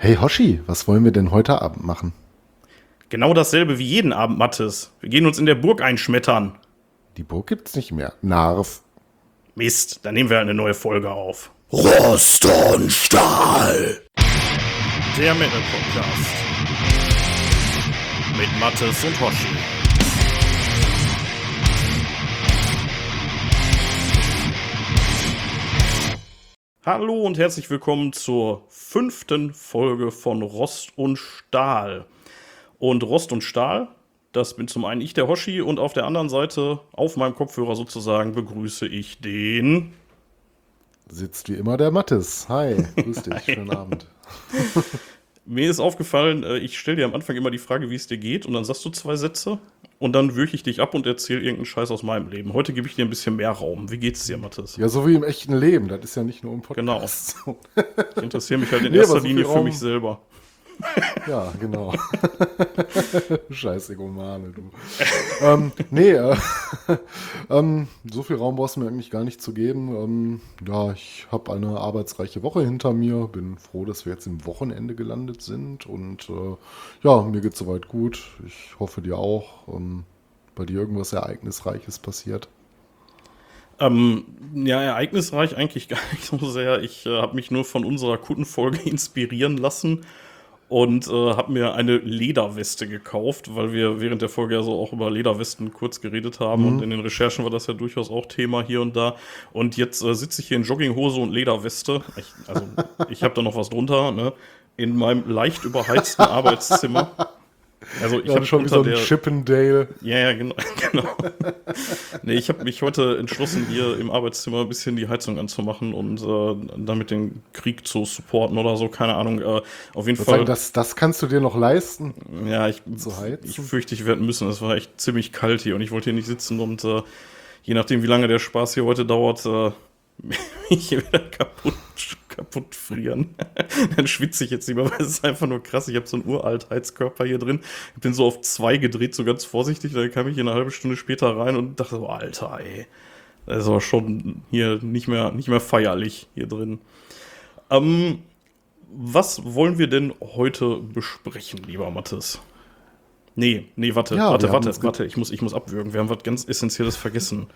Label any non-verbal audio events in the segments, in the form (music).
Hey Hoshi, was wollen wir denn heute Abend machen? Genau dasselbe wie jeden Abend, Mattes. Wir gehen uns in der Burg einschmettern. Die Burg gibt's nicht mehr. Narf. Mist, dann nehmen wir eine neue Folge auf. Rost und Stahl. Der Metal Podcast. Mit Mattes und Hoshi. Hallo und herzlich willkommen zur fünften Folge von Rost und Stahl. Und Rost und Stahl, das bin zum einen ich, der Hoshi, und auf der anderen Seite, auf meinem Kopfhörer sozusagen, begrüße ich den. Sitzt wie immer der Mattes. Hi, grüß dich, (laughs) schönen Abend. Mir ist aufgefallen, äh, ich stelle dir am Anfang immer die Frage, wie es dir geht, und dann sagst du zwei Sätze und dann würge ich dich ab und erzähle irgendeinen Scheiß aus meinem Leben. Heute gebe ich dir ein bisschen mehr Raum. Wie geht's dir, Mathis? Ja, so wie im echten Leben. Das ist ja nicht nur im Podcast. Genau. Ich interessiere mich halt (laughs) in nee, erster so Linie für mich selber. (laughs) Ja, genau. (laughs) Scheiß Egomane, du. ähm, nee, äh, (laughs) ähm, so viel Raum brauchst du mir eigentlich gar nicht zu geben. Ähm, ja, ich habe eine arbeitsreiche Woche hinter mir. Bin froh, dass wir jetzt im Wochenende gelandet sind. Und äh, ja, mir geht soweit gut. Ich hoffe dir auch. Ähm, bei dir irgendwas Ereignisreiches passiert? Ähm, ja, ereignisreich eigentlich gar nicht so sehr. Ich äh, habe mich nur von unserer Kundenfolge inspirieren lassen und äh, habe mir eine Lederweste gekauft, weil wir während der Folge ja so auch über Lederwesten kurz geredet haben mhm. und in den Recherchen war das ja durchaus auch Thema hier und da. Und jetzt äh, sitze ich hier in Jogginghose und Lederweste. Ich, also ich habe da noch was drunter, ne? In meinem leicht überheizten (laughs) Arbeitszimmer. Also ich habe schon wie so ein der, Chippendale. Ja, ja, genau. (laughs) genau. nee, ich habe mich heute entschlossen, hier im Arbeitszimmer ein bisschen die Heizung anzumachen und äh, damit den Krieg zu supporten oder so, keine Ahnung. Äh, auf jeden Fall. Sagen, das, das kannst du dir noch leisten. Ja, ich, ich fürchte, ich werde müssen. Es war echt ziemlich kalt hier und ich wollte hier nicht sitzen und äh, je nachdem, wie lange der Spaß hier heute dauert, äh, (laughs) mich wieder kaputt kaputt frieren. (laughs) dann schwitze ich jetzt nicht mehr, weil es ist einfach nur krass. Ich habe so einen Uraltheitskörper hier drin. Ich bin so auf zwei gedreht, so ganz vorsichtig. Dann kam ich hier eine halbe Stunde später rein und dachte so, Alter, ey. Das ist aber schon hier nicht mehr, nicht mehr feierlich hier drin. Ähm, was wollen wir denn heute besprechen, lieber Mathis? Nee, nee, warte, ja, warte, warte, warte. Ich muss, ich muss abwürgen. Wir haben was ganz Essentielles vergessen.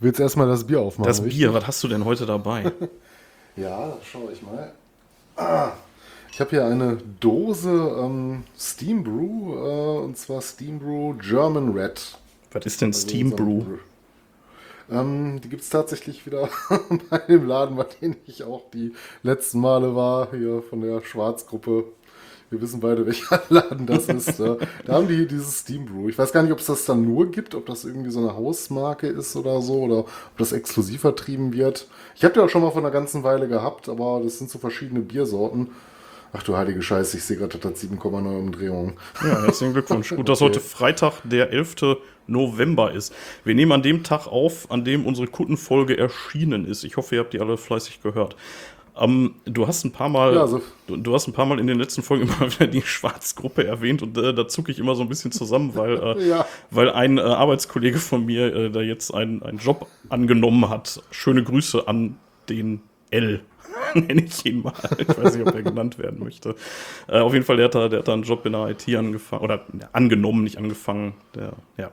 Willst du erstmal das Bier aufmachen? Das Bier, was hast du denn heute dabei? (laughs) Ja, schau ich mal. Ah, ich habe hier eine Dose ähm, Steam Brew, äh, und zwar Steam Brew German Red. Was ist denn also Steam Brew? Ähm, die gibt es tatsächlich wieder (laughs) bei dem Laden, bei dem ich auch die letzten Male war, hier von der Schwarzgruppe. Wir wissen beide, welcher (laughs) Laden das (laughs) ist. da haben die dieses Steam Brew. Ich weiß gar nicht, ob es das dann nur gibt, ob das irgendwie so eine Hausmarke ist oder so, oder ob das exklusiv vertrieben wird. Ich habe die auch schon mal vor einer ganzen Weile gehabt, aber das sind so verschiedene Biersorten. Ach du heilige Scheiße, ich sehe gerade, das hat 7,9 Umdrehungen. Ja, herzlichen Glückwunsch. Gut, dass (laughs) heute Freitag, der 11. November ist. Wir nehmen an dem Tag auf, an dem unsere Kuttenfolge erschienen ist. Ich hoffe, ihr habt die alle fleißig gehört. Um, du hast ein paar Mal, ja, so. du, du, hast ein paar Mal in den letzten Folgen (laughs) immer wieder die Schwarzgruppe erwähnt und äh, da zucke ich immer so ein bisschen zusammen, weil, äh, (laughs) ja. weil ein äh, Arbeitskollege von mir äh, da jetzt einen, einen Job angenommen hat. Schöne Grüße an den L. (laughs) Nenne ich ihn mal. Ich weiß nicht, ob er genannt werden möchte. Äh, auf jeden Fall, der hat, da, der hat da einen Job in der IT angefangen, oder angenommen, nicht angefangen. Der, ja.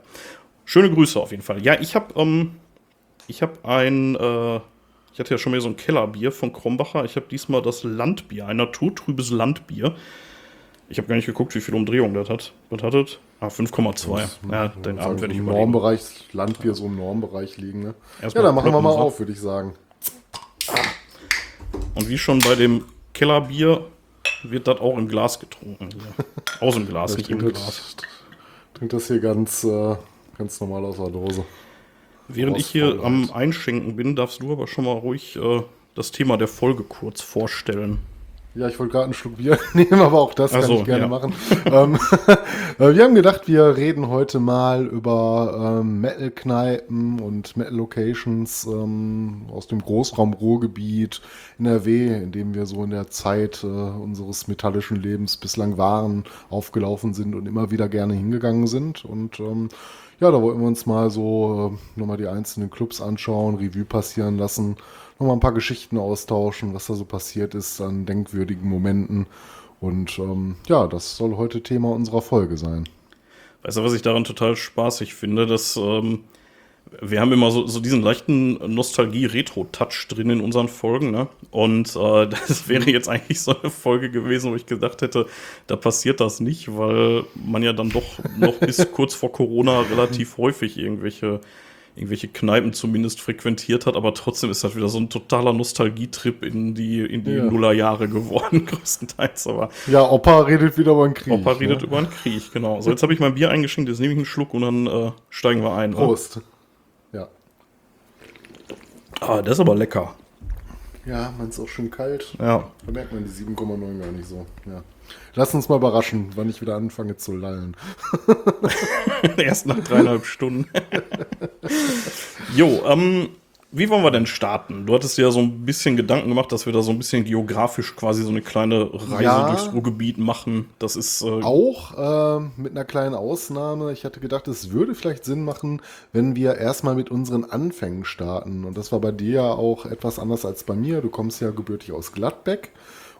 Schöne Grüße auf jeden Fall. Ja, ich habe ähm, ich hab ein äh, ich hatte ja schon mal so ein Kellerbier von Krombacher. Ich habe diesmal das Landbier, ein naturtrübes Landbier. Ich habe gar nicht geguckt, wie viel Umdrehung das hat. Was hat das? Ah, 5,2. Ja, den Abend werde ich im Normbereich, Landbier so im Normbereich liegen. Ne? ja, dann machen wir mal auf, würde ich sagen. Und wie schon bei dem Kellerbier wird das auch im Glas getrunken. Aus dem Glas, nicht im Glas. Trinkt das hier ganz, äh, ganz normal aus der Dose. Während ich hier am Einschenken bin, darfst du aber schon mal ruhig äh, das Thema der Folge kurz vorstellen. Ja, ich wollte gerade einen Schluck Bier (laughs) nehmen, aber auch das Ach kann so, ich gerne ja. machen. ähm, (laughs) äh, wir haben gedacht, wir reden heute mal über ähm, Metal-Kneipen und Metal-Locations ähm, aus dem Großraum Ruhrgebiet, NRW, in dem wir so in der Zeit äh, unseres metallischen Lebens bislang waren, aufgelaufen sind und immer wieder gerne hingegangen sind. Und ähm, ja, da wollten wir uns mal so äh, nochmal die einzelnen Clubs anschauen, Revue passieren lassen, nochmal ein paar Geschichten austauschen, was da so passiert ist an denkwürdigen Momenten. Und ähm, ja, das soll heute Thema unserer Folge sein. Weißt du, was ich daran total spaßig finde, dass ähm, wir haben immer so, so diesen leichten Nostalgie-Retro-Touch drin in unseren Folgen, ne? Und äh, (laughs) das wäre jetzt eigentlich so eine Folge gewesen, wo ich gedacht hätte, da passiert das nicht, weil man ja dann doch noch bis (laughs) kurz vor Corona relativ häufig irgendwelche irgendwelche Kneipen zumindest frequentiert hat, aber trotzdem ist das wieder so ein totaler Nostalgietrip in die, in die ja. Nullerjahre geworden, (laughs) größtenteils. Aber ja, Opa redet wieder über den Krieg. Opa ne? redet über den Krieg, genau. So, jetzt habe ich mein Bier eingeschenkt, jetzt nehme ich einen Schluck und dann äh, steigen wir ein. Ne? Prost. Oder? Ah, das ist aber lecker. Ja, man ist auch schön kalt. Ja. Da merkt man die 7,9 gar nicht so. Ja. Lass uns mal überraschen, wann ich wieder anfange zu lallen. (laughs) Erst nach dreieinhalb Stunden. (laughs) jo, ähm, wie wollen wir denn starten? Du hattest ja so ein bisschen Gedanken gemacht, dass wir da so ein bisschen geografisch quasi so eine kleine Reise ja, durchs Ruhrgebiet machen. Das ist äh auch äh, mit einer kleinen Ausnahme. Ich hatte gedacht, es würde vielleicht Sinn machen, wenn wir erstmal mit unseren Anfängen starten. Und das war bei dir ja auch etwas anders als bei mir. Du kommst ja gebürtig aus Gladbeck.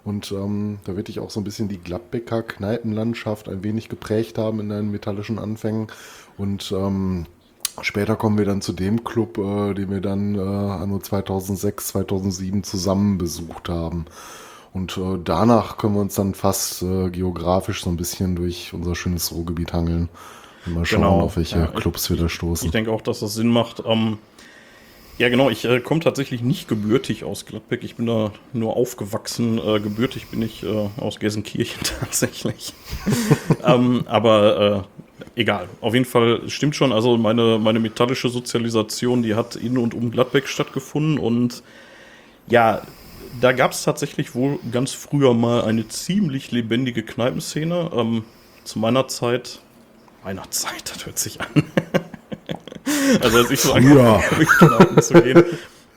Und ähm, da wird dich auch so ein bisschen die Gladbecker Kneipenlandschaft ein wenig geprägt haben in deinen metallischen Anfängen. Und ähm, Später kommen wir dann zu dem Club, äh, den wir dann äh, anno 2006, 2007 zusammen besucht haben. Und äh, danach können wir uns dann fast äh, geografisch so ein bisschen durch unser schönes Ruhrgebiet hangeln. Und mal schauen, genau. auf welche ja, Clubs wir da stoßen. Ich denke auch, dass das Sinn macht. Ähm, ja, genau. Ich äh, komme tatsächlich nicht gebürtig aus Gladbeck. Ich bin da nur aufgewachsen. Äh, gebürtig bin ich äh, aus Gelsenkirchen (laughs) tatsächlich. (laughs) ähm, aber äh, egal. Auf jeden Fall stimmt schon. Also meine, meine metallische Sozialisation, die hat in und um Gladbeck stattgefunden. Und ja, da gab es tatsächlich wohl ganz früher mal eine ziemlich lebendige Kneipenszene. Ähm, zu meiner Zeit, meiner Zeit, (laughs) das hört sich an. also als ich so angefangen habe, Kneipen zu gehen,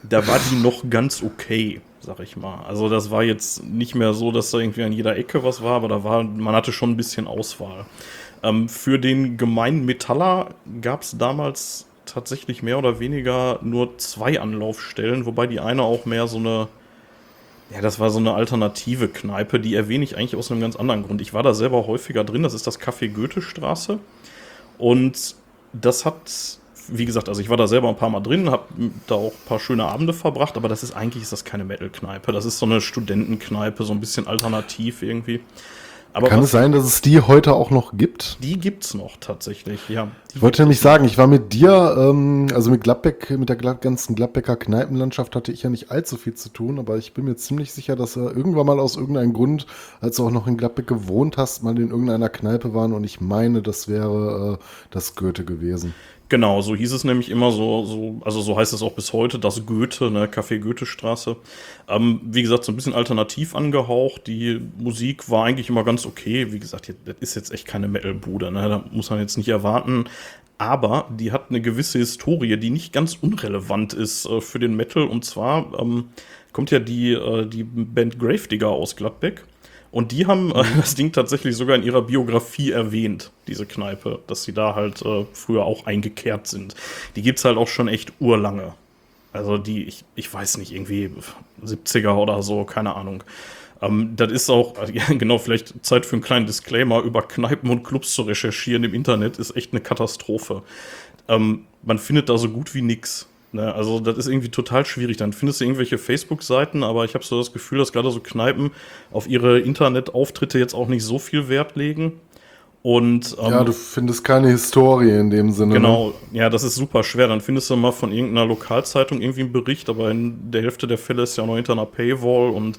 da war die noch ganz okay, sag ich mal. Also das war jetzt nicht mehr so, dass da irgendwie an jeder Ecke was war, aber da war, man hatte schon ein bisschen Auswahl. Ähm, für den gemeinen Metaller gab es damals tatsächlich mehr oder weniger nur zwei Anlaufstellen, wobei die eine auch mehr so eine, ja, das war so eine alternative Kneipe, die erwähne ich eigentlich aus einem ganz anderen Grund. Ich war da selber häufiger drin, das ist das Café Goethestraße. Und das hat, wie gesagt, also ich war da selber ein paar Mal drin, habe da auch ein paar schöne Abende verbracht, aber das ist eigentlich ist das keine Metal-Kneipe. Das ist so eine Studentenkneipe, so ein bisschen alternativ irgendwie. Aber Kann es sein, dass es die heute auch noch gibt? Die gibt es noch tatsächlich, ja. Ich wollte nämlich sagen, ich war mit dir, ähm, also mit Gladbeck, mit der ganzen Gladbecker Kneipenlandschaft hatte ich ja nicht allzu viel zu tun, aber ich bin mir ziemlich sicher, dass er irgendwann mal aus irgendeinem Grund, als du auch noch in Gladbeck gewohnt hast, mal in irgendeiner Kneipe waren und ich meine, das wäre äh, das Goethe gewesen. Genau, so hieß es nämlich immer so, so, also so heißt es auch bis heute, das Goethe, ne, Café Goethestraße. Ähm, wie gesagt, so ein bisschen alternativ angehaucht. Die Musik war eigentlich immer ganz okay. Wie gesagt, das ist jetzt echt keine Metal-Bude, ne? Da muss man jetzt nicht erwarten. Aber die hat eine gewisse Historie, die nicht ganz unrelevant ist äh, für den Metal. Und zwar ähm, kommt ja die, äh, die Band Gravedigger aus Gladbeck. Und die haben äh, das Ding tatsächlich sogar in ihrer Biografie erwähnt, diese Kneipe, dass sie da halt äh, früher auch eingekehrt sind. Die gibt es halt auch schon echt urlange. Also die, ich, ich weiß nicht, irgendwie 70er oder so, keine Ahnung. Ähm, das ist auch, (laughs) ja, genau, vielleicht Zeit für einen kleinen Disclaimer, über Kneipen und Clubs zu recherchieren im Internet ist echt eine Katastrophe. Ähm, man findet da so gut wie nichts. Ne, also das ist irgendwie total schwierig. Dann findest du irgendwelche Facebook-Seiten, aber ich habe so das Gefühl, dass gerade so Kneipen auf ihre Internetauftritte jetzt auch nicht so viel Wert legen. Und, ähm, ja, du findest keine Historie in dem Sinne. Ne? Genau, ja, das ist super schwer. Dann findest du mal von irgendeiner Lokalzeitung irgendwie einen Bericht, aber in der Hälfte der Fälle ist ja noch hinter einer Paywall und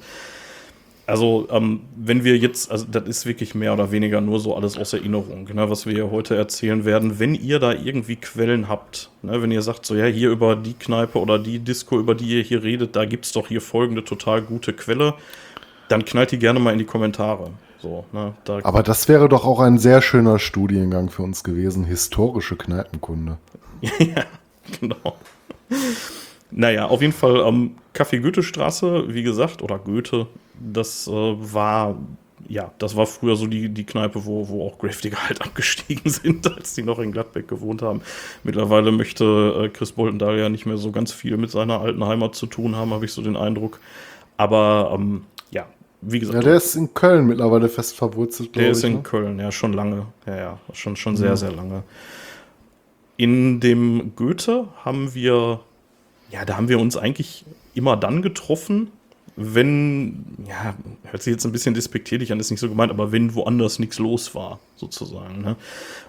also, ähm, wenn wir jetzt, also das ist wirklich mehr oder weniger nur so alles aus Erinnerung, ne, was wir hier heute erzählen werden. Wenn ihr da irgendwie Quellen habt, ne, wenn ihr sagt, so ja, hier über die Kneipe oder die Disco, über die ihr hier redet, da gibt es doch hier folgende total gute Quelle, dann knallt die gerne mal in die Kommentare. So, ne, da Aber das wäre doch auch ein sehr schöner Studiengang für uns gewesen, historische Kneipenkunde. (laughs) ja, genau. Naja, auf jeden Fall am ähm, Café Goethe-Straße, wie gesagt, oder Goethe, das äh, war ja, das war früher so die, die Kneipe, wo, wo auch Gravedigger halt (laughs) abgestiegen sind, als die noch in Gladbeck gewohnt haben. Mittlerweile möchte äh, Chris Boltendahl ja nicht mehr so ganz viel mit seiner alten Heimat zu tun haben, habe ich so den Eindruck. Aber ähm, ja, wie gesagt. Ja, der ist in Köln mittlerweile fest verwurzelt. Der ist in ne? Köln, ja, schon lange. Ja, ja, schon, schon sehr, ja. sehr lange. In dem Goethe haben wir, ja, da haben wir uns eigentlich immer dann getroffen, wenn, ja, hört sich jetzt ein bisschen despektierlich an, ist nicht so gemeint, aber wenn woanders nichts los war, sozusagen. Ne?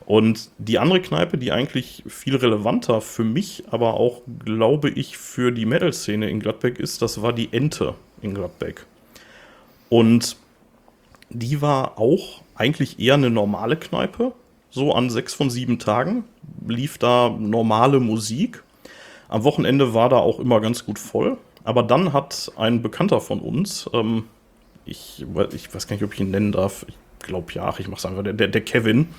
Und die andere Kneipe, die eigentlich viel relevanter für mich, aber auch, glaube ich, für die Metal-Szene in Gladbeck ist, das war die Ente in Gladbeck. Und die war auch eigentlich eher eine normale Kneipe. So an sechs von sieben Tagen lief da normale Musik. Am Wochenende war da auch immer ganz gut voll. Aber dann hat ein Bekannter von uns, ähm, ich, ich weiß gar nicht, ob ich ihn nennen darf, ich glaube ja, ich mache es einfach, der, der Kevin,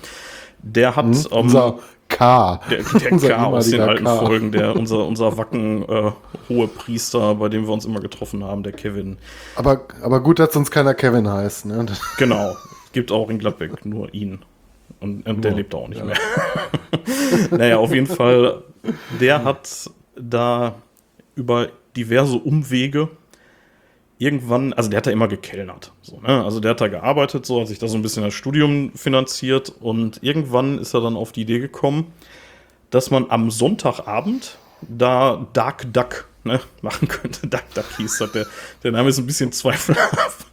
der hat. Hm, ähm, unser K. Der, der (laughs) K aus den alten K. Folgen, der, (laughs) unser, unser Wacken äh, hohe Priester, bei dem wir uns immer getroffen haben, der Kevin. Aber, aber gut, dass uns keiner Kevin heißt, ne? (laughs) Genau. Gibt auch in Gladbeck nur ihn. Und, und der lebt auch nicht ja. mehr. naja, auf jeden Fall, der hat da über diverse Umwege irgendwann, also der hat da immer gekellnert. So, ne? Also der hat da gearbeitet, so hat sich da so ein bisschen das Studium finanziert und irgendwann ist er dann auf die Idee gekommen, dass man am Sonntagabend da Dark Duck ne, (laughs) machen könnte. Dark Duck hieß das. Der, der Name ist ein bisschen zweifelhaft.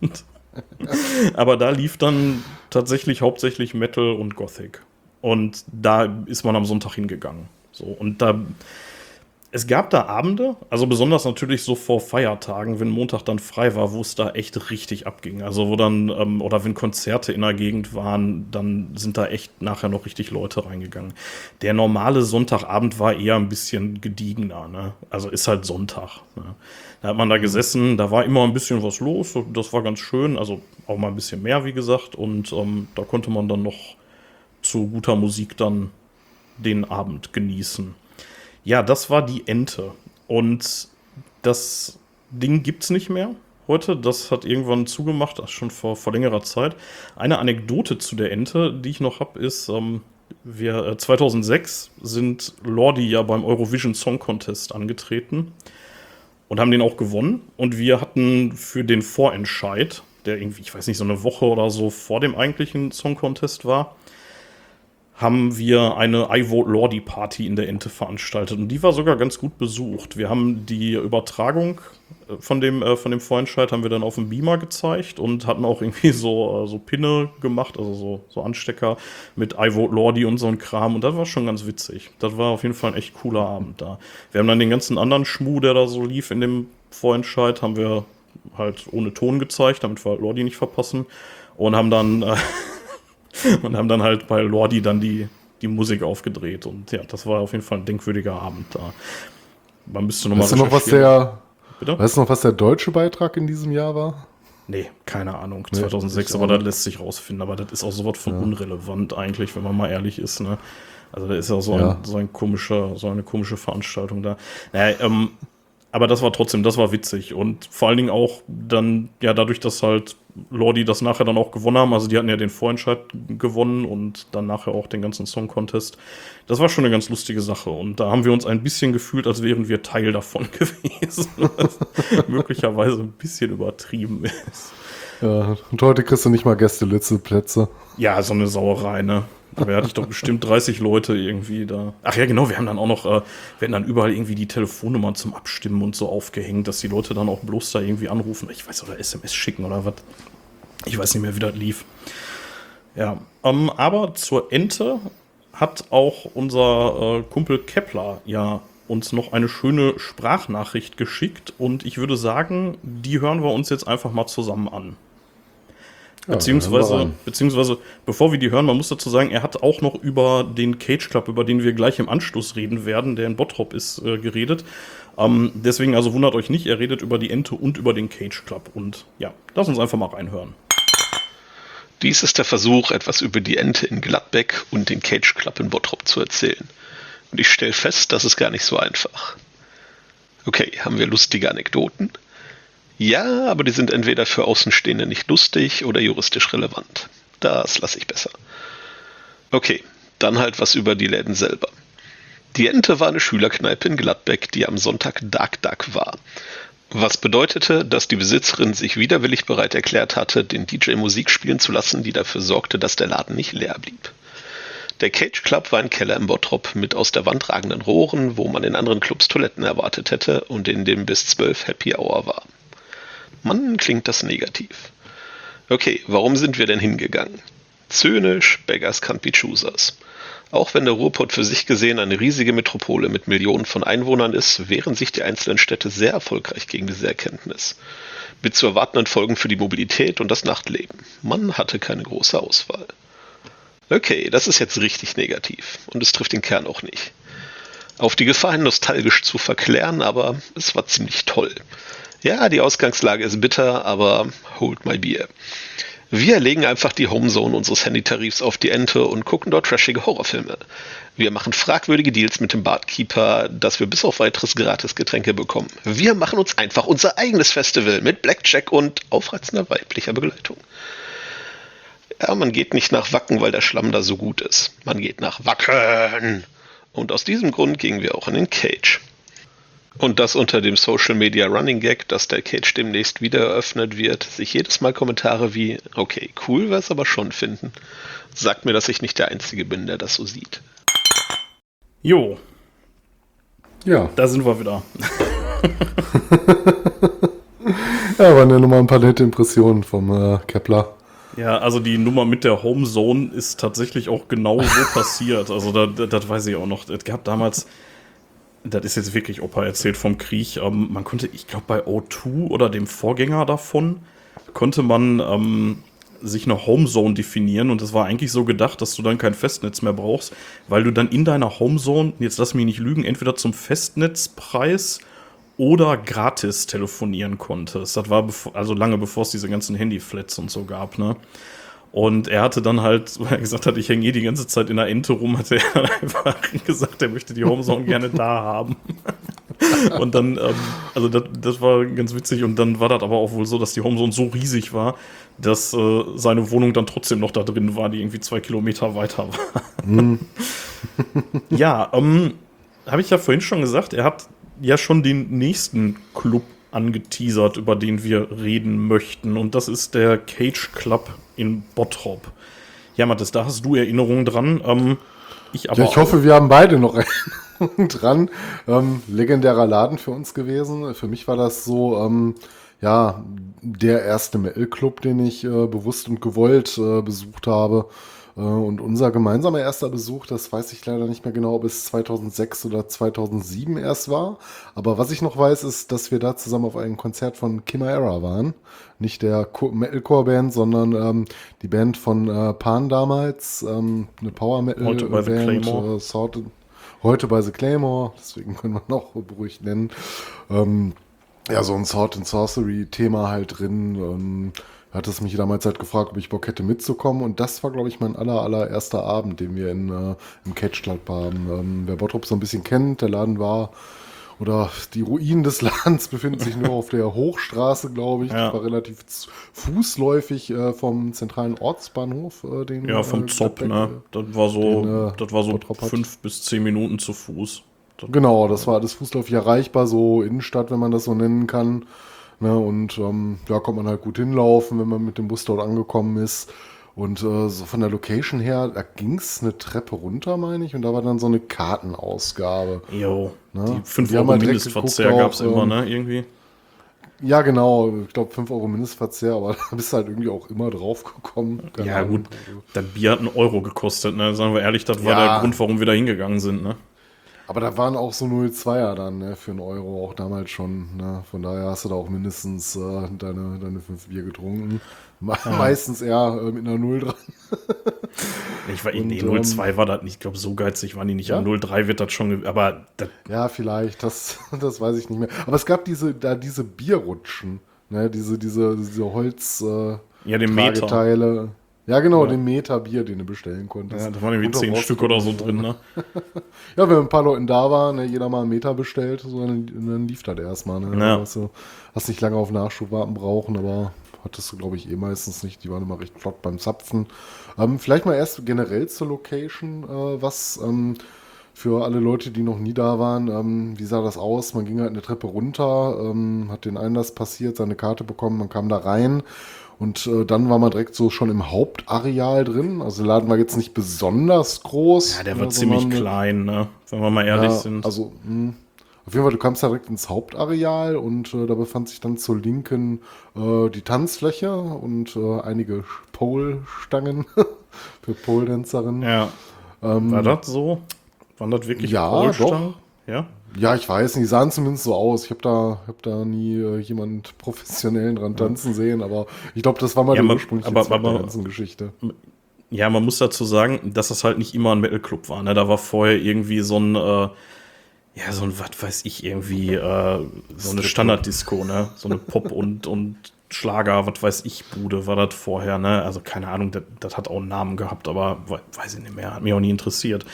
Aber da lief dann tatsächlich hauptsächlich Metal und Gothic. Und da ist man am Sonntag hingegangen. So, und da es gab da Abende, also besonders natürlich so vor Feiertagen, wenn Montag dann frei war, wo es da echt richtig abging. Also wo dann, ähm, oder wenn Konzerte in der Gegend waren, dann sind da echt nachher noch richtig Leute reingegangen. Der normale Sonntagabend war eher ein bisschen gediegener, ne? Also ist halt Sonntag. Ne? Da hat man da gesessen, da war immer ein bisschen was los, das war ganz schön, also auch mal ein bisschen mehr, wie gesagt, und ähm, da konnte man dann noch zu guter Musik dann den Abend genießen. Ja, das war die Ente. Und das Ding gibt es nicht mehr heute. Das hat irgendwann zugemacht, schon vor, vor längerer Zeit. Eine Anekdote zu der Ente, die ich noch habe, ist, ähm, wir, äh, 2006 sind Lordi ja beim Eurovision Song Contest angetreten und haben den auch gewonnen. Und wir hatten für den Vorentscheid, der irgendwie, ich weiß nicht, so eine Woche oder so vor dem eigentlichen Song Contest war, haben wir eine I Vote Lordy Party in der Ente veranstaltet. Und die war sogar ganz gut besucht. Wir haben die Übertragung äh, von dem, äh, von dem Vorentscheid haben wir dann auf dem Beamer gezeigt und hatten auch irgendwie (laughs) so, äh, so Pinne gemacht, also so, so Anstecker mit I Vote Lordy und so ein Kram. Und das war schon ganz witzig. Das war auf jeden Fall ein echt cooler Abend da. Wir haben dann den ganzen anderen Schmuh, der da so lief in dem Vorentscheid, haben wir halt ohne Ton gezeigt, damit wir Lordi nicht verpassen. Und haben dann äh, (laughs) (laughs) und haben dann halt bei Lordi dann die, die Musik aufgedreht. Und ja, das war auf jeden Fall ein denkwürdiger Abend da. Man müsste nochmal weißt du noch, was der, Bitte? Weißt du noch, was der deutsche Beitrag in diesem Jahr war? Nee, keine Ahnung. Nee, 2006, aber das lässt sich rausfinden. Aber das ist auch sowas von ja. unrelevant eigentlich, wenn man mal ehrlich ist. Ne? Also da ist ja so, ja. Ein, so, ein komischer, so eine komische Veranstaltung da. Naja, ähm, aber das war trotzdem, das war witzig. Und vor allen Dingen auch dann, ja, dadurch, dass halt Lordi das nachher dann auch gewonnen haben, also die hatten ja den Vorentscheid gewonnen und dann nachher auch den ganzen Song Contest. Das war schon eine ganz lustige Sache. Und da haben wir uns ein bisschen gefühlt, als wären wir Teil davon (laughs) gewesen. Was möglicherweise ein bisschen übertrieben ist. Ja, und heute kriegst du nicht mal Gästelitzelplätze. Ja, so eine Sauerei, ne? Da hatte ich doch bestimmt 30 Leute irgendwie da. Ach ja, genau, wir haben dann auch noch, äh, wir hatten dann überall irgendwie die Telefonnummern zum Abstimmen und so aufgehängt, dass die Leute dann auch bloß da irgendwie anrufen. Ich weiß, oder SMS schicken oder was. Ich weiß nicht mehr, wie das lief. Ja, ähm, aber zur Ente hat auch unser äh, Kumpel Kepler ja uns noch eine schöne Sprachnachricht geschickt und ich würde sagen, die hören wir uns jetzt einfach mal zusammen an. Beziehungsweise, beziehungsweise, bevor wir die hören, man muss dazu sagen, er hat auch noch über den Cage Club, über den wir gleich im Anschluss reden werden, der in Bottrop ist, äh, geredet. Ähm, deswegen also wundert euch nicht, er redet über die Ente und über den Cage Club. Und ja, lass uns einfach mal reinhören. Dies ist der Versuch, etwas über die Ente in Gladbeck und den Cage Club in Bottrop zu erzählen. Und ich stelle fest, das ist gar nicht so einfach. Okay, haben wir lustige Anekdoten? Ja, aber die sind entweder für Außenstehende nicht lustig oder juristisch relevant. Das lasse ich besser. Okay, dann halt was über die Läden selber. Die Ente war eine Schülerkneipe in Gladbeck, die am Sonntag Dark Duck war. Was bedeutete, dass die Besitzerin sich widerwillig bereit erklärt hatte, den DJ Musik spielen zu lassen, die dafür sorgte, dass der Laden nicht leer blieb. Der Cage Club war ein Keller im Bottrop mit aus der Wand ragenden Rohren, wo man in anderen Clubs Toiletten erwartet hätte und in dem bis 12 Happy Hour war. Mann, klingt das negativ. Okay, warum sind wir denn hingegangen? Zynisch, Beggars can't be choosers. Auch wenn der Ruhrpott für sich gesehen eine riesige Metropole mit Millionen von Einwohnern ist, wehren sich die einzelnen Städte sehr erfolgreich gegen diese Erkenntnis. Mit zu erwartenden Folgen für die Mobilität und das Nachtleben. Man hatte keine große Auswahl. Okay, das ist jetzt richtig negativ und es trifft den Kern auch nicht. Auf die Gefahr hin, nostalgisch zu verklären, aber es war ziemlich toll. Ja, die Ausgangslage ist bitter, aber hold my beer. Wir legen einfach die Homezone unseres Handytarifs auf die Ente und gucken dort trashige Horrorfilme. Wir machen fragwürdige Deals mit dem Barkeeper, dass wir bis auf weiteres gratis Getränke bekommen. Wir machen uns einfach unser eigenes Festival mit Blackjack und aufreizender weiblicher Begleitung. Ja, man geht nicht nach Wacken, weil der Schlamm da so gut ist. Man geht nach Wacken. Und aus diesem Grund gingen wir auch in den Cage. Und das unter dem Social Media Running Gag, dass der Cage demnächst wieder eröffnet wird, sich jedes Mal Kommentare wie, okay, cool wäre es aber schon finden. Sagt mir, dass ich nicht der Einzige bin, der das so sieht. Jo. Ja. Da sind wir wieder. (laughs) ja, waren ja nochmal ein paar nette Impressionen vom äh, Kepler. Ja, also die Nummer mit der Homezone ist tatsächlich auch genau so (laughs) passiert. Also da, das weiß ich auch noch. Es gab damals das ist jetzt wirklich Opa erzählt vom Krieg. Ähm, man konnte, ich glaube, bei O2 oder dem Vorgänger davon, konnte man ähm, sich eine Homezone definieren und es war eigentlich so gedacht, dass du dann kein Festnetz mehr brauchst, weil du dann in deiner Homezone, jetzt lass mich nicht lügen, entweder zum Festnetzpreis oder gratis telefonieren konntest. Das war also lange bevor es diese ganzen Handyflats und so gab, ne? Und er hatte dann halt, weil er gesagt hat, ich hänge eh die ganze Zeit in der Ente rum, hat er (laughs) einfach gesagt, er möchte die Homezone gerne da haben. (laughs) und dann, ähm, also das, das war ganz witzig. Und dann war das aber auch wohl so, dass die Homezone so riesig war, dass äh, seine Wohnung dann trotzdem noch da drin war, die irgendwie zwei Kilometer weiter war. Mhm. (laughs) ja, ähm, habe ich ja vorhin schon gesagt, er hat ja schon den nächsten Club angeteasert, über den wir reden möchten. Und das ist der Cage Club in Bottrop. Ja, Mathis, da hast du Erinnerungen dran. Ähm, ich, aber ja, ich hoffe, wir haben beide noch (laughs) Erinnerungen dran. Ähm, legendärer Laden für uns gewesen. Für mich war das so, ähm, ja, der erste Metal-Club, den ich äh, bewusst und gewollt äh, besucht habe. Äh, und unser gemeinsamer erster Besuch, das weiß ich leider nicht mehr genau, ob es 2006 oder 2007 erst war. Aber was ich noch weiß, ist, dass wir da zusammen auf einem Konzert von Chimera waren. Nicht der Metalcore-Band, sondern ähm, die Band von äh, Pan damals. Ähm, eine Power-Metal-Band. Heute bei The Claymore. Äh, heute bei The Claymore, deswegen können wir noch beruhigt nennen. Ähm, ja, so ein Sword and Sorcery-Thema halt drin. Ähm, hat es mich damals halt gefragt, ob ich Bock hätte mitzukommen. Und das war, glaube ich, mein aller, allererster Abend, den wir in, äh, im Catch Club haben. Ähm, wer Bottrop so ein bisschen kennt, der Laden war, oder die Ruinen des (laughs) Ladens befinden sich nur auf der Hochstraße, glaube ich. Ja. Das war relativ fußläufig äh, vom zentralen Ortsbahnhof. Äh, den, ja, vom äh, Zopp, ne? Das war so, den, äh, das war so fünf bis zehn Minuten zu Fuß. Das genau, das war alles fußläufig erreichbar, so Innenstadt, wenn man das so nennen kann. Ne, und ähm, da kommt man halt gut hinlaufen, wenn man mit dem Bus dort angekommen ist. Und äh, so von der Location her, da ging es eine Treppe runter, meine ich, und da war dann so eine Kartenausgabe. Jo, ne? die 5 Euro halt Mindestverzehr gab es immer, ähm, ne, irgendwie. Ja, genau, ich glaube 5 Euro Mindestverzehr, aber (laughs) da bist du halt irgendwie auch immer drauf gekommen. ja, gut, das Bier hat einen Euro gekostet, ne? Sagen wir ehrlich, das war ja. der Grund, warum wir da hingegangen sind, ne? Aber da waren auch so 0,2er dann ne, für einen Euro, auch damals schon. Ne? Von daher hast du da auch mindestens äh, deine, deine fünf Bier getrunken. Me ja. Meistens eher äh, mit einer Null dran. (laughs) ich war, in nee, 0,2 ähm, war das nicht. Ich glaube, so geizig waren die nicht. Ja? 0,3 wird das schon. Aber das ja, vielleicht. Das, (laughs) das weiß ich nicht mehr. Aber es gab diese, da diese Bierrutschen. Ne? Diese, diese, diese Holz. Äh, ja, den Meter. Ja, genau, den Meta-Bier, den du bestellen konntest. Ja, da waren irgendwie zehn Stück oder so drin, ne? (laughs) Ja, wenn ein paar Leuten da waren, ne, jeder mal einen Meter bestellt, so, dann, dann lief das erstmal. Ne? Ja. Hast, du, hast nicht lange auf Nachschub warten brauchen, aber hattest du, glaube ich, eh meistens nicht. Die waren immer recht flott beim Zapfen. Ähm, vielleicht mal erst generell zur Location, äh, was ähm, für alle Leute, die noch nie da waren, ähm, wie sah das aus? Man ging halt eine Treppe runter, ähm, hat den Einlass passiert, seine Karte bekommen, man kam da rein. Und äh, dann war man direkt so schon im Hauptareal drin. Also der Laden war jetzt nicht besonders groß. Ja, der war ne, ziemlich sondern- klein, ne? Wenn wir mal ehrlich ja, sind. Also, mh. auf jeden Fall, du kamst direkt ins Hauptareal und äh, da befand sich dann zur Linken äh, die Tanzfläche und äh, einige Pole-Stangen (laughs) für Pole-Tänzerinnen. Ja. ja. war das so? Waren das wirklich Ähm, ja, Polstangen? Ja. Ich weiß nicht, die sahen zumindest so aus. Ich habe da, hab da nie äh, jemand (laughs) Professionellen dran tanzen sehen, aber ich glaube, das war mal Ja, die man- ursprüngliche aber- ganzen Geschichte. Ja, man muss dazu sagen, dass das halt nicht immer ein Metal-Club war. Ne? Da war vorher irgendwie so ein, äh, ja, so ein, was weiß ich, irgendwie, äh, so eine Standarddisco, ne? So eine Pop- (laughs) und, und Schlager, was weiß ich, Bude war das vorher, ne? Also keine Ahnung, das, hat auch einen Namen gehabt, aber we- weiß ich nicht mehr, hat mich auch nie interessiert.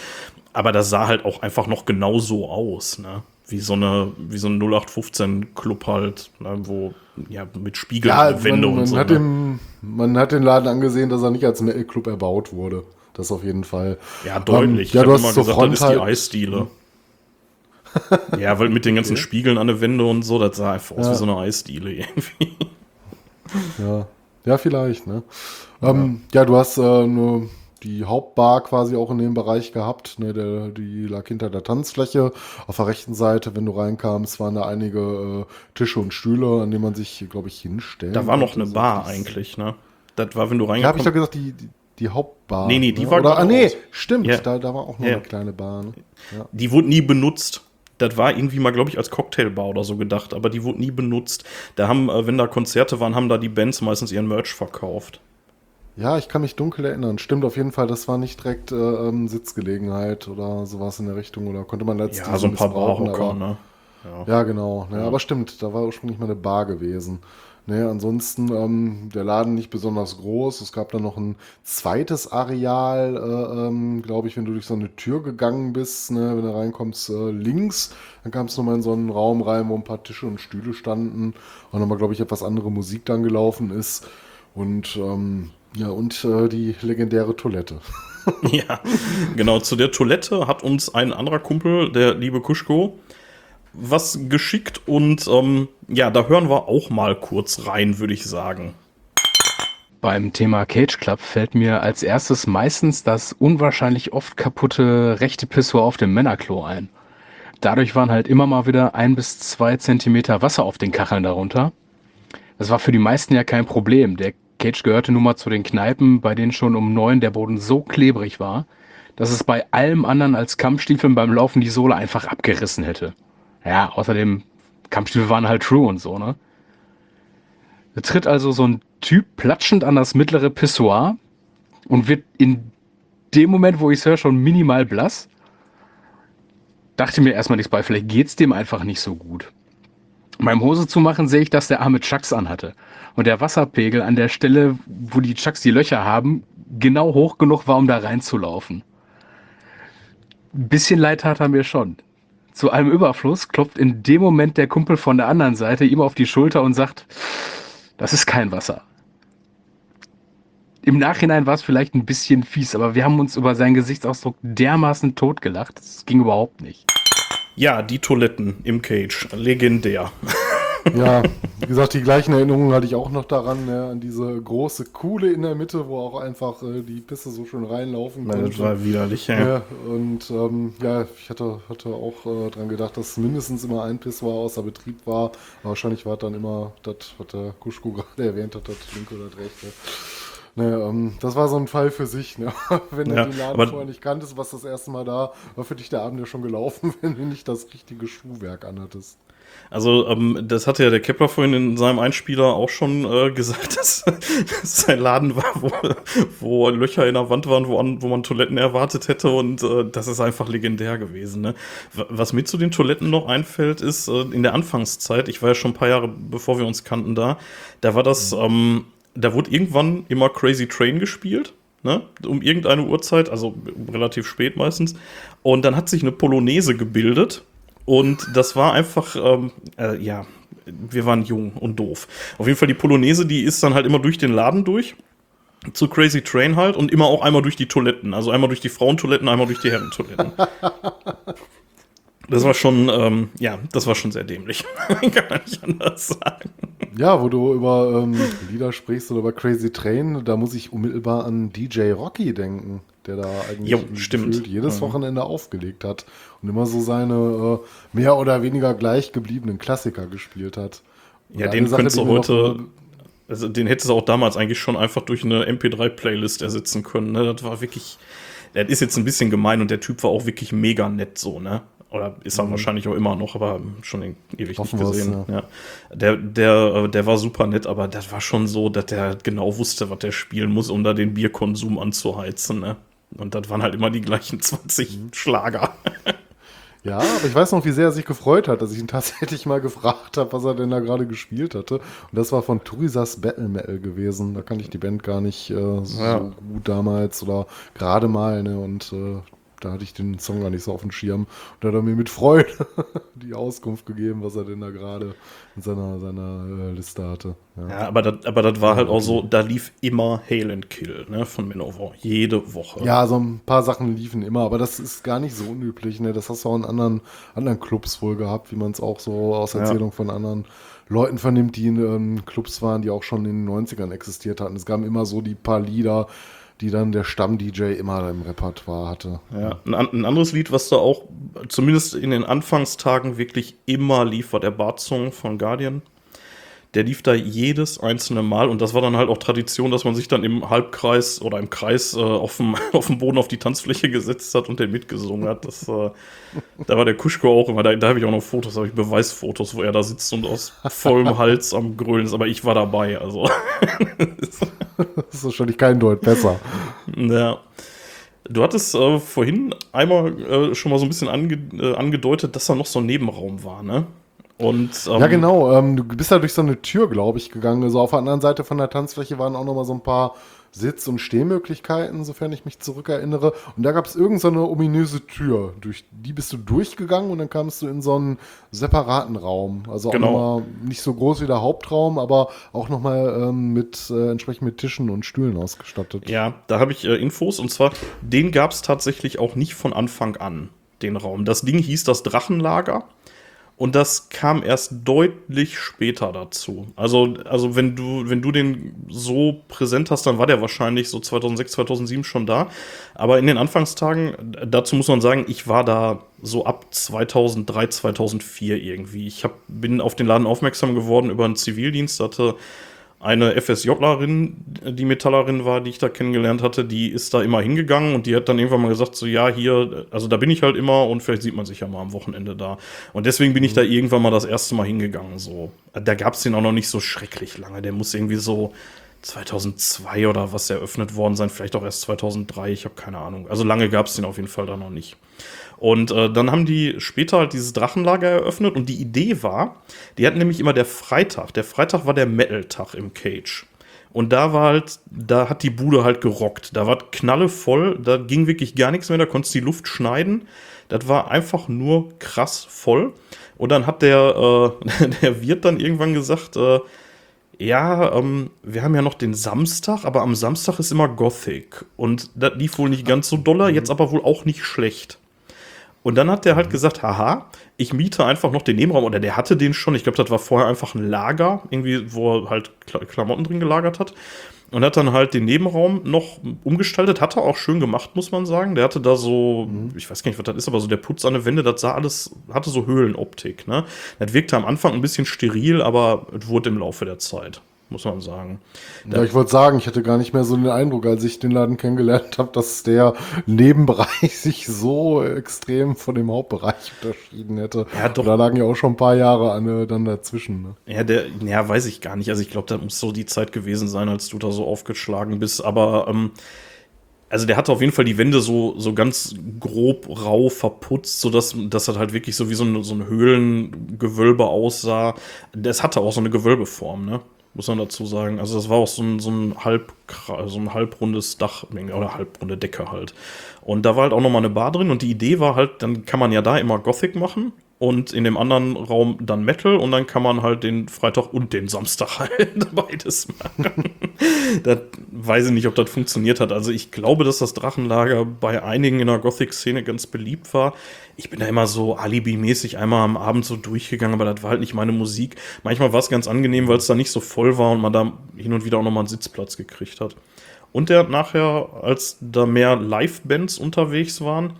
Aber das sah halt auch einfach noch genau so aus, ne? Wie so eine, wie so ein 0815-Club halt, ne? wo, ja, mit Spiegeln Ja, an der Wände und so. hat ne? dem, man hat den Laden angesehen, dass er nicht als Metal-Club erbaut wurde. Das auf jeden Fall. Ja, deutlich. Ähm, ja, ich du habe hast immer gesagt, Front das ist die Eisdiele. (laughs) ja, weil mit den ganzen Spiegeln an der Wände und so, das sah einfach aus Ja. wie so eine Eisdiele irgendwie. Ja, ja vielleicht, ne? Ja, ähm, ja du hast äh, nur die Hauptbar quasi auch in dem Bereich gehabt, ne? Der, die lag hinter der Tanzfläche. Auf der rechten Seite, wenn du reinkamst, waren da einige äh, Tische und Stühle, an denen man sich, glaube ich, hinstellen Da war noch eine Bar eigentlich, ne? Das war, wenn du Ja, habe ich doch gesagt, die, die, die Hauptbar. Nee, nee, die ne? war Oder, ah, nee, stimmt, Ja. da, da war auch noch Ja. eine kleine Bar, ne? Ja. Die wurde nie benutzt. Das war irgendwie mal, glaube ich, als Cocktailbar oder so gedacht, aber die wurde nie benutzt. Da haben, äh, wenn da Konzerte waren, haben da die Bands meistens ihren Merch verkauft. Ja, ich kann mich dunkel erinnern. Stimmt auf jeden Fall, das war nicht direkt äh, ähm, Sitzgelegenheit oder sowas in der Richtung. Oder konnte man letztlich Ja, so ein paar missbrauchen, Barhocker, ne? Ja, genau. Ne, Aber stimmt, da war ursprünglich mal eine Bar gewesen. Ne, ansonsten ähm, der Laden nicht besonders groß. Es gab dann noch ein zweites Areal, äh, ähm, glaube ich, wenn du durch so eine Tür gegangen bist, ne, wenn du reinkommst, äh, links, dann kamst du nochmal in so einen Raum rein, wo ein paar Tische und Stühle standen und nochmal, glaube ich, etwas andere Musik dann gelaufen ist. Und ähm, ja, und äh, die legendäre Toilette. (laughs) Ja, genau. Zu der Toilette hat uns ein anderer Kumpel, der liebe Kuschko, was geschickt und ähm, ja, da hören wir auch mal kurz rein, würde ich sagen. Beim Thema Cage Club fällt mir als erstes meistens das unwahrscheinlich oft kaputte rechte Pissoir auf dem Männerklo ein. Dadurch waren halt immer mal wieder ein bis zwei Zentimeter Wasser auf den Kacheln darunter. Das war für die meisten ja kein Problem. Der Cage gehörte nun mal zu den Kneipen, bei denen schon um neun der Boden so klebrig war, dass es bei allem anderen als Kampfstiefeln beim Laufen die Sohle einfach abgerissen hätte. Ja, außerdem, Kampfstiefel waren halt true und so, ne? Da tritt also so ein Typ platschend an das mittlere Pissoir und wird in dem Moment, wo ich es höre, schon minimal blass. Dachte mir erstmal nichts bei, vielleicht geht's dem einfach nicht so gut. Beim Hose zu machen sehe ich, dass der arme Chucks anhatte. Und der Wasserpegel an der Stelle, wo die Chucks die Löcher haben, genau hoch genug war, um da reinzulaufen. Ein bisschen leid tat er mir schon. Zu allem Überfluss klopft in dem Moment der Kumpel von der anderen Seite ihm auf die Schulter und sagt, das ist kein Wasser. Im Nachhinein war es vielleicht ein bisschen fies, aber wir haben uns über seinen Gesichtsausdruck dermaßen totgelacht. Das ging überhaupt nicht. Ja, die Toiletten im Cage, legendär. (laughs) Ja, wie gesagt, die gleichen Erinnerungen hatte ich auch noch daran, ne, an diese große Kuhle in der Mitte, wo auch einfach äh, die Pisse so schön reinlaufen Das konnte. war widerlich, ja. Ja, und ähm, ja, ich hatte, hatte auch äh, dran gedacht, dass mindestens immer ein Pissoir außer Betrieb war. Aber wahrscheinlich war dann immer das, was der Kuschku gerade (laughs) erwähnt hat, das linke oder das rechte. Ne, ähm, das war so ein Fall für sich. Ne? (laughs) Wenn Ja, du den Laden vorher nicht kanntest, was das erste Mal da, war für dich der Abend ja schon gelaufen, (laughs) wenn du nicht das richtige Schuhwerk anhattest. Also, ähm, das hatte ja der Kepler vorhin in seinem Einspieler auch schon äh, (laughs) gesagt, dass dass sein Laden war, wo, wo Löcher in der Wand waren, wo, an, wo man Toiletten erwartet hätte und äh, das ist einfach legendär gewesen. Ne? Was mir zu den Toiletten noch einfällt, ist äh, in der Anfangszeit, ich war ja schon ein paar Jahre, bevor wir uns kannten da, da war das, ähm, da wurde irgendwann immer Crazy Train gespielt. Ne? Um irgendeine Uhrzeit, also relativ spät meistens. Und dann hat sich eine Polonaise gebildet. Und das war einfach, ähm, äh, ja, wir waren jung und doof. Auf jeden Fall die Polonaise, die ist dann halt immer durch den Laden durch. Zu Crazy Train halt und immer auch einmal durch die Toiletten. Also einmal durch die Frauentoiletten, einmal durch die Herrentoiletten. (laughs) Das war schon, ähm, ja, das war schon sehr dämlich. (laughs) Kann man nicht anders sagen. Ja, wo du über ähm, Lieder sprichst oder über Crazy Train, da muss ich unmittelbar an DJ Rocky denken, der da eigentlich Jo, stimmt. jedes Ja. Wochenende aufgelegt hat und immer so seine äh, mehr oder weniger gleich gebliebenen Klassiker gespielt hat. Und Ja, den Sache, könntest du heute, also den hättest du auch damals eigentlich schon einfach durch eine MP3-Playlist ersetzen können. Ne? Das war wirklich, das ist jetzt ein bisschen gemein und der Typ war auch wirklich mega nett so, ne? Oder ist er wahrscheinlich auch immer noch, aber schon ewig nicht Mhm. Hoffen wir's, gesehen. ja. Ja. Der, der, der war super nett, aber das war schon so, dass der genau wusste, was der spielen muss, um da den Bierkonsum anzuheizen, ne? Und das waren halt immer die gleichen (laughs) 20 Mhm. Schlager. Ja, aber ich weiß noch, wie sehr er sich gefreut hat, dass ich ihn (laughs) tatsächlich mal gefragt habe, was er denn da gerade gespielt hatte. Und das war von Turisas Battle Metal gewesen. Da kann ich die Band gar nicht äh, so Ja. gut damals oder gerade mal. Ne? Und äh, da hatte ich den Song gar nicht so auf dem Schirm. Und da hat er mir mit Freude (laughs) die Auskunft gegeben, was er denn da gerade in seiner, seiner äh, Liste hatte. Ja. Ja, aber das, aber das war halt auch so, da lief immer Hail and Kill, ne, von Manowar. Jede Woche. Ja, so ein paar Sachen liefen immer, aber das ist gar nicht so unüblich. Ne? Das hast du auch in anderen, anderen Clubs wohl gehabt, wie man es auch so aus Ja. Erzählung von anderen Leuten vernimmt, die in ähm, Clubs waren, die auch schon in den 90ern existiert hatten. Es gab immer so die paar Lieder, die dann der Stamm-DJ immer im Repertoire hatte. Ja, ein, ein anderes Lied, was da auch zumindest in den Anfangstagen wirklich immer lief, war der Bartsong von Guardian. Der lief da jedes einzelne Mal und das war dann halt auch Tradition, dass man sich dann im Halbkreis oder im Kreis äh, auf, dem, (laughs) auf dem Boden auf die Tanzfläche gesetzt hat und der mitgesungen hat. Das, äh, da war der Kuschko auch immer, da, da habe ich auch noch Fotos, da habe ich Beweisfotos, wo er da sitzt und aus vollem Hals am Grölen ist, aber ich war dabei, also. (laughs) (laughs) Das ist wahrscheinlich kein Deut besser. Ja. Du hattest äh, vorhin einmal äh, schon mal so ein bisschen ange äh, angedeutet, dass da noch so ein Nebenraum war, ne? Und ähm, Ja, genau. Ähm, du bist da durch so eine Tür, glaube ich, gegangen. Also auf der anderen Seite von der Tanzfläche waren auch noch mal so ein paar Sitz- und Stehmöglichkeiten, sofern ich mich zurückerinnere. Und da gab es irgendeine so eine ominöse Tür. Durch die bist du durchgegangen und dann kamst du in so einen separaten Raum. Also auch Genau. noch mal nicht so groß wie der Hauptraum, aber auch noch mal ähm, mit äh, entsprechend mit Tischen und Stühlen ausgestattet. Ja, da habe ich äh, Infos und zwar, den gab es tatsächlich auch nicht von Anfang an, den Raum. Das Ding hieß das Drachenlager und das kam erst deutlich später dazu. Also, also wenn du, wenn du den so präsent hast, dann war der wahrscheinlich so 2006, 2007 schon da. Aber in den Anfangstagen, dazu muss man sagen, ich war da so ab 2003, 2004 irgendwie. Ich hab, bin auf den Laden aufmerksam geworden über einen Zivildienst, hatte eine FSJlerin, die Metallerin war, die ich da kennengelernt hatte, die ist da immer hingegangen und die hat dann irgendwann mal gesagt, so ja, hier, also da bin ich halt immer und vielleicht sieht man sich ja mal am Wochenende da. Und deswegen bin ich da irgendwann mal das erste Mal hingegangen. So. Da gab es den auch noch nicht so schrecklich lange. Der muss irgendwie so 2002 oder was eröffnet worden sein, vielleicht auch erst 2003, ich habe keine Ahnung. Also lange gab es den auf jeden Fall da noch nicht. Und äh, dann haben die später halt dieses Drachenlager eröffnet und die Idee war, die hatten nämlich immer der Freitag. Der Freitag war der Metal-Tag im Cage. Und da war halt, da hat die Bude halt gerockt. Da war Knalle voll, da ging wirklich gar nichts mehr, da konntest du die Luft schneiden. Das war einfach nur krass voll. Und dann hat der, äh, (laughs) der Wirt dann irgendwann gesagt, äh, ja, ähm, wir haben ja noch den Samstag, aber am Samstag ist immer Gothic. Und das lief wohl nicht ganz so doller, jetzt aber wohl auch nicht schlecht. Und dann hat der halt gesagt, haha, ich miete einfach noch den Nebenraum, oder der hatte den schon, ich glaube, das war vorher einfach ein Lager, irgendwie, wo er halt Kla- Klamotten drin gelagert hat. Und hat dann halt den Nebenraum noch umgestaltet, hat er auch schön gemacht, muss man sagen. Der hatte da so, ich weiß gar nicht, was das ist, aber so der Putz an der Wände, das sah alles, hatte so Höhlenoptik, ne? Das wirkte am Anfang ein bisschen steril, aber es wurde im Laufe der Zeit, muss man sagen. Ja, ich wollte sagen, ich hatte gar nicht mehr so den Eindruck, als ich den Laden kennengelernt habe, dass der Nebenbereich (laughs) sich so extrem von dem Hauptbereich unterschieden hätte. Ja, doch. Da lagen ja auch schon ein paar Jahre an, dann dazwischen. Ne? Ja, der, ja, weiß ich gar nicht. Also ich glaube, das muss so die Zeit gewesen sein, als du da so aufgeschlagen bist. Aber ähm, also der hatte auf jeden Fall die Wände so, so ganz grob rau verputzt, sodass dass das halt wirklich so wie so ein, so ein Höhlengewölbe aussah. Das hatte auch so eine Gewölbeform, ne? Muss man dazu sagen. Also das war auch so ein, so ein, halb, so ein halbrundes Dach oder halbrunde Decke halt. Und da war halt auch nochmal eine Bar drin und die Idee war halt, dann kann man ja da immer Gothic machen und in dem anderen Raum dann Metal und dann kann man halt den Freitag und den Samstag (laughs) halt beides machen. (laughs) das weiß ich nicht, ob das funktioniert hat. Also ich glaube, dass das Drachenlager bei einigen in der Gothic-Szene ganz beliebt war. Ich bin da immer so alibimäßig einmal am Abend so durchgegangen, aber das war halt nicht meine Musik. Manchmal war es ganz angenehm, weil es da nicht so voll war und man da hin und wieder auch nochmal einen Sitzplatz gekriegt hat. Und der hat nachher, als da mehr Live-Bands unterwegs waren,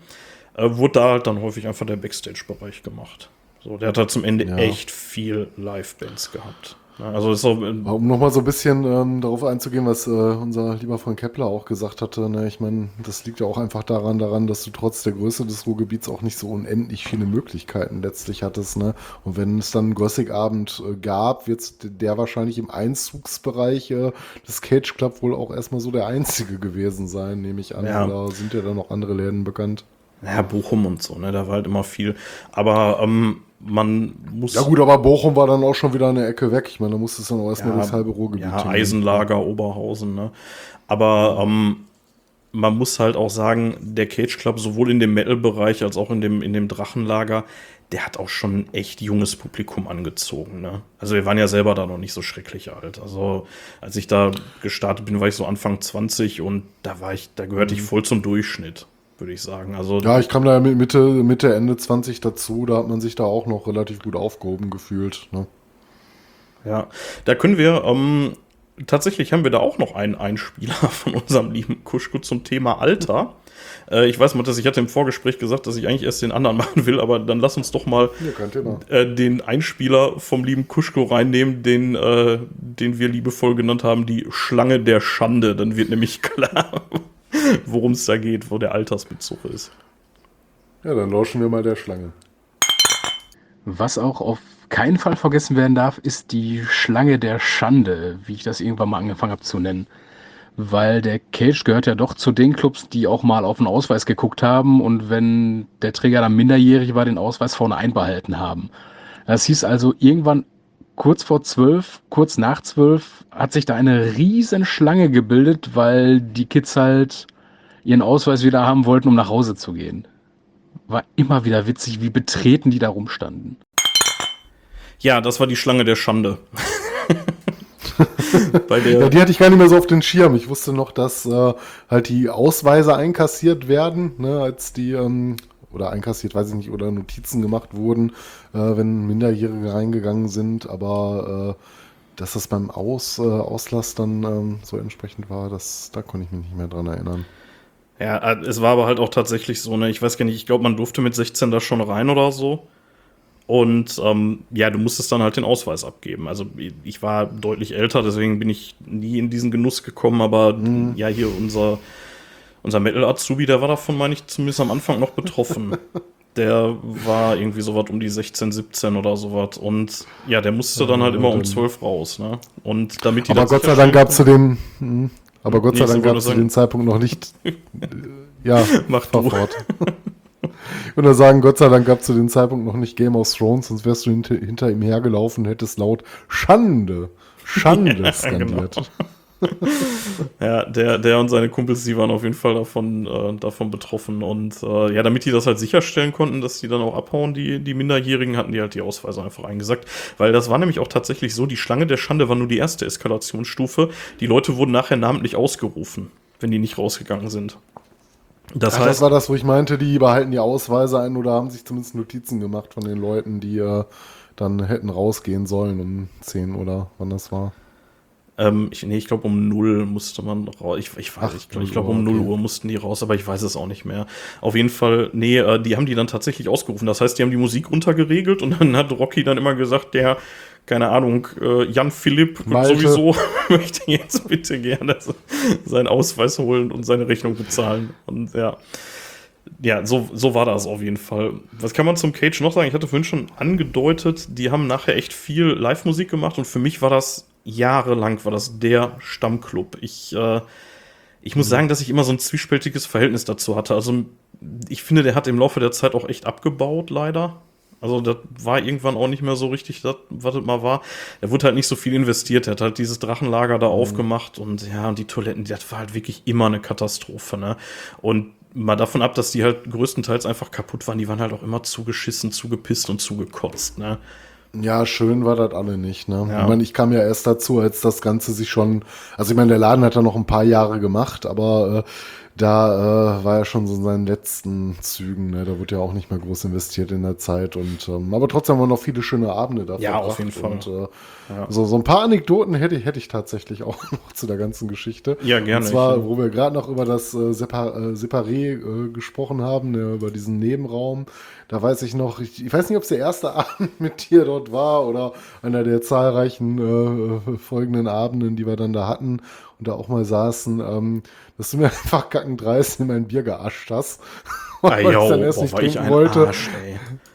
äh, wurde da halt dann häufig einfach der Backstage-Bereich gemacht. So, der hat halt zum Ende ja. echt viel Live-Bands gehabt. Also ist auch, um nochmal so ein bisschen ähm, darauf einzugehen, was äh, unser lieber Freund Kepler auch gesagt hatte, ne? ich meine, das liegt ja auch einfach daran, daran, dass du trotz der Größe des Ruhrgebiets auch nicht so unendlich viele Möglichkeiten letztlich hattest. Ne? Und wenn es dann einen Gothic-Abend äh, gab, wird der wahrscheinlich im Einzugsbereich äh, des Cage Club wohl auch erstmal so der einzige gewesen sein, nehme ich an. Ja. Da sind ja dann noch andere Läden bekannt. Naja, Bochum und so, ne? Da war halt immer viel. Aber ähm, man muss. Ja, gut, aber Bochum war dann auch schon wieder eine Ecke weg. Ich meine, da musste es dann auch erstmal ja, durchs halbe Ruhrgebiet. Ja, Eisenlager, Oberhausen, ne? Aber ähm, man muss halt auch sagen, der Cage Club, sowohl in dem Metal-Bereich als auch in dem, in dem Drachenlager, der hat auch schon ein echt junges Publikum angezogen. Ne? Also wir waren ja selber da noch nicht so schrecklich alt. Also als ich da gestartet bin, war ich so Anfang 20 und da war ich, da gehörte ich mhm. voll zum Durchschnitt würde ich sagen. Also, ja, ich kam da Mitte, Mitte, Ende 20 dazu, da hat man sich da auch noch relativ gut aufgehoben gefühlt. Ne? Ja, da können wir, ähm, tatsächlich haben wir da auch noch einen Einspieler (laughs) von unserem lieben Kuschku zum Thema Alter. Äh, ich weiß mal, dass ich hatte im Vorgespräch gesagt, dass ich eigentlich erst den anderen (laughs) machen will, aber dann lass uns doch mal ja, äh, den Einspieler vom lieben Kuschko reinnehmen, den, äh, den wir liebevoll genannt haben, die Schlange der Schande. Dann wird nämlich (laughs) klar, (laughs) worum es da geht, wo der Altersbezug ist. Ja, dann lauschen wir mal der Schlange. Was auch auf keinen Fall vergessen werden darf, ist die Schlange der Schande, wie ich das irgendwann mal angefangen habe zu nennen. Weil der Cage gehört ja doch zu den Clubs, die auch mal auf den Ausweis geguckt haben und wenn der Träger dann minderjährig war, den Ausweis vorne einbehalten haben. Das hieß also, irgendwann kurz vor zwölf, kurz nach zwölf, hat sich da eine riesen Schlange gebildet, weil die Kids halt ihren Ausweis wieder haben wollten, um nach Hause zu gehen. War immer wieder witzig, wie betreten die da rumstanden. Ja, das war die Schlange der Schande. (laughs) ja, die hatte ich gar nicht mehr so auf den Schirm. Ich wusste noch, dass äh, halt die Ausweise einkassiert werden, ne, als die ähm, oder einkassiert, weiß ich nicht, oder Notizen gemacht wurden, äh, wenn Minderjährige reingegangen sind, aber äh, dass das beim Aus, äh, Auslass dann ähm, so entsprechend war, das, da konnte ich mich nicht mehr dran erinnern. Ja, äh, es war aber halt auch tatsächlich so, ne, ich weiß gar nicht, ich glaube, man durfte mit 16 da schon rein oder so. Und ähm, ja, du musstest dann halt den Ausweis abgeben. Also ich war deutlich älter, deswegen bin ich nie in diesen Genuss gekommen, aber mhm. ja, hier unser unser Metal-Azubi, der war davon, meine ich, zumindest am Anfang noch betroffen. (laughs) der war irgendwie so was um die 16, 17 oder sowas. Und ja, der musste dann halt immer um 12 raus. Ne? Und damit die aber Gott sei Dank gab es zu dem, hm, aber Gott sei Dank gab es zu dem Zeitpunkt noch nicht. (laughs) ja, (laughs) macht fort. Ich würde sagen, Gott sei Dank gab es zu dem Zeitpunkt noch nicht Game of Thrones, sonst wärst du hinter, hinter ihm hergelaufen und hättest laut Schande, Schande ja, skandiert. Genau. (laughs) ja, der, der und seine Kumpels, die waren auf jeden Fall davon, äh, davon betroffen. Und äh, ja, damit die das halt sicherstellen konnten, dass die dann auch abhauen, die, die Minderjährigen, hatten die halt die Ausweise einfach eingesackt. Weil das war nämlich auch tatsächlich so, die Schlange der Schande war nur die erste Eskalationsstufe. Die Leute wurden nachher namentlich ausgerufen, wenn die nicht rausgegangen sind. Das, Ach, heißt, das war das, wo ich meinte, die behalten die Ausweise ein oder haben sich zumindest Notizen gemacht von den Leuten, die äh, dann hätten rausgehen sollen um 10 oder wann das war. Ähm, ich, nee, ich glaube um 0 musste man raus. Ich, ich, weiß, ich, ich glaube um 0 okay. Uhr mussten die raus, aber ich weiß es auch nicht mehr. Auf jeden Fall, nee, äh, die haben die dann tatsächlich ausgerufen. Das heißt, die haben die Musik runtergeregelt und dann hat Rocky dann immer gesagt, der, keine Ahnung, äh, Jan Philipp sowieso (laughs) möchte jetzt bitte gerne seinen Ausweis holen und seine Rechnung bezahlen. Und ja. Ja, so, so war das auf jeden Fall. Was kann man zum Cage noch sagen? Ich hatte vorhin schon angedeutet, die haben nachher echt viel Live-Musik gemacht und für mich war das jahrelang war das der Stammclub. Ich, äh, ich muss mhm. sagen, dass ich immer so ein zwiespältiges Verhältnis dazu hatte. Also ich finde, der hat im Laufe der Zeit auch echt abgebaut, leider. Also das war irgendwann auch nicht mehr so richtig, das, was das mal war. Er wurde halt nicht so viel investiert. Er hat halt dieses Drachenlager da mhm. aufgemacht und ja, und die Toiletten, das war halt wirklich immer eine Katastrophe, ne? Und mal davon ab, dass die halt größtenteils einfach kaputt waren, die waren halt auch immer zugeschissen, zugepisst und zugekotzt, ne? Ja, schön war das alle nicht. Ne? Ja. Ich meine, ich kam ja erst dazu, als das Ganze sich schon, also ich meine, der Laden hat ja noch ein paar Jahre gemacht, aber äh, da äh, war er schon so in seinen letzten Zügen. Ne? Da wurde ja auch nicht mehr groß investiert in der Zeit. Und ähm, aber trotzdem haben wir noch viele schöne Abende da Ja, auf jeden Fall. Und, äh, ja. so, so ein paar Anekdoten hätte ich, hätte ich tatsächlich auch (laughs) noch zu der ganzen Geschichte. Ja, gerne. Und zwar, wo wir gerade noch über das äh, Separ äh, Separé äh, gesprochen haben, ne, über diesen Nebenraum. Da weiß ich noch, ich, ich weiß nicht, ob es der erste (laughs) Abend mit dir dort war oder einer der zahlreichen äh, folgenden Abenden, die wir dann da hatten und da auch mal saßen, ähm, dass du mir (laughs) einfach kackendreist in mein Bier geascht hast. (laughs) weil ah, ich dann erst boah, nicht trinken wollte. Arsch,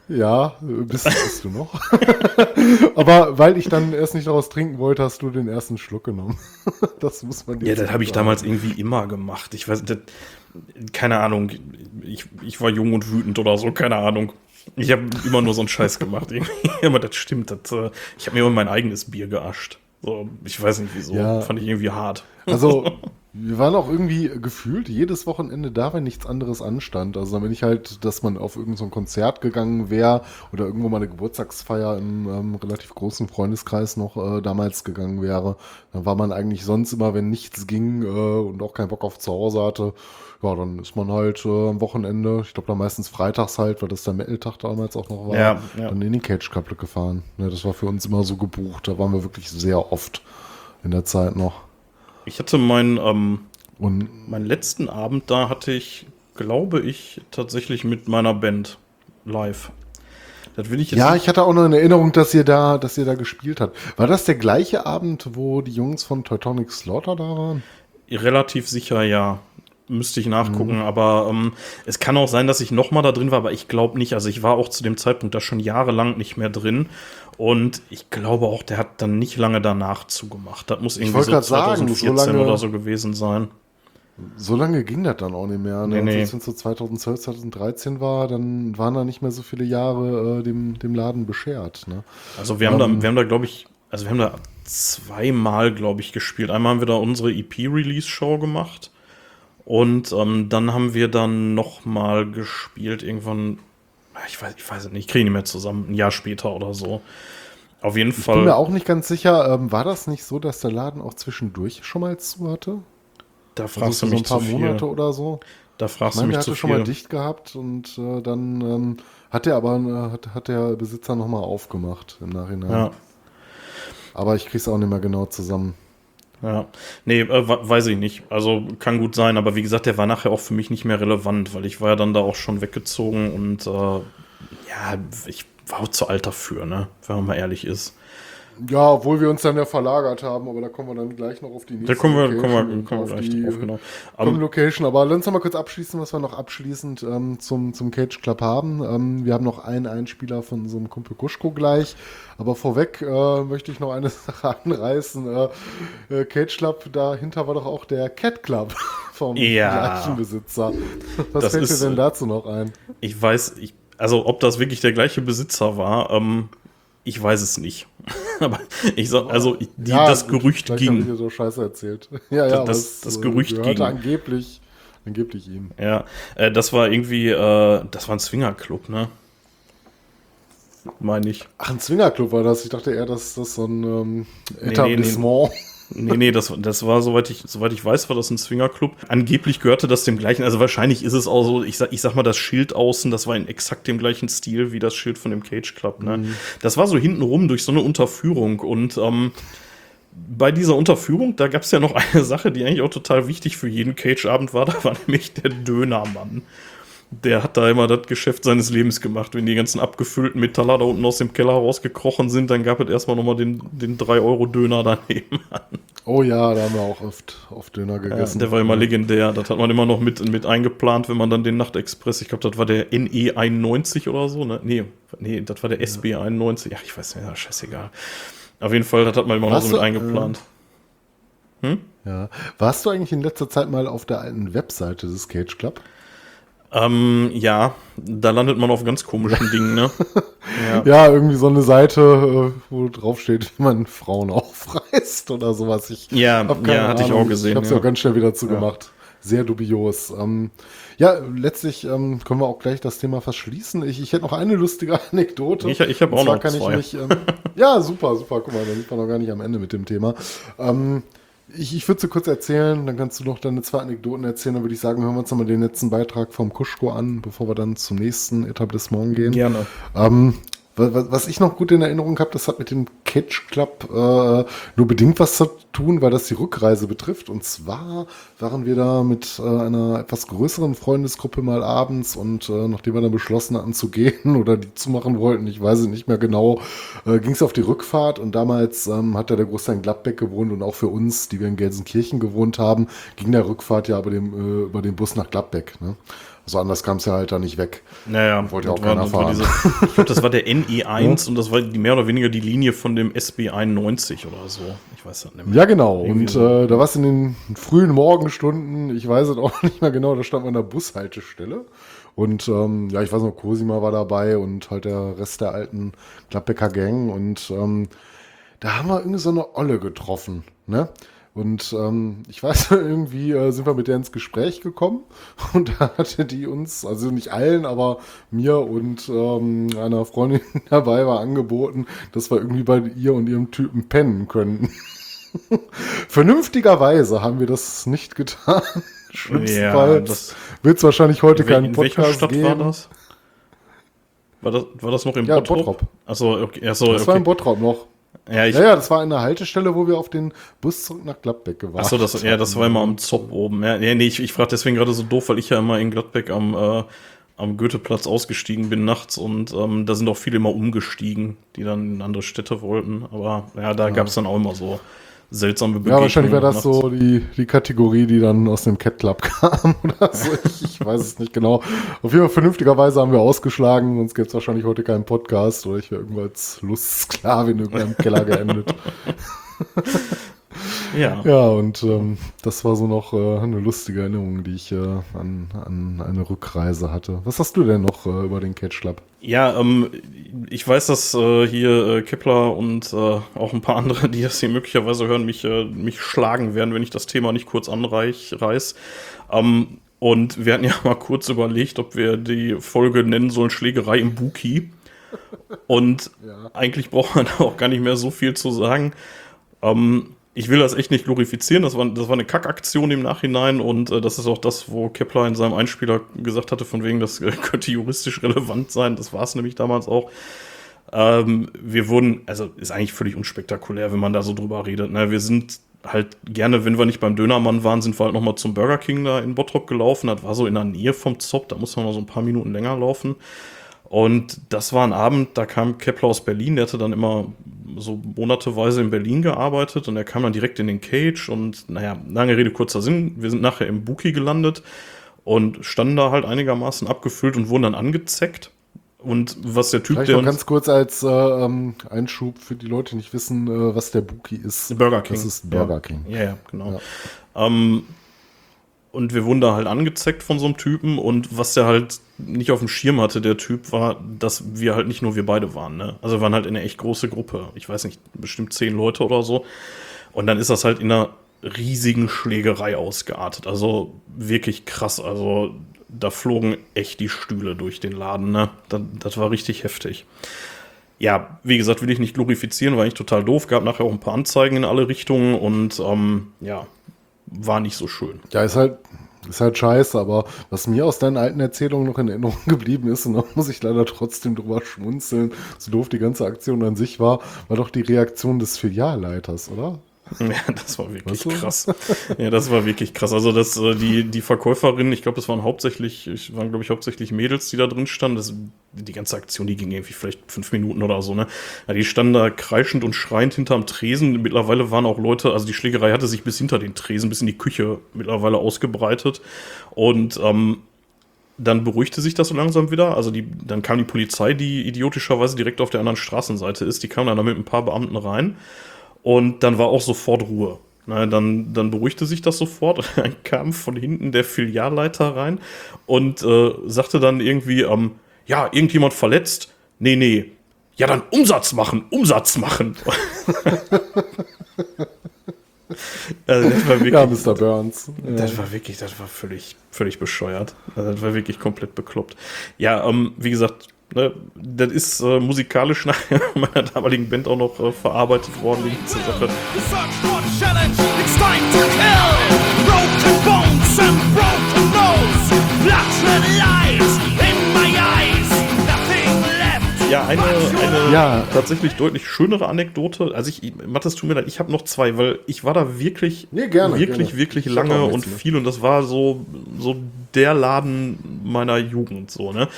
ja, bist, bist du noch. (laughs) Aber weil ich dann erst nicht daraus trinken wollte, hast du den ersten Schluck genommen. das muss man dir Ja, das habe ich damals irgendwie immer gemacht. Ich weiß, das, keine Ahnung. Ich, ich war jung und wütend oder so, keine Ahnung. Ich habe immer nur so einen Scheiß gemacht. Aber das stimmt. Das, äh, ich habe mir immer mein eigenes Bier geascht. So, ich weiß nicht wieso. Ja. Fand ich irgendwie hart. Also, (laughs) wir waren auch irgendwie gefühlt jedes Wochenende da, wenn nichts anderes anstand. Also, wenn ich halt, dass man auf irgendein so Konzert gegangen wäre oder irgendwo mal eine Geburtstagsfeier im ähm, relativ großen Freundeskreis noch äh, damals gegangen wäre, dann war man eigentlich sonst immer, wenn nichts ging äh, und auch keinen Bock auf zu Hause hatte, ja, dann ist man halt äh, am Wochenende, ich glaube da meistens freitags halt, weil das der Metal-Tag damals auch noch war, ja, ja. dann in den Cage Cup gefahren. Ja, das war für uns immer so gebucht. Da waren wir wirklich sehr oft in der Zeit noch. Ich hatte meinen, ähm, Und, meinen letzten Abend da hatte ich, glaube ich, tatsächlich mit meiner Band live. Das will ich jetzt ja, ich hatte auch noch in Erinnerung, dass ihr da, dass ihr da gespielt habt. War das der gleiche Abend, wo die Jungs von Teutonic Slaughter da waren? Relativ sicher, ja. Müsste ich nachgucken, mhm. aber ähm, es kann auch sein, dass ich noch mal da drin war, aber ich glaube nicht. Also ich war auch zu dem Zeitpunkt da schon jahrelang nicht mehr drin und ich glaube auch, der hat dann nicht lange danach zugemacht. Das muss irgendwie so 2014 sagen, so oder so gewesen sein. So lange ging das dann auch nicht mehr. Ne? Nee, nee. Als es so 2012, 2013 war, dann waren da nicht mehr so viele Jahre äh, dem, dem Laden beschert. Ne? Also wir haben ähm, da, wir haben da, glaube ich, also wir haben da zweimal, glaube ich, gespielt. Einmal haben wir da unsere EP-Release-Show gemacht. Und ähm, dann haben wir dann noch mal gespielt, irgendwann, ich weiß, ich weiß nicht, ich kriege nicht mehr zusammen, ein Jahr später oder so. Auf jeden ich Fall. Ich bin mir auch nicht ganz sicher, ähm, war das nicht so, dass der Laden auch zwischendurch schon mal zu hatte? Da also fragst also du mich so ein paar Monate oder so. Da fragst ich meine, du mich der hatte schon mal dicht gehabt und äh, dann ähm, hat der aber äh, hat, hat der Besitzer noch mal aufgemacht im Nachhinein. Ja. Aber ich krieg's auch nicht mehr genau zusammen. Ja, nee, äh, weiß ich nicht. Also kann gut sein, aber wie gesagt, der war nachher auch für mich nicht mehr relevant, weil ich war ja dann da auch schon weggezogen und äh, ja, ich war auch zu alt dafür, ne? Wenn man mal ehrlich ist. Ja, obwohl wir uns dann ja verlagert haben, aber da kommen wir dann gleich noch auf die nächste Da kommen wir, kommen wir, kommen wir gleich die, drauf, genau. Um, Location, aber lass uns mal kurz abschließen, was wir noch abschließend ähm, zum, zum Cage Club haben. Ähm, wir haben noch einen Einspieler von so einem Kumpel Guschko gleich, aber vorweg äh, möchte ich noch eine (laughs) Sache anreißen. Äh, äh, Cage Club, dahinter war doch auch der Cat Club (laughs) vom ja. gleichen Besitzer. Was das fällt ist, dir denn dazu noch ein? Ich weiß, ich, also ob das wirklich der gleiche Besitzer war, ähm, ich weiß es nicht. (laughs) aber ich sag, also die, ja, das gut, Gerücht ging. Ich dir so Scheiße erzählt. (laughs) ja, ja, das, das, das Gerücht ging. angeblich, angeblich ihm. Ja, äh, das war irgendwie, äh, das war ein Swingerclub, ne? Meine ich. Ach, ein Swingerclub war das. Ich dachte eher, dass das so ein ähm, Etablissement. Nee, nee, nee. Nee, nee, das, das war, soweit ich, soweit ich weiß, war das ein Swingerclub. Angeblich gehörte das dem gleichen, also wahrscheinlich ist es auch so, ich sag, ich sag mal, das Schild außen, das war in exakt dem gleichen Stil wie das Schild von dem Cage Club. Ne? Mhm. Das war so hintenrum durch so eine Unterführung und ähm, bei dieser Unterführung, da gab es ja noch (laughs) eine Sache, die eigentlich auch total wichtig für jeden Cage-Abend war, da war nämlich der Dönermann der hat da immer das Geschäft seines Lebens gemacht. Wenn die ganzen abgefüllten Metaller da unten aus dem Keller rausgekrochen sind, dann gab es erstmal nochmal den, den 3-Euro-Döner daneben. Oh ja, da haben wir auch oft, oft Döner gegessen. Ja, der war immer legendär. Das hat man immer noch mit, mit eingeplant, wenn man dann den Nachtexpress, ich glaube, das war der NE 91 oder so, ne? Nee, nee, das war der SB 91. Ja, ich weiß nicht, ja, scheißegal. Auf jeden Fall, das hat man immer noch so mit eingeplant. Äh, hm? Ja. Warst du eigentlich in letzter Zeit mal auf der alten Webseite des Cage Club? Ähm, ja, da landet man auf ganz komischen Dingen, ne? Ja. (laughs) ja. irgendwie so eine Seite, äh, wo drauf steht, wie man Frauen aufreißt oder sowas. Ich ja, ja hatte ich auch gesehen. Ich habe es ja. auch ganz schnell wieder zugemacht. Ja. Sehr dubios. Ähm, ja, letztlich ähm, können wir auch gleich das Thema verschließen. Ich, ich hätte noch eine lustige (laughs) Anekdote. Ich, ich habe auch noch kann zwei. Ich mich, ähm, (laughs) ja, super, super. Guck mal, da sind wir noch gar nicht am Ende mit dem Thema. Ähm, ich, ich würde sie kurz erzählen, dann kannst du noch deine zwei Anekdoten erzählen. Dann würde ich sagen, hören wir uns nochmal den letzten Beitrag vom Kuschko an, bevor wir dann zum nächsten Etablissement gehen. Gerne. Ähm, was ich noch gut in Erinnerung habe, das hat mit dem Catch Club äh, nur bedingt was zu tun, weil das die Rückreise betrifft. Und zwar waren wir da mit äh, einer etwas größeren Freundesgruppe mal abends und äh, nachdem wir dann beschlossen hatten zu gehen (laughs) oder die zu machen wollten, ich weiß es nicht mehr genau, äh, ging es auf die Rückfahrt und damals ähm, hat ja der Großteil in Gladbeck gewohnt und auch für uns, die wir in Gelsenkirchen gewohnt haben, ging der Rückfahrt ja über, dem, äh, über den Bus nach Gladbeck. Ne? So anders kam es ja halt da nicht weg. Naja, wollte ja auch keiner fahren. Diese, (laughs) ich glaube, das war der NE1 und das war die, mehr oder weniger die Linie von dem SB91 oder so. Ich weiß das nicht mehr. Ja, genau. Irgendwie und so. äh, da war es in den frühen Morgenstunden, ich weiß es (laughs) auch nicht mehr genau, da stand man an der Bushaltestelle. Und ähm, ja, ich weiß noch, Cosima war dabei und halt der Rest der alten Gladbecker Gang. Und ähm, da haben wir irgendwie so eine Olle getroffen. Ne? Und ähm, ich weiß, (laughs) irgendwie äh, sind wir mit der ins Gespräch gekommen (laughs) und da hatte die uns, also nicht allen, aber mir und ähm, einer Freundin (laughs) dabei war angeboten, dass wir irgendwie bei ihr und ihrem Typen pennen könnten. Vernünftigerweise haben wir das nicht getan. Schlimmstenfalls ja, wird es wahrscheinlich heute keinen Podcast in welcher Stadt geben. war das? War das, war das noch im ja, Bottrop? Bottrop. Achso, okay. Achso, das okay. war im Bottrop noch. Ja, ich, ja, ja, das war eine Haltestelle, wo wir auf den Bus zurück nach Gladbeck gewartet Achso, das, ja, das war immer am Zopp oben. Ja, nee, ich, ich frage deswegen gerade so doof, weil ich ja immer in Gladbeck am, äh, am Goetheplatz ausgestiegen bin nachts und ähm, da sind auch viele immer umgestiegen, die dann in andere Städte wollten. Aber ja, da ja. gab es dann auch immer so seltsame Begegnungen. Ja, wahrscheinlich wäre das so die, die Kategorie, die dann aus dem Cat Club (laughs) kam oder so. Ich, ich weiß es nicht genau. Auf jeden Fall vernünftigerweise haben wir ausgeschlagen, sonst gäbe es wahrscheinlich heute keinen Podcast oder ich wäre irgendwo als Lustsklavin in irgendeinem Keller geendet. (laughs) Ja. Ja, und ähm, das war so noch äh, eine lustige Erinnerung, die ich äh, an, an eine Rückreise hatte. Was hast du denn noch äh, über den Catch Club? Ja, ähm, ich weiß, dass äh, hier äh, Kepler und äh, auch ein paar andere, die das hier möglicherweise hören, mich, äh, mich schlagen werden, wenn ich das Thema nicht kurz anreiß. Ähm, und wir hatten ja mal kurz überlegt, ob wir die Folge nennen sollen Schlägerei im Buki. Und ja. eigentlich braucht man da auch gar nicht mehr so viel zu sagen. Ähm, ich will das echt nicht glorifizieren, das war, das war eine Kackaktion im Nachhinein und äh, das ist auch das, wo Kepler in seinem Einspieler gesagt hatte, von wegen, das äh, (laughs) könnte juristisch relevant sein. Das war es nämlich damals auch. Ähm, wir wurden, also ist eigentlich völlig unspektakulär, wenn man da so drüber redet. Ne? Wir sind halt gerne, wenn wir nicht beim Dönermann waren, sind wir halt nochmal zum Burger King da in Bottrop gelaufen. Das war so in der Nähe vom Zopp, da muss man mal so ein paar Minuten länger laufen. Und das war ein Abend, da kam Kepler aus Berlin, der hatte dann immer so monateweise in Berlin gearbeitet und er kam dann direkt in den Cage und naja, lange Rede, kurzer Sinn, wir sind nachher im Buki gelandet und standen da halt einigermaßen abgefüllt und wurden dann angezeckt. Und was der Typ, Vielleicht der. Noch ganz kurz als äh, ähm, Einschub für die Leute, die nicht wissen, äh, was der Buki ist. Burger King. Das ist Burger King. Ja, ja, genau. Ja. Ähm, und wir wurden da halt angezeckt von so einem Typen und was der halt nicht auf dem Schirm hatte, der Typ, war, dass wir halt nicht nur wir beide waren. Ne? Also wir waren halt in einer echt große Gruppe. Ich weiß nicht, bestimmt zehn Leute oder so. Und dann ist das halt in einer riesigen Schlägerei ausgeartet. Also wirklich krass. Also da flogen echt die Stühle durch den Laden. Ne? Das, das war richtig heftig. Ja, wie gesagt, will ich nicht glorifizieren, war eigentlich total doof. Gab nachher auch ein paar Anzeigen in alle Richtungen und ähm, ja, war nicht so schön. Ja, ist halt, ist halt scheiße, aber was mir aus deinen alten Erzählungen noch in Erinnerung (laughs) geblieben ist, und da muss ich leider trotzdem drüber schmunzeln, so doof die ganze Aktion an sich war, war doch die Reaktion des Filialleiters, oder? (laughs) Ja, das war wirklich krass. Ja, das war wirklich krass. Also das, äh, die, die Verkäuferin, ich glaube, es waren hauptsächlich, waren, glaube ich, hauptsächlich Mädels, die da drin standen. Das, die ganze Aktion, die ging irgendwie vielleicht fünf Minuten oder so, ne? Ja, die standen da kreischend und schreiend hinterm Tresen. Mittlerweile waren auch Leute, also die Schlägerei hatte sich bis hinter den Tresen, bis in die Küche mittlerweile ausgebreitet. Und ähm, dann beruhigte sich das so langsam wieder. Also die, dann kam die Polizei, die idiotischerweise direkt auf der anderen Straßenseite ist. Die kam dann da mit ein paar Beamten rein. Und dann war auch sofort Ruhe. Na, dann, dann beruhigte sich das sofort. (laughs) Dann kam von hinten der Filialleiter rein und äh, sagte dann irgendwie, ähm, ja, irgendjemand verletzt? Nee, nee. Ja, dann Umsatz machen, Umsatz machen. (laughs) also das war wirklich, Ja, Mr. Burns. Das war wirklich, das war völlig, völlig bescheuert. Also das war wirklich komplett bekloppt. Ja, ähm, wie gesagt, ne, das ist äh, musikalisch (laughs) nach meiner damaligen Band auch noch äh, verarbeitet worden, die ganze Sache. Broken bones and broken nose. Bloodshot lies Ja, eine, eine Ja. tatsächlich deutlich schönere Anekdote. Also ich, Mathis, tut mir leid, ich habe noch zwei, weil ich war da wirklich, Nee, gerne, wirklich, gerne. wirklich lange und mehr. viel und das war so, so der Laden meiner Jugend, so, ne?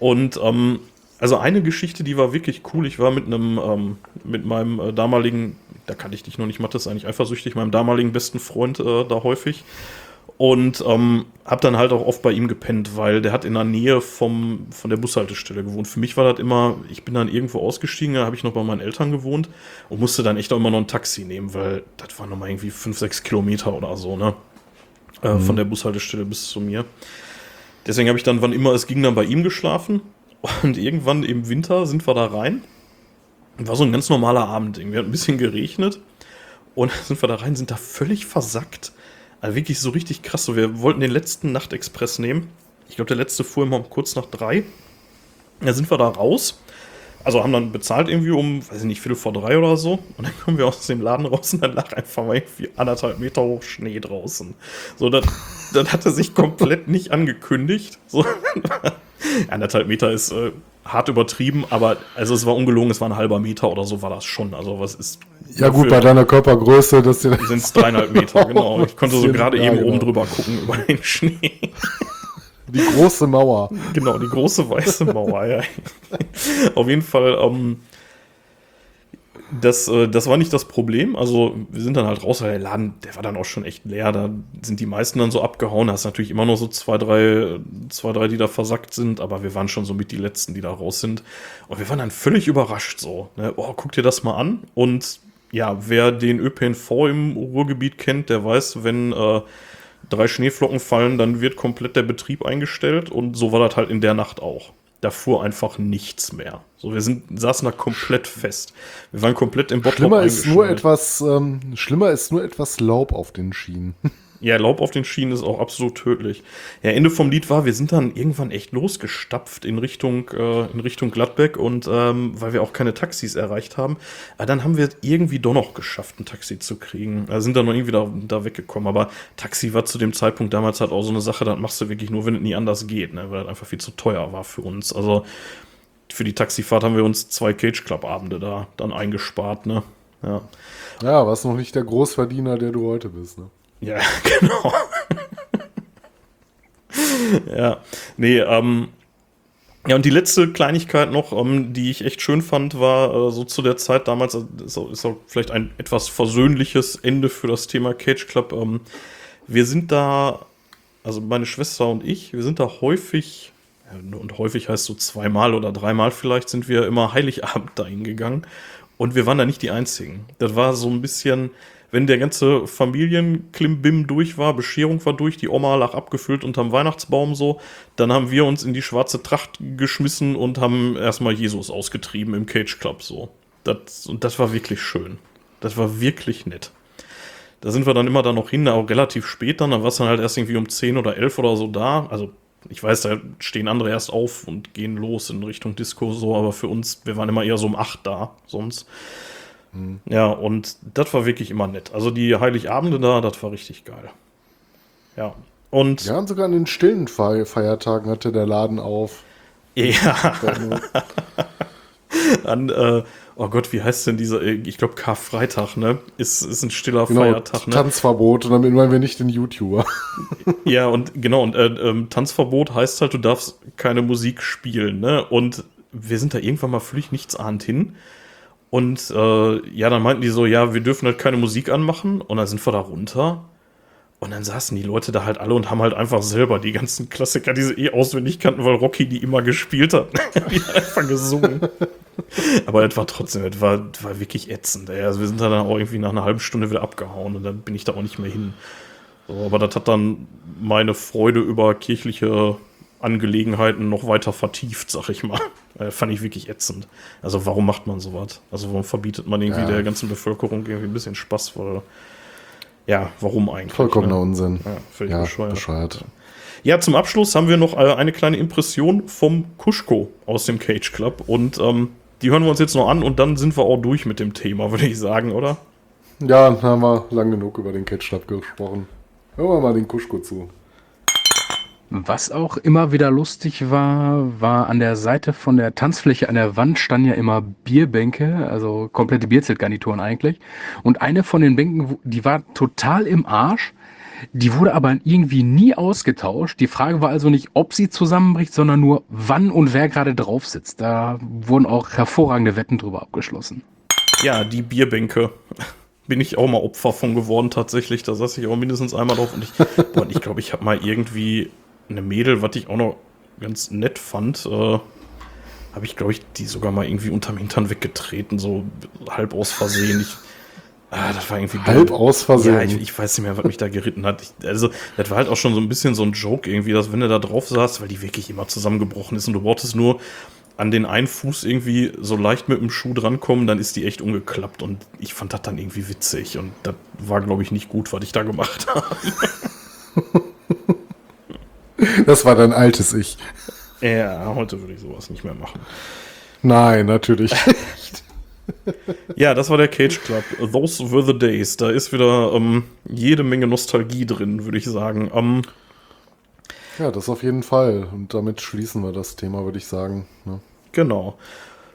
Und, ähm, also eine Geschichte, die war wirklich cool. Ich war mit einem, ähm, mit meinem äh, damaligen, da kannte ich dich noch nicht, Mathis, eigentlich eifersüchtig, meinem damaligen besten Freund äh, da häufig. Und ähm, hab dann halt auch oft bei ihm gepennt, weil der hat in der Nähe vom, von der Bushaltestelle gewohnt. Für mich war das immer, ich bin dann irgendwo ausgestiegen, da habe ich noch bei meinen Eltern gewohnt und musste dann echt auch immer noch ein Taxi nehmen, weil das waren nochmal irgendwie fünf, sechs Kilometer oder so, ne? Äh, Von der Bushaltestelle bis zu mir. Deswegen habe ich dann, wann immer es ging, dann bei ihm geschlafen. Und irgendwann im Winter sind wir da rein. War so ein ganz normaler Abend. Irgendwie hat ein bisschen geregnet. Und (laughs) sind wir da rein, sind da völlig versackt. Also wirklich so richtig krass. So, wir wollten den letzten Nachtexpress nehmen. Ich glaube, der letzte fuhr immer um kurz nach drei. Da sind wir da raus. Also haben dann bezahlt irgendwie um, weiß ich nicht, Viertel vor drei oder so. Und dann kommen wir aus dem Laden raus und dann lag einfach mal irgendwie anderthalb Meter hoch Schnee draußen. So, das, das hatte sich komplett nicht angekündigt. So, (laughs) anderthalb Meter ist äh, hart übertrieben, aber also es war ungelogen, es war ein halber Meter oder so war das schon. Also was ist. Ja, gut, bei deiner Körpergröße, dass sind es dreieinhalb Meter, (laughs) genau. Ich konnte so gerade eben oben drüber gucken über den Schnee. Die große Mauer. Genau, die große weiße Mauer, ja. (laughs) Auf jeden Fall, ähm, das, äh, das war nicht das Problem. Also, wir sind dann halt raus, weil der Laden, der war dann auch schon echt leer. Da sind die meisten dann so abgehauen. Da hast natürlich immer noch so zwei, drei, zwei, drei, die da versackt sind, aber wir waren schon so mit die letzten, die da raus sind. Und wir waren dann völlig überrascht so. Ne? Oh, guck dir das mal an. Und ja, wer den ÖPNV im Ruhrgebiet kennt, der weiß, wenn äh, drei Schneeflocken fallen, dann wird komplett der Betrieb eingestellt und so war das halt in der Nacht auch. Da fuhr einfach nichts mehr. So, wir sind, saßen da komplett fest. Wir waren komplett im Bottrop Schlimmer ist nur etwas, ähm, schlimmer ist nur etwas Laub auf den Schienen. (laughs) Ja, Laub auf den Schienen ist auch absolut tödlich. Ja, Ende vom Lied war, wir sind dann irgendwann echt losgestapft in Richtung, äh, in Richtung Gladbeck und ähm, weil wir auch keine Taxis erreicht haben, äh, dann haben wir irgendwie doch noch geschafft, ein Taxi zu kriegen. Also sind dann noch irgendwie da, da weggekommen. Aber Taxi war zu dem Zeitpunkt damals halt auch so eine Sache, das machst du wirklich nur, wenn es nie anders geht, ne? weil das einfach viel zu teuer war für uns. Also für die Taxifahrt haben wir uns zwei Cage Club Abende da dann eingespart, ne? Ja. Ja, warst noch nicht der Großverdiener, der du heute bist. Ne? Ja, (laughs) genau. ja, nee, ähm, ja, und die letzte Kleinigkeit noch, ähm, die ich echt schön fand, war äh, so zu der Zeit damals, äh, ist auch, ist auch vielleicht ein etwas versöhnliches Ende für das Thema Cage Club. Ähm, wir sind da, also meine Schwester und ich, wir sind da häufig, ja, und häufig heißt so zweimal oder dreimal vielleicht, sind wir immer Heiligabend dahin gegangen. Und wir waren da nicht die Einzigen. Das war so ein bisschen, wenn der ganze Familienklimbim durch war, Bescherung war durch, die Oma lag abgefüllt unterm Weihnachtsbaum so, dann haben wir uns in die schwarze Tracht geschmissen und haben erstmal Jesus ausgetrieben im Cage Club so. Das, und das war wirklich schön. Das war wirklich nett. Da sind wir dann immer dann noch hin, auch relativ spät dann, da war es dann halt erst irgendwie um 10 oder 11 oder so da. Also ich weiß, da stehen andere erst auf und gehen los in Richtung Disco so, aber für uns, wir waren immer eher so um 8 da sonst. Ja, und das war wirklich immer nett. Also die Heiligabende da, das war richtig geil. Ja. Und Ja, und sogar an den stillen Fe Feiertagen hatte der Laden auf. ja, (laughs) an, äh, oh Gott, wie heißt denn dieser, äh, ich glaube Karfreitag, ne? Ist, ist ein stiller Genau, Feiertag, ne? Tanzverbot und damit meinen wir nicht den YouTuber. (laughs) Ja, und genau, und äh, ähm, Tanzverbot heißt halt, du darfst keine Musik spielen, ne? Und wir sind da irgendwann mal völlig nichtsahnd hin. Und äh, ja, dann meinten die so, ja, wir dürfen halt keine Musik anmachen. Und dann sind wir da runter. Und dann saßen die Leute da halt alle und haben halt einfach selber die ganzen Klassiker, die sie eh auswendig kannten, weil Rocky die immer gespielt hat. (laughs) die hat einfach gesungen. Aber das war trotzdem, das war, das war wirklich ätzend. Ey. Also wir sind dann auch irgendwie nach einer halben Stunde wieder abgehauen und dann bin ich da auch nicht mehr hin. So, aber das hat dann meine Freude über kirchliche Angelegenheiten noch weiter vertieft, sag ich mal. Äh, fand ich wirklich ätzend. Also warum macht man sowas? Also warum verbietet man irgendwie Ja. der ganzen Bevölkerung irgendwie ein bisschen Spaß? Weil, ja, warum eigentlich? Vollkommener ne? Unsinn. Ja, völlig Ja, bescheuert. bescheuert. Ja, zum Abschluss haben wir noch äh, eine kleine Impression vom Kuschko aus dem Cage Club. Und ähm, die hören wir uns jetzt noch an und dann sind wir auch durch mit dem Thema, würde ich sagen, oder? Ja, dann haben wir lang genug über den Catch Club gesprochen. Hören wir mal den Kuschko zu. Was auch immer wieder lustig war, war an der Seite von der Tanzfläche an der Wand standen ja immer Bierbänke, also komplette Bierzeltgarnituren eigentlich. Und eine von den Bänken, die war total im Arsch. Die wurde aber irgendwie nie ausgetauscht. Die Frage war also nicht, ob sie zusammenbricht, sondern nur, wann und wer gerade drauf sitzt. Da wurden auch hervorragende Wetten drüber abgeschlossen. Ja, die Bierbänke. (laughs) Bin ich auch mal Opfer von geworden, tatsächlich. Da saß ich auch mindestens einmal drauf. Und ich boah, ich, glaube, ich habe mal irgendwie eine Mädel, was ich auch noch ganz nett fand, äh, habe ich, glaube ich, die sogar mal irgendwie unterm Hintern weggetreten, so halb aus Versehen. Ich, ah, das war irgendwie Halb dumm. aus Versehen. Ja, ich, ich weiß nicht mehr, was mich da geritten hat. Ich, also, das war halt auch schon so ein bisschen so ein Joke irgendwie, dass wenn du da drauf saß, weil die wirklich immer zusammengebrochen ist und du brauchtest nur an den einen Fuß irgendwie so leicht mit dem Schuh drankommen, dann ist die echt umgeklappt und ich fand das dann irgendwie witzig und das war, glaube ich, nicht gut, was ich da gemacht (laughs) habe. Das war dein altes Ich. Ja, heute würde ich sowas nicht mehr machen. Nein, natürlich. Ja, das war der Cage Club. Those were the days. Da ist wieder ähm, jede Menge Nostalgie drin, würde ich sagen. Ähm, ja, das auf jeden Fall. Und damit schließen wir das Thema, würde ich sagen. Ne? Genau.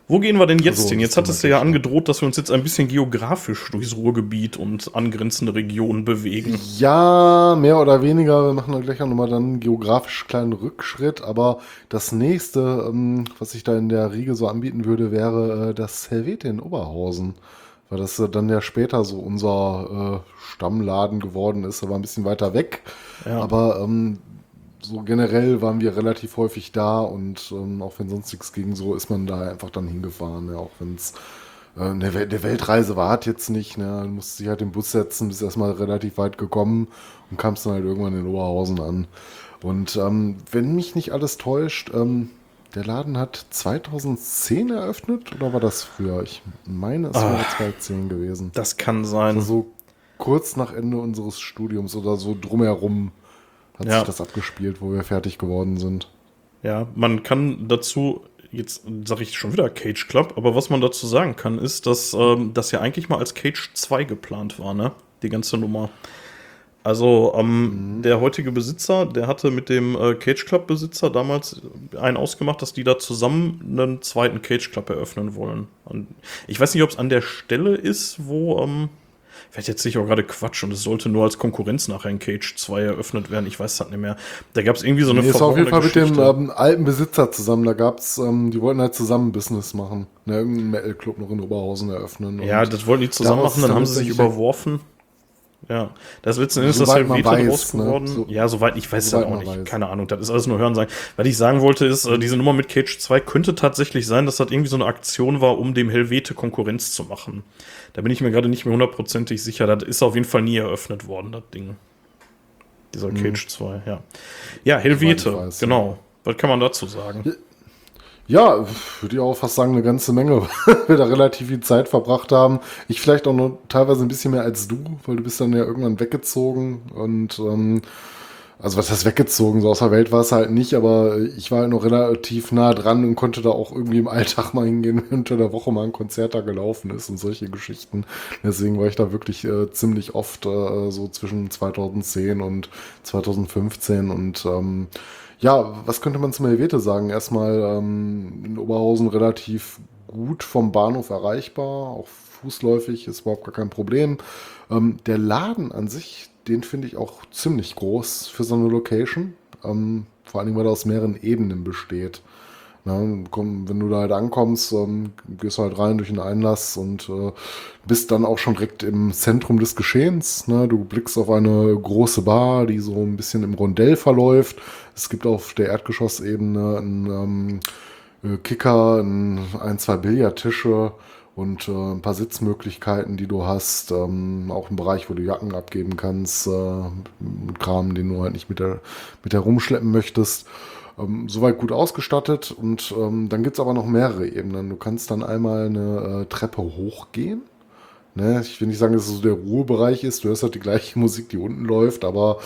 Wo gehen wir denn jetzt Also, hin? Jetzt hattest du ja angedroht, dass wir uns jetzt ein bisschen geografisch durchs Ruhrgebiet und angrenzende Regionen bewegen. Ja, mehr oder weniger. Wir machen da gleich auch nochmal dann einen geografisch kleinen Rückschritt. Aber das nächste, ähm, was ich da in der Riege so anbieten würde, wäre äh, das Helvete in Oberhausen. Weil das äh, dann ja später so unser äh, Stammladen geworden ist. Er war ein bisschen weiter weg. Ja. Aber ähm, so generell waren wir relativ häufig da und ähm, auch wenn sonst nichts ging, so ist man da einfach dann hingefahren. Ja, auch wenn es äh, eine, Wel- eine Weltreise war es jetzt nicht. Ne? Du musst dich halt im Bus setzen, bist erstmal relativ weit gekommen und kamst dann halt irgendwann in Oberhausen an. Und ähm, wenn mich nicht alles täuscht, ähm, der Laden hat 2010 eröffnet oder war das früher? Ich meine, es wäre 2010 gewesen. Das kann sein. Also so kurz nach Ende unseres Studiums oder so drumherum hat Ja. sich das abgespielt, wo wir fertig geworden sind. Ja, man kann dazu, jetzt sage ich schon wieder Cage Club, aber was man dazu sagen kann, ist, dass ähm, das ja eigentlich mal als Cage 2 geplant war, ne? Die ganze Nummer. Also ähm, der heutige Besitzer, der hatte mit dem äh, Cage Club Besitzer damals einen ausgemacht, dass die da zusammen einen zweiten Cage Club eröffnen wollen. Und ich weiß nicht, ob es an der Stelle ist, wo ähm, Vielleicht jetzt sicher auch gerade Quatsch und es sollte nur als Konkurrenz nachher in Cage 2 eröffnet werden. Ich weiß das nicht mehr. Da gab es irgendwie so eine Nee, ist auf jeden Fall verworrene mit dem Geschichte. ähm, alten Besitzer zusammen. Da gab's, ähm, die wollten halt zusammen Business machen. Ne, irgendeinen Metal-Club noch in Oberhausen eröffnen. Ja, das wollten die zusammen machen, dann haben sie sich überworfen. Ja, das ist letzten Endes das Soweit man Helvete weiß, draus ne? geworden. So- ja, soweit ich weiß es auch nicht. weiß. Keine Ahnung, das ist alles nur Hören sein. Was ich sagen wollte, ist, äh, diese Nummer mit Cage 2 könnte tatsächlich sein, dass das irgendwie so eine Aktion war, um dem Helvete Konkurrenz zu machen. Da bin ich mir gerade nicht mehr hundertprozentig sicher. Das ist auf jeden Fall nie eröffnet worden, das Ding. Dieser Cage 2, ja. Ja, Helvete, Mhm. weiß, genau. Was kann man dazu sagen? Ja, würde ich auch fast sagen, eine ganze Menge, (laughs) weil wir da relativ viel Zeit verbracht haben. Ich vielleicht auch noch teilweise ein bisschen mehr als du, weil du bist dann ja irgendwann weggezogen und ähm, also was heißt weggezogen, so aus der Welt war es halt nicht, aber ich war halt noch relativ nah dran und konnte da auch irgendwie im Alltag mal hingehen, (laughs) wenn unter der Woche mal ein Konzert da gelaufen ist und solche Geschichten. Deswegen war ich da wirklich äh, ziemlich oft äh, so zwischen 2010 und 2015 und ähm, ja, was könnte man zum Helvete sagen? Erstmal ähm, in Oberhausen relativ gut vom Bahnhof erreichbar, auch fußläufig ist überhaupt gar kein Problem. Ähm, der Laden an sich, den finde ich auch ziemlich groß für so eine Location. Ähm, vor Dingen, weil er aus mehreren Ebenen besteht. Na, komm, wenn du da halt ankommst, ähm, gehst halt rein durch den Einlass und äh, bist dann auch schon direkt im Zentrum des Geschehens. Ne? Du blickst auf eine große Bar, die so ein bisschen im Rondell verläuft. Es gibt auf der Erdgeschossebene ein, ähm, äh, Kicker, ein, ein, zwei Billardtische und äh, ein paar Sitzmöglichkeiten, die du hast. Ähm, auch ein Bereich, wo du Jacken abgeben kannst, äh, Kram, den du halt nicht mit, der, mit herumschleppen möchtest. Ähm, soweit gut ausgestattet und ähm, dann gibt's aber noch mehrere Ebenen. Du kannst dann einmal eine äh, Treppe hochgehen Ne, ich will nicht sagen, dass es so der Ruhebereich ist. Du hörst halt die gleiche (laughs) Musik, die unten läuft, aber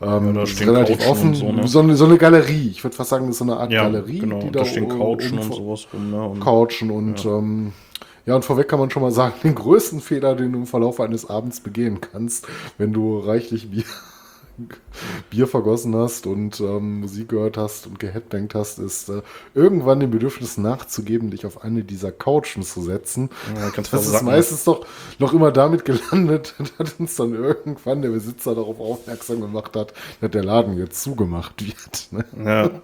ähm, ja, ist relativ offen. So, ne? so, eine, so, eine, Galerie. Ich würde fast sagen, das ist so eine Art ja, Galerie. Genau. Die da, da stehen Couchen und sowas rum. Ne? Und, Couchen und ja. Ähm, ja, und vorweg kann man schon mal (laughs) sagen, den größten Fehler, den du im Verlauf eines Abends begehen kannst, wenn du reichlich Bier (laughs) Bier vergossen hast und ähm, Musik gehört hast und geheadbangt hast, ist äh, irgendwann dem Bedürfnis nachzugeben, dich auf eine dieser Couchen zu setzen. Ja, das ist meistens doch noch immer damit gelandet, (laughs) dass uns dann irgendwann der Besitzer darauf aufmerksam gemacht hat, dass der Laden jetzt zugemacht wird. Ne? Ja. (laughs)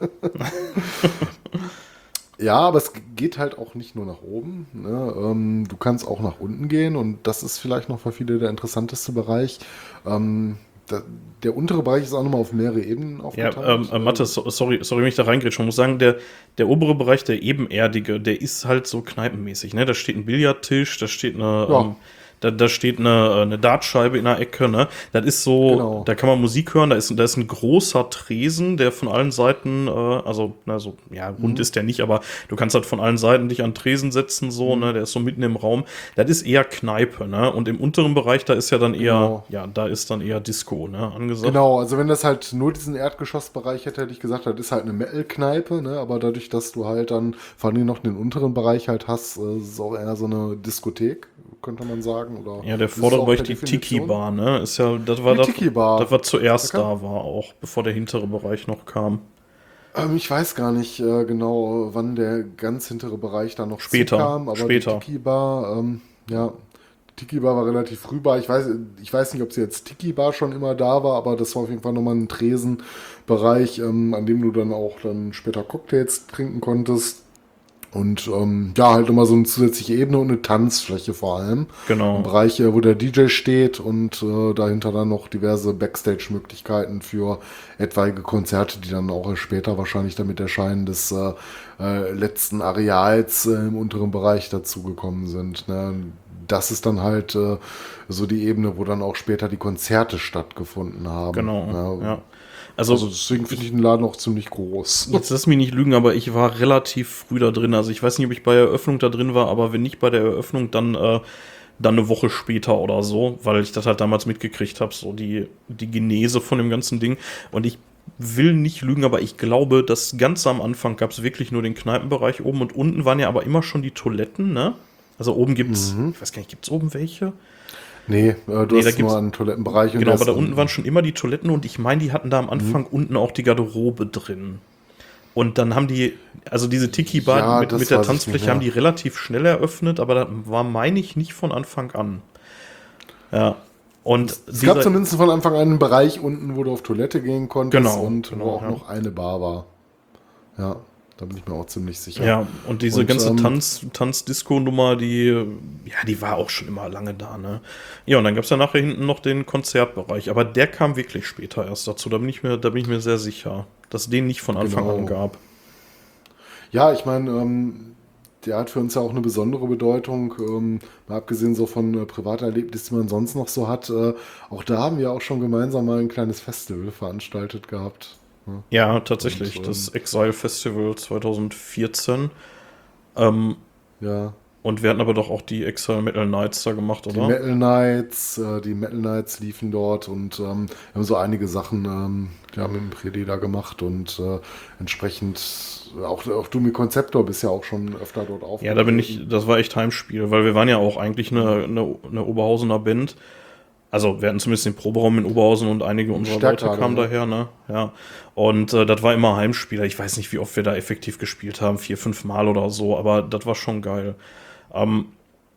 Ja, aber es geht halt auch nicht nur nach oben. Ne? Ähm, du kannst auch nach unten gehen und das ist vielleicht noch für viele der interessanteste Bereich. Ähm, da, der untere Bereich ist auch nochmal auf mehrere Ebenen aufgeteilt. Ja, ähm, äh, Mathe, sorry, sorry, wenn ich da reingrätsche. Man muss sagen, der, der obere Bereich, der ebenerdige, der ist halt so kneipenmäßig. Ne? Da steht ein Billardtisch, da steht eine, ja. ähm, da, da steht eine, eine Dartscheibe in der Ecke, ne? Das ist so, genau. da kann man Musik hören, da ist, da ist ein großer Tresen, der von allen Seiten, äh, also, na, so, ja, rund mhm. ist der nicht, aber du kannst halt von allen Seiten dich an Tresen setzen, so, mhm. ne? Der ist so mitten im Raum. Das ist eher Kneipe, ne? Und im unteren Bereich, da ist ja dann eher, genau. ja, da ist dann eher Disco, ne? Angesagt. Genau, also wenn das halt nur diesen Erdgeschossbereich hätte, hätte ich gesagt, das ist halt eine Metal-Kneipe, ne? Aber dadurch, dass du halt dann vor allem noch den unteren Bereich halt hast, äh, ist es auch eher so eine Diskothek könnte man sagen. Oder ja, der vordere Bereich, die Tiki-Bar, ne? Ist ja, das war, das, das war zuerst da, war auch, bevor der hintere Bereich noch kam. Ähm, ich weiß gar nicht äh, genau, wann der ganz hintere Bereich da noch später, kam, aber später. die Tiki-Bar, ähm, ja, Tiki-Bar war relativ früh bei. Ich weiß, ich weiß nicht, ob sie jetzt Tiki-Bar schon immer da war, aber das war auf jeden Fall nochmal ein Tresenbereich, ähm, an dem du dann auch dann später Cocktails trinken konntest. Und ähm, ja, halt immer so eine zusätzliche Ebene und eine Tanzfläche vor allem. Genau. Ein Bereich, wo der DJ steht und äh, dahinter dann noch diverse Backstage-Möglichkeiten für etwaige Konzerte, die dann auch später wahrscheinlich damit Erscheinen des äh, äh, letzten Areals äh, im unteren Bereich dazugekommen sind. Ne? Das ist dann halt äh, so die Ebene, wo dann auch später die Konzerte stattgefunden haben. Genau. Ne? Ja. Also, also deswegen finde ich den Laden auch ziemlich groß. (laughs) Jetzt lass mich nicht lügen, aber ich war relativ früh da drin. Also ich weiß nicht, ob ich bei der Eröffnung da drin war, aber wenn nicht bei der Eröffnung, dann, äh, dann eine Woche später oder so, weil ich das halt damals mitgekriegt habe, so die, die Genese von dem ganzen Ding. Und ich will nicht lügen, aber ich glaube, dass ganz am Anfang gab es wirklich nur den Kneipenbereich oben und unten waren ja aber immer schon die Toiletten, ne? Also oben gibt's, mhm. ich weiß gar nicht, gibt es oben welche? Nee, äh, du nee, hast nur einen Toilettenbereich. Genau, aber da unten waren schon immer die Toiletten und ich meine, die hatten da am mhm. Anfang mhm. unten auch die Garderobe drin. Und dann haben die, also diese Tiki-Bar ja, mit, mit der Tanzfläche haben die relativ schnell eröffnet, aber das war, meine ich, nicht von Anfang an. Ja. Und es gab zumindest von Anfang an einen Bereich unten, wo du auf Toilette gehen konntest genau, und genau, wo auch ja. noch eine Bar war. Ja. Da bin ich mir auch ziemlich sicher. Ja, und diese und, ganze ähm, Tanz, Tanz-Disco-Nummer, die, ja, die war auch schon immer lange da, ne? Ja, und dann gab es ja nachher hinten noch den Konzertbereich, aber der kam wirklich später erst dazu. Da bin ich mir, da bin ich mir sehr sicher, dass es den nicht von Anfang genau. an gab. Ja, ich meine, ähm, der hat für uns ja auch eine besondere Bedeutung, ähm, mal abgesehen so von äh, Privaterlebnissen, die man sonst noch so hat. Äh, auch da haben wir auch schon gemeinsam mal ein kleines Festival veranstaltet gehabt. Ja, tatsächlich. Und, das Exile Festival 2014. Ähm, ja. Und wir hatten aber doch auch die Exile Metal Nights da gemacht, oder? Die Metal Nights, äh, die Metal Nights liefen dort und ähm, wir haben so einige Sachen ähm, ja, mit dem Predi da gemacht und äh, entsprechend auch, auch du mit Konzeptor bist ja auch schon öfter dort auf. Ja, da bin ich, das war echt Heimspiel, weil wir waren ja auch eigentlich eine, eine, eine Oberhausener Band also wir hatten zumindest den Proberaum in Oberhausen und einige unserer Leute kamen ne? daher, ne? Ja. Und äh, das war immer Heimspieler. Ich weiß nicht, wie oft wir da effektiv gespielt haben, vier, fünf Mal oder so, aber das war schon geil. Ähm,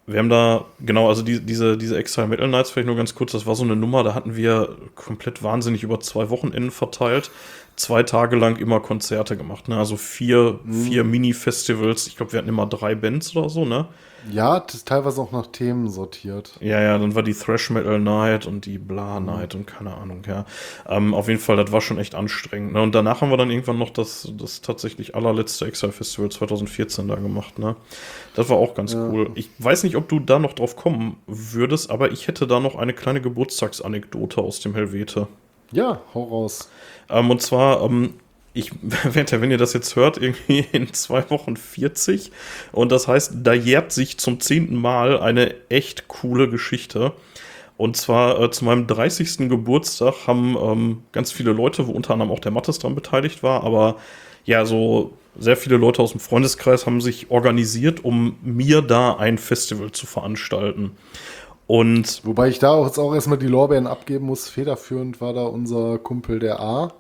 wir haben da, genau, also die, diese, diese Exile Metal Nights, vielleicht nur ganz kurz, das war so eine Nummer, da hatten wir komplett wahnsinnig über zwei Wochenenden verteilt, zwei Tage lang immer Konzerte gemacht, ne? Also vier, mhm. vier Mini-Festivals, ich glaube, wir hatten immer drei Bands oder so, ne? Ja, t- teilweise auch nach Themen sortiert. Ja, ja, dann war die Thrash Metal Night und die Bla Night und keine Ahnung, ja. Ähm, auf jeden Fall, das war schon echt anstrengend. Ne? Und danach haben wir dann irgendwann noch das, das tatsächlich allerletzte Exile Festival 2014 da gemacht, ne? Das war auch ganz cool. Ich weiß nicht, ob du da noch drauf kommen würdest, aber ich hätte da noch eine kleine Geburtstagsanekdote aus dem Helvete. Ja, hau raus. Ähm, und zwar, ähm, ich (laughs) ja, wenn ihr das jetzt hört, irgendwie (laughs) in zwei Wochen 40. Und das heißt, da jährt sich zum zehnten Mal eine echt coole Geschichte. Und zwar äh, zu meinem 30. Geburtstag haben ähm, ganz viele Leute, wo unter anderem auch der Mattes dran beteiligt war, aber ja, so sehr viele Leute aus dem Freundeskreis haben sich organisiert, um mir da ein Festival zu veranstalten. Und Wobei ich da auch jetzt auch erstmal die Lorbeeren abgeben muss. Federführend war da unser Kumpel der A.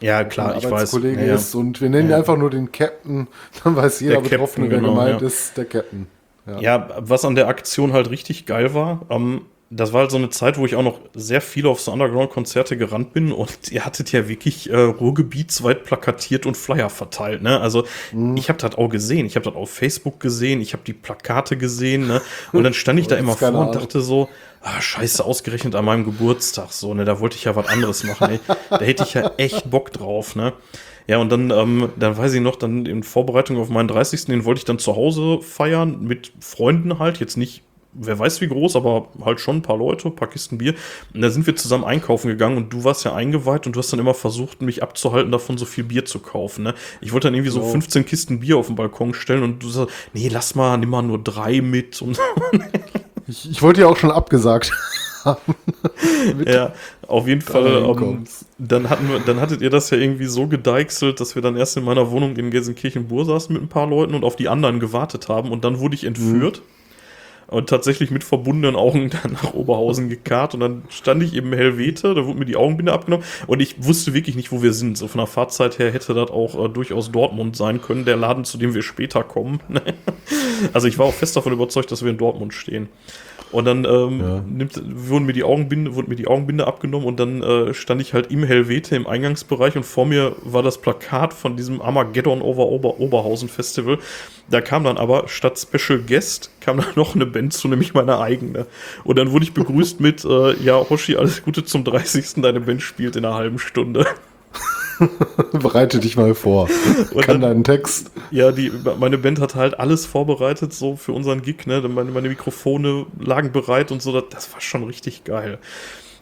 ja, klar, ich weiß. Arbeitskollege Ja, ja. ist und wir nennen Ja. einfach nur den Captain. (laughs) Dann weiß jeder Der Betroffene, Captain, wer genau, gemeint ist, der Captain. Ja. Ja, was an der Aktion halt richtig geil war, ähm, das war halt so eine Zeit, wo ich auch noch sehr viel auf so Underground-Konzerte gerannt bin und ihr hattet ja wirklich äh, ruhrgebietsweit plakatiert und Flyer verteilt. Ne? Also Mhm. ich habe das auch gesehen, ich habe das auf Facebook gesehen, ich habe die Plakate gesehen ne? und dann stand ich (laughs) da immer vor und dachte so, ah, scheiße, ausgerechnet an meinem Geburtstag so, ne? da wollte ich ja was anderes machen. Ey. Da hätte ich ja echt Bock drauf. Ne? Ja, und dann, ähm, dann weiß ich noch, dann in Vorbereitung auf meinen 30. Den wollte ich dann zu Hause feiern mit Freunden halt, jetzt nicht, wer weiß wie groß, aber halt schon ein paar Leute, ein paar Kisten Bier. Und da sind wir zusammen einkaufen gegangen und du warst ja eingeweiht und du hast dann immer versucht, mich abzuhalten, davon so viel Bier zu kaufen. Ne? Ich wollte dann irgendwie so Genau. 15 Kisten Bier auf den Balkon stellen und du sagst, nee, lass mal, nimm mal nur drei mit. Und (laughs) Ich, ich wollte ja auch schon abgesagt (laughs) Ja, auf jeden Fall. da Ähm, dann, hatten wir, dann hattet ihr das ja irgendwie so gedeichselt, dass wir dann erst in meiner Wohnung in Gelsenkirchen-Bur saßen mit ein paar Leuten und auf die anderen gewartet haben. Und dann wurde ich entführt. Und tatsächlich mit verbundenen Augen (laughs) dann nach Oberhausen (laughs) gekarrt. Und dann stand ich eben Helvete, da wurde mir die Augenbinde abgenommen. Und ich wusste wirklich nicht, wo wir sind. So von der Fahrzeit her hätte das auch äh, durchaus Dortmund sein können, der Laden, zu dem wir später kommen. (laughs) also ich war auch fest davon überzeugt, dass wir in Dortmund stehen. Und dann ähm, Ja. nimmt, wurden mir die Augenbinde, wurde mir die Augenbinde abgenommen und dann äh, stand ich halt im Helvete im Eingangsbereich und vor mir war das Plakat von diesem Armageddon over Ober Oberhausen Festival. Da kam dann aber statt Special Guest kam dann (laughs) noch eine Band zu, nämlich meine eigene. Und dann wurde ich begrüßt (laughs) mit, äh, ja, Hoshi, alles Gute zum 30. Deine Band spielt in einer halben Stunde. (laughs) (laughs) Bereite dich mal vor. Und Kann dann- deinen Text. Ja, die, meine Band hat halt alles vorbereitet, so für unseren Gig, ne? Meine, meine Mikrofone lagen bereit und so, das, das war schon richtig geil.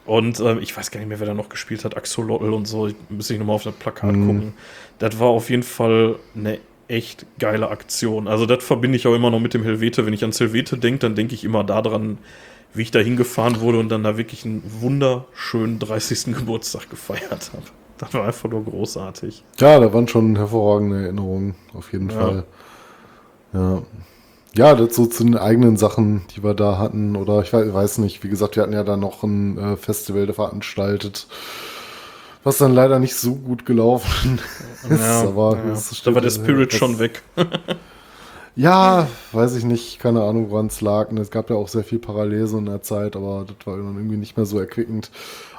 Und ähm, ich weiß gar nicht mehr, wer da noch gespielt hat, Axolotl und so, ich müsste ich nochmal auf das Plakat gucken. Das war auf jeden Fall eine echt geile Aktion. Also das verbinde ich auch immer noch mit dem Helvete. Wenn ich an Helvete denke, dann denke ich immer daran, wie ich da hingefahren wurde und dann da wirklich einen wunderschönen 30. (laughs) Geburtstag gefeiert habe. (laughs) Das war einfach nur großartig. Ja, da waren schon hervorragende Erinnerungen, auf jeden Ja. Fall. Ja. Ja, das so zu den eigenen Sachen, die wir da hatten. Oder ich weiß, nicht, wie gesagt, wir hatten ja dann noch ein äh, Festival veranstaltet, was dann leider nicht so gut gelaufen (laughs) ist. aber ja. es da war der Spirit das- schon weg. (laughs) Ja, weiß ich nicht, keine Ahnung, woran es lag. Und es gab ja auch sehr viel Parallese in der Zeit, aber das war dann irgendwie nicht mehr so erquickend.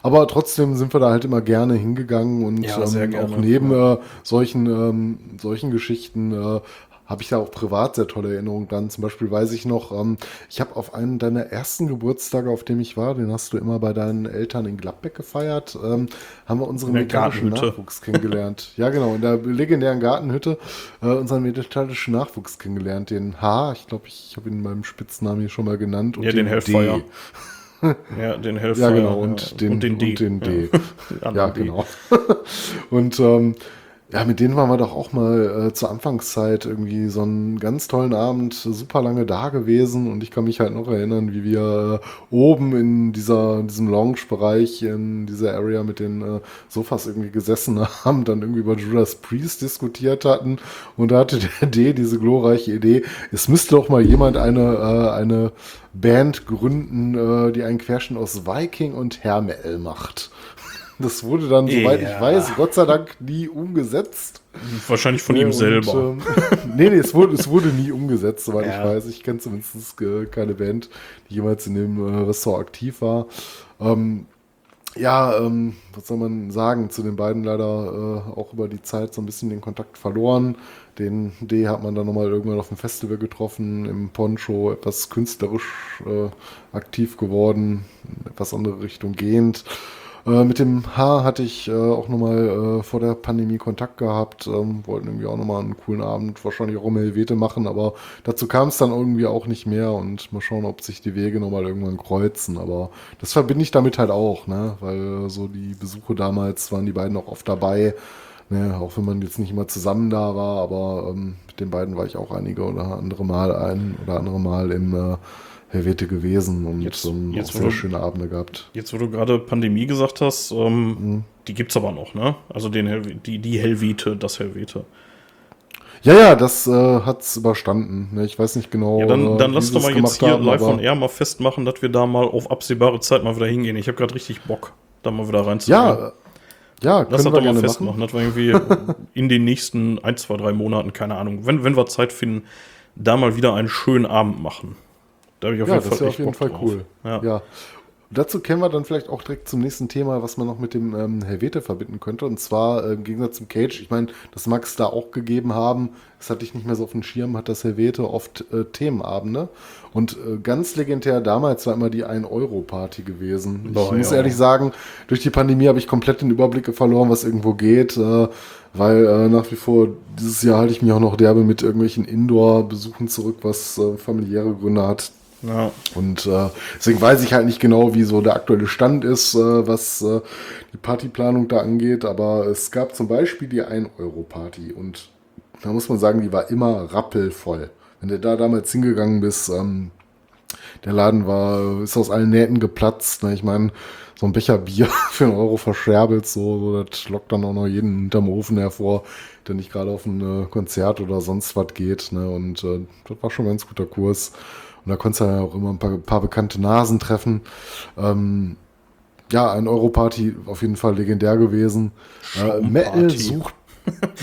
Aber trotzdem sind wir da halt immer gerne hingegangen und Ja, ähm, gerne, auch neben äh, solchen, ähm, solchen Geschichten äh, habe ich da auch privat sehr tolle Erinnerungen dran. Zum Beispiel weiß ich noch, ähm, ich habe auf einen deiner ersten Geburtstage, auf dem ich war, den hast du immer bei deinen Eltern in Gladbeck gefeiert, ähm, haben wir unseren Gartenhütte. Nachwuchs kennengelernt. (laughs) ja, genau, in der legendären Gartenhütte äh, unseren metallischen Nachwuchs kennengelernt. Den H, ich glaube, ich habe ihn in meinem Spitznamen hier schon mal genannt. Und Ja, den Hellfire. D. (laughs) Ja, den Helfer. Ja, genau, und den, und den D. Und den D. Den Ja, (laughs) genau. und ähm, ja, mit denen waren wir doch auch mal äh, zur Anfangszeit irgendwie so einen ganz tollen Abend super lange da gewesen und ich kann mich halt noch erinnern, wie wir äh, oben in dieser, diesem Lounge-Bereich, in dieser Area mit den äh, Sofas irgendwie gesessen (laughs) haben, dann irgendwie über Judas Priest diskutiert hatten und da hatte der D diese glorreiche Idee, es müsste doch mal jemand eine, äh, eine Band gründen, äh, die einen Querschnitt aus Viking und Hair Metal macht. Das wurde dann, soweit Ja. ich weiß, Gott sei Dank nie umgesetzt. Wahrscheinlich von Ja, ihm und, selber. ähm, (laughs) nee, nee, es wurde, es wurde nie umgesetzt, soweit Ja. ich weiß. Ich kenne zumindest äh, keine Band, die jemals in dem äh, Ressort aktiv war. Ähm, ja, ähm, was soll man sagen, zu den beiden leider äh, auch über die Zeit so ein bisschen den Kontakt verloren. Den D hat man dann nochmal irgendwann auf dem Festival getroffen, im Poncho, etwas künstlerisch äh, aktiv geworden, in etwas andere Richtung gehend. Äh, mit dem H hatte ich äh, auch nochmal äh, vor der Pandemie Kontakt gehabt, ähm, wollten irgendwie auch nochmal einen coolen Abend, wahrscheinlich auch um Helvete machen, aber dazu kam es dann irgendwie auch nicht mehr und mal schauen, ob sich die Wege nochmal irgendwann kreuzen. Aber das verbinde ich damit halt auch, ne? weil so die Besuche damals waren die beiden auch oft dabei. Ne, auch wenn man jetzt nicht immer zusammen da war, aber ähm, mit den beiden war ich auch einige oder andere Mal ein oder andere Mal im äh, Helvete gewesen und Jetzt- ähm, jetzt, sehr du- schöne Abende gehabt. Jetzt, wo du gerade Pandemie gesagt hast, ähm, die gibt's aber noch, ne? Also den Helve die, die Helvete, das Helvete. Ja, ja, das äh, hat's überstanden. Ne, ich weiß nicht genau. Ja, dann, äh, dann lass doch es mal jetzt hier haben, live aber- on air mal festmachen, dass wir da mal auf absehbare Zeit mal wieder hingehen. Ich habe gerade richtig Bock, da mal wieder reinzugehen. Ja, ja, Lass das doch mal festmachen, machen. dass wir irgendwie (laughs) in den nächsten ein, zwei, drei Monaten, keine Ahnung, wenn, wenn wir Zeit finden, da mal wieder einen schönen Abend machen. Da habe ich auf Ja, jeden das Fall wäre auf jeden Bock Fall drauf. cool. Ja. Ja. Dazu kämen wir dann vielleicht auch direkt zum nächsten Thema, was man noch mit dem ähm, Helvete verbinden könnte. Und zwar äh, im Gegensatz zum Cage, ich meine, das mag es da auch gegeben haben, das hatte ich nicht mehr so auf dem Schirm, hat das Helvete oft äh, Themenabende. Und äh, ganz legendär damals war immer die 1-Euro-Party gewesen. Boah, ich muss ja. ehrlich sagen, durch die Pandemie habe ich komplett den Überblick verloren, was irgendwo geht. Äh, weil äh, nach wie vor dieses Jahr halte ich mich auch noch derbe mit irgendwelchen Indoor-Besuchen zurück, was äh, familiäre Gründe hat. Ja. Und äh, deswegen weiß ich halt nicht genau, wie so der aktuelle Stand ist, äh, was äh, die Partyplanung da angeht. Aber es gab zum Beispiel die 1-Euro-Party und da muss man sagen, die war immer rappelvoll. Wenn du da damals hingegangen bist, ähm, der Laden war, ist aus allen Nähten geplatzt. Ne? Ich meine, so ein Becher Bier (laughs) für einen Euro verscherbelt, so, so das lockt dann auch noch jeden hinterm Ofen hervor, der nicht gerade auf ein äh, Konzert oder sonst was geht. Ne? Und äh, das war schon ein ganz guter Kurs. Und da konntest du ja auch immer ein paar, paar bekannte Nasen treffen. Ähm, ja, ein Euro-Party auf jeden Fall legendär gewesen. Äh, Metal sucht.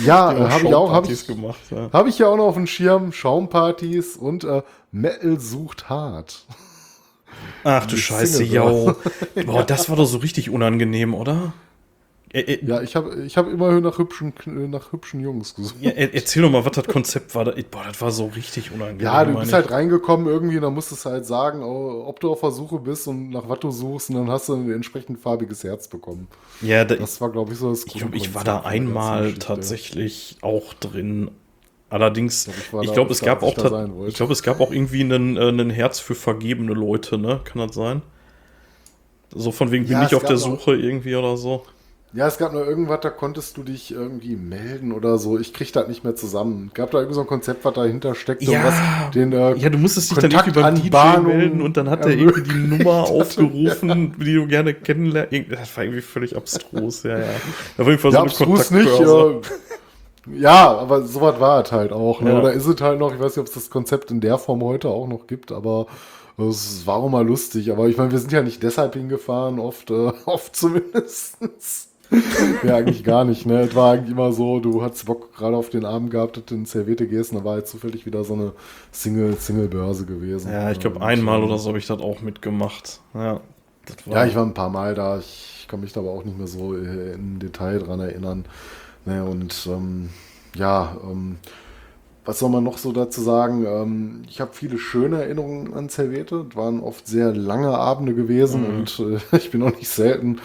Ja, (laughs) äh, habe ich auch, habe ich, gemacht. Ja. habe ich ja auch noch auf dem Schirm. Schaumpartys und äh, Metal sucht hart. Ach du Die Scheiße, yo. Boah, (laughs) das war doch so richtig unangenehm, oder? Äh, äh, Ja, ich habe ich hab immerhin nach hübschen, nach hübschen Jungs gesucht. ja, er- erzähl doch mal, was das Konzept war. Da- Boah, das war so richtig unangenehm. Ja, du bist ich. halt reingekommen irgendwie, dann musstest du halt sagen, oh, ob du auf der Suche bist und nach was du suchst und dann hast du ein entsprechend farbiges Herz bekommen. Ja, da, Das war, glaube ich, so das ich glaube, ich war da einmal tatsächlich auch drin. Allerdings, Ich ich glaube, es gab auch, ich ich glaube, es gab auch irgendwie einen, äh, einen Herz für vergebene Leute, ne? Kann das sein? So von wegen bin Ja, ich es auf der Suche irgendwie oder so. Ja, es gab noch irgendwas, da konntest du dich irgendwie melden oder so. Ich krieg das nicht mehr zusammen. Gab da irgendwie so ein Konzept, was dahinter steckt, Ja. was den äh, Ja, du musstest dich dann irgendwie beim DJ melden und dann hat er irgendwie die Nummer (laughs) aufgerufen, die du gerne kennenlernst. Das war irgendwie völlig abstrus, ja, ja. Auf jeden Fall so Ja, eine abstrus nicht. Äh, ja, aber sowas war es halt auch. Ne? Ja. Oder ist es halt noch, ich weiß nicht, ob es das Konzept in der Form heute auch noch gibt, aber es war auch mal lustig. Aber ich meine, wir sind ja nicht deshalb hingefahren, oft, äh, (laughs) oft zumindest. (laughs) ja, eigentlich gar nicht. Ne? Es war eigentlich immer so, du hattest Bock gerade auf den Abend gehabt, dass du ins Serviette gehst und da war halt zufällig wieder so eine Single- Single-Börse gewesen. Ja, ich glaube, einmal ähm, oder so habe ich das auch mitgemacht. Ja, Ja, ich war ein paar Mal da. Ich kann mich da aber auch nicht mehr so äh, im Detail dran erinnern. Ne, und ähm, ja, ähm, was soll man noch so dazu sagen? Ähm, ich habe viele schöne Erinnerungen an Serviette. Es waren oft sehr lange Abende gewesen und äh, (laughs) ich bin auch nicht selten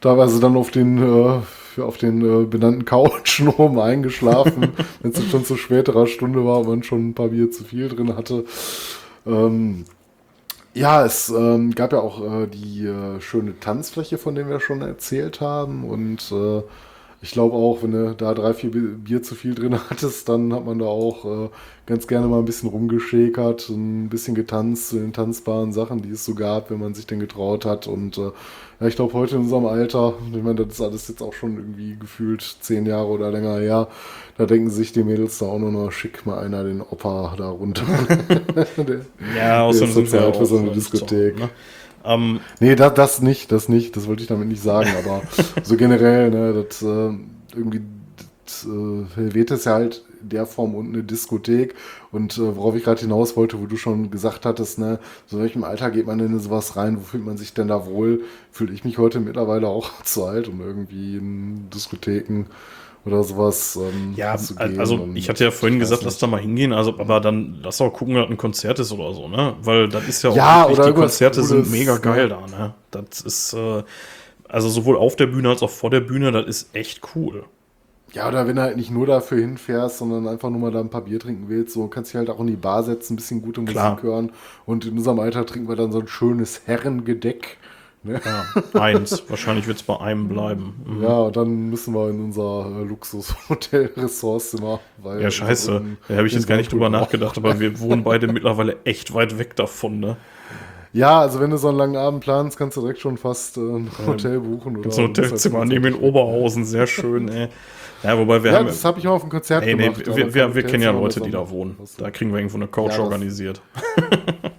teilweise dann auf den, äh, auf den äh, benannten Couchen (laughs) oben eingeschlafen, (laughs) wenn es schon zu späterer Stunde war und man schon ein paar Bier zu viel drin hatte. Ähm, ja, es ähm, gab ja auch äh, die äh, schöne Tanzfläche, von der wir schon erzählt haben. Und äh, ich glaube auch, wenn du da drei, vier Bi- Bier zu viel drin (laughs) hattest, dann hat man da auch äh, ganz gerne mal ein bisschen rumgeschäkert, ein bisschen getanzt zu den tanzbaren Sachen, die es so gab, wenn man sich denn getraut hat. Und äh, ja, ich glaube, heute in unserem Alter, ich meine, das ist alles jetzt auch schon irgendwie gefühlt zehn Jahre oder länger her, da denken sich die Mädels da auch nur noch, schick mal einer den Opa da runter. (laughs) Der- Ja, ist sind wir Zeit auch für so eine Diskothek. ne? Ähm, Nee, das, das nicht, das nicht, das wollte ich damit nicht sagen, aber (laughs) so generell, ne, das äh, irgendwie äh, Helvete ist ja halt in der Form unten eine Diskothek. Und äh, worauf ich gerade hinaus wollte, wo du schon gesagt hattest, ne, so in welchem Alter geht man denn in sowas rein? Wo fühlt man sich denn da wohl? Fühle ich mich heute mittlerweile auch (laughs) zu alt, um irgendwie in Diskotheken oder sowas ähm, Ja, also ich hatte ja vorhin gesagt, lass da mal hingehen, also aber dann lass auch gucken, dass ein Konzert ist oder so, ne? Weil das ist ja auch Ja, wirklich, oder die Konzerte sind Cooles, mega ne? geil da, ne? Das ist äh, also sowohl auf der Bühne als auch vor der Bühne, das ist echt cool. Ja, oder wenn du halt nicht nur dafür hinfährst, sondern einfach nur mal da ein paar Bier trinken willst, so kannst du dich halt auch in die Bar setzen, ein bisschen gute Klar. Musik hören. Und in unserem Alter trinken wir dann so ein schönes Herrengedeck. Ne? Ja, eins. Wahrscheinlich wird es bei einem bleiben. Mhm. Ja, dann müssen wir in unser äh, Luxushotel-Ressortzimmer. Ja, scheiße. in- Da habe ich jetzt gar nicht drüber nachgedacht, aber wir wohnen beide (laughs) mittlerweile echt weit weg davon, ne? Ja, also wenn du so einen langen Abend planst, kannst du direkt schon fast äh, ein Hotel buchen. Oder So ein Hotelzimmer neben in Oberhausen, sehr schön, (laughs) ey. Ja, wobei wir Ja, haben. das habe ich mal auf dem Konzert nee, gemacht. aber wir, wir, wir kennen ja Leute, die da wohnen. Da kriegen wir irgendwo eine Couch (laughs) Ja, organisiert.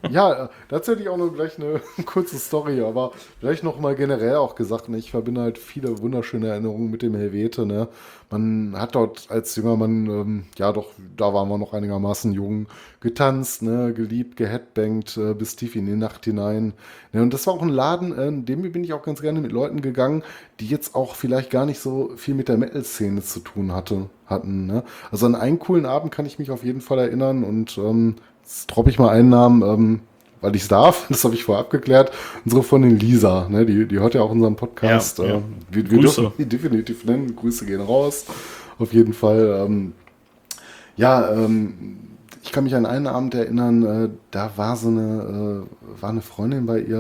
Ja, dazu hätte ich auch noch gleich eine (laughs) kurze Story, aber vielleicht noch mal generell auch gesagt, ne, ich verbinde halt viele wunderschöne Erinnerungen mit dem Helvete, ne. Man hat dort als junger Mann, ähm, ja doch, da waren wir noch einigermaßen jung, getanzt, ne, geliebt, geheadbangt, äh, bis tief in die Nacht hinein. Ne, und das war auch ein Laden, äh, in dem bin ich auch ganz gerne mit Leuten gegangen, die jetzt auch vielleicht gar nicht so viel mit der Metal-Szene zu tun hatte, hatten, ne. Also an einen coolen Abend kann ich mich auf jeden Fall erinnern und, ähm, Jetzt droppe ich mal einen Namen, ähm, weil (laughs) ich es darf. Das habe ich vorher abgeklärt. Unsere Freundin Lisa, ne, die, die hört ja auch unseren Podcast. Ja, ja. Äh, wir wir Grüße. dürfen die definitiv nennen. Grüße gehen raus. Auf jeden Fall. Ähm, ja, ähm, ich kann mich an einen Abend erinnern, äh, da war so eine, äh, war eine Freundin bei ihr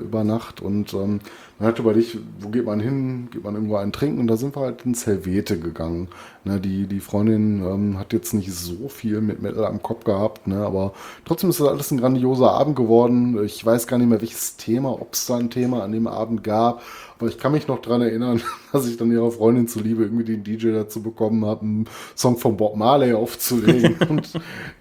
äh, über Nacht und ähm, man hat überlegt, wo geht man hin? Geht man irgendwo einen trinken? Und da sind wir halt ins Helvete gegangen. Ne, die, die Freundin ähm, hat jetzt nicht so viel mit Metal am Kopf gehabt, ne, aber trotzdem ist das alles ein grandioser Abend geworden. Ich weiß gar nicht mehr, welches Thema, ob es da ein Thema an dem Abend gab. Aber ich kann mich noch dran erinnern, (laughs) dass ich dann ihrer Freundin zuliebe irgendwie den DJ dazu bekommen habe, einen Song von Bob Marley aufzulegen. (laughs) und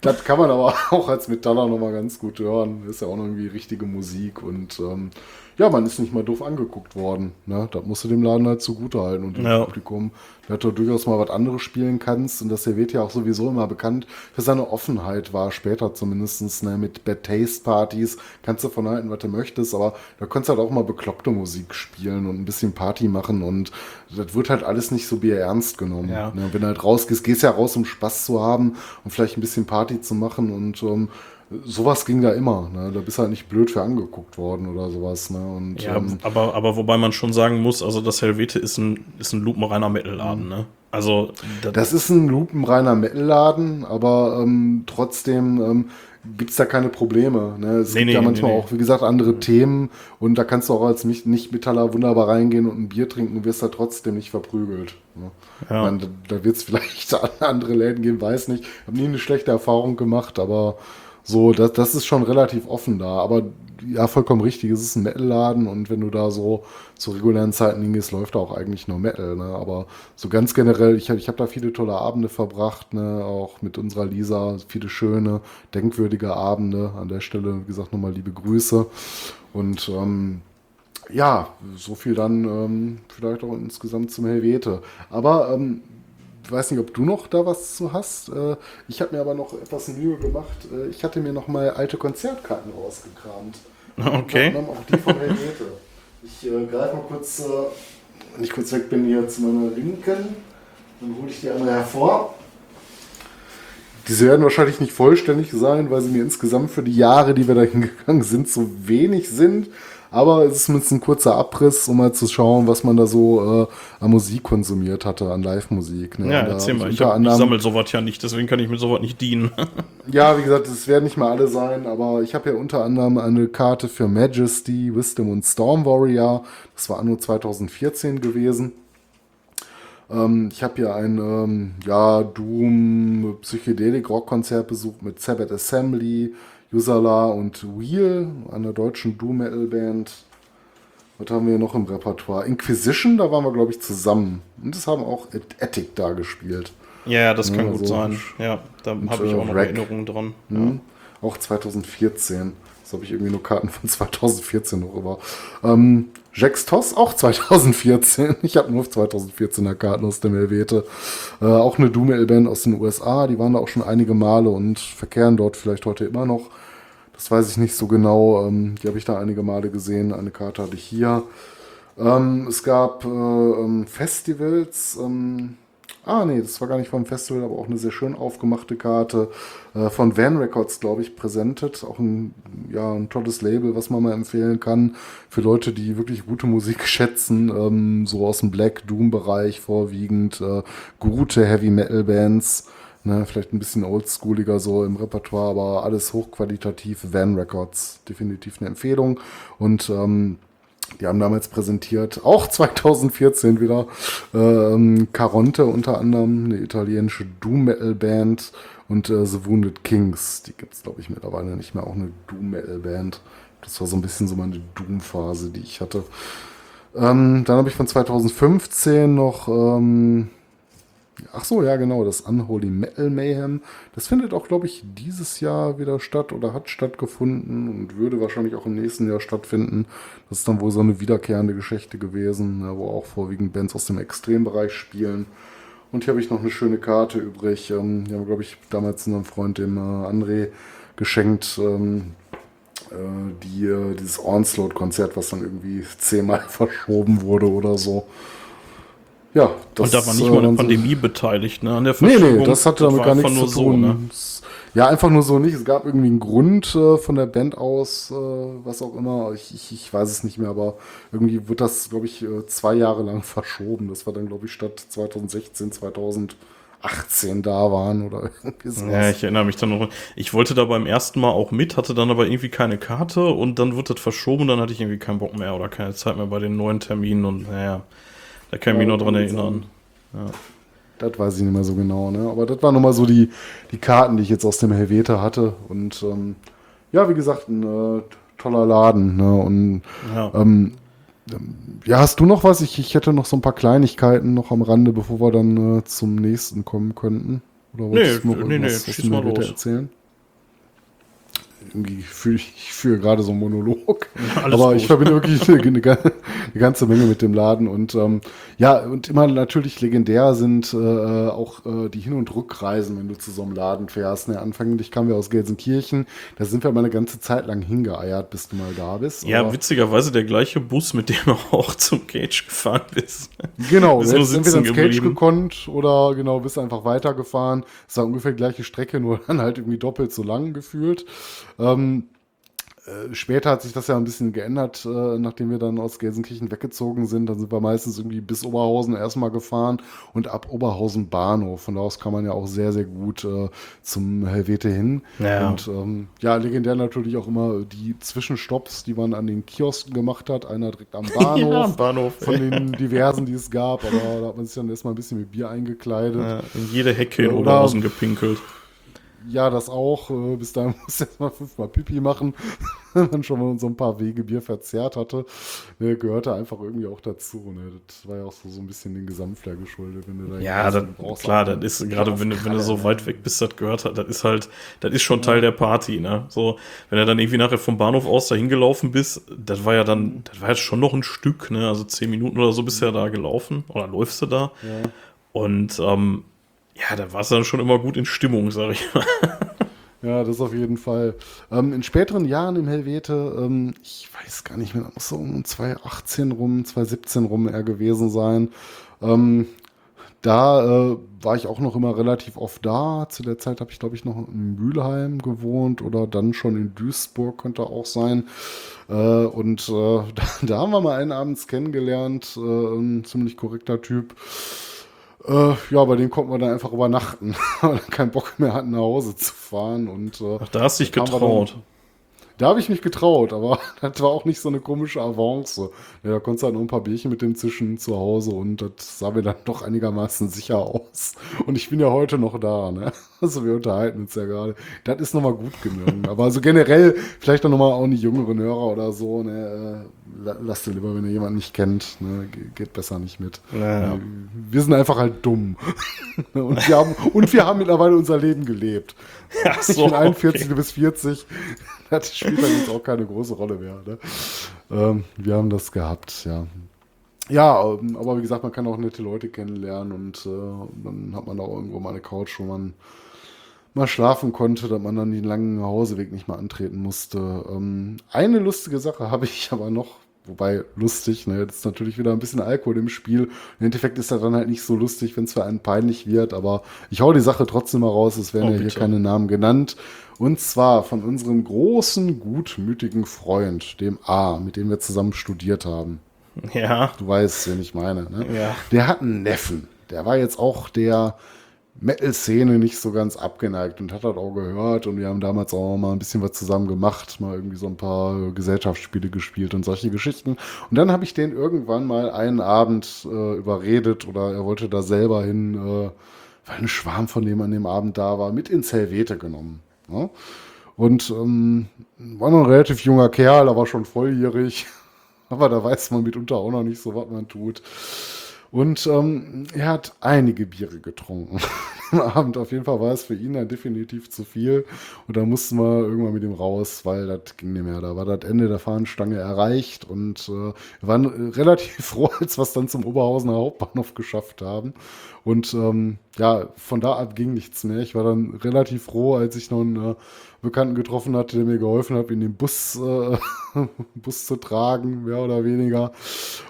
das kann man aber (laughs) auch als Metaller nochmal ganz gut hören. Ist ja auch noch irgendwie richtige Musik und ähm, ja, man ist nicht mal doof angeguckt worden. Ne? Das musst du dem Laden halt zugutehalten und dem Ja. Publikum. Hat doch durchaus mal was anderes spielen kannst und das hier wird ja auch sowieso immer bekannt für seine Offenheit war, später zumindest ne, mit Bad Taste Partys, kannst du von halten, was du möchtest, aber da kannst du halt auch mal bekloppte Musik spielen und ein bisschen Party machen und das wird halt alles nicht so bierernst genommen. Ja. Ne? Wenn du halt rausgehst, gehst ja raus, um Spaß zu haben und vielleicht ein bisschen Party zu machen und ähm, sowas ging da immer. Ne? Da bist halt nicht blöd für angeguckt worden oder sowas. Ne? Und, Ja, ähm, aber, aber wobei man schon sagen muss, also das Helvete ist ein, ist ein lupenreiner Metal-Laden, ne? Also, das, Das ist ein lupenreiner Metal-Laden, aber ähm, trotzdem ähm, gibt es da keine Probleme. Ne? Es Nee, gibt nee, ja manchmal nee. auch, wie gesagt, andere Themen und da kannst du auch als Nicht- Nicht-Metaller wunderbar reingehen und ein Bier trinken und wirst da trotzdem nicht verprügelt. Ne? Ja. Meine, da da wird es (laughs) vielleicht andere Läden geben, weiß nicht. Ich habe nie eine schlechte Erfahrung gemacht, aber so, das, das ist schon relativ offen da. Aber ja, vollkommen richtig, es ist ein Metal-Laden und wenn du da so zu regulären Zeiten hingehst, läuft da auch eigentlich nur Metal. Ne? Aber so ganz generell, ich habe ich hab da viele tolle Abende verbracht, ne? auch mit unserer Lisa, viele schöne, denkwürdige Abende. An der Stelle, wie gesagt, nochmal liebe Grüße. Und ähm, ja, so viel dann ähm, vielleicht auch insgesamt zum Helvete. Aber ähm, weiß nicht, ob du noch da was zu hast. Äh, ich habe mir aber noch etwas Mühe gemacht. Äh, ich hatte mir noch mal alte Konzertkarten rausgekramt. Okay. Und auch die von Helvete. Ich äh, greife mal kurz, äh, wenn ich kurz weg bin, hier zu meiner Linken. Dann hole ich die einmal hervor. Diese werden wahrscheinlich nicht vollständig sein, weil sie mir insgesamt für die Jahre, die wir da hingegangen sind, so wenig sind. Aber es ist zumindest ein kurzer Abriss, um mal zu schauen, was man da so äh, an Musik konsumiert hatte, an Live-Musik. Ne? ja, Da erzähl mal. ich Ich, sammle sowas ja nicht, deswegen kann ich mit sowas nicht dienen. (laughs) ja, wie gesagt, es werden nicht mal alle sein, aber ich habe ja unter anderem eine Karte für Majesty, Wisdom und Storm Warrior. Das war anno 2014 gewesen. Ähm, ich habe hier ein ähm, ja, Doom Psychedelic Rock-Konzert besucht mit Sabbath Assembly, Usala und Wheel, einer deutschen Doom Metal Band. Was haben wir noch im Repertoire? Inquisition, da waren wir, glaube ich, zusammen. Und das haben auch Attic da gespielt. ja, das kann Ja, gut so. sein. Ja, da habe ich äh, auch noch Rack. Erinnerungen dran. Ja. Mhm. Auch 2014. Das habe ich irgendwie nur Karten von (laughs) 2014 noch über. Ähm, Jax Toss auch 2014. (laughs) Ich habe nur 2014er Karten aus dem Helvete. Äh, auch eine Doom Band aus den USA. Die waren da auch schon einige Male und verkehren dort vielleicht heute immer noch. Das weiß ich nicht so genau. Ähm, die habe ich da einige Male gesehen. Eine Karte hatte ich hier. Ähm, es gab äh, ähm, Festivals. Ähm, ah, nee, das war gar nicht vom Festival, aber auch eine sehr schön aufgemachte Karte äh, von Van Records, glaube ich, präsentiert. Auch ein, ja, ein tolles Label, was man mal empfehlen kann für Leute, die wirklich gute Musik (laughs) schätzen. Ähm, so aus dem Black Doom-Bereich vorwiegend. Äh, gute Heavy Metal Bands. Ne, vielleicht ein bisschen oldschooliger so im Repertoire, aber alles hochqualitativ. Van Records, definitiv eine Empfehlung. Und ähm, die haben damals präsentiert, auch (laughs) 2014 wieder, ähm, Caronte unter anderem, eine italienische Doom-Metal-Band und äh, The Wounded Kings. Die gibt es, glaube ich, mittlerweile nicht mehr, auch eine Doom-Metal-Band. Das war so ein bisschen so meine Doom-Phase, die ich hatte. Ähm, dann habe ich von 2015 noch ähm, Ach so, ja, genau, das Unholy Metal Mayhem. Das findet auch, glaube ich, dieses Jahr wieder statt oder hat stattgefunden und würde wahrscheinlich auch im nächsten Jahr stattfinden. Das ist dann wohl so eine wiederkehrende Geschichte gewesen, ne, wo auch vorwiegend Bands aus dem Extrembereich spielen. Und hier habe ich noch eine schöne Karte übrig. Ähm, die haben, glaube ich, damals einem Freund, dem äh, André, geschenkt. Ähm, äh, die, äh, dieses Onslaught-Konzert, was dann irgendwie zehnmal (laughs) verschoben wurde oder so. Ja, das, Und da war nicht mal eine Pandemie beteiligt, ne? An der nee, nee, das hatte damit gar nichts zu tun. So, ne? Ja, einfach nur so nicht. Es gab irgendwie einen Grund äh, von der Band aus, äh, was auch immer. Ich, ich, ich, weiß es nicht mehr, aber irgendwie wird das, glaube ich, äh, zwei Jahre lang (laughs) verschoben. Das war dann, glaube ich, statt 2016, 2018 da waren oder (laughs) irgendwie sowas. Ja, ich erinnere mich dann noch. Ich wollte da beim ersten Mal auch mit, hatte dann aber irgendwie keine Karte und dann wird das verschoben. Dann hatte ich irgendwie keinen Bock mehr oder keine Zeit mehr bei den neuen Terminen und naja. Da kann ich mich noch dran erinnern. Ja. Das weiß ich nicht mehr so genau, ne? Aber das waren nochmal so die, die Karten, die ich jetzt aus dem Helvete hatte. Und ähm, ja, wie gesagt, ein äh, toller Laden. Ne? Und ja. Ähm, ja, hast du noch was? Ich, ich hätte noch so ein paar Kleinigkeiten noch am Rande, bevor wir dann äh, zum nächsten kommen könnten. Oder wolltest nee, du noch nee, nee, schieß mal los. erzählen? Irgendwie fühle ich, ich fühle gerade so einen Monolog. (laughs) Ja, aber gut. ich verbinde wirklich eine, eine, ganze Menge mit dem Laden und ähm, ja, und immer natürlich legendär sind äh, auch äh, die Hin- und Rückreisen, wenn du zu so einem Laden fährst. Ne? Anfänglich kamen wir aus Gelsenkirchen, da sind wir mal eine ganze Zeit lang hingeeiert, bis du mal da bist. Ja, aber witzigerweise der gleiche Bus, mit dem du auch zum Cage gefahren bist. Genau, bist jetzt sind wir ins Cage gekonnt oder genau, bist einfach weitergefahren. Es war ungefähr die gleiche Strecke, nur dann halt irgendwie doppelt so lang gefühlt. Ähm, äh, später hat sich das ja ein bisschen geändert, äh, nachdem wir dann aus Gelsenkirchen weggezogen sind. Dann sind wir meistens irgendwie bis Oberhausen erstmal gefahren und ab Oberhausen Bahnhof. Von da aus kann man ja auch sehr, sehr gut äh, zum Helvete hin. Ja. Und ähm, ja, legendär natürlich auch immer die Zwischenstopps, die man an den Kiosken gemacht hat. Einer direkt am (laughs) Bahnhof, ja, am Bahnhof von den (laughs) diversen, die es gab. Aber da hat man sich dann erstmal ein bisschen mit Bier eingekleidet. Ja, in jede Hecke in Oberhausen gepinkelt ja, das auch. Äh, bis dahin (laughs) musste ich erstmal fünfmal Pipi machen. (laughs) Dann schon mal so ein paar Wege Bier verzerrt hatte. Ne, gehörte einfach irgendwie auch dazu. Ne? Das war ja auch so, so ein bisschen den Gesamtflair geschuldet. Wenn du da ja, das, klar, das ist gerade, wenn du, wenn du so weit weg bist, das gehört hat, das ist halt, das ist schon Teil der Party. Ne? So, wenn du dann irgendwie nachher vom Bahnhof aus dahin gelaufen bist, das war ja dann, das war jetzt schon noch ein Stück. Ne? Also zehn Minuten oder so bist du ja da gelaufen oder läufst du da. Ja. Und ähm, ja, da war es dann schon immer gut in Stimmung, sag ich mal. Ja, das auf jeden Fall. Ähm, in späteren Jahren im Helvete, ähm, ich weiß gar nicht mehr, das muss so um 2018 rum, 2017 rum eher gewesen sein. Ähm, da äh, war ich auch noch immer relativ oft da. Zu der Zeit habe ich, glaube ich, noch in Mülheim gewohnt oder dann schon in Duisburg, könnte auch sein. Äh, und äh, da, (laughs) da, haben wir mal einen abends kennengelernt, äh, ein ziemlich korrekter Typ. Äh, ja, bei dem konnten wir dann einfach übernachten, (laughs) weil er keinen Bock mehr hatten, nach Hause zu fahren. Und, äh, Ach, da hast du dich getraut. Da habe ich mich getraut, aber (laughs) das war auch nicht so eine komische Avance. Ja, da konntest du halt noch ein paar Bierchen mit dem Zischen zu Hause und das sah mir dann doch einigermaßen sicher aus. Und ich bin ja heute noch da, ne? (laughs) Also wir unterhalten uns ja gerade. Das ist nochmal gut gelungen. aber also generell, vielleicht auch nochmal auch die jüngeren Hörer oder so, ne? Äh, lasst ihr lieber, wenn ihr jemanden nicht kennt, ne? Geht besser nicht mit. Ja. Wir sind einfach halt dumm. (laughs) und, wir haben, und wir haben mittlerweile unser Leben gelebt. Ach so, ich bin 41 okay. bis 40. (laughs) Das spielt bei uns auch keine große Rolle mehr. Ne? Ähm, wir haben das gehabt, ja. Ja, ähm, aber wie gesagt, man kann auch nette Leute kennenlernen und äh, dann hat man auch irgendwo mal eine Couch, wo man mal schlafen konnte, dass man dann den langen Hauseweg nicht mehr antreten musste. Ähm, eine lustige Sache (laughs) habe ich aber noch, wobei lustig, ne, jetzt ist natürlich wieder ein bisschen Alkohol im Spiel. Im Endeffekt ist er dann halt nicht so lustig, wenn es für einen peinlich wird, aber ich hau die Sache trotzdem mal raus, es werden Oh, ja hier keine Namen genannt. Und zwar von unserem großen, gutmütigen Freund, dem A, mit dem wir zusammen studiert haben. Ja. Du weißt, wen ich meine. Ne? Ja. Der hat einen Neffen. Der war jetzt auch der Metal-Szene nicht so ganz abgeneigt und hat das auch gehört. Und wir haben damals auch mal ein bisschen was zusammen gemacht, mal irgendwie so ein paar Gesellschaftsspiele gespielt und solche Geschichten. Und dann habe ich den irgendwann mal einen Abend äh, überredet oder er wollte da selber hin, äh, weil ein Schwarm von dem an dem Abend da war, mit ins Helvete genommen. Ne? Und ähm, war noch ein relativ junger Kerl, aber schon volljährig. (laughs) Aber da weiß man mitunter auch noch nicht so, was man tut. Und ähm, er hat einige Biere getrunken (laughs) am Abend. Auf jeden Fall war es für ihn dann definitiv zu viel. Und da mussten wir irgendwann mit ihm raus, weil das ging nicht mehr. Da war das Ende der Fahnenstange erreicht und äh, wir waren äh, (laughs) relativ froh, als wir es dann zum Oberhausener Hauptbahnhof geschafft haben. Und ähm, ja, von da ab ging nichts mehr. Ich war dann relativ froh, als ich noch einen äh, Bekannten getroffen hatte, der mir geholfen hat, in den Bus, äh, (laughs) Bus zu tragen, mehr oder weniger.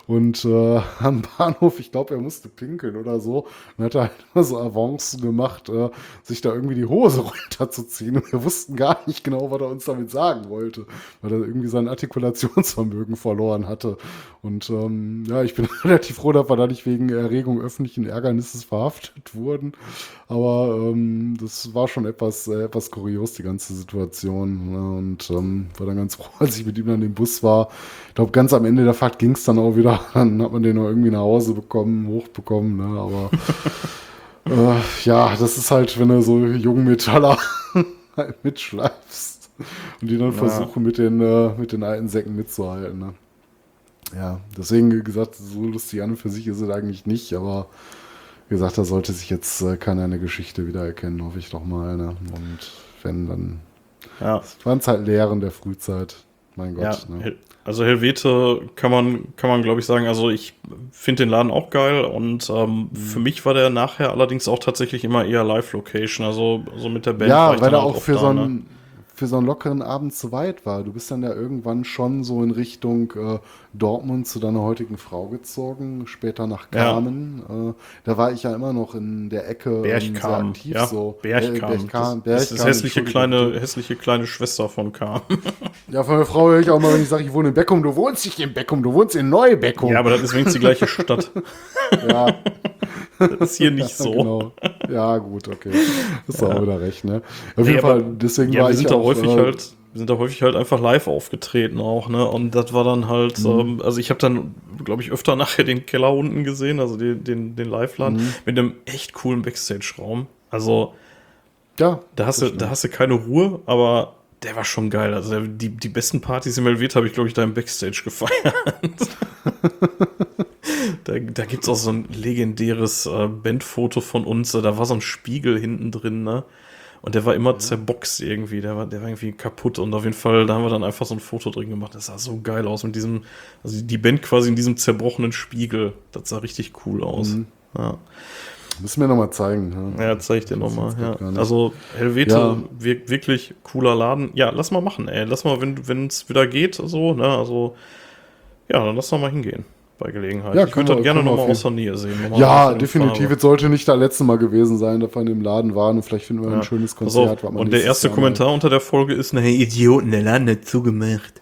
Und äh, (laughs) am Bahnhof, ich glaube, er musste pinkeln oder so, und hat halt so Avancen gemacht, äh, sich da irgendwie die Hose (laughs) runterzuziehen. Und wir wussten gar nicht genau, was er uns damit sagen wollte, weil er irgendwie sein Artikulationsvermögen (laughs) verloren hatte. Und ähm, ja, ich bin relativ froh, dass wir da nicht wegen Erregung öffentlichen Ärgernisses verhaftet wurden. Aber ähm, das war schon etwas, äh, etwas kurios, die ganze Situation. Ne? Und ähm, war dann ganz froh, als ich mit ihm dann im Bus war. Ich glaube, ganz am Ende der Fahrt ging es dann auch wieder. Dann hat man den noch irgendwie nach Hause bekommen, hochbekommen. Ne? Aber (laughs) äh, ja, das ist halt, wenn du so Jungmetaller (laughs) halt mitschleifst und die dann versuchen, mit den, äh, mit den alten Säcken mitzuhalten. Ne? Ja, deswegen wie gesagt, so lustig an und für sich ist es eigentlich nicht, aber wie gesagt, da sollte sich jetzt äh, keiner eine Geschichte wiedererkennen, hoffe ich doch mal. Ne? Und wenn, dann Ja. waren es halt Lehren der Frühzeit. Mein Ja, Gott. ne? Also Helvete kann man, kann man glaube ich sagen, also ich finde den Laden auch geil und ähm, Mhm. für mich war der nachher allerdings auch tatsächlich immer eher Live-Location, also so mit der Band. Ja, weil er halt auch für da, so, ne? einen, für so einen lockeren Abend zu weit war. Du bist dann ja irgendwann schon so in Richtung äh, Dortmund zu deiner heutigen Frau gezogen, später nach Ja. Kamen. Äh, da war ich ja immer noch in der Ecke ähm, sehr Berchkam, aktiv ja, so. Berchkam. Äh, Berchkam, das, das ist hässliche kleine, hässliche kleine Schwester von Kam. (laughs) Ja, von der Frau höre ich auch mal, wenn ich sage, ich wohne in Beckum. Du wohnst nicht in Beckum, du wohnst in Neubeckum. ja, aber das ist wenigstens die gleiche Stadt. (laughs) ja, Das ist hier nicht so. genau. Ja, gut, okay. Hast du auch wieder recht, ne? Auf Nee, jeden Fall, deswegen Ja, war wir ich sind da auch, häufig äh, halt, sind da häufig halt einfach live aufgetreten auch, ne? Und das war dann halt, Mhm. ähm, also ich habe dann, glaube ich, öfter (laughs) nachher den Keller unten gesehen, also den, den, den Live-Laden, Mhm. mit einem echt coolen Backstage-Raum. Also Ja, da hast du, da hast du keine Ruhe, aber der war schon geil. Also der, die, die besten Partys im Helvet habe ich, glaube ich, da im Backstage gefeiert. (laughs) da da gibt es auch so ein legendäres äh, Bandfoto von uns. Da war so ein Spiegel hinten drin, ne? Und der war immer zerboxt irgendwie. Der war, der war irgendwie kaputt. Und auf jeden Fall, da haben wir dann einfach so ein Foto drin gemacht. Das sah so geil aus mit diesem, also die Band quasi in diesem zerbrochenen Spiegel. Das sah richtig cool aus. Ja. müssen wir nochmal zeigen. Ja. Ja, zeig ich dir nochmal. Ja. Also Helvete, Ja. wir, wirklich cooler Laden. Ja, lass mal machen, ey. Lass mal, wenn es wieder geht, so, ne, also, ja, dann lass doch mal hingehen bei Gelegenheit. Ja, ich würde das gerne nochmal aus der Nähe sehen. Ja, in definitiv. Farbe. Es sollte nicht das letzte Mal gewesen sein, dass wir in dem Laden waren und vielleicht finden wir Ja. ein schönes Konzert. man und der erste Jahr Kommentar unter der Folge ist, ne, hey Idioten, der Laden hat zugemacht.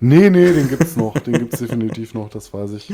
Nee, nee, den gibt's noch. Den gibt's definitiv noch, das weiß ich.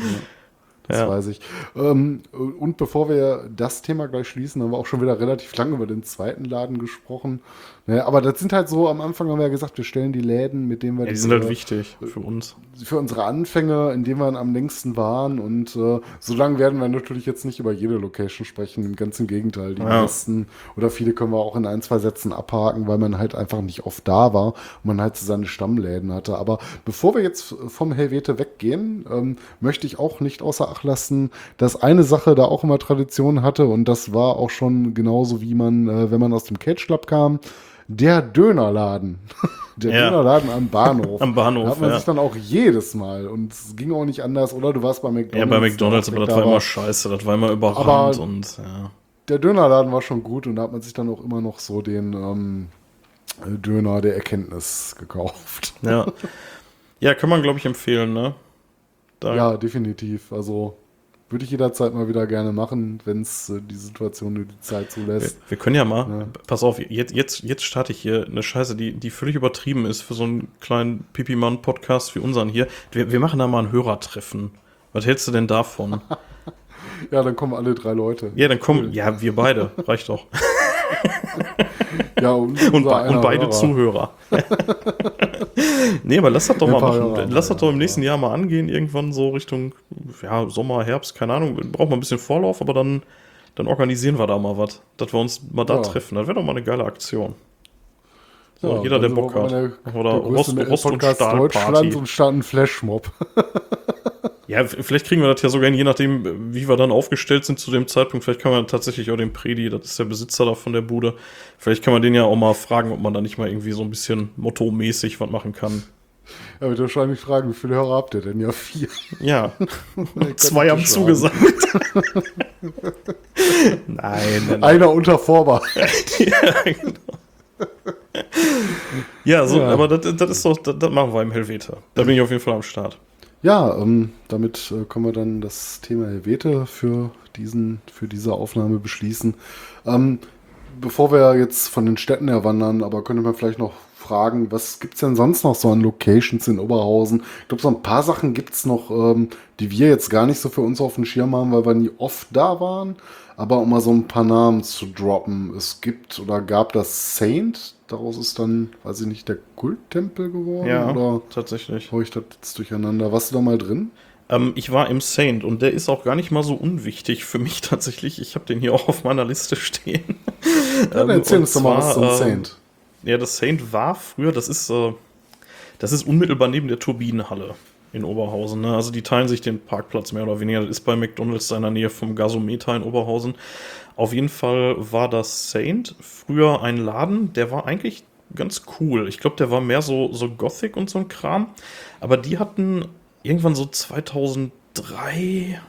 Das Ja. weiß ich. Ähm, und bevor wir das Thema gleich schließen, haben wir auch schon wieder relativ lange über den zweiten Laden gesprochen. Ne, aber das sind halt so, am Anfang haben wir ja gesagt, wir stellen die Läden, mit denen wir Ja, die diese- sind halt wichtig für uns. für unsere Anfänge, in denen wir am längsten waren. Und äh, so lange werden wir natürlich jetzt nicht über jede Location sprechen. Ganz im Gegenteil. Die Ja. meisten oder viele können wir auch in ein, zwei Sätzen abhaken, weil man halt einfach nicht oft da war und man halt so seine Stammläden hatte. Aber bevor wir jetzt vom Helvete weggehen, ähm, möchte ich auch nicht außer Acht nachlassen. Dass eine Sache da auch immer Tradition hatte und das war auch schon genauso wie man, äh, wenn man aus dem Cage Club kam, der Dönerladen. (laughs) Der Ja. Dönerladen am Bahnhof. (laughs) Am Bahnhof, Da hat man ja. sich dann auch jedes Mal und es ging auch nicht anders, oder? Du warst bei McDonalds. Ja, bei McDonalds, aber das war immer scheiße, das war immer überrannt und ja. Der Dönerladen war schon gut und da hat man sich dann auch immer noch so den ähm, Döner der Erkenntnis gekauft. Ja, (laughs) ja kann man, glaube ich, empfehlen, ne? Da, Ja, definitiv. Also würde ich jederzeit mal wieder gerne machen, wenn es äh, die Situation nur die Zeit wir, zulässt. wir können ja mal, Ja. pass auf, jetzt, jetzt, jetzt starte ich hier eine Scheiße, die, die völlig übertrieben ist für so einen kleinen Pipi-Mann-Podcast wie unseren hier. Wir, wir machen da mal ein Hörertreffen. Was hältst du denn davon? (laughs) Ja, dann kommen alle drei Leute. Ja, dann kommen, ja, wir beide, reicht doch. Ja, und, (laughs) Und, be und beide Hörer. Zuhörer. (laughs) nee, aber lass das doch mal machen. Hörer, lass das doch im nächsten Jahr mal angehen, irgendwann so Richtung ja, Sommer, Herbst, keine Ahnung. Braucht man ein bisschen Vorlauf, aber dann, dann organisieren wir da mal was. Dass wir uns mal da Ja. treffen. Das wäre doch mal eine geile Aktion. So, Ja, jeder, der Bock hat. der- Oder der Rost, Rost und Stahl Deutschlands Party. und starten Flashmob. (laughs) Ja, vielleicht kriegen wir das ja sogar hin, je nachdem, wie wir dann aufgestellt sind zu dem Zeitpunkt. Vielleicht kann man tatsächlich auch den Predi, das ist der Besitzer da von der Bude, vielleicht kann man den ja auch mal fragen, ob man da nicht mal irgendwie so ein bisschen mottomäßig was machen kann. Er wird wahrscheinlich fragen, wie viele Hörer habt ihr denn? Ja, vier. Ja, (laughs) zwei haben zugesagt. (laughs) nein, nein. Einer unter Vorbehalt. (laughs) Ja, so, Ja. aber das, das ist doch, das, das machen wir im Helvete. Da bin ich auf jeden Fall am Start. Ja, ähm, damit äh, können wir dann das Thema Helvete für, diesen, für diese Aufnahme beschließen. Ähm, bevor wir jetzt von den Städten her wandern, aber könnte man vielleicht noch fragen, was gibt's denn sonst noch so an Locations in Oberhausen? Ich glaube, so ein paar Sachen gibt's noch, ähm, die wir jetzt gar nicht so für uns auf dem Schirm haben, weil wir nie oft da waren. Aber um mal so ein paar Namen zu droppen. Es gibt oder gab das Saint, daraus ist dann, weiß ich nicht, der Kulttempel geworden? Oder tatsächlich. hau ich das jetzt durcheinander? Warst du da mal drin? Ähm, ich war im Saint und der ist auch gar nicht mal so unwichtig für mich (laughs) tatsächlich. Ich habe den hier auch auf meiner Liste stehen. (laughs) Ja, dann Ähm, erzähl uns doch mal was zum ähm, Saint. Ja, das Saint war früher, das ist, äh, das ist unmittelbar neben der Turbinenhalle in Oberhausen. Ne? Also die teilen sich den Parkplatz mehr oder weniger. Das ist bei McDonalds in der Nähe vom Gasometer in Oberhausen. Auf jeden Fall war das Saint früher ein Laden, der war eigentlich ganz cool. Ich glaube, der war mehr so, so Gothic und so ein Kram. Aber die hatten irgendwann so 2003,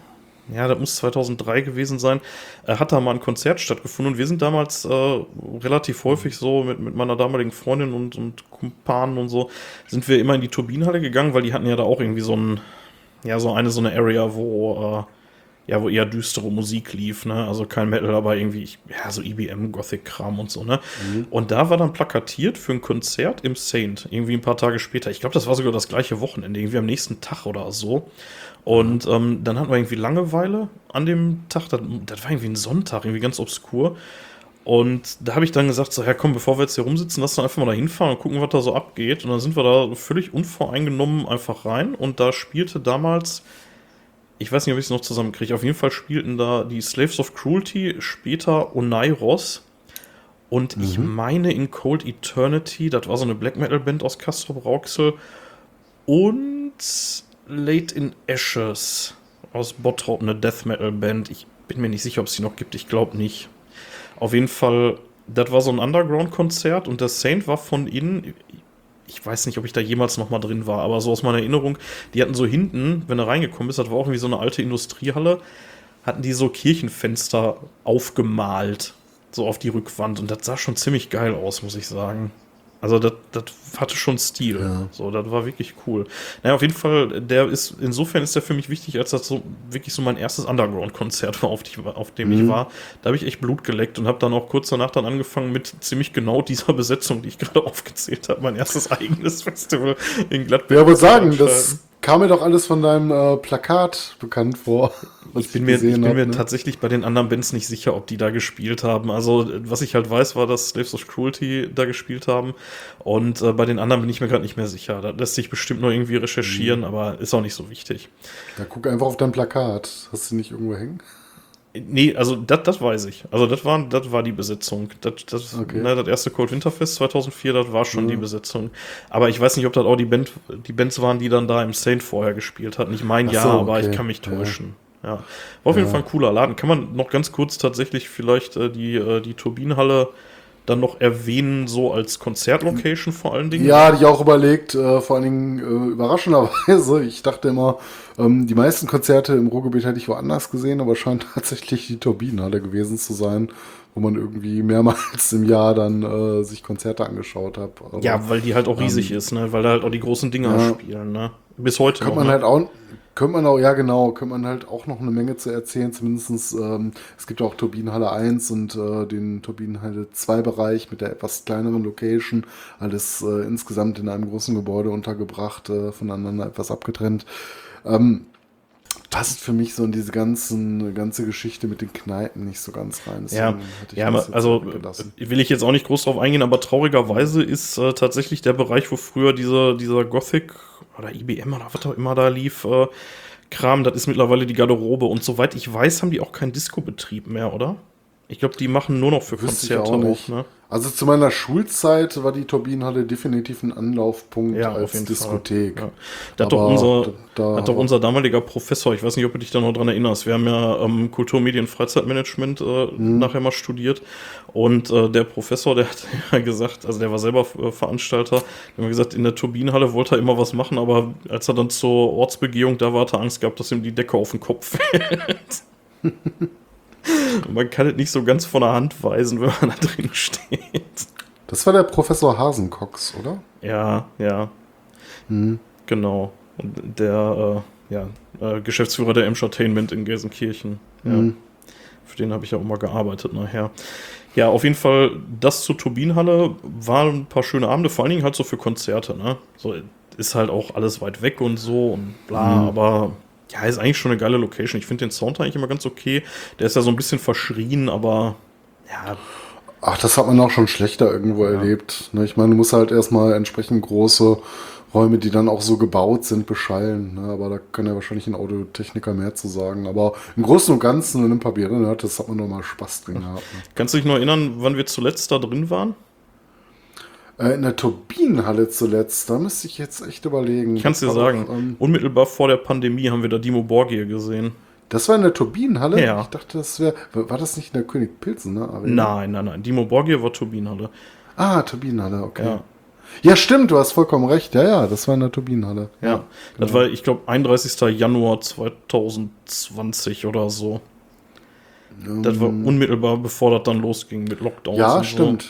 ja, das muss 2003 gewesen sein, äh, hat da mal ein Konzert stattgefunden und wir sind damals äh, relativ häufig so mit, mit meiner damaligen Freundin und, und Kumpanen und so, sind wir immer in die Turbinenhalle gegangen, weil die hatten ja da auch irgendwie so ein, ja, so eine, so eine Area, wo, äh, ja, wo eher düstere Musik lief, ne, also kein Metal, aber irgendwie, ich- ja, so IBM, Gothic-Kram und so, ne, und da war dann plakatiert für ein Konzert im Saint, irgendwie ein paar Tage später, ich glaube, das war sogar das gleiche Wochenende, irgendwie am nächsten Tag oder so, und ähm, dann hatten wir irgendwie Langeweile an dem Tag. Das, das war irgendwie ein Sonntag, irgendwie ganz obskur. Und da habe ich dann gesagt, so, ja komm, bevor wir jetzt hier rumsitzen, lass uns einfach mal da hinfahren und gucken, was da so abgeht. Und dann sind wir da völlig unvoreingenommen einfach rein. Und da spielte damals, ich weiß nicht, ob ich es noch zusammenkriege, auf jeden Fall spielten da die Slaves of Cruelty, später Oneiros. Und ich meine in Cold Eternity, das war so eine Black Metal Band aus Castro Rauxel. Und Late in Ashes aus Bottrop, eine Death Metal Band. Ich bin mir nicht sicher, ob es die noch gibt. Ich glaube nicht. Auf jeden Fall, das war so ein Underground-Konzert und der Saint war von innen. Ich weiß nicht, ob ich da jemals noch mal drin war, aber so aus meiner Erinnerung, die hatten so hinten, wenn du reingekommen bist, das war auch irgendwie so eine alte Industriehalle, hatten die so Kirchenfenster aufgemalt, so auf die Rückwand. Und das sah schon ziemlich geil aus, muss ich sagen. Also das, das hatte schon Stil. So, das war wirklich cool. Naja, auf jeden Fall, der ist, insofern ist der für mich wichtig, als das so wirklich so mein erstes Underground-Konzert war, auf, die, auf dem ich war. Da habe ich echt Blut geleckt und habe dann auch kurz danach dann angefangen mit ziemlich genau dieser (laughs) Besetzung, die ich gerade aufgezählt habe, mein erstes eigenes Festival in Gladbeck. Ja, aber sagen, das. Kam mir doch alles von deinem äh, Plakat bekannt vor. (laughs) Ich bin mir, ich bin hab, mir ne? tatsächlich bei den anderen Bands nicht sicher, ob die da gespielt haben. Also, was ich halt weiß, war, dass Slaves of Cruelty da gespielt haben. Und äh, bei den anderen bin ich mir gerade nicht mehr sicher. Da lässt sich bestimmt noch irgendwie Mhm. recherchieren, aber ist auch nicht so wichtig. Ja, guck einfach auf dein Plakat. Hast du nicht irgendwo hängen? Nee, also das, das weiß ich. Also das war, das war die Besetzung. Das, das, Okay. Mhm. ne, das erste Cold Winterfest 2004, das war schon die Besetzung. Aber ich weiß nicht, ob das auch die, Band, die Bands waren, die dann da im Saint vorher gespielt hatten. Ich meine Ach ja, so, aber okay. ich kann mich Ja. täuschen. Ja. War auf jeden Fall ein cooler Laden. Kann man noch ganz kurz tatsächlich vielleicht äh, die, äh, die Turbinenhalle dann noch erwähnen, so als Konzertlocation vor allen Dingen? Ja, hatte ich auch überlegt, äh, vor allen Dingen äh, überraschenderweise. (laughs) Ich dachte immer, ähm, die meisten Konzerte im Ruhrgebiet hätte ich woanders gesehen, aber scheint (laughs) tatsächlich die Turbinenhalle gewesen zu sein, wo man irgendwie mehrmals im Jahr dann äh, sich Konzerte angeschaut hat. Aber Ja, weil die halt auch riesig ist, ne? Weil da halt auch die großen Dinger Ja. spielen, ne? Bis heute Könnte noch, man ne? halt auch, könnte man auch, ja genau, könnte man halt auch noch eine Menge zu erzählen, zumindestens ähm, es gibt auch Turbinenhalle 1 und äh, den Turbinenhalle 2 Bereich mit der etwas kleineren Location, alles äh, insgesamt in einem großen Gebäude untergebracht, äh, voneinander etwas abgetrennt. Ähm, passt für mich so in diese ganzen, ganze Geschichte mit den Kneipen nicht so ganz rein. Ja, Deswegen ja jetzt also will ich jetzt auch nicht groß drauf eingehen, aber traurigerweise ist äh, tatsächlich der Bereich, wo früher dieser, dieser Gothic oder IBM oder was auch immer da lief, äh, Kram, das ist mittlerweile die Garderobe. Und soweit ich weiß, haben die auch keinen Disco-Betrieb mehr, oder? Ich glaube, die machen nur noch für Wüsste Konzerte auch ne? Also zu meiner Schulzeit war die Turbinenhalle definitiv ein Anlaufpunkt Ja, als Diskothek. Ja. Da hat doch, unser, da- hat doch unser damaliger Professor, ich weiß nicht, ob du dich da noch dran erinnerst, wir haben ja ähm, Kultur, Medien, Freizeitmanagement äh, Mhm. nachher mal studiert und äh, der Professor, der hat (laughs) ja gesagt, also der war selber äh, Veranstalter, der hat gesagt, in der Turbinenhalle wollte er immer was machen, aber als er dann zur Ortsbegehung da war, hat er Angst gehabt, dass ihm die Decke auf den Kopf (laughs) fällt. (laughs) Und (laughs) man kann es nicht so ganz von der Hand weisen, wenn man da drin steht. Das war der Professor Hasencox, oder? Ja, ja. Genau. Und der äh, ja, äh, Geschäftsführer der Entertainment in Gelsenkirchen. Ja. Für den habe ich ja auch mal gearbeitet nachher. Ja, auf jeden Fall, das zur Turbinenhalle waren ein paar schöne Abende, vor allen Dingen halt so für Konzerte, ne? So ist halt auch alles weit weg und so und bla, aber ja, ist eigentlich schon eine geile Location. Ich finde den Sound eigentlich immer ganz okay. Der ist ja so ein bisschen verschrien, aber ja, Ach, das hat man auch schon schlechter irgendwo erlebt. Ne? Ich meine, du musst halt erstmal entsprechend große Räume, die dann auch so gebaut sind, beschallen. Ne? Aber da kann ja wahrscheinlich ein Audiotechniker mehr zu sagen. Aber im Großen und Ganzen und im Papier, ne, das hat man noch mal Spaß drin (laughs) gehabt. Ne? kannst du dich noch erinnern, wann wir zuletzt da drin waren? Äh, in der Turbinenhalle zuletzt, da müsste ich jetzt echt überlegen. Ich kann es dir sagen, doch, ähm, unmittelbar vor der Pandemie haben wir da Dimo Borgir gesehen. das war in der Turbinenhalle? Ja. Ich dachte, das wäre. War das nicht in der König Pilsen, ne? Arena? Nein, nein, nein. Dimo Borgir war Turbinenhalle. Ah, Turbinenhalle, okay. Ja. Ja. stimmt, du hast vollkommen recht. Ja, ja, das war in der Turbinenhalle. Ja. Das war, ich glaube, 31. Januar 2020 oder so. Das war unmittelbar, bevor das dann losging mit Lockdowns. Ja, und so.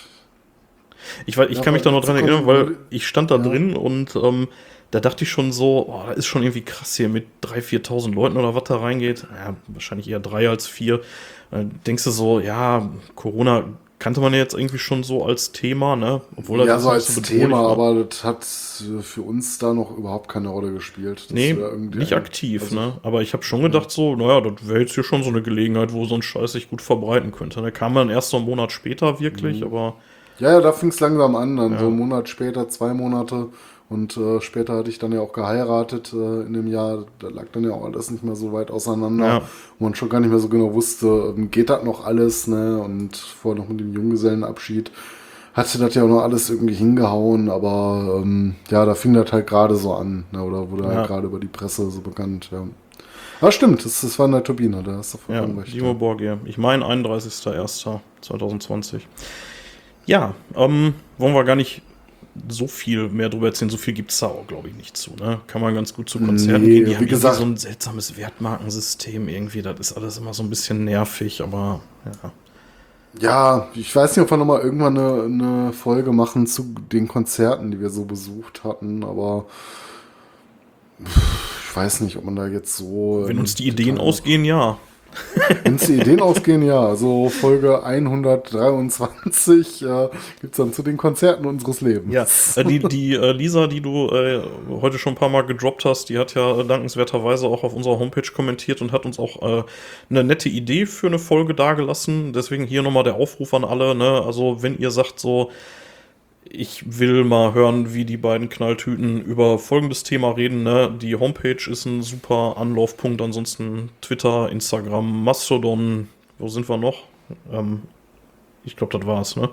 Ich, weiß, ich Ja, kann mich da noch dran erinnern, weil ich stand da Ja. drin und ähm, da dachte ich schon so, oh, das ist schon irgendwie krass hier mit 3.000, 4.000 Leuten oder was da reingeht. Ja, wahrscheinlich eher drei als vier. Dann denkst du so, ja, Corona kannte man ja jetzt irgendwie schon so als Thema, ne? Obwohl das ja, so als bedrohlich Thema, war. aber das hat äh, für uns da noch überhaupt keine Rolle gespielt. Das Nee, nicht aktiv, also- ne? Aber ich habe schon gedacht, so, naja, das wäre jetzt hier schon so eine Gelegenheit, wo so ein Scheiß sich gut verbreiten könnte. Da kam dann erst so einen Monat später wirklich, aber Ja, ja, da fing es langsam an, dann Ja. so einen Monat später, zwei Monate. Und äh, später hatte ich dann ja auch geheiratet äh, in dem Jahr. Da lag dann ja auch alles nicht mehr so weit auseinander. Ja. Wo man schon gar nicht mehr so genau wusste, ähm, geht das noch alles, ne? Und vorher noch mit dem Junggesellenabschied hatte das ja auch noch alles irgendwie hingehauen, aber ähm, ja, da fing das halt gerade so an, ne? Oder wurde Ja. halt gerade über die Presse so bekannt, ja. Ah, stimmt, das, das war in der Turbine, da hast du ja, vollkommen recht. Dimo Borgir. Ich meine 31.01.2020. Ja, ähm, wollen wir gar nicht so viel mehr drüber erzählen. So viel gibt es da auch, glaube ich, nicht zu. Ne? Kann man ganz gut zu Konzerten Nee, gehen. Die wie haben gesagt- so ein seltsames Wertmarkensystem irgendwie. Das ist alles immer so ein bisschen nervig, aber ja. Ja, ich weiß nicht, ob wir nochmal irgendwann eine, eine Folge machen zu den Konzerten, die wir so besucht hatten, aber ich weiß nicht, ob man da jetzt so. Wenn uns die Ideen ausgehen, ja. Wenn uns die Ideen ausgehen, ja. Also Folge 123 äh, gibt es dann zu den Konzerten unseres Lebens. Ja, äh, die, die äh, Lisa, die du äh, heute schon ein paar Mal gedroppt hast, die hat ja äh, dankenswerterweise auch auf unserer Homepage kommentiert und hat uns auch äh, eine nette Idee für eine Folge dargelassen. Deswegen hier nochmal der Aufruf an alle. Ne? Also, wenn ihr sagt so, ich will mal hören, wie die beiden Knalltüten über folgendes Thema reden. Ne? Die Homepage ist ein super Anlaufpunkt. Ansonsten Twitter, Instagram, Mastodon. Wo sind wir noch? Ähm, ich glaube, das war's, ne?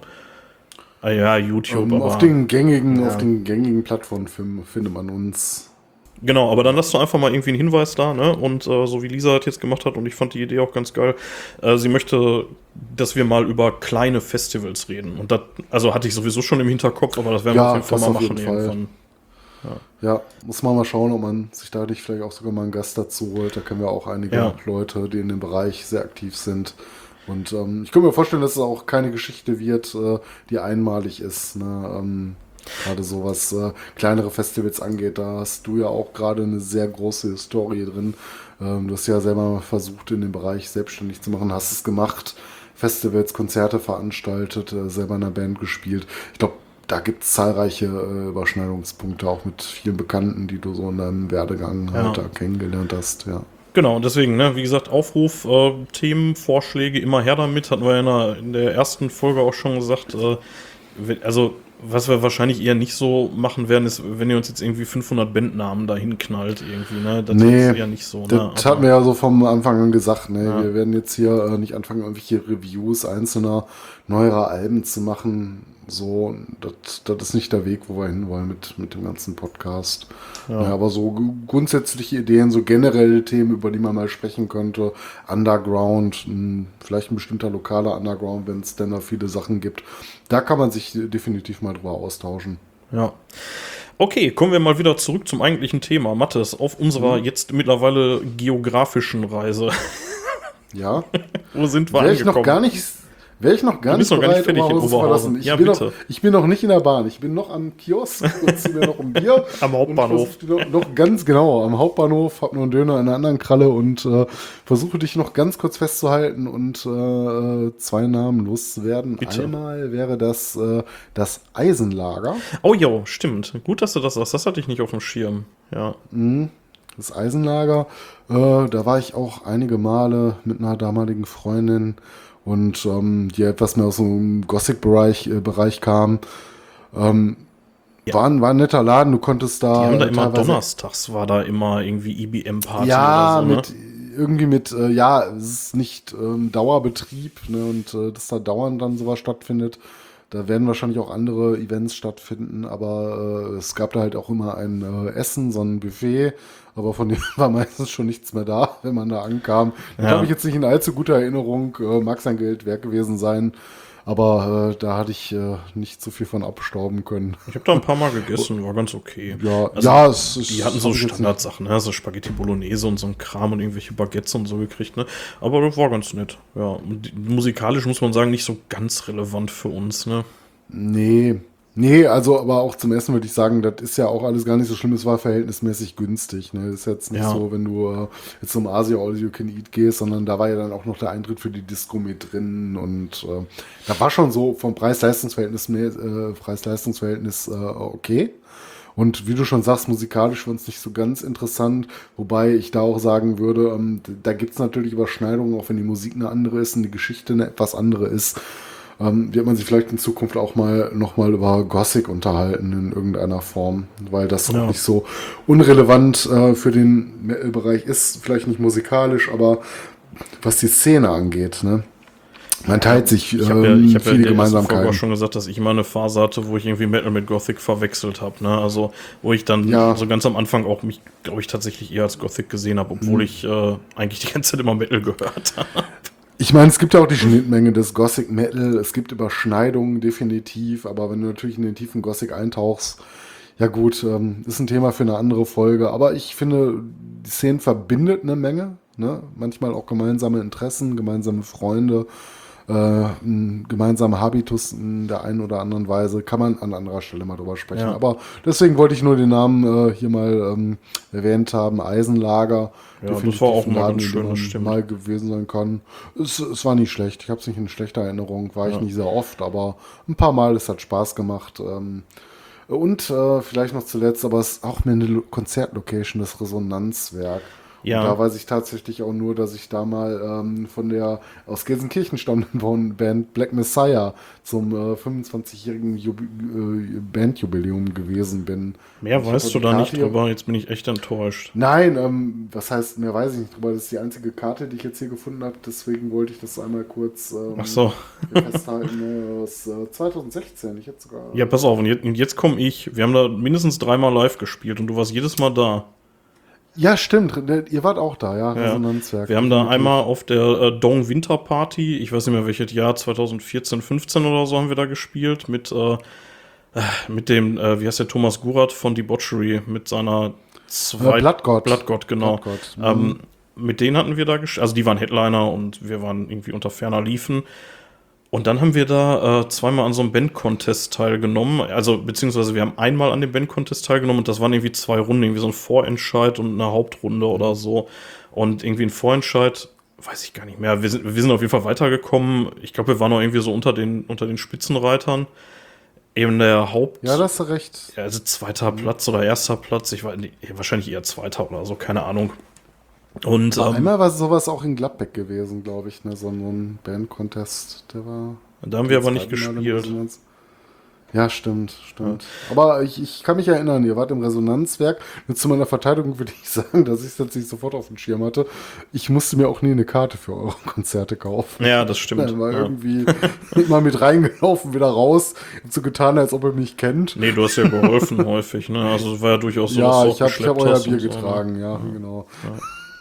Ah ja, YouTube. Ähm, aber auf den gängigen, Ja. auf den gängigen Plattformen fin- findet man uns. Genau, aber dann lass doch einfach mal irgendwie einen Hinweis da, ne? Und äh, so wie Lisa das jetzt gemacht hat, und ich fand die Idee auch ganz geil, äh, sie möchte, dass wir mal über kleine Festivals reden. Und das, also hatte ich sowieso schon im Hinterkopf, aber das werden wir Ja, auf jeden Fall mal machen irgendwann. Ja, muss man mal schauen, ob man sich dadurch vielleicht auch sogar mal einen Gast dazu holt. Da kennen wir auch einige Ja. Leute, die in dem Bereich sehr aktiv sind. Und ähm, ich könnte mir vorstellen, dass es auch keine Geschichte wird, äh, die einmalig ist. Ne? Ähm, gerade so was äh, kleinere Festivals angeht, da hast du ja auch gerade eine sehr große Historie drin. Ähm, du hast ja selber versucht, in dem Bereich selbstständig zu machen, hast es gemacht, Festivals, Konzerte veranstaltet, äh, selber in einer Band gespielt. Ich glaube, da gibt es zahlreiche äh, Überschneidungspunkte, auch mit vielen Bekannten, die du so in deinem Werdegang Ja. halt da kennengelernt hast. Ja. Genau, deswegen, ne, wie gesagt, Aufruf, äh, Themen, Vorschläge, immer her damit, hatten wir ja in der, in der ersten Folge auch schon gesagt. Äh, also, was wir wahrscheinlich eher nicht so machen werden, ist, wenn ihr uns jetzt irgendwie 500 Bandnamen dahin knallt, irgendwie, ne, das Nee, ist eher nicht so. Das ne, aber- hatten wir ja so vom Anfang an gesagt. Ne? Ja. Wir werden jetzt hier äh, nicht anfangen, irgendwelche Reviews einzelner neuerer Alben zu machen. So, das, das ist nicht der Weg, wo wir hinwollen mit, mit dem ganzen Podcast. Ja. aber so grundsätzliche Ideen, so generelle Themen, über die man mal sprechen könnte. Underground, mh, vielleicht ein bestimmter lokaler Underground, wenn es denn da viele Sachen gibt. Da kann man sich definitiv mal drüber austauschen. Ja. Okay, kommen wir mal wieder zurück zum eigentlichen Thema. Mathis, auf Mhm. unserer jetzt mittlerweile geografischen Reise. Ja. (laughs) Wo sind wir Wäre ich noch gar nicht, wäre ich noch gar nicht noch gar nicht bereit, fertig in Oberhausen zu verlassen. Ich, Ja, bin bitte. noch, ich bin noch nicht in der Bahn. Ich bin noch am Kiosk (laughs) und ziehe mir noch ein Bier. Am Hauptbahnhof. Noch, noch ganz genau, am Hauptbahnhof, hab nur einen Döner in einer anderen Kralle und äh, versuche dich noch ganz kurz festzuhalten und äh, zwei Namen loszuwerden. Bitte. Einmal wäre das äh, das Eisenlager. Oh ja, stimmt. Gut, dass du das sagst. Das hatte ich nicht auf dem Schirm. Ja. Das Eisenlager, äh, da war ich auch einige Male mit einer damaligen Freundin und ähm, die etwas mehr aus dem Gothic-Bereich äh, Bereich kam. Ähm, Ja. war, ein, war ein netter Laden, du konntest da. Die haben da immer donnerstags war da immer irgendwie IBM-Party Ja, oder so, mit ne? irgendwie mit, äh, ja, es ist nicht ähm, Dauerbetrieb, ne, und äh, dass da dauernd dann sowas stattfindet. Da werden wahrscheinlich auch andere Events stattfinden, aber äh, es gab da halt auch immer ein äh, Essen, so ein Buffet, aber von dem (laughs) war meistens schon nichts mehr da, wenn man da ankam. Da Ja. habe ich jetzt nicht in allzu guter Erinnerung, äh, mag sein Geld wert gewesen sein, aber äh, da hatte ich äh, nicht so viel von abstauben können. Ich habe da ein paar Mal gegessen, war ganz okay. Ja, Also, ja, es ist. Die hatten so Standardsachen, ne? so Spaghetti Bolognese und so ein Kram und irgendwelche Baguettes und so gekriegt, ne? Aber das war ganz nett. Ja, musikalisch muss man sagen, nicht so ganz relevant für uns, ne? Nee, nee, also aber auch zum Essen würde ich sagen, das ist ja auch alles gar nicht so schlimm, es war verhältnismäßig günstig. Ne? Das ist jetzt nicht Ja. so, wenn du äh, jetzt zum Asia All You Can Eat gehst, sondern da war ja dann auch noch der Eintritt für die Disco mit drin und äh, da war schon so vom Preis-Leistungs-Verhältnis äh, Preis-Leistungs-Verhältnis äh, okay. Und wie du schon sagst, musikalisch für uns nicht so ganz interessant, wobei ich da auch sagen würde, ähm, da gibt es natürlich Überschneidungen, auch wenn die Musik eine andere ist und die Geschichte eine etwas andere ist ähm, wird man sich vielleicht in Zukunft auch mal nochmal über Gothic unterhalten in irgendeiner Form, weil das Ja. auch nicht so unrelevant äh, für den Metal-Bereich ist, vielleicht nicht musikalisch, aber was die Szene angeht, ne? Man teilt sich Ich ähm, habe ja, ich hab ja viele auch Gemeinsamkeiten. schon gesagt, dass ich mal eine Phase hatte, wo ich irgendwie Metal mit Gothic verwechselt habe, ne? Also, wo ich dann Ja. so ganz am Anfang auch mich, glaube ich, tatsächlich eher als Gothic gesehen habe, obwohl Mhm. ich äh, eigentlich die ganze Zeit immer Metal gehört (laughs) habe. Ich meine, es gibt ja auch die Schnittmenge des Gothic Metal, es gibt Überschneidungen definitiv, aber wenn du natürlich in den tiefen Gothic eintauchst, ja gut, ähm, ist ein Thema für eine andere Folge, aber ich finde, die Szene verbindet eine Menge, ne? manchmal auch gemeinsame Interessen, gemeinsame Freunde, äh, ein gemeinsamer Habitus in der einen oder anderen Weise, kann man an anderer Stelle mal drüber sprechen. Ja. Aber deswegen wollte ich nur den Namen äh, hier mal ähm, erwähnt haben, Eisenlager. Ja, das war auch mal Laden, ganz schön, stimmt. mal gewesen sein kann. Es, es war nicht schlecht. Ich habe es nicht in schlechter Erinnerung, war ich nicht sehr oft, aber ein paar Mal, es hat Spaß gemacht. Ähm, und äh, vielleicht noch zuletzt, aber es ist auch mir eine Lo- Konzertlocation, das Resonanzwerk. Ja. Und da weiß ich tatsächlich auch nur, dass ich da mal ähm, von der aus Gelsenkirchen stammenden (laughs) Band Black Messiah zum äh, 25-jährigen Jubi äh, Bandjubiläum gewesen bin. Mehr Ich weißt du da nicht Karte hier- drüber, jetzt bin ich echt enttäuscht. Nein, ähm, was heißt, mehr weiß ich nicht drüber. Das ist die einzige Karte, die ich jetzt hier gefunden habe. Deswegen wollte ich das einmal kurz ähm, Ach so. festhalten. Ne, (laughs) aus äh, 2016. Ich hätte sogar. Ja, pass auf, und jetzt, und jetzt komme ich. Wir haben da mindestens dreimal live gespielt und du warst jedes Mal da. Ja, stimmt. Ne, Ihr wart auch da, ja. Ja. Resonanzwerk. Wir haben da einmal auf der äh, Dong Winter Party, ich weiß nicht mehr welches Jahr, 2014, 15 oder so haben wir da gespielt mit, äh, äh, mit dem, äh, wie heißt der, Thomas Gurat von Debauchery, mit seiner zwei Äh, Bloodgod. Bloodgod, genau. Bloodgod, Ähm, mit denen hatten wir da gespielt, also die waren Headliner und wir waren irgendwie unter ferner Liefen. Und dann haben wir da äh, zweimal an so einem Band-Contest teilgenommen. Also, beziehungsweise wir haben einmal an dem Band-Contest teilgenommen und das waren irgendwie zwei Runden, irgendwie so ein Vorentscheid und eine Hauptrunde oder so. Und irgendwie ein Vorentscheid, weiß ich gar nicht mehr. Wir sind, wir sind auf jeden Fall weitergekommen. Ich glaube, wir waren noch irgendwie so unter den, unter den Spitzenreitern. Eben der Haupt. Ja, da hast du recht. Ja, also zweiter Platz oder erster Platz, ich nicht, wahrscheinlich eher zweiter oder so, keine Ahnung. Und ähm, einmal war sowas auch in Gladbeck gewesen, glaube ich, ne? So ein Band-Contest, der war. da haben wir aber nicht gespielt. Ja, stimmt, stimmt. Aber ich, ich kann mich erinnern, ihr wart im Resonanzwerk. Nur zu meiner Verteidigung würde ich (laughs) sagen, dass ich es jetzt nicht sofort auf dem Schirm hatte. Ich musste mir auch nie eine Karte für eure (laughs) Konzerte kaufen. Ja, das stimmt. Ja, war Ja. irgendwie (laughs) immer mit reingelaufen, wieder raus. Hab so getan, als ob er mich kennt. Nee, du hast ja geholfen häufig, ne? Also es war ja durchaus so, ja, ich habe ich hab euer Bier und so, ne? getragen, ja, genau. Ja,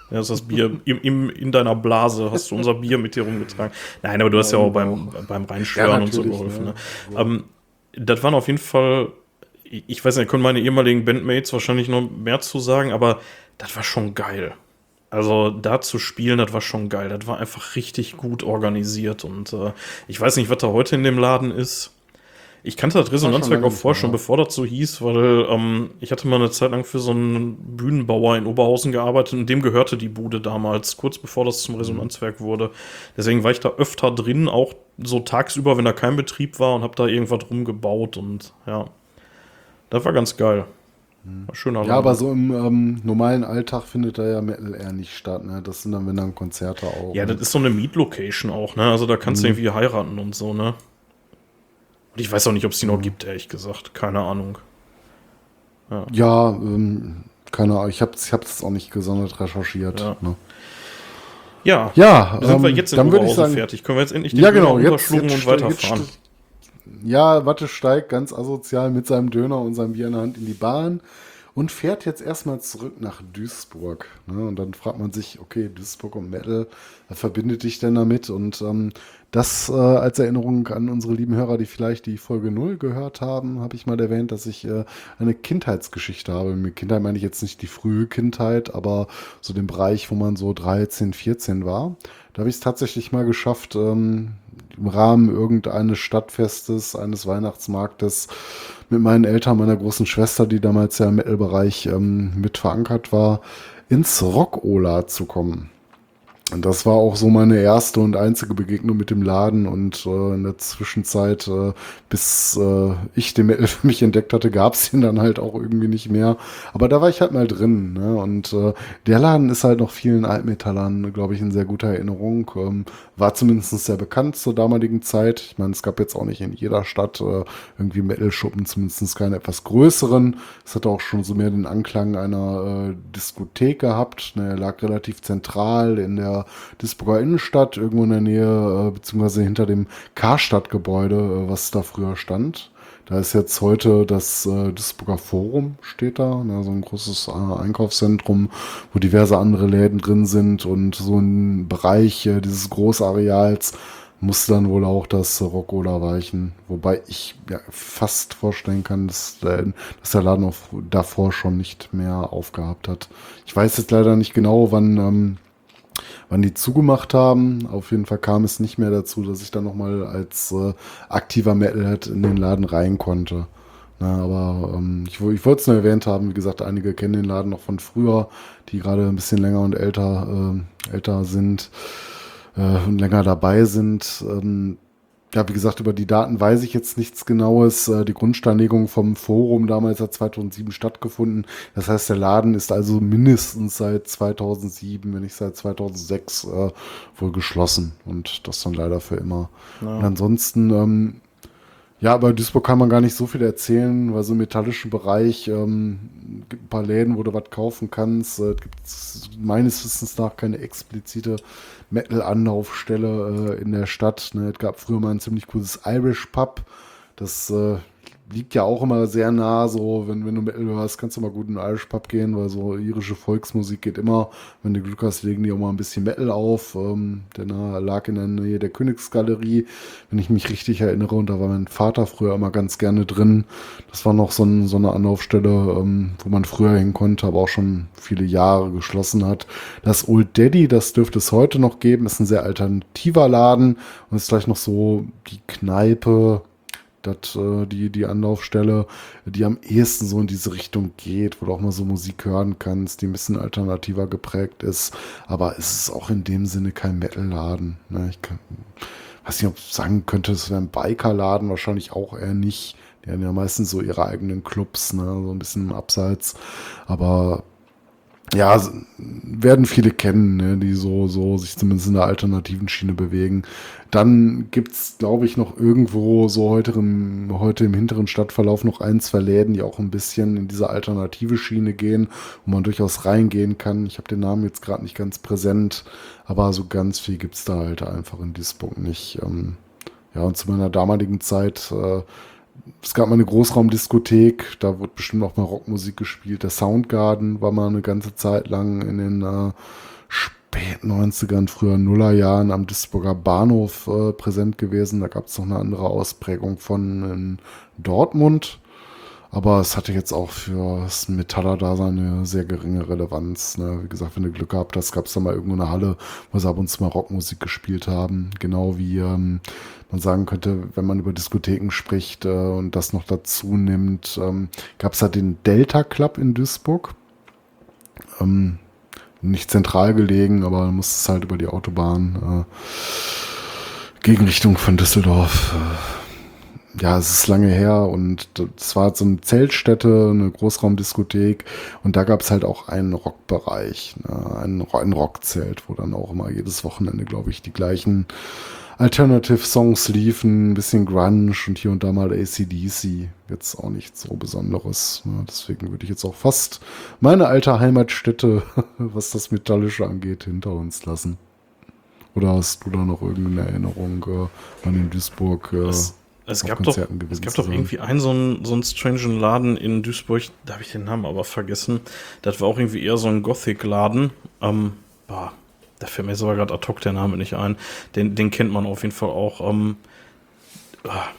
das ist das Bier im, im, in deiner Blase hast du unser Bier mit dir rumgetragen. Nein, aber du hast ja auch beim, beim Reinschwören Ja, und so geholfen. ne? Ne? Ähm, das waren auf jeden Fall, ich weiß nicht, da können meine ehemaligen Bandmates wahrscheinlich noch mehr zu sagen, aber das war schon geil. Also da zu spielen, das war schon geil. Das war einfach richtig gut organisiert und äh, ich weiß nicht, was da heute in dem Laden ist. Ich kannte das Resonanzwerk auch vorher schon, mehr. bevor das so hieß, weil ähm, ich hatte mal eine Zeit lang für so einen Bühnenbauer in Oberhausen gearbeitet und dem gehörte die Bude damals, kurz bevor das zum Resonanzwerk wurde. Deswegen war ich da öfter drin, auch so tagsüber, wenn da kein Betrieb war und habe da irgendwas rumgebaut und ja, das war ganz geil. War schöner Ja, Laden. aber so im ähm, normalen Alltag findet da ja Metal eher nicht statt. Ne? Das sind dann, wenn dann Konzerte auch. Ja, das ist so eine Mietlocation auch, ne? Also da kannst du irgendwie heiraten und so, ne? Und ich weiß auch nicht, ob es die noch gibt, ehrlich gesagt. Keine Ahnung. Ja, ähm, keine Ahnung. Ich habe ich hab's auch nicht gesondert recherchiert. Ja. Ne? Ja, Ja, sind wir ähm, jetzt in dann würde ich sagen, fertig. Können wir jetzt endlich Ja, genau, Döner jetzt- und weiterfahren? jetzt Ja, Watte steigt ganz asozial mit seinem Döner und seinem Bier in der Hand in die Bahn und fährt jetzt erstmal zurück nach Duisburg. Ne? Und dann fragt man sich, okay, Duisburg und Metal, was verbindet dich denn damit? Und ähm, das äh, als Erinnerung an unsere lieben Hörer, die vielleicht die Folge 0 gehört haben, habe ich mal erwähnt, dass ich äh, eine Kindheitsgeschichte habe. Mit Kindheit meine ich jetzt nicht die frühe Kindheit, aber so den Bereich, wo man so 13, 14 war. Da habe ich es tatsächlich mal geschafft, ähm, im Rahmen irgendeines Stadtfestes, eines Weihnachtsmarktes mit meinen Eltern, meiner großen Schwester, die damals ja im Metal-Bereich ähm, mit verankert war, ins Rock-Ola zu kommen. Und das war auch so meine erste und einzige Begegnung mit dem Laden. Und äh, in der Zwischenzeit, äh, bis äh, ich den für (laughs) mich entdeckt hatte, gab es ihn dann halt auch irgendwie nicht mehr. Aber da war ich halt mal drin. Ne? Und äh, der Laden ist halt noch vielen Altmetallern, glaube ich, in sehr guter Erinnerung. Ähm, war zumindest sehr bekannt zur damaligen Zeit. Ich meine, es gab jetzt auch nicht in jeder Stadt äh, irgendwie Metal-Schuppen, zumindest keine etwas größeren. Es hatte auch schon so mehr den Anklang einer äh, Diskothek gehabt. Ne? Er lag relativ zentral in der Duisburger Innenstadt, irgendwo in der Nähe, äh, beziehungsweise hinter dem Karstadtgebäude, äh, was da früher stand. Da ist jetzt heute das äh, Duisburger Forum, steht da, ne, so ein großes äh, Einkaufszentrum, wo diverse andere Läden drin sind und so ein Bereich äh, dieses Großareals musste dann wohl auch das Rockola weichen. Wobei ich ja, fast vorstellen kann, dass, der- dass der Laden auch davor schon nicht mehr aufgehabt hat. Ich weiß jetzt leider nicht genau, wann, ähm, wann die zugemacht haben. Auf jeden Fall kam es nicht mehr dazu, dass ich dann nochmal als äh, aktiver Metalhead in den Laden rein konnte. Na, aber ähm, ich, ich wollte es nur erwähnt haben, wie gesagt, einige kennen den Laden noch von früher, die gerade ein bisschen länger und älter, ähm, älter sind äh, und länger dabei sind. Ähm, ja, wie gesagt, über die Daten weiß ich jetzt nichts Genaues. Äh, Die Grundsteinlegung vom Forum damals hat 2007 stattgefunden. Das heißt, der Laden ist also mindestens seit 2007, wenn nicht seit 2006, äh, wohl geschlossen. Und das dann leider für immer. Und ansonsten, ähm, ja, aber Duisburg kann man gar nicht so viel erzählen, weil so im metallischen Bereich ähm, gibt ein paar Läden, wo du was kaufen kannst. Äh, Es gibt meines Wissens nach keine explizite Metal-Anlaufstelle äh, in der Stadt. Ne? Es gab früher mal ein ziemlich cooles Irish Pub. Das äh, liegt ja auch immer sehr nah, so, wenn, wenn du Metal hörst, kannst du mal gut in den Irish Pub gehen, weil so irische Volksmusik geht immer. Wenn du Glück hast, legen die auch mal ein bisschen Metal auf. Ähm, der na, lag in der Nähe der Königsgalerie, wenn ich mich richtig erinnere, und da war mein Vater früher immer ganz gerne drin. Das war noch so, ein, so eine Anlaufstelle, ähm, wo man früher hin konnte, aber auch schon viele Jahre geschlossen hat. Das Old Daddy, das dürfte es heute noch geben, ist ein sehr alternativer Laden und ist gleich noch so die Kneipe, das, äh, die, die Anlaufstelle, die am ehesten so in diese Richtung geht, wo du auch mal so Musik hören kannst, die ein bisschen alternativer geprägt ist. Aber es ist auch in dem Sinne kein Metal-Laden. Ne? Ich kann, weiß nicht, ob ich sagen könnte, es wäre ein Biker-Laden, wahrscheinlich auch eher nicht. Die haben ja meistens so ihre eigenen Clubs, ne? so ein bisschen abseits. Aber ja, werden viele kennen, ne, die so, so sich zumindest in der alternativen Schiene bewegen. Dann gibt's, glaube ich, noch irgendwo so heute im, heute im hinteren Stadtverlauf noch ein, zwei Läden, die auch ein bisschen in diese alternative Schiene gehen, wo man durchaus reingehen kann. Ich habe den Namen jetzt gerade nicht ganz präsent, aber so ganz viel gibt's da halt einfach in Duisburg nicht. Ähm, ja, und zu meiner damaligen Zeit äh, es gab mal eine Großraumdiskothek, da wird bestimmt auch mal Rockmusik gespielt. Der Soundgarden war mal eine ganze Zeit lang in den äh, späten 90ern, früher Nullerjahren am Duisburger Bahnhof äh, präsent gewesen. Da gab es noch eine andere Ausprägung von in Dortmund. Aber es hatte jetzt auch für das Metaller-Dasein eine sehr geringe Relevanz. Ne? Wie gesagt, wenn du Glück gehabt hast, gab es da mal irgendwo eine Halle, wo sie ab und zu mal Rockmusik gespielt haben. Genau wie ähm, man sagen könnte, wenn man über Diskotheken spricht äh, und das noch dazu nimmt, ähm, gab es da den Delta Club in Duisburg. Ähm, nicht zentral gelegen, aber man muss es halt über die Autobahn äh, Gegenrichtung von Düsseldorf. Äh, ja, es ist lange her und es war so eine Zeltstätte, eine Großraumdiskothek und da gab es halt auch einen Rockbereich, ne, ein, Rockzelt, wo dann auch immer jedes Wochenende, glaube ich, die gleichen Alternative Songs liefen, ein bisschen Grunge und hier und da mal ACDC. Jetzt auch nichts so Besonderes. Ne? Deswegen würde ich jetzt auch fast meine alte Heimatstätte, (laughs) was das Metallische angeht, hinter uns lassen. Oder hast du da noch irgendeine Erinnerung äh, an den Duisburg? Äh, es gab doch, es gab doch irgendwie einen so einen, so einen strangen Laden in Duisburg, da habe ich den Namen aber vergessen. Das war auch irgendwie eher so ein Gothic-Laden. Ähm, boah, da fällt mir sogar gerade ad hoc der Name nicht ein. Den, den kennt man auf jeden Fall auch. Ähm, ah,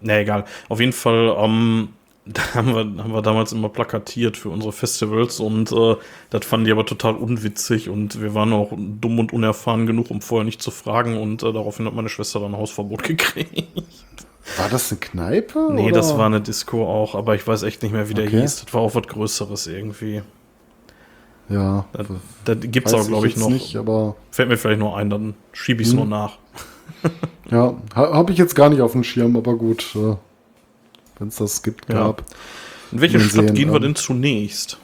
na egal. Auf jeden Fall, ähm, (laughs) da haben wir, haben wir damals immer plakatiert für unsere Festivals und äh, das fanden die aber total unwitzig und wir waren auch dumm und unerfahren genug, um vorher nicht zu fragen und äh, daraufhin hat meine Schwester dann Hausverbot (laughs) gekriegt. War das eine Kneipe? Nee, oder? das war eine Disco auch, aber ich weiß echt nicht mehr, wie der okay. hieß. Das war auch was Größeres irgendwie. Ja. Das, das gibt es auch, glaube ich, noch. Nicht, aber Fällt mir vielleicht nur ein, dann schiebe ich es hm. nur nach. (laughs) ja, habe ich jetzt gar nicht auf dem Schirm, aber gut. Äh, Wenn es das gibt, gab. Ja. In welche Stadt sehen, gehen wir ähm, denn zunächst?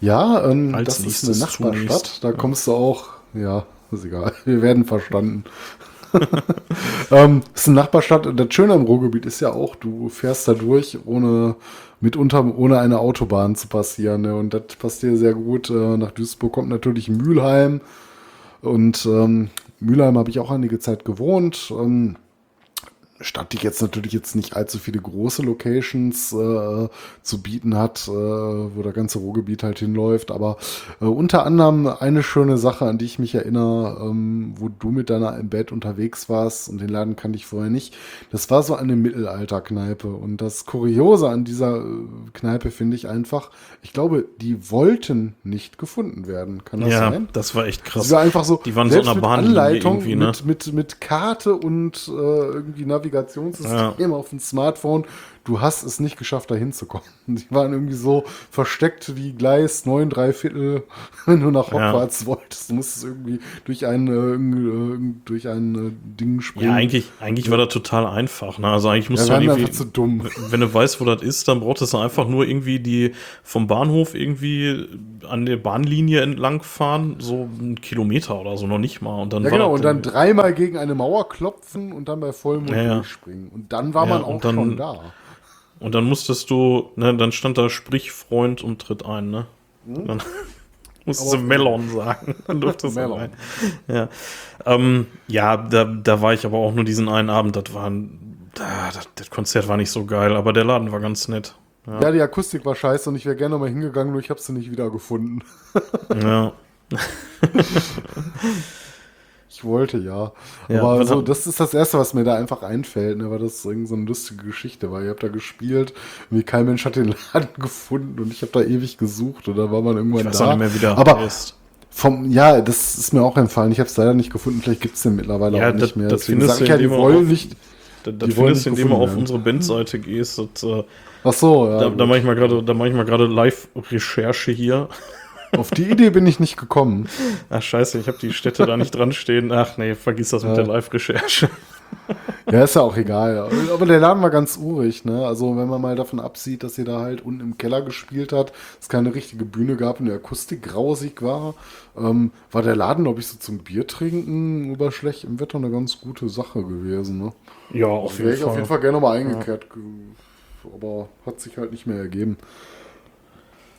Ja, ähm, das ist eine Nachbarstadt. Zunächst. Da kommst du auch, ja, ist egal. (laughs) Wir werden verstanden. (laughs) ähm, ist eine Nachbarstadt. Das Schöne am Ruhrgebiet ist ja auch, du fährst da durch, ohne mitunter ohne eine Autobahn zu passieren. Ne? Und das passt dir sehr gut. Äh, nach Duisburg kommt natürlich Mülheim. Und ähm, Mülheim habe ich auch einige Zeit gewohnt. Ähm, Stadt, die jetzt natürlich jetzt nicht allzu viele große Locations äh, zu bieten hat, äh, wo der ganze Ruhrgebiet halt hinläuft, aber äh, unter anderem eine schöne Sache, an die ich mich erinnere, ähm, wo du mit deiner im Bett unterwegs warst und den Laden kannte ich vorher nicht. Das war so eine Mittelalterkneipe und das Kuriose an dieser äh, Kneipe finde ich einfach, ich glaube, die wollten nicht gefunden werden. Kann das ja, sein? das war echt krass. Das war einfach so, die waren so einer Anleitung ne? mit, mit, mit Karte und äh, irgendwie Navigation Navigationssystem ja. auf dem Smartphone du hast es nicht geschafft, da hinzukommen. (laughs) Die waren irgendwie so versteckt wie Gleis 9, 3 Viertel, (laughs) wenn du nach Hogwarts ja. wolltest. Du musstest irgendwie durch ein, äh, durch ein äh, Ding springen. Ja, eigentlich, eigentlich war das total einfach. Ne? Also eigentlich musst ja, du einfach zu dumm. Wenn du weißt, wo das ist, dann brauchst du einfach nur irgendwie die vom Bahnhof irgendwie an der Bahnlinie entlang fahren, so einen Kilometer oder so, noch nicht mal. Und dann ja, genau, und dann dreimal gegen eine Mauer klopfen und dann bei Vollmond ja, durchspringen. Und dann war man auch dann, schon da. Und dann musstest du, ne, dann stand da Sprich Freund und tritt ein, ne? Hm? Dann (laughs) musstest du Melon sagen. (laughs) Dann durftest du rein. Ja, ähm, ja da, da war ich aber auch nur diesen einen Abend. Das waren da, das, das Konzert war nicht so geil, aber der Laden war ganz nett. Ja, die Akustik war scheiße und ich wäre gerne mal hingegangen, nur ich habe sie nicht wieder gefunden. Ja. (laughs) Ich wollte ja. Ja, Aber so, das ist das Erste, was mir da einfach einfällt, ne, weil das irgend so eine lustige Geschichte war. Ihr habt da gespielt, wie kein Mensch hat den (laughs) Laden gefunden und ich habe da ewig gesucht und da war man irgendwann Ich weiß da. auch nicht mehr, wie der Aber heißt. vom, ja, das ist mir auch entfallen. Ich habe es leider nicht gefunden. Vielleicht gibt es den mittlerweile Ja, auch nicht das- mehr. das Deswegen findest sag ich ja, die wollen nicht. Das, Die das wollen findest du, nicht indem du auf unsere Bandseite gehst. Das, äh, Ach so, ja. da, da mache ich mal gerade, da mache ich mal gerade Live-Recherche hier. Auf die Idee bin ich nicht gekommen. Ach scheiße, ich habe die Städte da nicht dran stehen. Ach nee, vergiss das mit der Live-Recherche. (laughs) Ja, ist ja auch egal. Aber der Laden war ganz urig, ne? Also, wenn man mal davon absieht, dass ihr da halt unten im Keller gespielt hat, es keine richtige Bühne gab und die Akustik grausig war, ähm, war der Laden, glaube ich, so zum Bier trinken über schlechtem Wetter eine ganz gute Sache gewesen, ne? Ja, auf Wäre ich auf jeden Fall gerne mal eingekehrt, ge- aber hat sich halt nicht mehr ergeben.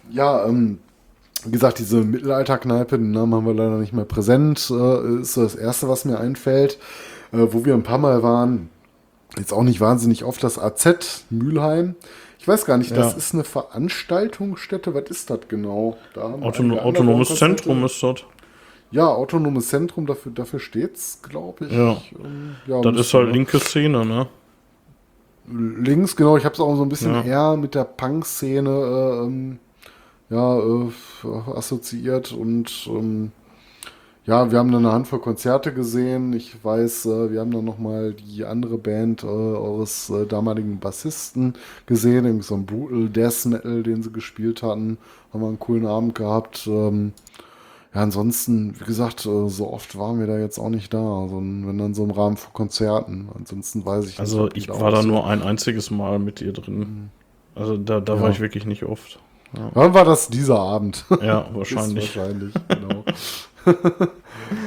Ja, ähm, wie gesagt, diese Mittelalterkneipe, den Namen haben wir leider nicht mehr präsent, äh, ist so das Erste, was mir einfällt. Äh, wo wir ein paar Mal waren, jetzt auch nicht wahnsinnig oft, das AZ Mülheim. Ich weiß gar nicht, das Ja. ist eine Veranstaltungsstätte, was ist das genau? Da haben wir Autono einige autonomes. Zentrum ist das. Ja, autonomes Zentrum, dafür, dafür steht's, glaube ich. Ja. Ähm, ja, Das ist halt linke Szene, ne? Links, genau. Ich habe es auch so ein bisschen Ja. eher mit der Punk-Szene äh, ähm, ja, äh, assoziiert und ähm, ja, wir haben dann eine Handvoll Konzerte gesehen. Ich weiß, äh, wir haben dann nochmal die andere Band äh, eures äh, damaligen Bassisten gesehen, irgendwie so ein Brutal Death Metal, den sie gespielt hatten. Haben wir einen coolen Abend gehabt. Ähm, ja, ansonsten, wie gesagt, äh, so oft waren wir da jetzt auch nicht da. Also, wenn dann so im Rahmen von Konzerten. Ansonsten weiß ich Also nicht. wie ich war da nur ein einziges Mal mit ihr drin. Also da, da war ich wirklich nicht oft. Wann war das dieser Abend? Ja, (laughs) wahrscheinlich. Wahrscheinlich, genau. (laughs)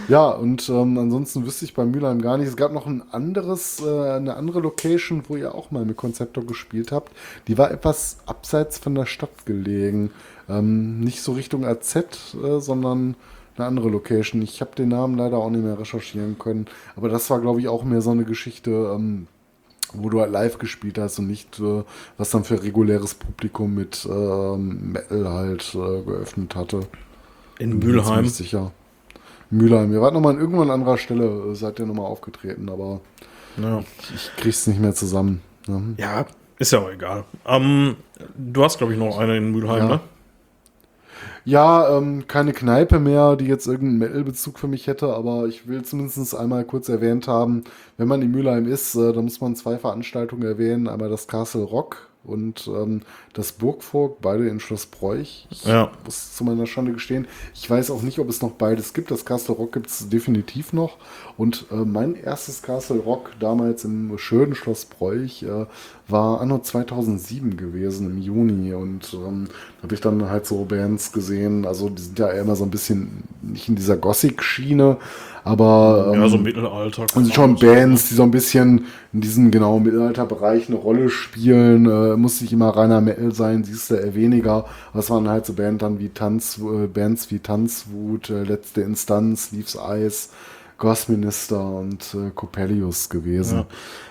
ja, und ähm, ansonsten wüsste ich bei Mülheim gar nicht. Es gab noch ein anderes, äh, eine andere Location, wo ihr auch mal mit Konzeptor gespielt habt. Die war etwas abseits von der Stadt gelegen. Ähm, nicht so Richtung AZ, äh, sondern eine andere Location. Ich habe den Namen leider auch nicht mehr recherchieren können. Aber das war, glaube ich, auch mehr so eine Geschichte, ähm, wo du halt live gespielt hast und nicht, äh, was dann für reguläres Publikum mit ähm, Metal halt äh, geöffnet hatte. In Mülheim. Sicher. Mülheim. Ihr wart nochmal an irgendwann an anderer Stelle, äh, seid ihr nochmal aufgetreten, aber Ja. ich krieg's nicht mehr zusammen. Ne? ja, ist ja auch egal. Ähm, du hast, glaube ich, noch eine in Mülheim, Ja. ne? Ja, ähm, keine Kneipe mehr, die jetzt irgendeinen Metal-Bezug für mich hätte, aber ich will zumindest einmal kurz erwähnt haben, wenn man in Mülheim ist, äh, dann muss man zwei Veranstaltungen erwähnen. Einmal das Castle Rock und ähm, das Burgvogt, beide in Schloss Broich. Ich Ja. muss zu meiner Schande gestehen, ich weiß auch nicht, ob es noch beides gibt. Das Castle Rock gibt es definitiv noch. Und äh, mein erstes Castle Rock damals im schönen Schloss Broich äh, war anno 2007 gewesen, im Juni. Und ähm, da habe ich dann halt so Bands gesehen. Also die sind ja immer so ein bisschen nicht in dieser Gothic-Schiene, aber ähm, Ja, so Mittelalter. und schon Bands, die so ein bisschen in diesem genau Mittelalterbereich eine Rolle spielen. Äh, muss nicht immer reiner Metal sein, siehst du eher weniger. Aber es waren halt so Band dann wie Tanz, äh, Bands wie Tanzwut, äh, Letzte Instanz, Leaves Eyes, Ghostminister und äh, Coppelius gewesen,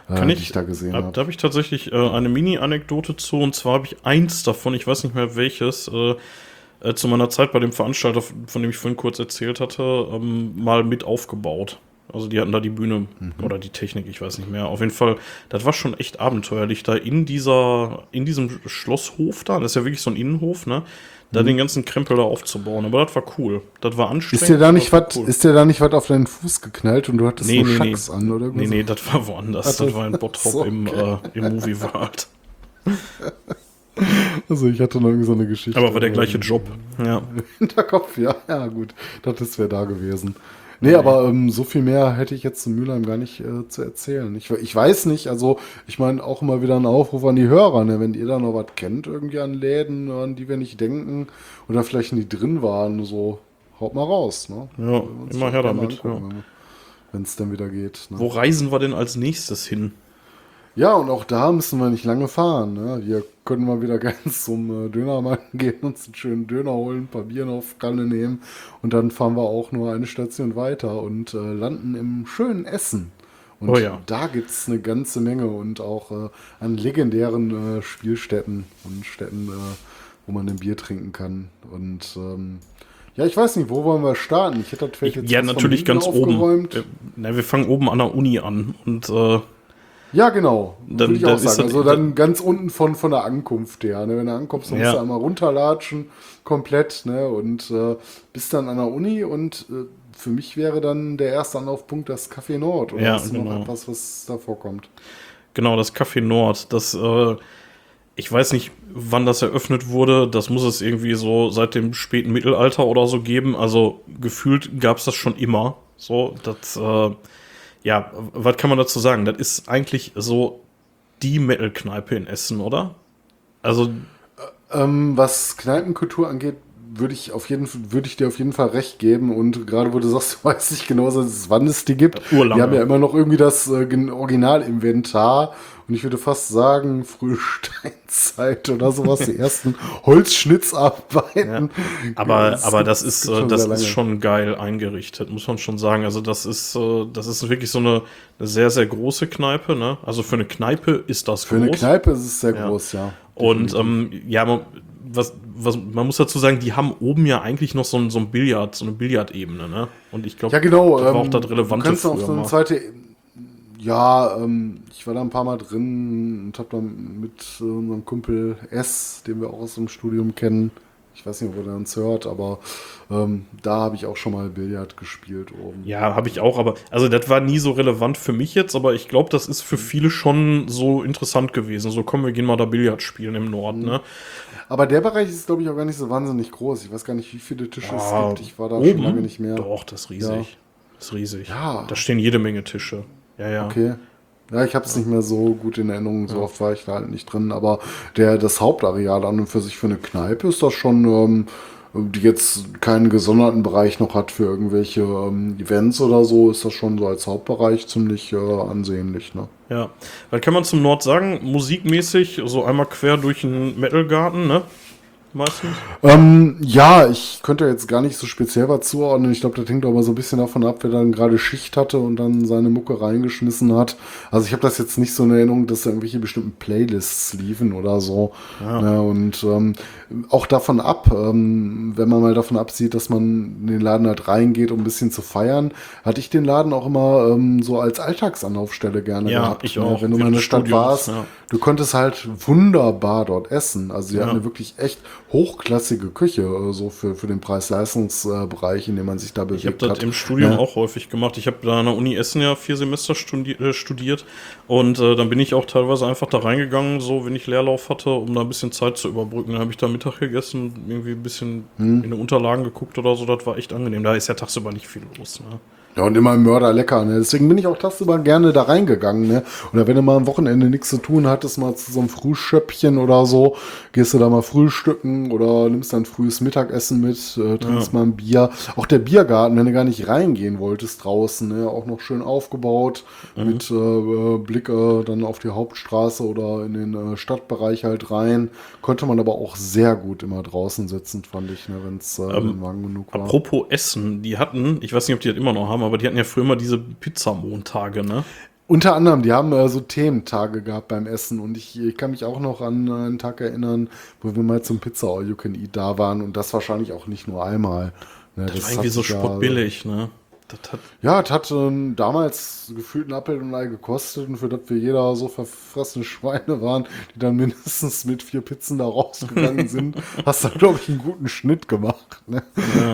Kann äh, ich, die ich da gesehen hab, habe. Da habe ich tatsächlich äh, eine Mini-Anekdote zu, und zwar habe ich eins davon, ich weiß nicht mehr welches, äh, äh, zu meiner Zeit bei dem Veranstalter, von dem ich vorhin kurz erzählt hatte, ähm, mal mit aufgebaut. Also die hatten da die Bühne oder die Technik, ich weiß nicht mehr. Auf jeden Fall, das war schon echt abenteuerlich, da in dieser, in diesem Schlosshof da, das ist ja wirklich so ein Innenhof, ne? Da den ganzen Krempel da aufzubauen. Aber das war cool. Das war anstrengend. Ist dir da nicht was, ist dir da nicht was auf deinen Fuß geknallt und du hattest Nee, nee, nee. An oder Nee, nee, das war woanders. Das war in Bottrop (laughs) so, im, äh, im Movie World. (laughs) (laughs) Also ich hatte noch irgendwie so eine Geschichte. Aber war der gleiche Job. Ja. (laughs) Hinterkopf, ja, ja gut. Das wäre da gewesen. Nee, aber ähm, so viel mehr hätte ich jetzt zu Mülheim gar nicht äh, zu erzählen. Ich, ich weiß nicht, also ich meine auch immer wieder ein Aufruf an die Hörer, ne? wenn ihr da noch was kennt, irgendwie an Läden, an die wir nicht denken oder vielleicht nie drin waren, so haut mal raus. Ne? Ja, immer her damit. Ja. Wenn es dann wieder geht. Ne? Wo reisen wir denn als nächstes hin? Ja, und auch da müssen wir nicht lange fahren. Ne? Hier können wir wieder (laughs) ganz zum äh, Dönermann (laughs) gehen, uns einen schönen Döner holen, ein paar Bier auf Kanne nehmen und dann fahren wir auch nur eine Station weiter und äh, landen im schönen Essen. Und Oh ja. da gibt es eine ganze Menge und auch äh, an legendären äh, Spielstätten und Städten, äh, wo man ein Bier trinken kann. Und ähm, ja, ich weiß nicht, wo wollen wir starten? Ich hätte das Feld jetzt ja, natürlich ganz oben. Äh, na, wir fangen oben an der Uni an. Und äh, Ja, genau. Dann- Würde ich dann auch ist sagen. Also dann ganz unten von, von der Ankunft her. Ne? Wenn du ankommst, dann musst du einmal runterlatschen, komplett. Ne? Und äh, bist dann an der Uni. Und äh, für mich wäre dann der erste Anlaufpunkt das Café Nord. Oder Ja, hast du noch genau. etwas, was da vorkommt? Genau, das Café Nord, das, äh, ich weiß nicht, wann das eröffnet wurde. Das muss es irgendwie so seit dem späten Mittelalter oder so geben. Also gefühlt gab es das schon immer. So, das, äh, ja, was kann man dazu sagen? Das ist eigentlich so die Metal-Kneipe in Essen, oder? Also, Ähm, was Kneipenkultur angeht, würde ich auf jeden würde ich dir auf jeden Fall recht geben und gerade wo du sagst, (laughs) du weißt nicht genau, wann es die gibt. Urlange. Die haben ja immer noch irgendwie das äh, Originalinventar und ich würde fast sagen frühe Steinzeit oder sowas, die ersten Holzschnitzarbeiten. aber, Es (laughs) aber das ist, äh, schon das ist schon geil eingerichtet, muss man schon sagen. Also das ist, äh, das ist wirklich so eine, eine sehr, sehr große Kneipe, ne? Also für eine Kneipe ist das Für groß. eine Kneipe ist es sehr Ja. groß, ja. Und ähm, ja, man, was, was, man muss dazu sagen, die haben oben ja eigentlich noch so ein, so ein Billard, so eine Billardebene, ne? Und ich glaube, Ja, genau. das war auch ähm, das Relevante du kannst auf so eine zweite. Ja, ähm, ich war da ein paar Mal drin und habe dann mit äh, unserem Kumpel S, den wir auch aus dem Studium kennen, ich weiß nicht, ob er uns hört, aber ähm, da habe ich auch schon mal Billard gespielt oben. Ja, habe ich auch, aber also das war nie so relevant für mich jetzt, aber ich glaube, das ist für viele schon so interessant gewesen. So, komm, wir gehen mal da Billard spielen im Norden, ne? Aber der Bereich ist, glaube ich, auch gar nicht so wahnsinnig groß. Ich weiß gar nicht, wie viele Tische Ah, es gibt. Ich war da oben? schon lange nicht mehr. Doch, das ist riesig. Das ist riesig. Ja. Da stehen jede Menge Tische. Ja, ja. Okay. Ja, ich habe es nicht mehr so gut in Erinnerung, so oft war ich da halt nicht drin, aber der, das Hauptareal an und für sich für eine Kneipe ist das schon, ähm, die jetzt keinen gesonderten Bereich noch hat für irgendwelche ähm, Events oder so, ist das schon so als Hauptbereich ziemlich äh, ansehnlich. Ne? Ja. Was kann man zum Nord sagen? Musikmäßig, so einmal quer durch den Metalgarten, ne? Meistens. Ähm, ja, ich könnte jetzt gar nicht so speziell was zuordnen. Ich glaube, das hängt mal so ein bisschen davon ab, wer dann gerade Schicht hatte und dann seine Mucke reingeschmissen hat. Also ich habe das jetzt nicht so in Erinnerung, dass da irgendwelche bestimmten Playlists liefen oder so. Ja, und ähm, auch davon ab, ähm, wenn man mal davon absieht, dass man in den Laden halt reingeht, um ein bisschen zu feiern, hatte ich den Laden auch immer ähm, so als Alltagsanlaufstelle gerne Ja, gehabt. ich ne? auch, Wenn du mal in der Stadt warst, ja. du konntest halt wunderbar dort essen. Also die Ja. hatten eine wirklich echt hochklassige Küche, äh, so für, für den Preis-Leistungs-Bereich, in dem man sich da bewegt Ich habe das hat. im Studium Ja. auch häufig gemacht. Ich habe da an der Uni Essen ja vier Semester studi äh, studiert und äh, dann bin ich auch teilweise einfach da reingegangen, so wenn ich Leerlauf hatte, um da ein bisschen Zeit zu überbrücken. Dann habe ich da Mittag gegessen, irgendwie ein bisschen Hm. in den Unterlagen geguckt oder so. Das war echt angenehm. Da ist ja tagsüber nicht viel los. Ne? Ja, und immer Mörder lecker, ne? Deswegen bin ich auch tagsüber gerne da reingegangen, ne? Oder wenn du mal am Wochenende nichts zu tun hattest, mal zu so einem Frühschöppchen oder so, gehst du da mal frühstücken oder nimmst dann frühes Mittagessen mit, äh, trinkst mal ein Bier. Auch der Biergarten, wenn du gar nicht reingehen wolltest draußen, ne? Auch noch schön aufgebaut, mit äh, Blick äh, dann auf die Hauptstraße oder in den äh, Stadtbereich halt rein. Konnte man aber auch sehr gut immer draußen sitzen, fand ich, ne? Wenn es äh, warm genug war. Apropos Essen, die hatten, ich weiß nicht, ob die das immer noch haben, aber die hatten ja früher mal diese Pizzamontage, ne? Unter anderem, die haben äh, so Thementage gehabt beim Essen und ich, ich kann mich auch noch an einen Tag erinnern, wo wir mal zum Pizza All You Can Eat da waren und das wahrscheinlich auch nicht nur einmal. Ne, Das war irgendwie so ja- spottbillig, ne? Das hat, Ja, es hat ähm, damals gefühlt ein Appel und Ei gekostet und für das wir jeder so verfressene Schweine waren, die dann mindestens mit vier Pizzen da rausgegangen (laughs) sind, hast du, glaube ich, einen guten Schnitt gemacht. Ne?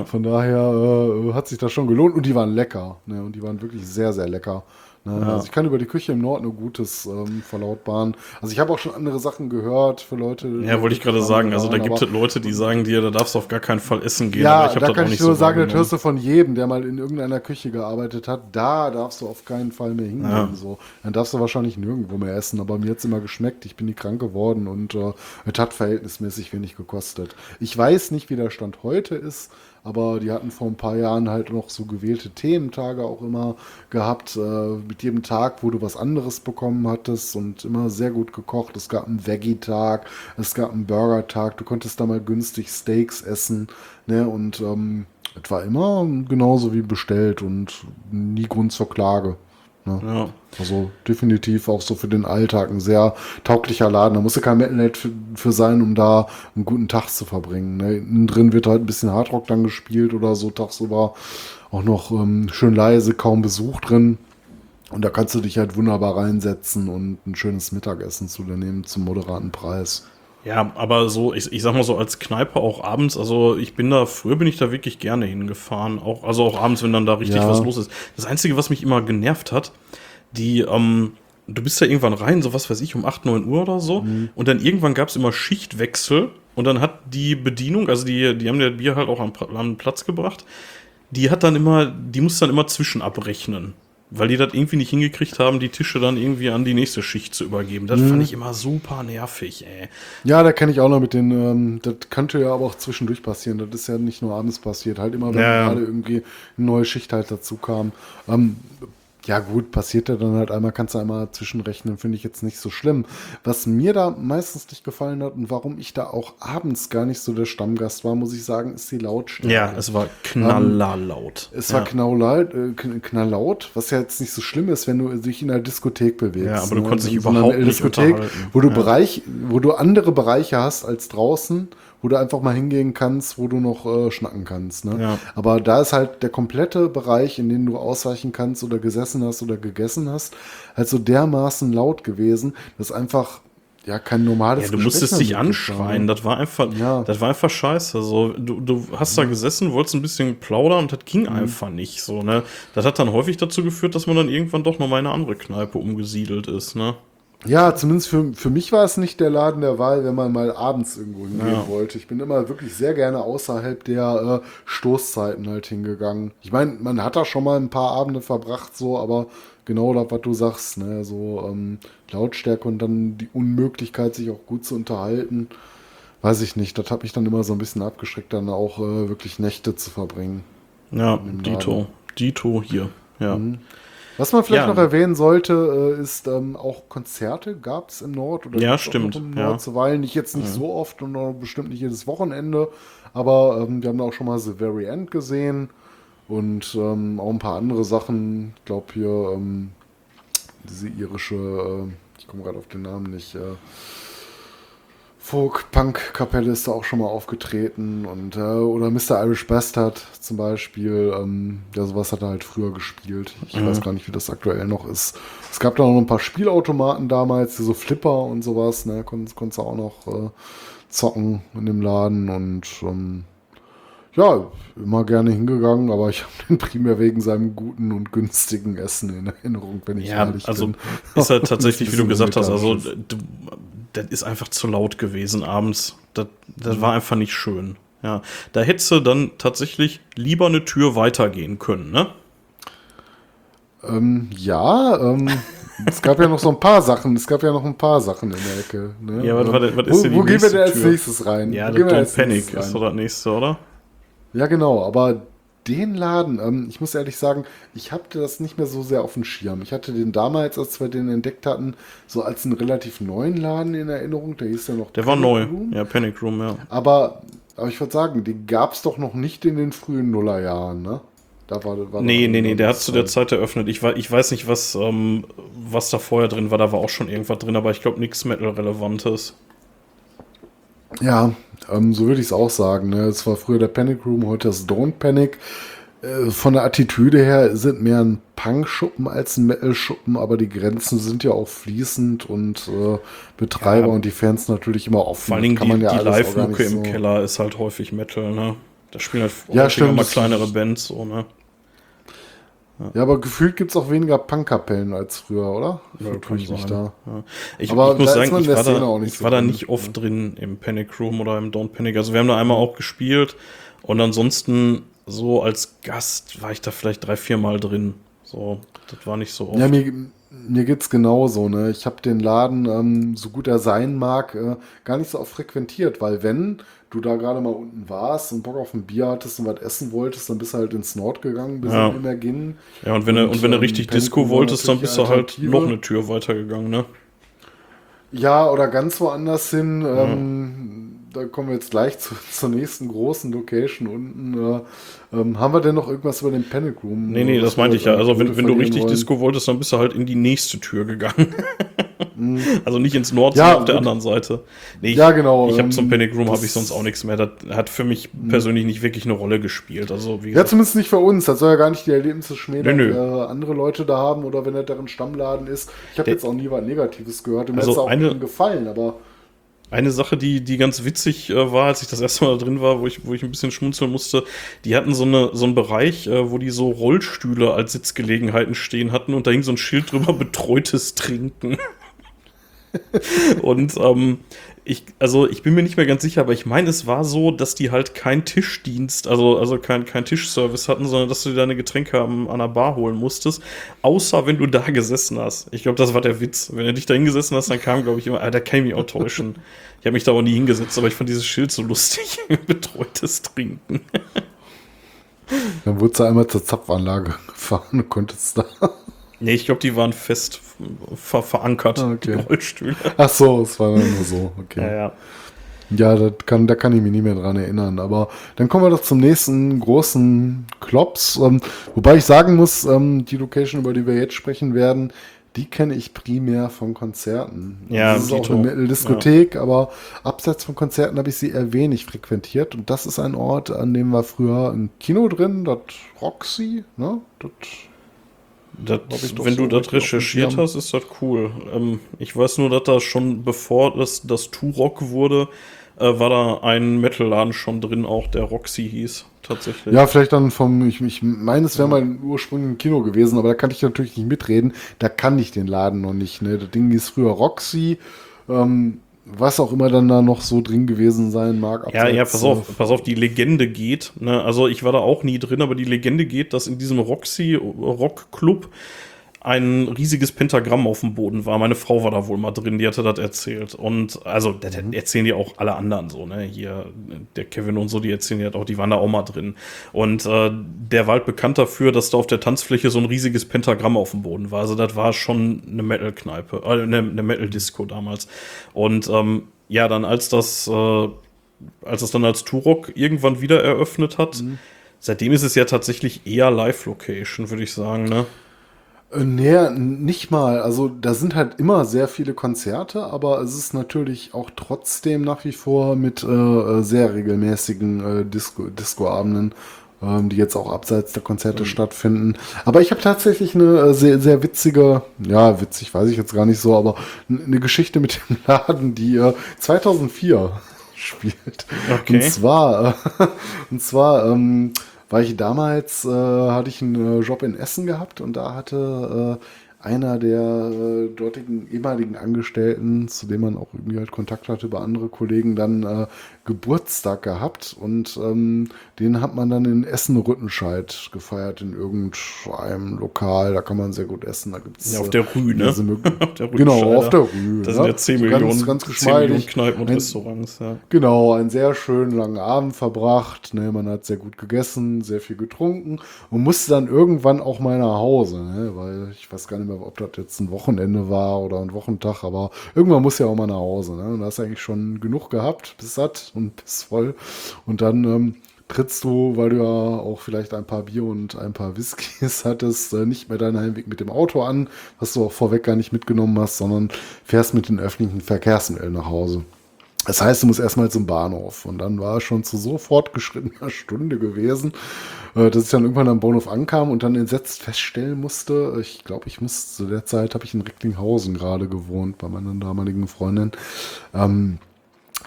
Von daher äh, hat sich das schon gelohnt und die waren lecker. Ne? Und die waren wirklich sehr, sehr lecker. Ne? Also ich kann über die Küche im Norden nur Gutes ähm, verlautbaren. Also ich habe auch schon andere Sachen gehört für Leute. ja, wollte ich gerade sagen. Also da gibt es Leute, die sagen dir, da darfst du auf gar keinen Fall essen gehen. ja, aber ich da das kann auch ich nicht nur so sagen, das hörst du von jedem, der mal in irgendeiner Küche gearbeitet hat. Da darfst du auf keinen Fall mehr hingehen. Ja. So. Dann darfst du wahrscheinlich nirgendwo mehr essen. Aber mir hat es immer geschmeckt. Ich bin nie krank geworden und äh, es hat verhältnismäßig wenig gekostet. Ich weiß nicht, wie der Stand heute ist. Aber die hatten vor ein paar Jahren halt noch so gewählte Thementage auch immer gehabt. Äh, mit jedem Tag, wo du was anderes bekommen hattest und immer sehr gut gekocht. Es gab einen Veggie-Tag, es gab einen Burger-Tag. Du konntest da mal günstig Steaks essen. Ne? Und ähm, es war immer genauso wie bestellt und nie Grund zur Klage. Ne? Ja. Also definitiv auch so für den Alltag ein sehr tauglicher Laden. Da musst du kein Metalhead für, für sein, um da einen guten Tag zu verbringen. Ne? Innen drin wird halt ein bisschen Hardrock dann gespielt oder so tagsüber. Auch noch ähm, schön leise, kaum Besuch drin. Und da kannst du dich halt wunderbar reinsetzen und ein schönes Mittagessen zu dir nehmen zum moderaten Preis. Ja, aber so, ich, ich sag mal so als Kneipe auch abends, also ich bin da, früher bin ich da wirklich gerne hingefahren, auch, also auch abends, wenn dann da richtig Ja. was los ist. Das Einzige, was mich immer genervt hat, die, ähm, du bist ja irgendwann rein, so was weiß ich, um 8, 9 Uhr oder so, Mhm. und dann irgendwann gab es immer Schichtwechsel und dann hat die Bedienung, also die, die haben der Bier halt auch am, am Platz gebracht, die hat dann immer, die muss dann immer zwischen abrechnen. Weil die das irgendwie nicht hingekriegt haben, die Tische dann irgendwie an die nächste Schicht zu übergeben. Das Mhm. fand ich immer super nervig, ey. Ja, da kenne ich auch noch mit den, ähm, das könnte ja aber auch zwischendurch passieren. Das ist ja nicht nur abends passiert, halt immer, wenn Ja, ja. gerade irgendwie eine neue Schicht halt dazu kam. Ähm, ja gut, passiert ja dann halt einmal, kannst du einmal zwischenrechnen, finde ich jetzt nicht so schlimm. Was mir da meistens nicht gefallen hat und warum ich da auch abends gar nicht so der Stammgast war, muss ich sagen, ist die Lautstärke. Ja, es war knallerlaut. Es war ja. knalllaut, äh, kn- knalllaut, was ja jetzt nicht so schlimm ist, wenn du dich in einer Diskothek bewegst. Ja, aber du konntest dich In überhaupt nicht Diskothek, wo du Ja. Bereich, wo du andere Bereiche hast als draußen, wo du einfach mal hingehen kannst, wo du noch äh, schnacken kannst. Ne? Ja. Aber da ist halt der komplette Bereich, in den du ausweichen kannst oder gesessen hast oder gegessen hast, halt so dermaßen laut gewesen, dass einfach ja kein normales Ja, du Gespräch musstest dich anschreien. Das war einfach, Ja. das war einfach scheiße. So, du, du hast da gesessen, wolltest ein bisschen plaudern und das ging Mhm. einfach nicht. So, ne? Das hat dann häufig dazu geführt, dass man dann irgendwann doch nochmal in eine andere Kneipe umgesiedelt ist. Ne? Ja, zumindest für, für mich war es nicht der Laden der Wahl, wenn man mal abends irgendwo hingehen Ja. wollte. Ich bin immer wirklich sehr gerne außerhalb der äh, Stoßzeiten halt hingegangen. Ich meine, man hat da schon mal ein paar Abende verbracht, so, aber genau das, was du sagst, ne, so ähm, Lautstärke und dann die Unmöglichkeit, sich auch gut zu unterhalten, weiß ich nicht. Das hat mich dann immer so ein bisschen abgeschreckt, dann auch äh, wirklich Nächte zu verbringen. Ja. Dito. Dito hier. Ja. Was man vielleicht Ja. noch erwähnen sollte, äh, ist ähm, auch Konzerte gab es im Nord oder Ja, stimmt, im ja. Nord zuweilen. Nicht jetzt nicht so oft und auch bestimmt nicht jedes Wochenende, aber ähm, wir haben da auch schon mal The Very End gesehen und ähm, auch ein paar andere Sachen. Ich glaube hier ähm, diese irische, äh, ich komme gerade auf den Namen nicht. Äh, Folk-Punk-Kapelle ist da auch schon mal aufgetreten und äh, oder Mr. Irish Bastard zum Beispiel, ähm, ja, sowas hat er halt früher gespielt. Ich weiß gar nicht, wie das aktuell noch ist. Es gab da noch ein paar Spielautomaten damals, so Flipper und sowas, ne, konntest, konntest du auch noch äh, zocken in dem Laden und ähm, ja, immer gerne hingegangen, aber ich habe den primär wegen seinem guten und günstigen Essen in Erinnerung, wenn ich Ja, ehrlich also bin. ist halt (laughs) tatsächlich, wie du gesagt hast, also du, das ist einfach zu laut gewesen abends. Das, das war einfach nicht schön. Ja, da hättest du dann tatsächlich lieber eine Tür weitergehen können, ne? Ähm, ja, ähm, (laughs) es gab ja noch so ein paar Sachen. Es gab ja noch ein paar Sachen in der Ecke. Ne? Ja, was- was- ist wo, denn die wo gehen wir denn als nächstes rein? Ja, Wo wir Don't Panic ist so das nächste, oder? Ja, genau, aber den Laden, ähm, ich muss ehrlich sagen, ich hatte das nicht mehr so sehr auf dem Schirm. Ich hatte den damals, als wir den entdeckt hatten, so als einen relativ neuen Laden in Erinnerung. Der hieß ja noch Der war Panic neu. Room. Ja, Panic Room, ja. Aber, aber ich würde sagen, den gab es doch noch nicht in den frühen Nullerjahren, ne? Da war, war Nee, nee, nee, der hat zu der Zeit eröffnet. Ich, ich weiß nicht, was, ähm, was da vorher drin war. Da war auch schon irgendwas drin, aber ich glaube nichts Metal-Relevantes. Ja, ähm, so würde ich es auch sagen. Ne? Es war früher der Panic Room, heute das Don't Panic. Äh, von der Attitüde her sind mehr ein Punk-Schuppen als ein Metal-Schuppen, aber die Grenzen sind ja auch fließend und äh, Betreiber Ja. und die Fans natürlich immer offen. Vor allen Dingen Kann die, man ja die nicht im so- Keller ist halt häufig Metal, ne? Da spielen halt Ja, häufiger mal kleinere Bands, so, ne? Ja, aber gefühlt gibt es auch weniger Punk-Kapellen als früher, oder? Ja, kann ich sein. da. Ja. Ich, Aber ich muss sagen, ich war, da, nicht ich so war da nicht oft drin im Panic Room oder im Don't Panic. Also wir haben da einmal auch gespielt und ansonsten so als Gast war ich da vielleicht drei, vier Mal drin. So, das war nicht so oft. Ja, mir, mir geht's genauso. Ne? Ich habe den Laden, ähm, so gut er sein mag, äh, gar nicht so oft frequentiert, weil wenn du da gerade mal unten warst und Bock auf ein Bier hattest und was essen wolltest, dann bist du halt ins Nord gegangen, bis Ja. ja. immer ging. Ja, und wenn du, Und, und wenn du ähm, richtig Panic Disco wolltest, dann bist du halt noch eine Tür weitergegangen, ne? Ja, oder ganz woanders hin. Ähm, da kommen wir jetzt gleich zu, (laughs) zur nächsten großen Location unten. Äh, ähm, haben wir denn noch irgendwas über den Panic Room? Nee, nee, das meinte ich ja. Also wenn, wenn du richtig wollen? Disco wolltest, dann bist du halt in die nächste Tür gegangen. (laughs) also nicht ins Nord, ja, sondern auf der anderen Seite. Nee, ich, ja, genau. Ich habe zum ähm, Panic Room habe ich sonst auch nichts mehr. Das hat für mich persönlich nicht wirklich eine Rolle gespielt. Also, ja, zumindest nicht für uns. Das soll ja gar nicht die Erlebnisse schmälern, die äh, andere Leute da haben oder wenn er deren Stammladen ist. Ich habe jetzt auch nie was Negatives gehört. Mir also auch eine, gefallen, aber. Eine Sache, die, die ganz witzig äh, war, als ich das erste Mal da drin war, wo ich, wo ich ein bisschen schmunzeln musste, die hatten so, eine, so einen Bereich, äh, wo die so Rollstühle als Sitzgelegenheiten stehen hatten und da hing so ein Schild drüber, (laughs) betreutes Trinken. (laughs) und ähm, ich, also ich bin mir nicht mehr ganz sicher, aber ich meine, es war so, dass die halt keinen Tischdienst, also, also kein, kein Tischservice hatten, sondern dass du dir deine Getränke an, der Bar holen musstest, außer wenn du da gesessen hast. Ich glaube, das war der Witz. Wenn du dich da hingesessen hast, dann kam, glaube ich, immer, ah, da kann ich mich auch täuschen. Ich habe mich da auch nie hingesetzt, aber ich fand dieses Schild so lustig. (laughs) Betreutes Trinken. Dann wurdest du einmal zur Zapfanlage (laughs) gefahren und konntest da. Nee, ich glaube, die waren fest ver verankert, okay. Rollstühle. Ach so, es war nur so, okay. Ja, ja. Ja, das kann, da kann ich mich nicht mehr dran erinnern. Aber dann kommen wir doch zum nächsten großen Klops. Ähm, wobei ich sagen muss, ähm, die Location, über die wir jetzt sprechen werden, die kenne ich primär von Konzerten. Ja, das ist auch eine Metal-Diskothek, ja. aber abseits von Konzerten habe ich sie eher wenig frequentiert. Und das ist ein Ort, an dem war früher ein Kino drin, das Roxy, ne? Das das, wenn so du das recherchiert hast, ist das cool. Ähm, ich weiß nur, dass da schon bevor das, das Turok wurde, äh, war da ein Metalladen schon drin, auch der Roxy hieß, tatsächlich. Ja, vielleicht dann vom, ich, ich meine, es wäre ja. mal ursprünglich ein Kino gewesen, aber da kann ich natürlich nicht mitreden. Da kann ich den Laden noch nicht. Ne? Das Ding hieß früher Roxy. Ähm, was auch immer dann da noch so drin gewesen sein mag. Ja, ja, pass auf, pass auf, die Legende geht. Ne? Also ich war da auch nie drin, aber die Legende geht, dass in diesem Roxy Rock Club ein riesiges Pentagramm auf dem Boden war. Meine Frau war da wohl mal drin, die hatte das erzählt. Und also, das erzählen die auch alle anderen so, ne? Hier, der Kevin und so, die erzählen ja auch, die waren da auch mal drin. Und äh, der war halt bekannt dafür, dass da auf der Tanzfläche so ein riesiges Pentagramm auf dem Boden war. Also, das war schon eine Metal-Kneipe, äh, eine, eine Metal-Disco damals. Und ähm, ja, dann als das, äh, als es dann als Turok irgendwann wieder eröffnet hat, mhm. seitdem ist es ja tatsächlich eher Live-Location, würde ich sagen, ne? Äh, nee, nicht mal. Also da sind halt immer sehr viele Konzerte, aber es ist natürlich auch trotzdem nach wie vor mit äh, äh sehr regelmäßigen äh, Disco, Disco-Abenden, ähm, die jetzt auch abseits der Konzerte mhm. stattfinden. Aber ich habe tatsächlich eine äh, sehr, sehr witzige, ja, witzig weiß ich jetzt gar nicht so, aber eine Geschichte mit dem (laughs) Laden, die äh, 2004 (laughs) spielt. Okay. Und zwar, äh, (laughs) und zwar, ähm, weil ich damals, äh, hatte ich einen äh, Job in Essen gehabt und da hatte äh, einer der äh, dortigen ehemaligen Angestellten, zu dem man auch irgendwie halt Kontakt hatte über andere Kollegen, dann äh, Geburtstag gehabt und ähm, den hat man dann in Essen-Rüttenscheid gefeiert in irgendeinem Lokal. Da kann man sehr gut essen. Da gibt's ja, auf der Rue, ne? (laughs) auf der genau, auf der Rue. Das sind ja 10 ne? Millionen, ganz, ganz 10 Millionen Kneipen und ein, Restaurants. Ja. Genau, einen sehr schönen langen Abend verbracht. Ne? Man hat sehr gut gegessen, sehr viel getrunken und musste dann irgendwann auch mal nach Hause, ne? weil ich weiß gar nicht mehr, ob das jetzt ein Wochenende war oder ein Wochentag, aber irgendwann muss ja auch mal nach Hause. Ne? Und da hast du eigentlich schon genug gehabt, bis satt und bis voll. Und dann ähm, trittst du, weil du ja auch vielleicht ein paar Bier und ein paar Whiskys (laughs) hattest, äh, nicht mehr deinen Heimweg mit dem Auto an, was du auch vorweg gar nicht mitgenommen hast, sondern fährst mit den öffentlichen Verkehrsmitteln nach Hause. Das heißt, du musst erstmal zum Bahnhof. Und dann war es schon zu so fortgeschrittener (laughs) Stunde gewesen, dass ich dann irgendwann am Bahnhof ankam und dann entsetzt feststellen musste, ich glaube, ich muss zu der Zeit habe ich in Recklinghausen gerade gewohnt bei meiner damaligen Freundin. Ähm,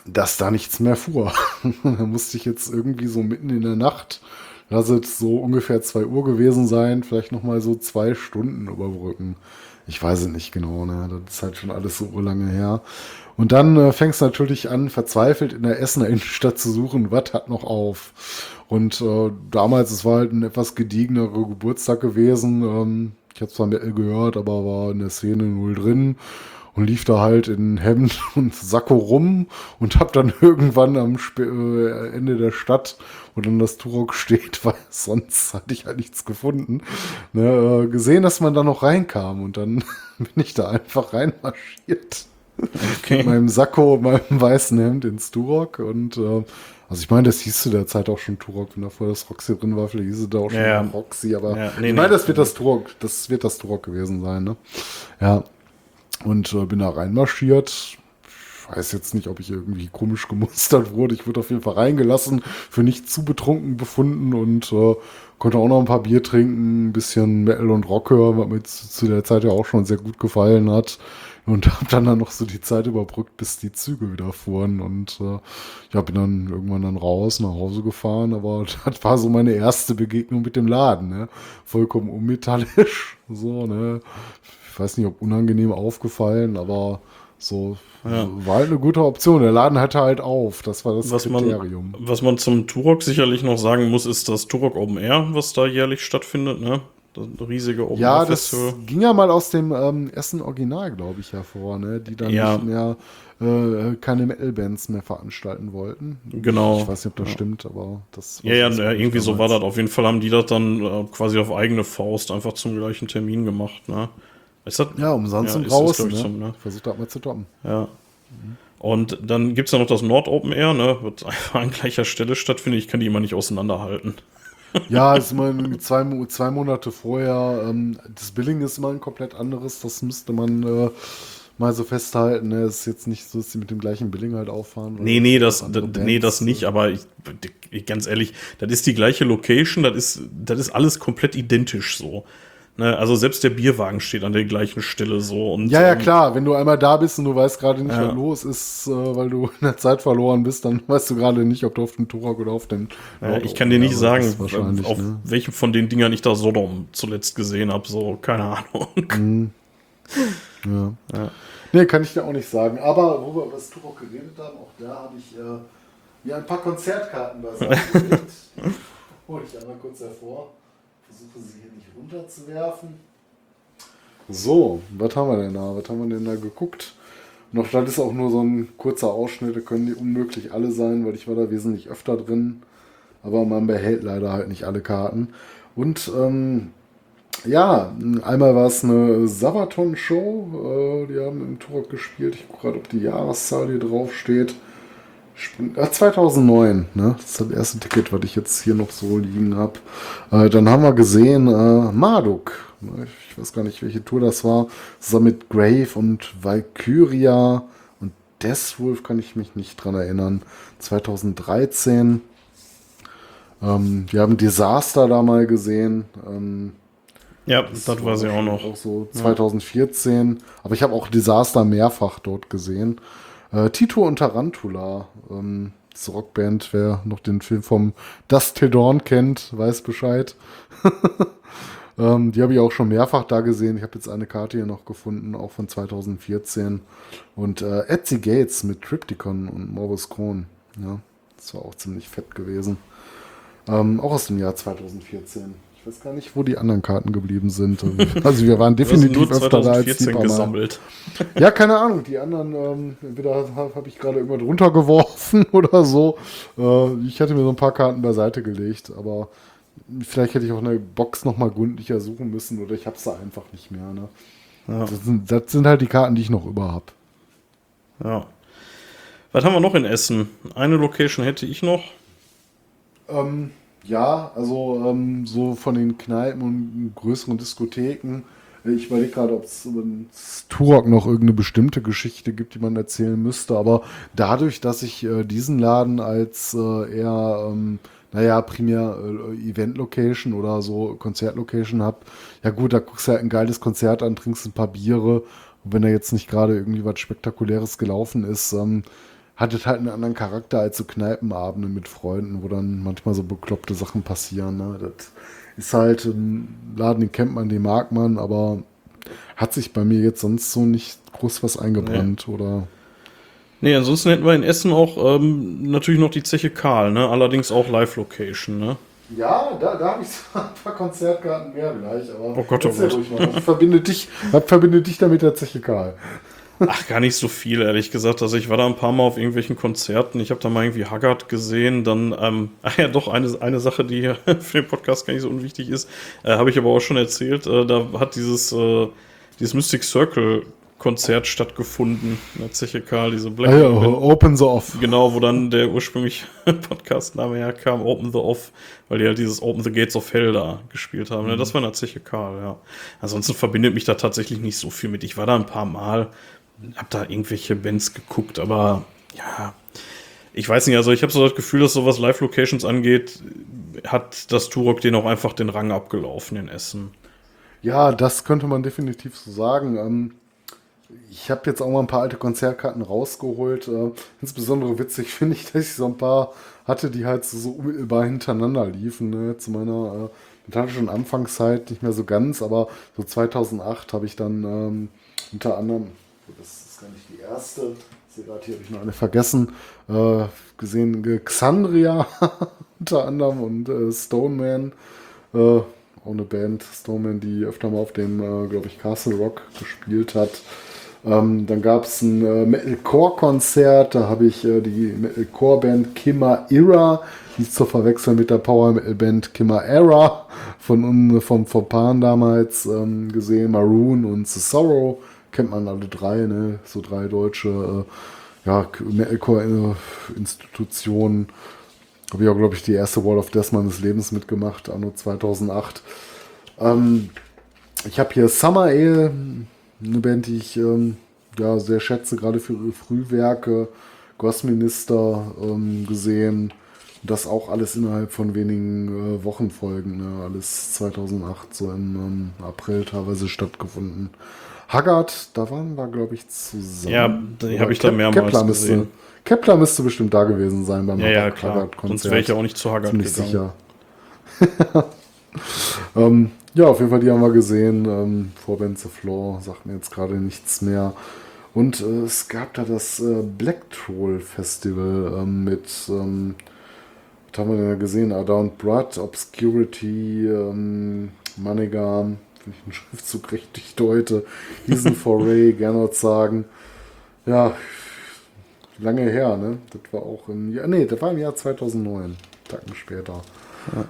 dass da nichts mehr fuhr. (laughs) da musste ich jetzt irgendwie so mitten in der Nacht, lass es so ungefähr zwei Uhr gewesen sein, vielleicht nochmal so zwei Stunden überbrücken. Ich weiß es nicht genau, ne? Das ist halt schon alles so lange her. Und dann äh, fängst natürlich an, verzweifelt in der Essener Innenstadt zu suchen, was hat noch auf. Und äh, damals, es war halt ein etwas gediegenerer Geburtstag gewesen. Ähm, ich habe zwar gehört, aber war in der Szene null drin und lief da halt in Hemd (laughs) und Sakko rum und hab dann (laughs) irgendwann am Sp äh, Ende der Stadt, wo dann das Turok steht, (laughs) weil sonst hatte ich halt nichts gefunden, ne, äh, gesehen, dass man da noch reinkam und dann bin ich da einfach reinmarschiert. mit meinem Sakko, meinem weißen Hemd ins Turok und äh, also ich meine, das hieß zu der Zeit auch schon Turok, wenn da vorher das Roxy drin war, vielleicht hieß es da auch schon Ja. Roxy, aber Ja, nee, ich meine, nee. das wird das Turok, das wird das Turok gewesen sein, ne? Ja. Und äh, bin da reinmarschiert. Ich weiß jetzt nicht, ob ich irgendwie komisch (laughs) gemustert wurde. Ich wurde auf jeden Fall reingelassen, für nicht zu betrunken befunden und äh, konnte auch noch ein paar Bier trinken, ein bisschen Metal und Rock hören, was mir zu, zu der Zeit ja auch schon sehr gut gefallen hat. Und (laughs) habe dann, dann noch so die Zeit überbrückt, bis die Züge wieder fuhren. Und äh, ja, bin dann irgendwann dann raus, nach Hause gefahren. Aber (laughs) das war so meine erste Begegnung mit dem Laden. Ne? Vollkommen unmetallisch. (laughs) So, ne? Ich weiß nicht, ob unangenehm aufgefallen, aber so war halt eine gute Option. Der Laden hatte halt auf. Das war das Was Kriterium. man, was man zum Turok sicherlich noch sagen muss, ist das Turok Open Air, was da jährlich stattfindet, ne? Das riesige Open Ja, das ging ja mal aus dem ähm, ersten Original, glaube ich, hervor, ne? die dann Ja. nicht mehr äh, keine Metal-Bands mehr veranstalten wollten. Genau. Ich weiß nicht, ob das stimmt, aber das Ja, ja, das ja, irgendwie so war das. Auf jeden Fall haben die das dann äh, quasi auf eigene Faust einfach zum gleichen Termin gemacht, ne? Ist das? Ja, umsonst Ja, und glaub ich, ne? so, ne? Versucht das mal zu toppen. Ja. Und dann gibt es ja noch das Nord Open Air, ne? Wird einfach (laughs) an gleicher Stelle stattfinden. Ich kann die immer nicht auseinanderhalten. Ja, ist mal irgendwie zwei, zwei Monate vorher. Ähm, das Billing ist immer ein komplett anderes. Das müsste man äh, mal so festhalten. Ne? Es ist jetzt nicht so, dass sie mit dem gleichen Billing halt auffahren. Nee, nee, das, andere d- nee, das nicht, aber ich, d- ganz ehrlich, das ist die gleiche Location, das ist, das ist alles komplett identisch so. Ne, also selbst der Bierwagen steht an der gleichen Stelle so. Und, Ja, ja, ähm, klar. Wenn du einmal da bist und du weißt gerade nicht, Ja. was los ist, äh, weil du in der Zeit verloren bist, dann weißt du gerade nicht, ob du auf dem Turok oder auf dem. Ja, ich kann dir nicht sagen, auf ne? welchem von den Dingern ich da Sodom zuletzt gesehen habe. So, keine Ahnung. Ja. Nee, kann ich dir auch nicht sagen. Aber wo wir über das Turok geredet haben, auch da habe ich äh, mir ein paar Konzertkarten beiseite (laughs) gelegt. Hol ich einmal kurz hervor. Versuche sie hier nicht runterzuwerfen. So, was haben wir denn da? Was haben wir denn da geguckt? Noch, das ist auch nur so ein kurzer Ausschnitt, da können die unmöglich alle sein, weil ich war da wesentlich öfter drin. Aber man behält leider halt nicht alle Karten. Und ähm, ja, einmal war es eine Sabaton-Show. Äh, die haben im Turok gespielt. Ich gucke gerade, ob die Jahreszahl hier drauf steht. Spring- Ah, 2009, ne? Das ist das erste Ticket, was ich jetzt hier noch so liegen habe. Äh, dann haben wir gesehen äh, Marduk. Ich weiß gar nicht, welche Tour das war. Zusammen mit Grave und Valkyria und Deathwolf kann ich mich nicht dran erinnern. 2013. Ähm, wir haben Disaster da mal gesehen. Ähm, Ja, das, weiß ich auch noch. auch so 2014. Aber ich habe auch Disaster mehrfach dort gesehen. Äh, Tito und Tarantula, ähm, diese Rockband, wer noch den Film vom Till Dawn kennt, weiß Bescheid. (laughs) ähm, die habe ich auch schon mehrfach da gesehen. Ich habe jetzt eine Karte hier noch gefunden, auch von 2014. Und äh, Etsy Gates mit Triptychon und Morbus Crohn. Ja, das war auch ziemlich fett gewesen. Ähm, auch aus dem Jahr 2014. Ich weiß gar nicht, wo die anderen Karten geblieben sind. (laughs) Also wir waren definitiv öfter da als die 2014 paar gesammelt. Ja, keine Ahnung. Die anderen, ähm, entweder habe hab ich gerade irgendwas runtergeworfen (laughs) oder so. Äh, ich hatte mir so ein paar Karten beiseite gelegt, aber vielleicht hätte ich auch eine Box nochmal gründlicher suchen müssen oder ich habe sie einfach nicht mehr. Ne? Das, sind, das sind halt die Karten, die ich noch über habe. Ja. Was haben wir noch in Essen? Eine Location hätte ich noch. Ähm, ja, also ähm, so von den Kneipen und größeren Diskotheken. äh, Ich überlege gerade, ob es über den Turok noch irgendeine bestimmte Geschichte gibt, die man erzählen müsste. Aber dadurch, dass ich äh, diesen Laden als äh, eher, ähm, naja, primär äh, Event-Location oder so Konzert-Location habe, ja gut, da guckst du halt ein geiles Konzert an, trinkst ein paar Biere. Und wenn da jetzt nicht gerade irgendwie was Spektakuläres gelaufen ist, ähm, hat es halt einen anderen Charakter als so Kneipenabende mit Freunden, wo dann manchmal so bekloppte Sachen passieren. Ne? Das ist halt ein Laden, den kennt man, den mag man, aber hat sich bei mir jetzt sonst so nicht groß was eingebrannt oder. Nee, ansonsten hätten wir in Essen auch ähm, natürlich noch die Zeche Karl, ne? Allerdings auch Live-Location, ne? Ja, da, da habe ich so ein paar Konzertkarten mehr gleich, aber Oh Gott, oh Gott. ruhig mal, was verbindet dich, was verbindet dich damit der Zeche Karl? Ach, gar nicht so viel, ehrlich gesagt. Also ich war da ein paar Mal auf irgendwelchen Konzerten. Ich habe da mal irgendwie Haggard gesehen. Dann, ähm, ach (laughs) ja, doch, eine, eine Sache, die (laughs) für den Podcast gar nicht so unwichtig ist, äh, habe ich aber auch schon erzählt. Äh, da hat dieses, äh, dieses Mystic Circle Konzert stattgefunden in der Zeche Karl, diese Black Ah ja, Open the Off. Genau, wo dann der ursprüngliche (laughs) Podcast-Name herkam, Open the Off, weil die halt dieses Open the Gates of Hell da gespielt haben. Ne? Das war in der Zeche Karl, ja. Ansonsten verbindet mich da tatsächlich nicht so viel mit. Ich war da ein paar Mal, hab da irgendwelche Bands geguckt, aber ja, ich weiß nicht, also ich habe so das Gefühl, dass sowas Live-Locations angeht, hat das Turok den auch einfach den Rang abgelaufen in Essen. Ja, das könnte man definitiv so sagen. Ähm, ich habe jetzt auch mal ein paar alte Konzertkarten rausgeholt. Äh, insbesondere witzig (laughs) finde ich, dass ich so ein paar hatte, die halt so, so unmittelbar hintereinander liefen. Ne? Zu meiner äh, metallischen Anfangszeit nicht mehr so ganz, aber so 2008 habe ich dann ähm, unter anderem, das ist gar nicht die erste, ich sehe gerade hier habe ich noch eine vergessen, äh, gesehen, Xandria (laughs) unter anderem und äh, Stoneman. Äh, auch eine Band, Stoneman, die öfter mal auf dem, äh, glaube ich, Castle Rock gespielt hat. Ähm, dann gab es ein äh, Metalcore-Konzert, da habe ich äh, die Metalcore-Band Kimmer Era, nicht zu verwechseln mit der Power-Metal-Band Kimmer Era von, von Pan damals ähm, gesehen, Maroon und The Sorrow, kennt man alle drei, ne? so drei deutsche äh, ja, Metalcore-Institutionen. Habe ich auch, glaube ich, die erste Wall of Death meines Lebens mitgemacht, anno 2008. Ähm, ich habe hier Summer Ale, eine Band, die ich ähm, ja, sehr schätze, gerade für ihre Frühwerke. Gossminister ähm, gesehen. Das auch alles innerhalb von wenigen äh, Wochen folgen. Ne? Alles 2008, so im ähm, April teilweise stattgefunden. Haggard, da waren wir, glaube ich, zusammen. Ja, die habe ich da mehrmals Kepler müsste, gesehen. Kepler müsste bestimmt da gewesen sein beim Ja, ja. Haggard-Konzert. Sonst wäre ich ja auch nicht zu Haggard Ziemlich gegangen. sicher. (laughs) ähm, ja, auf jeden Fall, die haben wir gesehen. Ähm, Vorband The Floor sagt mir jetzt gerade nichts mehr. Und äh, es gab da das äh, Black Troll Festival ähm, mit, ähm, was haben wir denn da gesehen? Adown Blood, Obscurity, ähm, Moneygarm, wenn ich den Schriftzug richtig deute, Eason Foray, (laughs) Gernot sagen. Ja, lange her, ne? Das war auch im Jahr, nee, das war im Jahr 2009, Tagen später. Ja,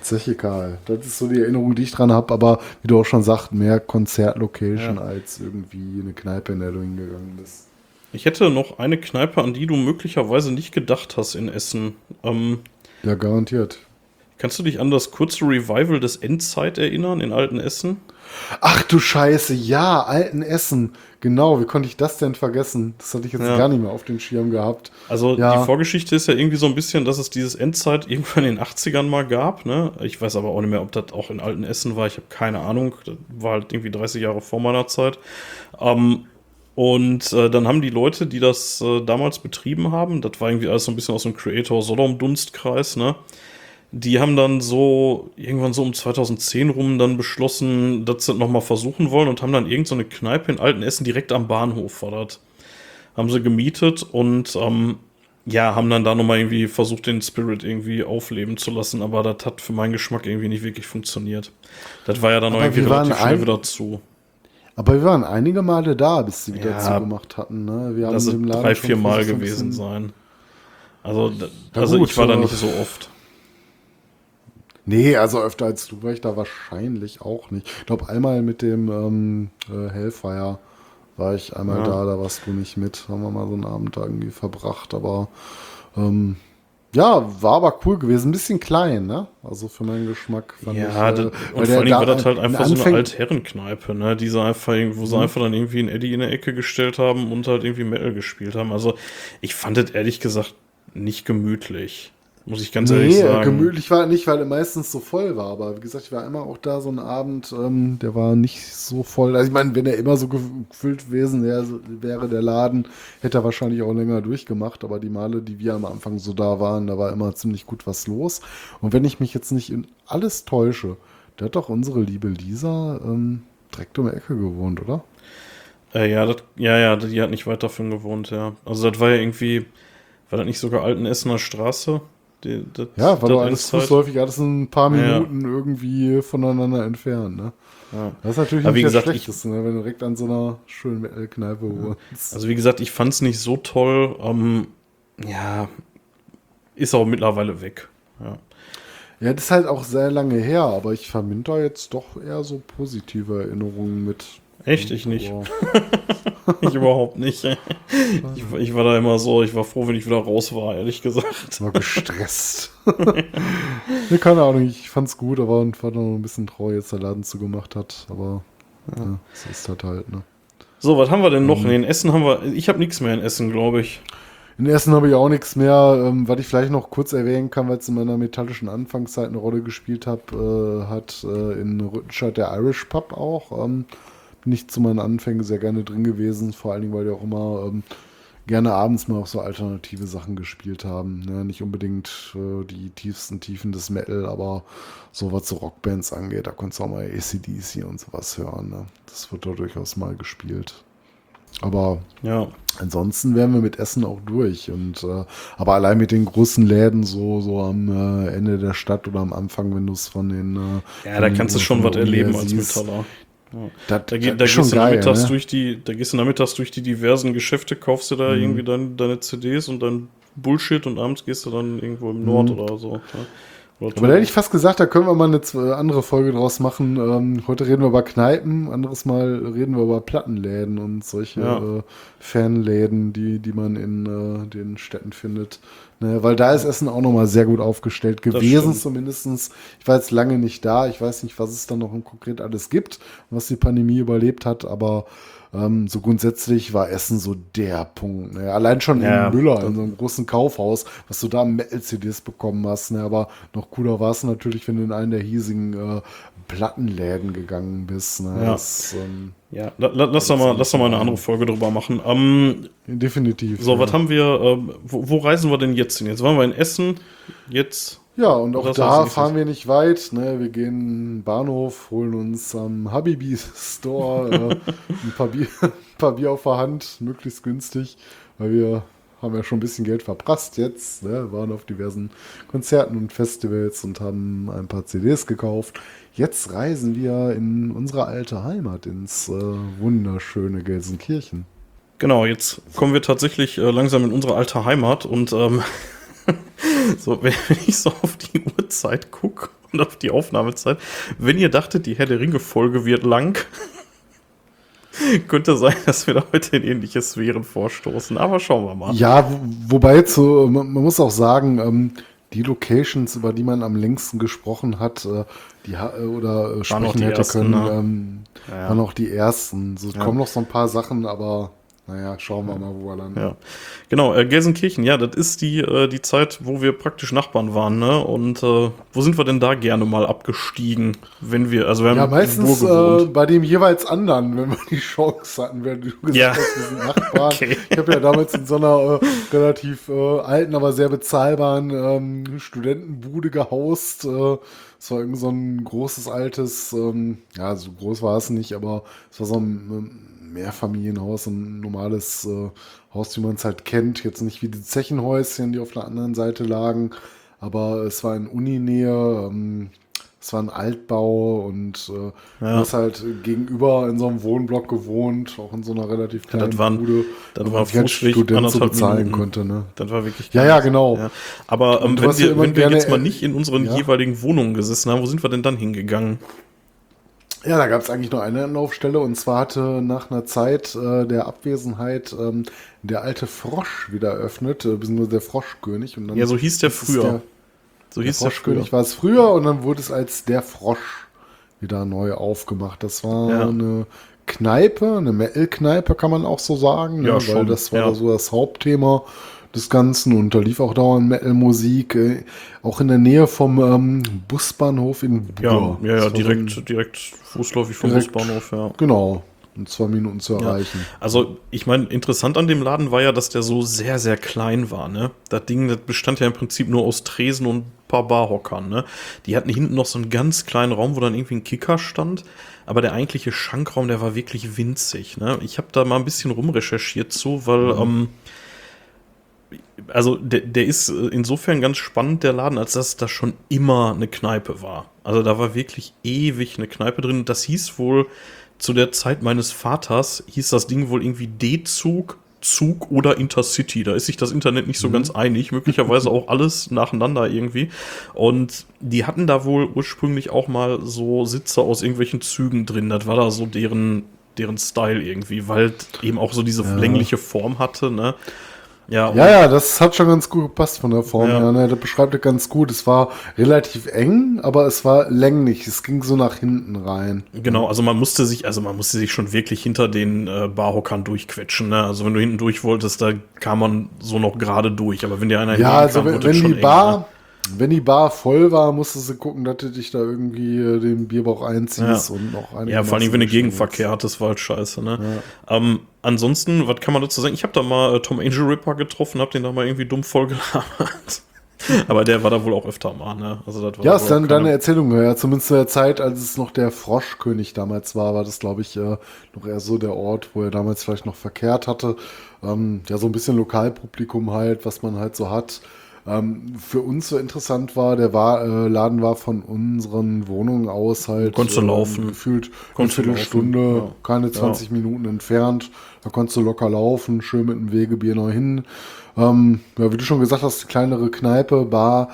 Zeche Karl. Das ist so die Erinnerung, die ich dran habe, aber wie du auch schon sagst, mehr Konzertlocation Ja. als irgendwie eine Kneipe, in der du hingegangen bist. Ich hätte noch eine Kneipe, an die du möglicherweise nicht gedacht hast in Essen. Ähm, Ja, garantiert. Kannst du dich an das kurze Revival des Endzeit erinnern in Alten Essen? Ach du Scheiße, ja, alten Essen. Genau, wie konnte ich das denn vergessen? Das hatte ich jetzt Ja. gar nicht mehr auf dem Schirm gehabt. Also Ja. die Vorgeschichte ist ja irgendwie so ein bisschen, dass es dieses Endzeit irgendwann in den 80ern mal gab. Ne? Ich weiß aber auch nicht mehr, ob das auch in Alten Essen war. Ich habe keine Ahnung. Das war halt irgendwie 30 Jahre vor meiner Zeit. Ähm, und äh, dann haben die Leute, die das äh, damals betrieben haben, das war irgendwie alles so ein bisschen aus dem Creator-Sodom-Dunstkreis, ne? Die haben dann so irgendwann so um 2010 rum dann beschlossen, dass sie das nochmal versuchen wollen und haben dann irgendeine so eine Kneipe in Altenessen direkt am Bahnhof war das. Haben sie gemietet und ähm, ja, haben dann da nochmal irgendwie versucht, den Spirit irgendwie aufleben zu lassen, aber das hat für meinen Geschmack irgendwie nicht wirklich funktioniert. Das war ja dann auch Aber irgendwie relativ schnell ein- wieder zu. Aber wir waren einige Male da, bis sie wieder Ja, zugemacht hatten. Ne? Wir Lass es im Laden drei, vier Mal gewesen sein. Also, Na also gut, ich war da nicht so oft. Nee, also öfter als du war ich da wahrscheinlich auch nicht. Ich glaube, einmal mit dem ähm, äh, Hellfire war ich einmal Ja. da, da warst du nicht mit. Haben wir mal so einen Abend da irgendwie verbracht, aber ähm, ja, war aber cool gewesen. Ein bisschen klein, ne? Also für meinen Geschmack fand Ja, ich. äh, und vor da war das halt in einfach so eine Altherrenkneipe, ne? Die sie einfach, wo sie Mhm. einfach dann irgendwie einen Eddie in der Ecke gestellt haben und halt irgendwie Metal gespielt haben. Also ich fand das ehrlich gesagt nicht gemütlich. Muss ich ganz ehrlich Nee, sagen. gemütlich war er nicht, weil er meistens so voll war. Aber wie gesagt, ich war immer auch da so einen Abend, ähm, der war nicht so voll. Also ich meine, wenn er immer so gef- gefüllt gewesen wäre, wäre der Laden, hätte er wahrscheinlich auch länger durchgemacht. Aber die Male, die wir am Anfang so da waren, da war immer ziemlich gut was los. Und wenn ich mich jetzt nicht in alles täusche, da hat doch unsere liebe Lisa ähm, direkt um die Ecke gewohnt, oder? Äh, ja, das, ja, ja, die hat nicht weit davon gewohnt, ja. Also das war ja irgendwie, war das nicht sogar Altenessener Straße? Die, das, Ja, das doch alles fußläufig, alles ein paar Ja. Minuten irgendwie voneinander entfernt, ne? Ja. Das ist natürlich Aber wie nicht das gesagt, Schlechteste, ne, wenn du direkt an so einer schönen Metal-Kneipe wohnst. Also wie gesagt, ich fand es nicht so toll. Ähm, ja, ist auch mittlerweile weg. Ja. Ja, das ist halt auch sehr lange her, aber ich verbinde da jetzt doch eher so positive Erinnerungen mit. Echt? Ich nicht. (laughs) Ich überhaupt nicht. Ich, war- ich war da immer so, ich war froh, wenn ich wieder raus war, ehrlich gesagt. war gestresst. (laughs) nee, keine Ahnung, ich fand's gut, aber und war dann noch ein bisschen traurig, jetzt der Laden zugemacht hat. Aber ja, so ist das halt, ne? So, was haben wir denn noch? In Essen haben wir. Ich habe nichts mehr in Essen, glaube ich. In Essen habe ich auch nichts mehr. Ähm, was ich vielleicht noch kurz erwähnen kann, weil es in meiner metallischen Anfangszeit eine Rolle gespielt hat, äh, hat äh, in Rüttenscheid der Irish Pub auch. Ähm, bin ich zu meinen Anfängen sehr gerne drin gewesen, vor allen Dingen, weil die auch immer ähm, gerne abends mal auch so alternative Sachen gespielt haben. Ne? Nicht unbedingt äh, die tiefsten Tiefen des Metal, aber so was so Rockbands angeht, da konntest du auch mal ACDC und sowas hören. Ne? Das wird da durchaus mal gespielt. Aber Ja. Ansonsten wären wir mit Essen auch durch. Und äh, aber allein mit den großen Läden so so am äh, Ende der Stadt oder am Anfang, wenn du es von den äh, Ja, da kannst du schon was erleben her als siehst, Metaller. Das, Da, ge da gehst du nachmittags ne? durch die, da gehst du nachmittags durch die diversen Geschäfte, kaufst dir da Mhm. irgendwie dein, deine CDs und dein Bullshit und abends gehst du dann irgendwo im Nord Mhm. oder so. Ja. Oder Aber da hätte ich fast gesagt, da können wir mal eine zwe- andere Folge draus machen. Ähm, heute reden wir über Kneipen, anderes Mal reden wir über Plattenläden und solche Ja. äh, Fanläden, die, die man in äh, den Städten findet. Ne, weil da ist Essen auch nochmal sehr gut aufgestellt gewesen, zumindestens. Ich war jetzt lange nicht da. Ich weiß nicht, was es dann noch im konkret alles gibt, was die Pandemie überlebt hat, aber ähm, so grundsätzlich war Essen so der Punkt. Ne? Allein schon Ja, in Müller, in so einem großen Kaufhaus, was du da Metal-CDs bekommen hast. Ne? Aber noch cooler war es natürlich, wenn du in einen der hiesigen äh, Plattenläden gegangen bist. Ne? Ja. Das, ähm, Ja, la, la, lass, doch mal, lass doch mal eine andere Folge drüber machen. Ähm, definitiv. so, ja. was haben wir, ähm, wo, wo reisen wir denn jetzt hin? Jetzt waren wir in Essen, jetzt, Ja, und auch da fahren wir nicht weit. Ne? Wir gehen Bahnhof, holen uns am Habibi Store äh, ein, paar Bier, (laughs) ein paar Bier auf der Hand, möglichst günstig, weil wir haben ja schon ein bisschen Geld verprasst jetzt. Ne? Waren auf diversen Konzerten und Festivals und haben ein paar CDs gekauft. Jetzt reisen wir in unsere alte Heimat, ins äh, wunderschöne Gelsenkirchen. genau, jetzt kommen wir tatsächlich äh, langsam in unsere alte Heimat und ähm, (laughs) so, wenn, (laughs) ich so auf die Uhrzeit gucke und auf die Aufnahmezeit, wenn ihr dachtet, die Herr der Ringe-Folge wird lang, (laughs) könnte sein, dass wir da heute in ähnliche Sphären vorstoßen. Aber schauen wir mal. Ja, wo, wobei man, man muss auch sagen, ähm, die Locations, über die man am längsten gesprochen hat, äh, die ha- äh, oder äh, auch sprechen die hätte ersten, können, ne? ähm, Ja. waren auch die ersten. So es Ja. kommen noch so ein paar Sachen, aber naja, schauen wir mal, wo wir landen. Ja, genau, äh, Gelsenkirchen, ja, das ist die, äh, die Zeit, wo wir praktisch Nachbarn waren, ne? Und äh, wo sind wir denn da gerne mal abgestiegen, wenn wir, also wir haben Ja, meistens äh, bei dem jeweils anderen, wenn wir die Chance hatten, wenn du gesagt Ja. hast, wir sind Nachbarn. (laughs) Okay. Ich habe ja damals in so einer äh, relativ äh, alten, aber sehr bezahlbaren ähm, Studentenbude gehaust. Es war irgend so ein großes, altes, ähm, ja, so groß war es nicht, aber es war so ein ähm, Mehrfamilienhaus, ein normales äh, Haus, wie man es halt kennt. Jetzt nicht wie die Zechenhäuschen, die auf der anderen Seite lagen, aber es war in Uninähe. Ähm, es war ein Altbau und äh, du hast halt gegenüber in so einem Wohnblock gewohnt, auch in so einer relativ kleinen das waren- Bude, das war man Fußweg, Student so bezahlen Minuten. konnte. Ne? Das war wirklich. Ja, ja, genau. Ja. Aber ähm, wenn ja wir, wenn wir jetzt mal nicht in unseren ja. jeweiligen Wohnungen gesessen haben, wo sind wir denn dann hingegangen? Ja, da gab es eigentlich nur eine Anlaufstelle und zwar hatte nach einer Zeit äh, der Abwesenheit ähm, der alte Frosch wieder eröffnet, äh, beziehungsweise der Froschkönig. Und dann Ja, so hieß der früher. Der, So hieß der. Froschkönig war es früher und dann wurde es als der Frosch wieder neu aufgemacht. Das war Ja. eine Kneipe, eine Metal-Kneipe kann man auch so sagen, Ja, ne? weil das war ja. so das Hauptthema des Ganzen und da lief auch dauernd Metal-Musik, äh, auch in der Nähe vom ähm, Busbahnhof in Ja, Buhr. ja, ja, Das war so direkt, ein- direkt fußläufig vom direkt- Busbahnhof, ja. Genau, in zwei Minuten zu Ja. erreichen. Also, ich meine, interessant an dem Laden war ja, dass der so sehr, sehr klein war, ne? Das Ding, das bestand ja im Prinzip nur aus Tresen und ein paar Barhockern, ne? Die hatten hinten noch so einen ganz kleinen Raum, wo dann irgendwie ein Kicker stand. Aber der eigentliche Schankraum, der war wirklich winzig, ne? Ich habe da mal ein bisschen rumrecherchiert zu, weil, ähm, also der, der ist äh, insofern ganz spannend, der Laden, als dass da schon immer eine Kneipe war. Also da war wirklich ewig eine Kneipe drin. Das hieß wohl, zu der Zeit meines Vaters hieß das Ding wohl irgendwie D-Zug, Zug oder Intercity. Da ist sich das Internet nicht so ganz einig. Möglicherweise auch alles nacheinander irgendwie. Und die hatten da wohl ursprünglich auch mal so Sitze aus irgendwelchen Zügen drin. Das war da so deren, deren Style irgendwie, weil eben auch so diese längliche Form hatte, ne? Ja, Ja, ja, das hat schon ganz gut gepasst von der Form Ja. her. Ne? Das beschreibt es ganz gut. Es war relativ eng, aber es war länglich. Es ging so nach hinten rein. Genau, also man musste sich, also man musste sich schon wirklich hinter den äh, Barhockern durchquetschen. Ne? Also wenn du hinten durch wolltest, da kam man so noch gerade durch. Aber wenn dir einer Ja, also wenn, wurde wenn es die eng, Bar, ne? wenn die Bar voll war, musstest du gucken, dass du dich da irgendwie äh, den Bierbauch einziehst Ja. und noch eine. Ja, vor allem, wenn du Gegenverkehr hattest, war halt scheiße, ne? Ähm, ansonsten, was kann man dazu sagen? Ich habe da mal äh, Tom Angel Ripper getroffen, hab den da mal irgendwie dumm vollgelabert. (laughs) Aber der war da wohl auch öfter mal, ne? Also das war Ja, ist dann deine Erzählung, ja, zumindest zu der Zeit, als es noch der Froschkönig damals war, war das, glaube ich, äh, noch eher so der Ort, wo er damals vielleicht noch verkehrt hatte. Ähm, ja, so ein bisschen Lokalpublikum halt, was man halt so hat. Ähm, für uns so interessant war, der war, äh, Laden war von unseren Wohnungen aus halt Konntest du laufen. gefühlt eine Konntest du Viertelstunde, ja. keine 20 Minuten entfernt. Da konntest du locker laufen, schön mit dem Wegebier noch hin. Ähm, ja, wie du schon gesagt hast, kleinere Kneipe, Bar.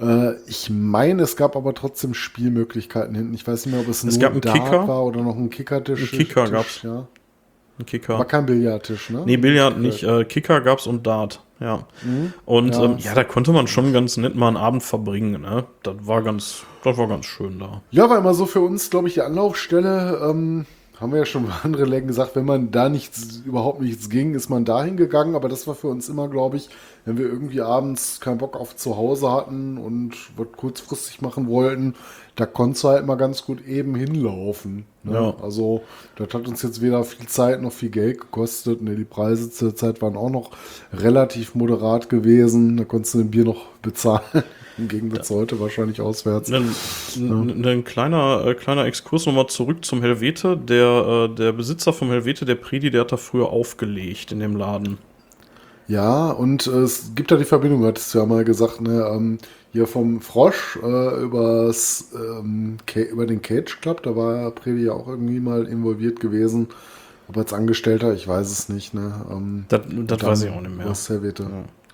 Äh, ich meine, es gab aber trotzdem Spielmöglichkeiten hinten. Ich weiß nicht mehr, ob es, Es nur gab Dart Kicker. war oder noch ein Kickertisch. Ein Kicker Tisch, gab's. Ja. Ein Kicker. War kein Billardtisch, ne? Nee, Billard nicht. Äh, Kicker gab's und Dart, ja. Und Mhm. Ja. ja. Ähm, ja, da konnte man schon ganz nett mal einen Abend verbringen, ne? Das war ganz, das war ganz schön da. Ja, war immer so für uns, glaube ich, die Anlaufstelle. Ähm, haben wir ja schon (laughs) bei anderen Läden gesagt, wenn man da nichts, überhaupt nichts ging, ist man dahin gegangen. Aber das war für uns immer, glaube ich, wenn wir irgendwie abends keinen Bock auf zu Hause hatten und was kurzfristig machen wollten, da konntest du halt mal ganz gut eben hinlaufen. Ne? Ja. Also, das hat uns jetzt weder viel Zeit noch viel Geld gekostet. Ne, die Preise zur Zeit waren auch noch relativ moderat gewesen. Da konntest du ein Bier noch bezahlen. (laughs) Im Gegensatz heute wahrscheinlich auswärts. Ein, ein, ein kleiner, äh, kleiner Exkurs nochmal zurück zum Helvete. Der, äh, der Besitzer vom Helvete, der Predi, der hat da früher aufgelegt in dem Laden. Ja, und äh, es gibt da die Verbindung, hattest du ja mal gesagt, ne? Ähm, hier vom Frosch äh, übers, ähm, über den Cage Club, da war Previ ja auch irgendwie mal involviert gewesen. Ob als Angestellter, ich weiß es nicht, ne? Ähm, Das, das weiß ich auch nicht mehr. Serviette.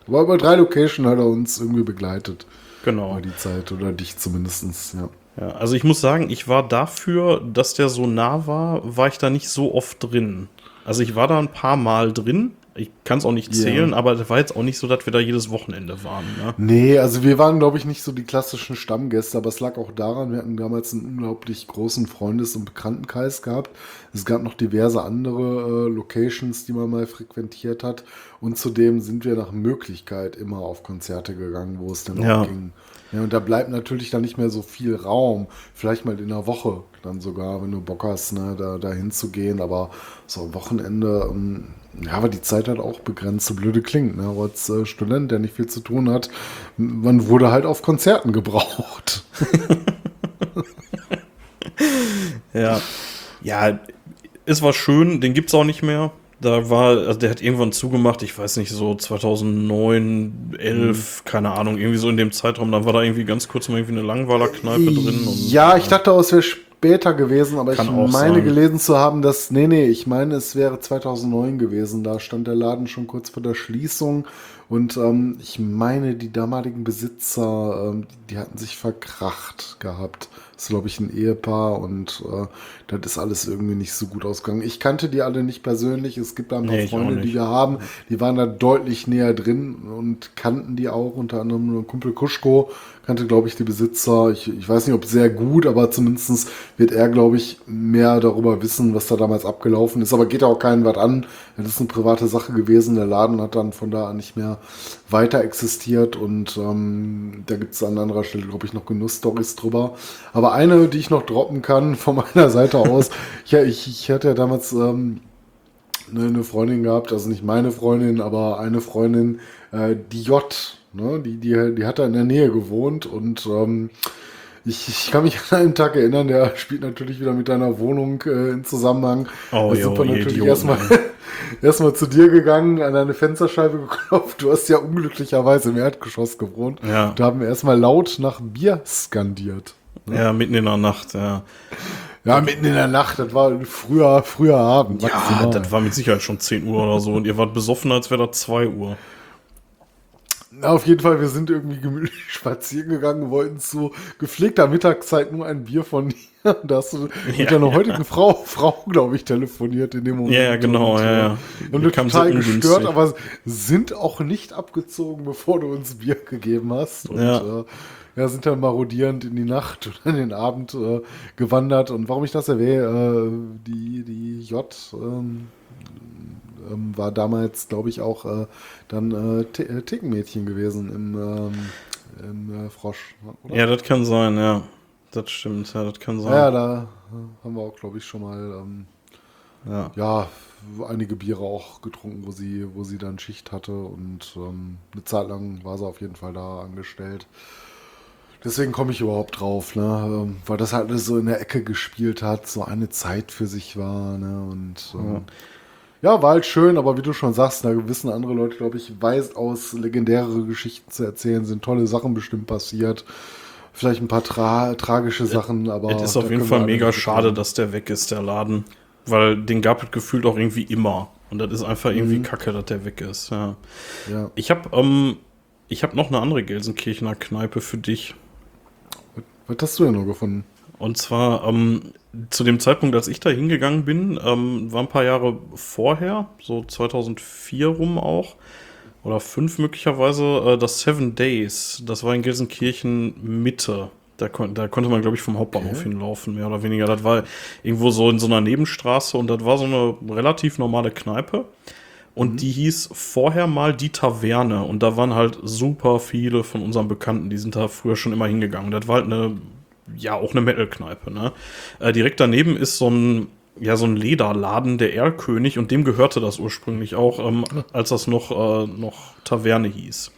Aber über drei Location hat er uns irgendwie begleitet. Genau. Über die Zeit, oder dich zumindestens, ja. Ja, also ich muss sagen, ich war dafür, dass der so nah war, war ich da nicht so oft drin. Also ich war da ein paar Mal drin. Ich kann es auch nicht zählen, aber das war jetzt auch nicht so, dass wir da jedes Wochenende waren. Ne? Nee, also wir waren, glaube ich, nicht so die klassischen Stammgäste, aber es lag auch daran, wir hatten damals einen unglaublich großen Freundes- und Bekanntenkreis gehabt. Es gab noch diverse andere äh, Locations, die man mal frequentiert hat. Und zudem sind wir nach Möglichkeit immer auf Konzerte gegangen, wo es dann Ja. auch ging. Ja, und da bleibt natürlich dann nicht mehr so viel Raum. Vielleicht mal in der Woche dann sogar, wenn du Bock hast, ne, da, da hinzugehen. Aber so am Wochenende, ähm, ja, aber die Zeit hat auch begrenzt, so blöde klingt. Ne? Aber als äh, Student, der nicht viel zu tun hat, man wurde halt auf Konzerten (laughs) gebraucht. Ja. Ja, es war schön, den gibt's auch nicht mehr. Da war, also der hat irgendwann zugemacht, ich weiß nicht, so 2009, 11, keine Ahnung, irgendwie so in dem Zeitraum. Da war da irgendwie ganz kurz mal irgendwie eine Langweiler-Kneipe drin. Und, ja, ich dachte auch, es wäre später gewesen, aber ich meine sein. gelesen zu haben, dass, nee, nee, ich meine, es wäre 2009 gewesen. Da stand der Laden schon kurz vor der Schließung und ähm, ich meine, die damaligen Besitzer, ähm, die hatten sich verkracht gehabt. Das ist, glaube ich, ein Ehepaar und äh, das ist alles irgendwie nicht so gut ausgegangen. Ich kannte die alle nicht persönlich. Es gibt da ein paar Nee, Freunde, die wir haben, die waren da deutlich näher drin und kannten die auch, unter anderem Kumpel Kuschko, kannte, glaube ich, die Besitzer. Ich, ich weiß nicht, ob sehr gut, aber zumindest wird er, glaube ich, mehr darüber wissen, was da damals abgelaufen ist. Aber geht auch keinen was an. Das ist eine private Sache gewesen. Der Laden hat dann von da an nicht mehr weiter existiert und ähm, da gibt es an anderer Stelle, glaube ich, noch Genussstories drüber. Aber eine, die ich noch droppen kann (laughs) von meiner Seite aus, ja, ich, ich hatte ja damals ähm, eine, eine Freundin gehabt, also nicht meine Freundin, aber eine Freundin, äh, die J, ne, die, die, die hat da in der Nähe gewohnt und ähm, ich, ich kann mich (laughs) an einen Tag erinnern, der spielt natürlich wieder mit deiner Wohnung äh, in Zusammenhang. Oh, da sind wir natürlich erstmal (laughs) erstmal zu dir gegangen, an deine Fensterscheibe (laughs) geklopft. Du hast ja unglücklicherweise im Erdgeschoss gewohnt. Ja. Da haben wir erstmal laut nach Bier skandiert. ja, mitten in der Nacht, ja. Ja, mitten in der Nacht, das war ein früher, früher Abend. Ja, maximal. das war mit Sicherheit schon 10 Uhr oder so und ihr wart besoffen, als wäre das 2 Uhr. Na, auf jeden Fall, wir sind irgendwie gemütlich (laughs) spazieren gegangen, wollten zu gepflegter Mittagszeit nur ein Bier von dir. Da hast du mit Ja, deiner ja. heutigen Frau, (laughs) Frau glaube ich, telefoniert in dem Moment. Ja, genau, Und, ja, ja. Und kam total gestört, aber sind auch nicht abgezogen, bevor du uns Bier gegeben hast. Und Ja. äh, ja, sind dann marodierend in die Nacht (laughs) oder in den Abend äh, gewandert. Und warum ich das erwähne, äh, die, die J ähm, ähm, war damals, glaube ich, auch äh, dann äh, äh, Tickenmädchen gewesen im, ähm, im äh, Frosch. Oder? Ja, das kann sein, ja. Das stimmt, ja, das kann sein. Ja, da äh, haben wir auch, glaube ich, schon mal ähm, ja. ja, einige Biere auch getrunken, wo sie, wo sie dann Schicht hatte und ähm, eine Zeit lang war sie auf jeden Fall da angestellt. Deswegen komme ich überhaupt drauf, ne? ähm, weil das halt alles so in der Ecke gespielt hat, so eine Zeit für sich war. Ne? Und ähm, ja, war halt schön, aber wie du schon sagst, da wissen andere Leute, glaube ich, weiß aus legendäre Geschichten zu erzählen, sind tolle Sachen bestimmt passiert. Vielleicht ein paar tra tragische Sachen, aber. Es ist auf jeden Fall mega schade, dass der weg ist, der Laden. Weil den gab es gefühlt auch irgendwie immer. Und das ist einfach irgendwie kacke, dass der weg ist. Ja. Ja. Ich habe ähm, ich hab noch eine andere Gelsenkirchener Kneipe für dich. Was hast du denn noch gefunden? Und zwar ähm, zu dem Zeitpunkt, als ich da hingegangen bin, ähm, war ein paar Jahre vorher, so 2004 rum auch, oder fünf möglicherweise, äh, das Seven Days. Das war in Gelsenkirchen Mitte. Da, kon da konnte man, glaube ich, vom Hauptbahnhof hinlaufen, mehr oder weniger. Das war irgendwo so in so einer Nebenstraße und das war so eine relativ normale Kneipe. Und die hieß vorher mal die Taverne. Und da waren halt super viele von unseren Bekannten, die sind da früher schon immer hingegangen. Das war halt eine, ja, auch eine Metal-Kneipe, ne? Äh, direkt daneben ist so ein, ja, so ein Lederladen, der Erlkönig, und dem gehörte das ursprünglich auch, ähm, als das noch, äh, noch Taverne hieß.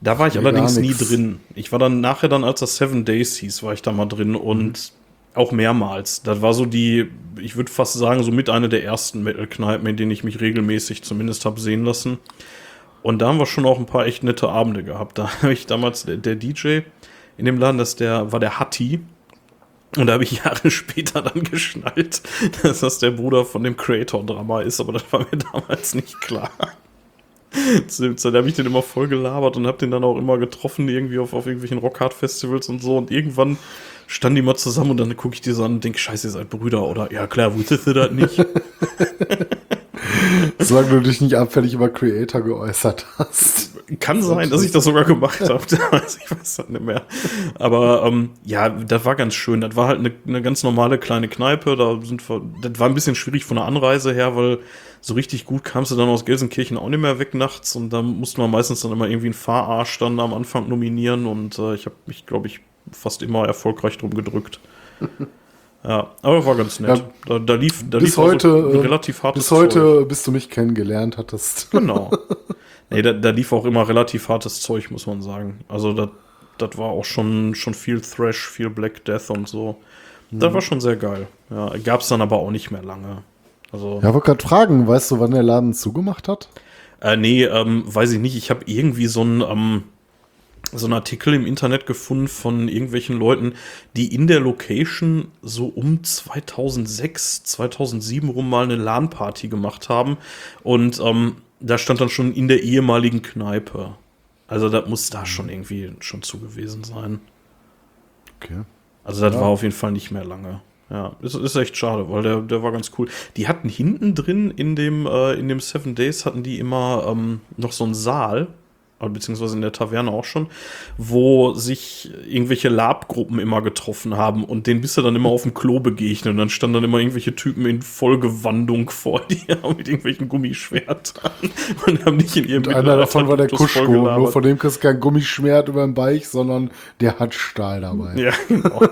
Da war ich Mir gar allerdings nie drin. Ich war dann nachher dann, als das Seven Days hieß, war ich da mal drin und auch mehrmals. Das war so die, ich würde fast sagen, so mit einer der ersten Metal-Kneipen, in denen ich mich regelmäßig zumindest habe sehen lassen. Und da haben wir schon auch ein paar echt nette Abende gehabt. Da (laughs) habe ich damals, der, der DJ in dem Laden, das der, war der Hatti. Und da habe ich (laughs) Jahre später dann geschnallt, dass das der Bruder von dem Creator-Drama ist, aber das war mir (laughs) damals nicht klar. Zu dem Zeit habe ich den immer voll gelabert und habe den dann auch immer getroffen, irgendwie auf, auf irgendwelchen Rockhard-Festivals und so. Und irgendwann standen die mal zusammen und dann gucke ich die so an und denke, scheiße, ihr seid Brüder, oder? Ja, klar, wusstest du das nicht? (laughs) Solange du dich nicht abfällig über Creator geäußert hast. Kann sein, dass ich das sogar gemacht habe. (laughs) ich weiß das nicht mehr. Aber ähm, ja, das war ganz schön. Das war halt eine, eine ganz normale kleine Kneipe. Da sind wir, das war ein bisschen schwierig von der Anreise her, weil so richtig gut kamst du dann aus Gelsenkirchen auch nicht mehr weg nachts. Und da musste man meistens dann immer irgendwie einen Fahrarsch dann am Anfang nominieren. Und äh, ich habe mich, glaube ich, fast immer erfolgreich drum gedrückt. (laughs) Ja, aber war ganz nett. Ja, da, da lief, da bis lief heute, so äh, relativ hartes Bis heute, Zeug. bis du mich kennengelernt hattest. (laughs) Genau. nee, da, da lief auch immer relativ hartes Zeug, muss man sagen. Also das das war auch schon, schon viel Thrash, viel Black Death und so. Das war schon sehr geil. Ja, gab's dann aber auch nicht mehr lange. Also, Ja, wollte gerade fragen, weißt du, wann der Laden zugemacht hat? äh, nee, ähm, weiß ich nicht. Ich habe irgendwie so ein, ähm, so einen Artikel im Internet gefunden von irgendwelchen Leuten, die in der Location so um 2006, 2007 rum mal eine LAN-Party gemacht haben. Und ähm, da stand dann schon in der ehemaligen Kneipe. Also das muss da schon irgendwie schon zu gewesen sein. Okay. Also das war auf jeden Fall nicht mehr lange. Ja, ist, ist echt schade, weil der, der war ganz cool. Die hatten hinten drin in dem, äh, in dem Seven Days hatten die immer ähm, noch so einen Saal, beziehungsweise in der Taverne auch schon, wo sich irgendwelche Labgruppen immer getroffen haben und denen bist du dann immer auf dem Klo begegnet und dann standen dann immer irgendwelche Typen in Vollgewandung vor (laughs) dir mit irgendwelchen Gummischwertern und haben nicht in ihrem Einer davon war der Kuschko, nur von dem kriegst du kein Gummischwert über den Beich, sondern der hat Stahl dabei. Ja, genau.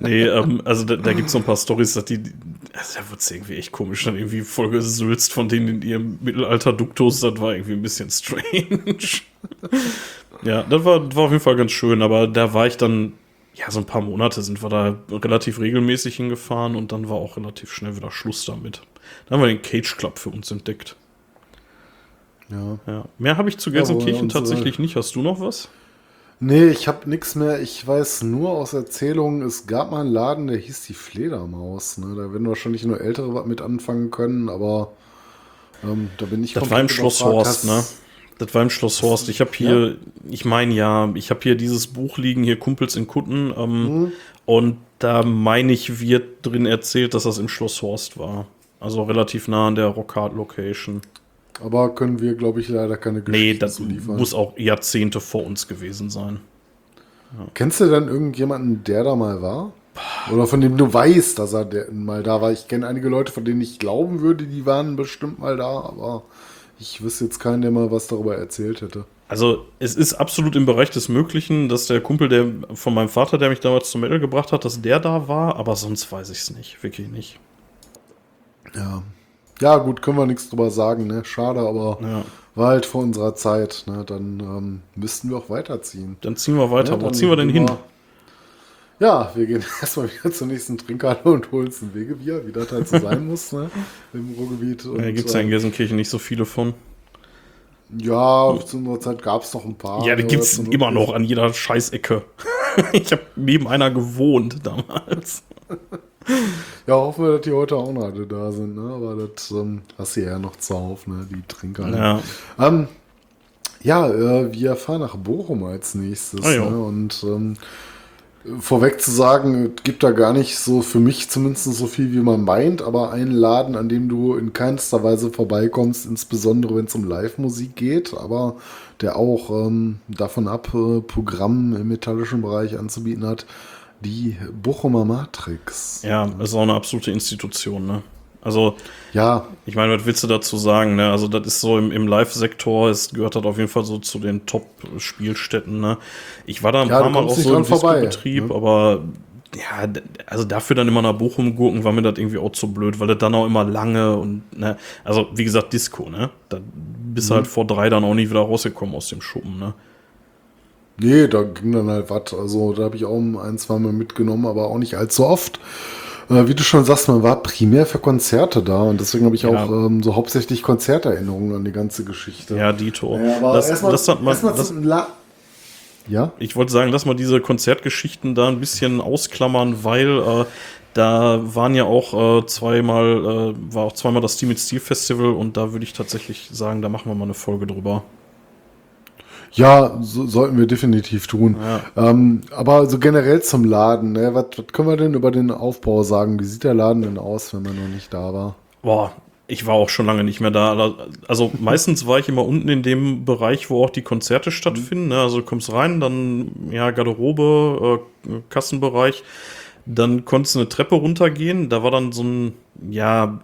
nee, ähm, also da, da gibt es so ein paar Storys, dass die, also da wird es irgendwie echt komisch, dann irgendwie voll gesülzt von denen in ihrem Mittelalter-Duktus, das war irgendwie ein bisschen strange. (laughs) ja, das war, das war auf jeden Fall ganz schön, aber da war ich dann, ja, so ein paar Monate sind wir da relativ regelmäßig hingefahren und dann war auch relativ schnell wieder Schluss damit. Dann haben wir den Cage Club für uns entdeckt. Ja. Ja. Mehr habe ich zu Ja, Gelsenkirchen uns, äh, tatsächlich nicht. Hast du noch was? Nee, ich habe nichts mehr. Ich weiß nur aus Erzählungen, es gab mal einen Laden, der hieß die Fledermaus. Ne? Da werden wahrscheinlich nur Ältere was mit anfangen können, aber ähm, da bin ich Das war im Schloss. Horst, Hast- Das war im Schloss Horst. Ich habe hier, ich meine ja, ich habe hier dieses Buch liegen, hier Kumpels in Kutten. Ähm, Mhm. Und da meine ich, wird drin erzählt, dass das im Schloss Horst war. Also relativ nah an der Rockhard Location. Aber können wir, glaube ich, leider keine Geschichte Nee, das liefern. muss auch Jahrzehnte vor uns gewesen sein. Kennst du denn irgendjemanden, der da mal war? Oder von dem du weißt, dass er mal da war? Ich kenne einige Leute, von denen ich glauben würde, die waren bestimmt mal da, aber ich wüsste jetzt keinen, der mal was darüber erzählt hätte. Also es ist absolut im Bereich des Möglichen, dass der Kumpel der von meinem Vater, der mich damals zum Metal gebracht hat, dass der da war, aber sonst weiß ich es nicht, wirklich nicht. Ja. Ja, gut, können wir nichts drüber sagen, ne? Schade, aber Ja. war halt vor unserer Zeit, ne? Dann ähm, müssten wir auch weiterziehen. Dann ziehen wir weiter. Ja, Wo dann ziehen wir denn hin? Ja, wir gehen (laughs) erstmal wieder zur nächsten Trinkhalle und holen uns ein Wegebier, wie das halt so sein (laughs) muss, ne? Im Ruhrgebiet. Und, Da gibt es ja in äh, Gelsenkirchen nicht so viele von. ja, zu unserer Zeit gab es noch ein paar. Ja, die ne, gibt es immer noch an jeder Scheißecke. (laughs) ich habe neben einer gewohnt damals. (laughs) Ja, hoffen wir, dass die heute auch noch alle da sind, ne? Aber das ähm, hast du ja noch zuhauf, ne? Die Trinkhalle. Ja. Ähm, ja, äh, wir fahren nach Bochum als nächstes. Ah, ne? Und ähm, vorweg zu sagen, es gibt da gar nicht so, für mich zumindest so viel, wie man meint, aber einen Laden, an dem du in keinster Weise vorbeikommst, insbesondere wenn es um Live-Musik geht, aber der auch ähm, davon ab, äh, Programm im metallischen Bereich anzubieten hat, die Bochumer Matrix. Ja, das ist auch eine absolute Institution, ne? Also, Ja, ich meine, was willst du dazu sagen, ne? Also, das ist so im, im Live-Sektor, es gehört halt auf jeden Fall so zu den Top-Spielstätten, ne? Ich war da ein Ja, paar Mal auch so im Disco-Betrieb, ne? aber ja, also dafür dann immer nach Bochum gurken, war mir das irgendwie auch zu blöd, weil das dann auch immer lange und, ne? Also, wie gesagt, Disco, ne? Da bist Mhm. du halt vor drei dann auch nicht wieder rausgekommen aus dem Schuppen, ne? Nee, da ging dann halt was. Also da habe ich auch ein, zwei Mal mitgenommen, aber auch nicht allzu oft. Äh, wie du schon sagst, man war primär für Konzerte da und deswegen habe ich Ja. auch ähm, so hauptsächlich Konzerterinnerungen an die ganze Geschichte. Ja, Dito. Ja, aber das, erstmal das hat man, das, La Ja? Ich wollte sagen, lass mal diese Konzertgeschichten da ein bisschen ausklammern, weil äh, da waren ja auch äh, zweimal, äh, war auch zweimal das Team mit Steel Festival und da würde ich tatsächlich sagen, da machen wir mal eine Folge drüber. Ja, so, sollten wir definitiv tun. Ähm, aber so generell zum Laden, ne? was, was können wir denn über den Aufbau sagen? Wie sieht der Laden denn aus, wenn man noch nicht da war? Boah, ich war auch schon lange nicht mehr da. Also meistens war ich immer unten in dem Bereich, wo auch die Konzerte stattfinden. Ne? Also du kommst rein, dann ja Garderobe, äh, Kassenbereich. Dann konntest du eine Treppe runtergehen. Da war dann so ein, ja,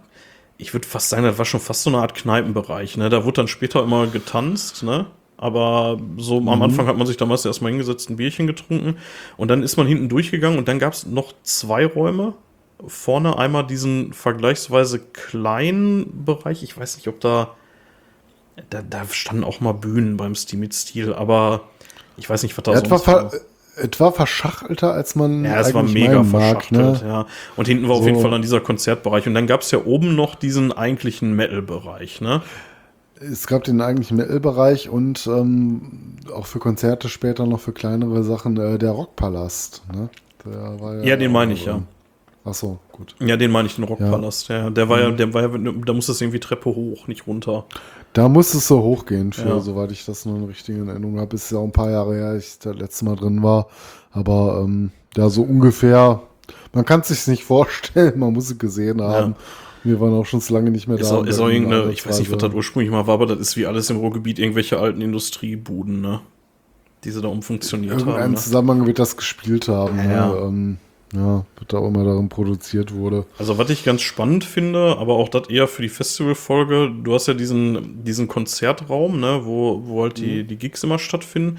ich würde fast sagen, das war schon fast so eine Art Kneipenbereich. Ne? Da wurde dann später immer getanzt, ne? Aber so am Anfang hat man sich damals erstmal hingesetzt, ein Bierchen getrunken und dann ist man hinten durchgegangen und dann gab es noch zwei Räume. Vorne einmal diesen vergleichsweise kleinen Bereich. Ich weiß nicht, ob da. Da, da standen auch mal Bühnen beim Stil mit Stil, aber ich weiß nicht, was da etwa, sonst war. etwa verschachtelter, als man Ja, es war mega meinen mag, verschachtelt, ne? ja. Und hinten war auf So. jeden Fall dann dieser Konzertbereich. Und dann gab es ja oben noch diesen eigentlichen Metal-Bereich, ne? Es gab den eigentlichen Metal-Bereich und ähm, auch für Konzerte später noch für kleinere Sachen äh, der Rockpalast. Ne? Der war Ja, den meine ich, ja. Ach so, gut. Ja, den meine ich, den Rockpalast. Ja. der war Mhm. ja, der war ja, da musste es irgendwie Treppe hoch, nicht runter. Da muss es so hochgehen, für, Ja. soweit ich das noch in richtigen Erinnerung habe. Ist ja auch ein paar Jahre her, als ich das letzte Mal drin war. Aber ähm, ja, so ungefähr. Man kann es sich nicht (laughs) vorstellen, man muss es gesehen haben. Wir waren auch schon so lange nicht mehr Ist da. auch, und ist auch irgendeine, ich weiß nicht, was das ursprünglich mal war, aber das ist wie alles im Ruhrgebiet irgendwelche alten Industriebuden, ne? Die sie da umfunktioniert haben. Irgendeinem Ne? Zusammenhang wird das gespielt haben. Ja. Ne? Ähm, ja, wird da auch immer darin produziert wurde. Also, was ich ganz spannend finde, aber auch das eher für die Festivalfolge, du hast ja diesen, diesen Konzertraum, ne, wo, wo halt Mhm. die, die Gigs immer stattfinden.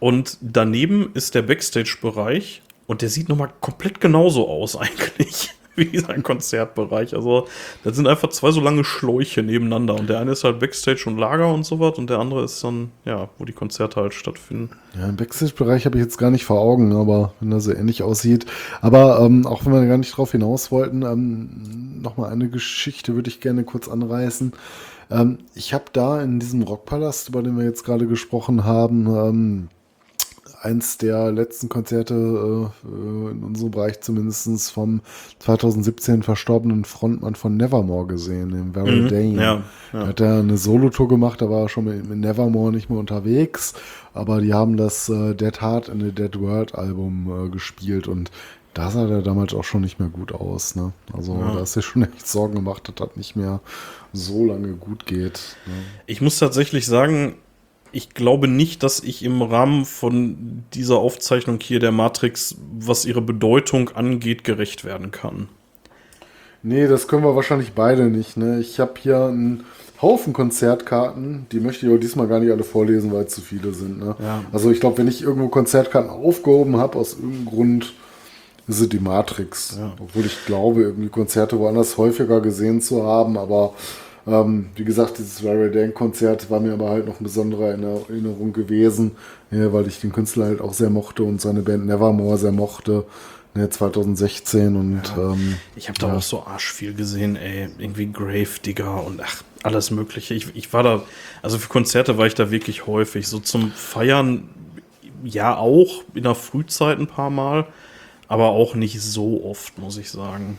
Und daneben ist der Backstage-Bereich und der sieht nochmal komplett genauso aus, (laughs) eigentlich, (laughs) wie dieser Konzertbereich. Also, das sind einfach zwei so lange Schläuche nebeneinander. Und der eine ist halt Backstage und Lager und so was, und der andere ist dann, ja, wo die Konzerte halt stattfinden. Ja, im Backstage-Bereich habe ich jetzt gar nicht vor Augen, aber wenn er so ähnlich aussieht. Aber ähm, auch wenn wir gar nicht drauf hinaus wollten, ähm, nochmal eine Geschichte würde ich gerne kurz anreißen. Ähm, ich habe da in diesem Rockpalast, über den wir jetzt gerade gesprochen haben, ähm, eins der letzten Konzerte äh, in unserem Bereich zumindest vom 2017 verstorbenen Frontmann von Nevermore gesehen, dem Barry mhm, Dane. Ja, ja. Hat er eine Solo-Tour gemacht, da war er schon mit, mit, Nevermore nicht mehr unterwegs, aber die haben das äh, Dead Heart in the Dead World Album äh, gespielt und da sah der damals auch schon nicht mehr gut aus. Ne? Also ja. da ist sich schon (laughs) echt Sorgen gemacht, dass das nicht mehr so lange gut geht. Ne? Ich muss tatsächlich sagen, ich glaube nicht, dass ich im Rahmen von dieser Aufzeichnung hier der Matrix, was ihre Bedeutung angeht, gerecht werden kann. Nee, das können wir wahrscheinlich beide nicht. Ne? Ich habe hier einen Haufen Konzertkarten, die möchte ich aber diesmal gar nicht alle vorlesen, weil es zu viele sind. Ne? Ja. Also ich glaube, wenn ich irgendwo Konzertkarten aufgehoben habe, aus irgendeinem Grund, ist es die Matrix. Ja. Obwohl ich glaube, irgendwie Konzerte woanders häufiger gesehen zu haben, aber ähm, wie gesagt, dieses Larry Dane-Konzert war mir aber halt noch eine besondere Erinnerung gewesen, ja, weil ich den Künstler halt auch sehr mochte und seine Band Nevermore sehr mochte. Ja, 2016 und ja, ähm, ich habe da ja. auch so arsch viel gesehen, ey, irgendwie Grave Digger und ach, alles mögliche. Ich, ich war da, also für Konzerte war ich da wirklich häufig. So zum Feiern ja auch in der Frühzeit ein paar Mal, aber auch nicht so oft, muss ich sagen.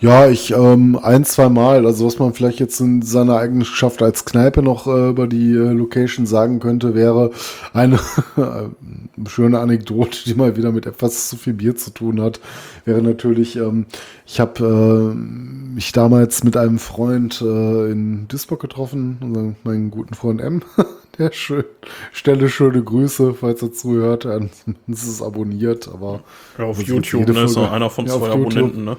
Ja, ich ähm, ein, zwei Mal, also was man vielleicht jetzt in seiner Eigenschaft als Kneipe noch äh, über die äh, Location sagen könnte, wäre eine (laughs) schöne Anekdote, die mal wieder mit etwas zu viel Bier zu tun hat, wäre natürlich, ähm, ich habe äh, mich damals mit einem Freund äh, in Duisburg getroffen, meinen guten Freund M. (laughs) Der schön, stelle schöne Grüße, falls er zuhört. Ansonsten ist es abonniert, aber. Ja, auf YouTube, ne? Ist einer von ja, zwei Abonnenten, ne?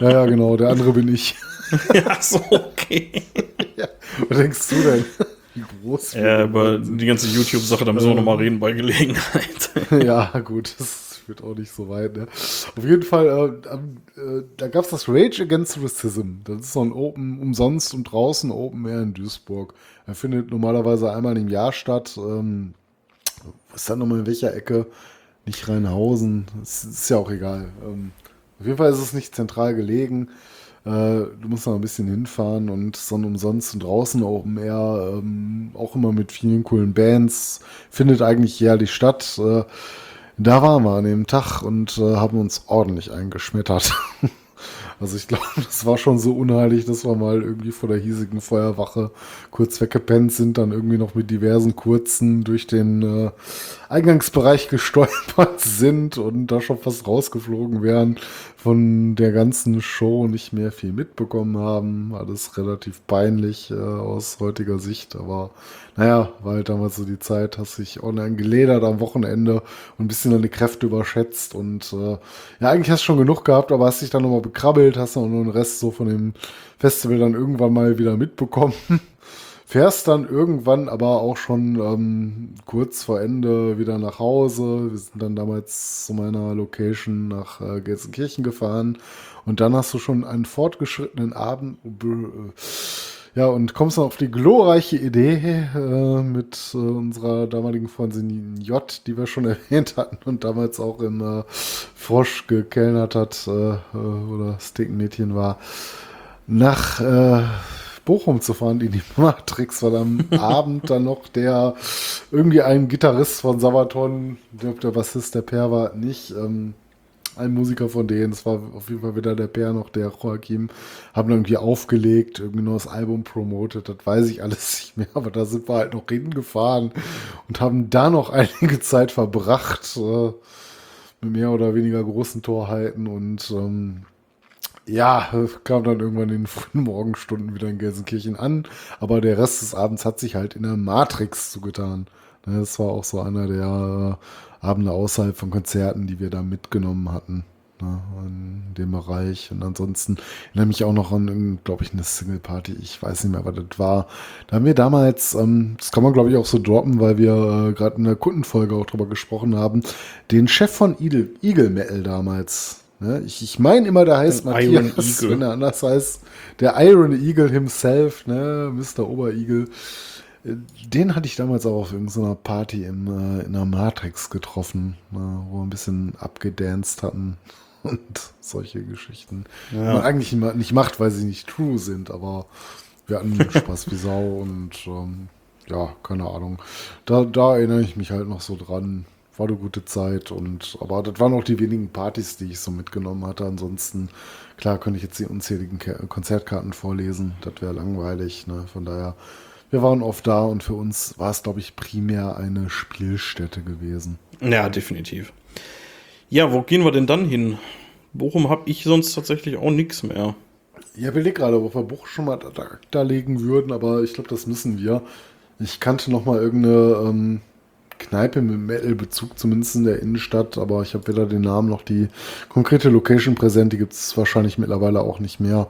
Ja, ja, genau. Der andere bin ich. (laughs) ja, so, okay. ja, was denkst du denn? Wie groß Ja, über die ganze YouTube-Sache, da müssen wir ähm, nochmal reden bei Gelegenheit. ja, gut. Das führt auch nicht so weit. Ne? Auf jeden Fall, äh, äh, da gab es das Rage Against Racism. Das ist so ein Open umsonst und draußen Open Air in Duisburg. Er findet normalerweise einmal im Jahr statt. Ähm, ist dann nochmal in welcher Ecke? Nicht Rheinhausen. Das ist ja auch egal. Ähm, auf jeden Fall ist es nicht zentral gelegen. Äh, du musst noch ein bisschen hinfahren und so ein umsonst und draußen Open Air, ähm, auch immer mit vielen coolen Bands, findet eigentlich jährlich statt. Äh, da waren wir an dem Tag und äh, haben uns ordentlich eingeschmettert. (laughs) Also ich glaube, das war schon so unheilig, dass wir mal irgendwie vor der hiesigen Feuerwache kurz weggepennt sind, dann irgendwie noch mit diversen Kurzen durch den äh, Eingangsbereich (laughs) gestolpert sind und da schon fast rausgeflogen wären, von der ganzen Show nicht mehr viel mitbekommen haben. Alles relativ peinlich äh, aus heutiger Sicht, aber naja, war halt damals so die Zeit, hast dich online geledert am Wochenende und ein bisschen deine Kräfte überschätzt und äh, ja, eigentlich hast du schon genug gehabt, aber hast dich dann nochmal bekrabbelt, hast noch den Rest so von dem Festival dann irgendwann mal wieder mitbekommen. (laughs) Fährst dann irgendwann aber auch schon ähm, kurz vor Ende wieder nach Hause. Wir sind dann damals zu meiner Location nach äh, Gelsenkirchen gefahren. Und dann hast du schon einen fortgeschrittenen Abend. Äh, ja, und kommst dann auf die glorreiche Idee äh, mit äh, unserer damaligen Freundin J, die wir schon (laughs) erwähnt hatten und damals auch im äh, Frosch gekellnert hat äh, äh, oder Stickenmädchen war, nach Bochum zu fahren in die Matrix, weil am (laughs) Abend dann noch der irgendwie ein Gitarrist von Sabaton, ich glaube der Bassist der Per war nicht, ähm, ein Musiker von denen, es war auf jeden Fall weder der Per noch der Joachim, haben irgendwie aufgelegt, irgendwie nur das Album promotet, das weiß ich alles (laughs) nicht mehr, aber da sind wir halt noch hingefahren und haben da noch (laughs) einige Zeit verbracht, äh, mit mehr oder weniger großen Torheiten und ähm, ja, (laughs) kam dann irgendwann in den frühen Morgenstunden wieder in Gelsenkirchen an, aber der Rest des Abends hat sich halt in der Matrix zugetan. Ne, das war auch so einer der Abende außerhalb von Konzerten, die wir da mitgenommen hatten. Ne, in dem Bereich. Und ansonsten erinnere mich auch noch an, glaube ich, eine Single-Party. Ich weiß nicht mehr, was das war. Da haben wir damals, ähm, das kann man, glaube ich, auch so droppen, weil wir äh, gerade in der Kundenfolge auch drüber gesprochen haben, den Chef von Eagle, Eagle Metal damals. Ne? Ich, ich meine immer, der heißt Matthias, Iron (laughs) Eagle. wenn er anders heißt. Der Iron Eagle himself, ne? Mr. Obereagle. Den hatte ich damals auch auf irgendeiner Party in, äh, in der Matrix getroffen, äh, wo wir ein bisschen abgedanced hatten (laughs) und solche Geschichten. Ja. Man eigentlich nicht macht, weil sie nicht true sind, aber wir hatten Spaß wie Sau und ähm, ja, keine Ahnung. Da, da erinnere ich mich halt noch so dran. War eine gute Zeit. Und aber das waren auch die wenigen Partys, die ich so mitgenommen hatte. Ansonsten, klar, könnte ich jetzt die unzähligen Konzertkarten vorlesen. Das wäre langweilig. Ne? Von daher, wir waren oft da und für uns war es, glaube ich, primär eine Spielstätte gewesen. Ja, definitiv. Ja, wo gehen wir denn dann hin? Bochum habe ich sonst tatsächlich auch nichts mehr. Ja, überleg gerade, ob wir Buch schon mal da legen würden, aber ich glaube, das müssen wir. Ich kannte noch mal irgendeine ähm, Kneipe mit Metal-Bezug, zumindest in der Innenstadt, aber ich habe weder den Namen noch die konkrete Location präsent. Die gibt es wahrscheinlich mittlerweile auch nicht mehr.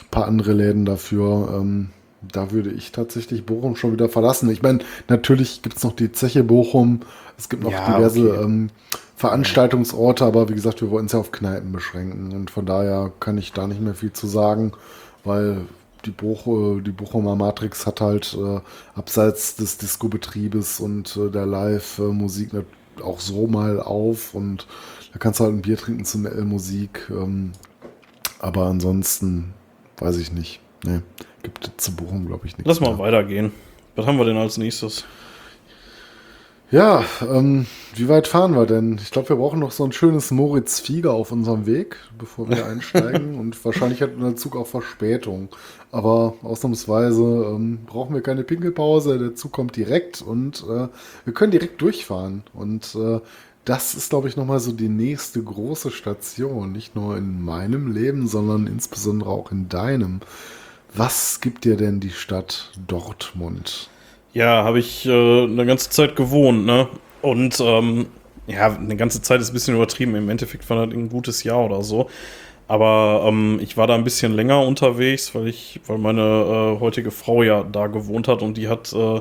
Ein paar andere Läden dafür. Ähm, da würde ich tatsächlich Bochum schon wieder verlassen. Ich meine, natürlich gibt es noch die Zeche Bochum, es gibt noch Ja, diverse okay. ähm, Veranstaltungsorte, aber wie gesagt, wir wollen es ja auf Kneipen beschränken und von daher kann ich da nicht mehr viel zu sagen, weil die, Boch, äh, die Bochumer Matrix hat halt äh, abseits des Disco-Betriebes und äh, der Live-Musik auch so mal auf und da kannst du halt ein Bier trinken zu Metal-Musik, ähm, aber ansonsten weiß ich nicht. Nee, gibt es zu Bochum, glaube ich, nichts. Lass mal mehr. weitergehen. Was haben wir denn als nächstes? Ja, ähm, wie weit fahren wir denn? Ich glaube, wir brauchen noch so ein schönes Moritz Fieger auf unserem Weg, bevor wir einsteigen. (laughs) Und wahrscheinlich hat der Zug auch Verspätung. Aber ausnahmsweise ähm, brauchen wir keine Pinkelpause. Der Zug kommt direkt und äh, wir können direkt durchfahren. Und äh, das ist, glaube ich, nochmal so die nächste große Station. Nicht nur in meinem Leben, sondern insbesondere auch in deinem. Was gibt dir denn die Stadt Dortmund? Ja, habe ich äh, eine ganze Zeit gewohnt, ne? Und ähm, ja, eine ganze Zeit ist ein bisschen übertrieben. Im Endeffekt war das ein gutes Jahr oder so. Aber ähm, ich war da ein bisschen länger unterwegs, weil ich, weil meine äh, heutige Frau ja da gewohnt hat und die hat äh,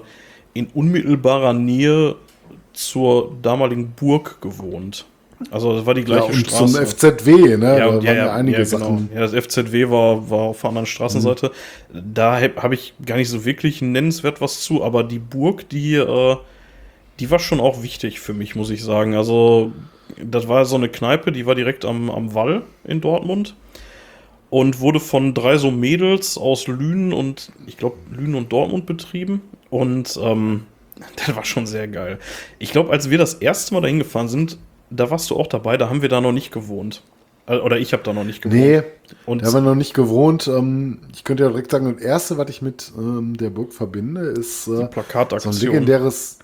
in unmittelbarer Nähe zur damaligen Burg gewohnt. Also das war die Ja, gleiche und Straße. zum FZW, ne? Ja, da und- waren ja, ja, ja, einige ja, genau. Sachen. Ja, das FZW war, war auf der anderen Straßenseite. Da habe hab ich gar nicht so wirklich nennenswert was zu, aber die Burg, die, äh, die war schon auch wichtig für mich, muss ich sagen. Also, das war so eine Kneipe, die war direkt am, am Wall in Dortmund und wurde von drei so Mädels aus Lünen und ich glaube Lünen und Dortmund betrieben. Und ähm, (laughs) das war schon sehr geil. Ich glaube, als wir das erste Mal dahin gefahren sind, da warst du auch dabei, da haben wir da noch nicht gewohnt. Äh, Oder ich habe da noch nicht gewohnt. Nee, Und da haben wir noch nicht gewohnt. Ähm, ich könnte ja direkt sagen, das erste, was ich mit ähm, der Burg verbinde, ist äh, so ein legendäres,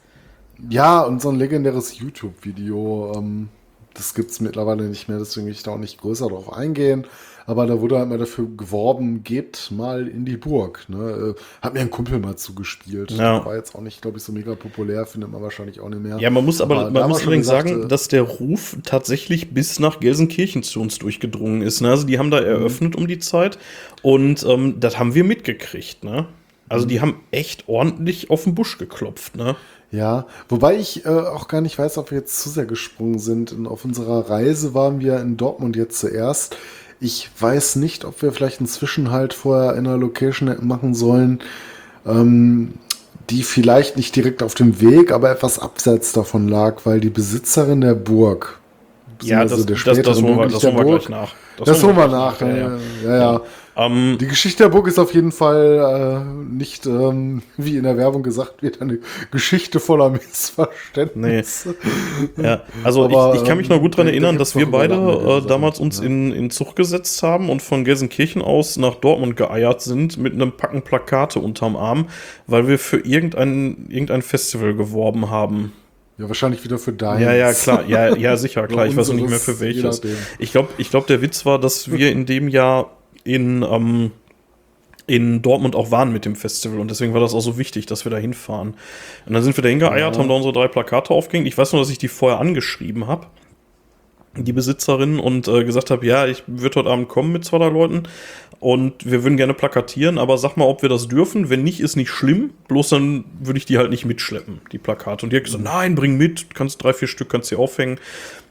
ja, und so ein legendäres YouTube-Video. Ähm, das gibt es mittlerweile nicht mehr, deswegen will ich da auch nicht größer drauf eingehen. Aber da wurde halt mal dafür geworben, geht mal in die Burg. Ne? Äh, Hat mir ein Kumpel mal zugespielt. Ja. War jetzt auch nicht, glaube ich, so mega populär, findet man wahrscheinlich auch nicht mehr. Ja, man muss aber, haben man muss übrigens gesagt, sagen, äh, dass der Ruf tatsächlich bis nach Gelsenkirchen zu uns durchgedrungen ist. Ne? Also die haben da eröffnet um die Zeit und ähm, das haben wir mitgekriegt. Ne? Also die haben echt ordentlich auf den Busch geklopft. Ne? Ja, wobei ich äh, auch gar nicht weiß, ob wir jetzt zu sehr gesprungen sind. Und auf unserer Reise waren wir in Dortmund jetzt zuerst. Ich weiß nicht, ob wir vielleicht einen Zwischenhalt vorher in einer Location machen sollen, ähm, die vielleicht nicht direkt auf dem Weg, aber etwas abseits davon lag, weil die Besitzerin der Burg, Ja, das, der das, das, holen wir, das holen wir Burg, gleich nach. Das, holen wir gleich nach. Ja, Ja, ja. ja. Ähm, Die Geschichte der Burg ist auf jeden Fall äh, nicht, ähm, wie in der Werbung gesagt wird, eine Geschichte voller Missverständnisse. Ja, also Aber, ich, ich kann mich noch gut daran ähm, da- da erinnern, dass wir beide äh, damals uns ja. in, in Zug gesetzt haben und von Gelsenkirchen aus nach Dortmund geeiert sind mit einem Packen Plakate unterm Arm, weil wir für irgendein, irgendein Festival geworben haben. Ja, wahrscheinlich wieder für deins. Ja, ja, klar, ja, ja, sicher, (laughs) klar. Ich weiß noch nicht mehr für welches. Ich glaube, ich glaub, der Witz war, dass wir in dem Jahr in, ähm, in Dortmund auch waren mit dem Festival und deswegen war das auch so wichtig, dass wir da hinfahren. Und dann sind wir da hingeeiert, haben da unsere drei Plakate aufgehängt. Ich weiß nur, dass ich die vorher angeschrieben habe, die Besitzerin, und äh, gesagt habe, ja, ich würde heute Abend kommen mit zwei, drei Leuten und wir würden gerne plakatieren, aber sag mal, ob wir das dürfen. Wenn nicht, ist nicht schlimm, bloß dann würde ich die halt nicht mitschleppen, die Plakate. Und die hat gesagt, nein, bring mit, kannst drei, vier Stück, kannst sie aufhängen.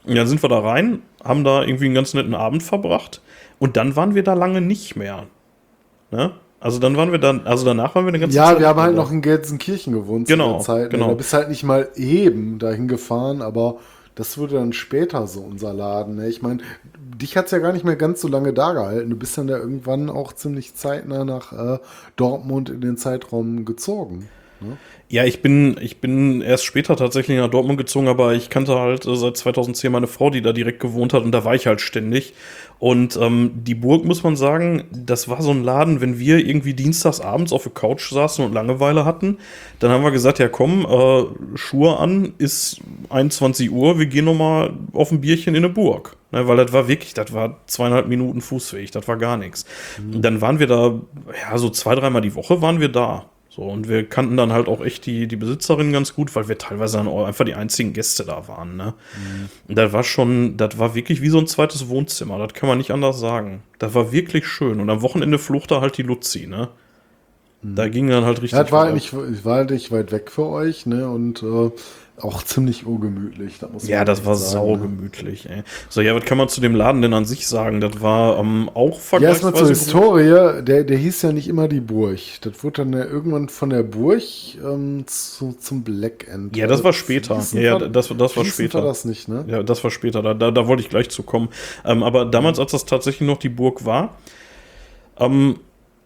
Und dann sind wir da rein, haben da irgendwie einen ganz netten Abend verbracht und dann waren wir da lange nicht mehr. Ne? Also dann waren wir dann, also danach waren wir eine ganze Ja, Zeit wir haben halt noch in Gelsenkirchen gewohnt Genau, zu der Zeit. genau. Da bist halt nicht mal eben dahin gefahren, aber das wurde dann später so unser Laden. Ne? Ich meine, dich hat's ja gar nicht mehr ganz so lange da gehalten. Du bist dann ja irgendwann auch ziemlich zeitnah nach äh, Dortmund in den Zeitraum gezogen. Ne? Ja, ich bin, ich bin erst später tatsächlich nach Dortmund gezogen, aber ich kannte halt äh, seit 2010 meine Frau, die da direkt gewohnt hat und da war ich halt ständig. Und ähm, die Burg, muss man sagen, das war so ein Laden, wenn wir irgendwie dienstags abends auf der Couch saßen und Langeweile hatten, dann haben wir gesagt, ja komm, äh, Schuhe an, ist 21 Uhr, wir gehen nochmal auf ein Bierchen in eine Burg. Ne, weil das war wirklich, das war zweieinhalb Minuten Fußweg, das war gar nichts. Mhm. Dann waren wir da, ja, so zwei, dreimal die Woche waren wir da. So, und wir kannten dann halt auch echt die, die Besitzerin ganz gut, weil wir teilweise dann auch einfach die einzigen Gäste da waren. Ne? Mhm. Und das war schon, das war wirklich wie so ein zweites Wohnzimmer, das kann man nicht anders sagen. Das war wirklich schön. Und am Wochenende fluchte halt die Luzi, ne? Da ging dann halt richtig. Ja, das war, nicht, war halt nicht weit weg für euch, ne? Und äh, auch ziemlich ungemütlich. Das ja, das war sagen, saugemütlich. Ne? Ey. So, ja, was kann man zu dem Laden denn an sich sagen? Das war ähm, auch vergleichsweise... Ja, erstmal zur Historie. Der, der hieß ja nicht immer die Burg. Das wurde dann ja irgendwann von der Burg ähm, zu, zum Black End. Ja, das war später. Ja, ja, das, das war später. War das nicht, ne? Ja, das war später. Da, da, da wollte ich gleich zu kommen. Ähm, aber damals, als das tatsächlich noch die Burg war, ähm,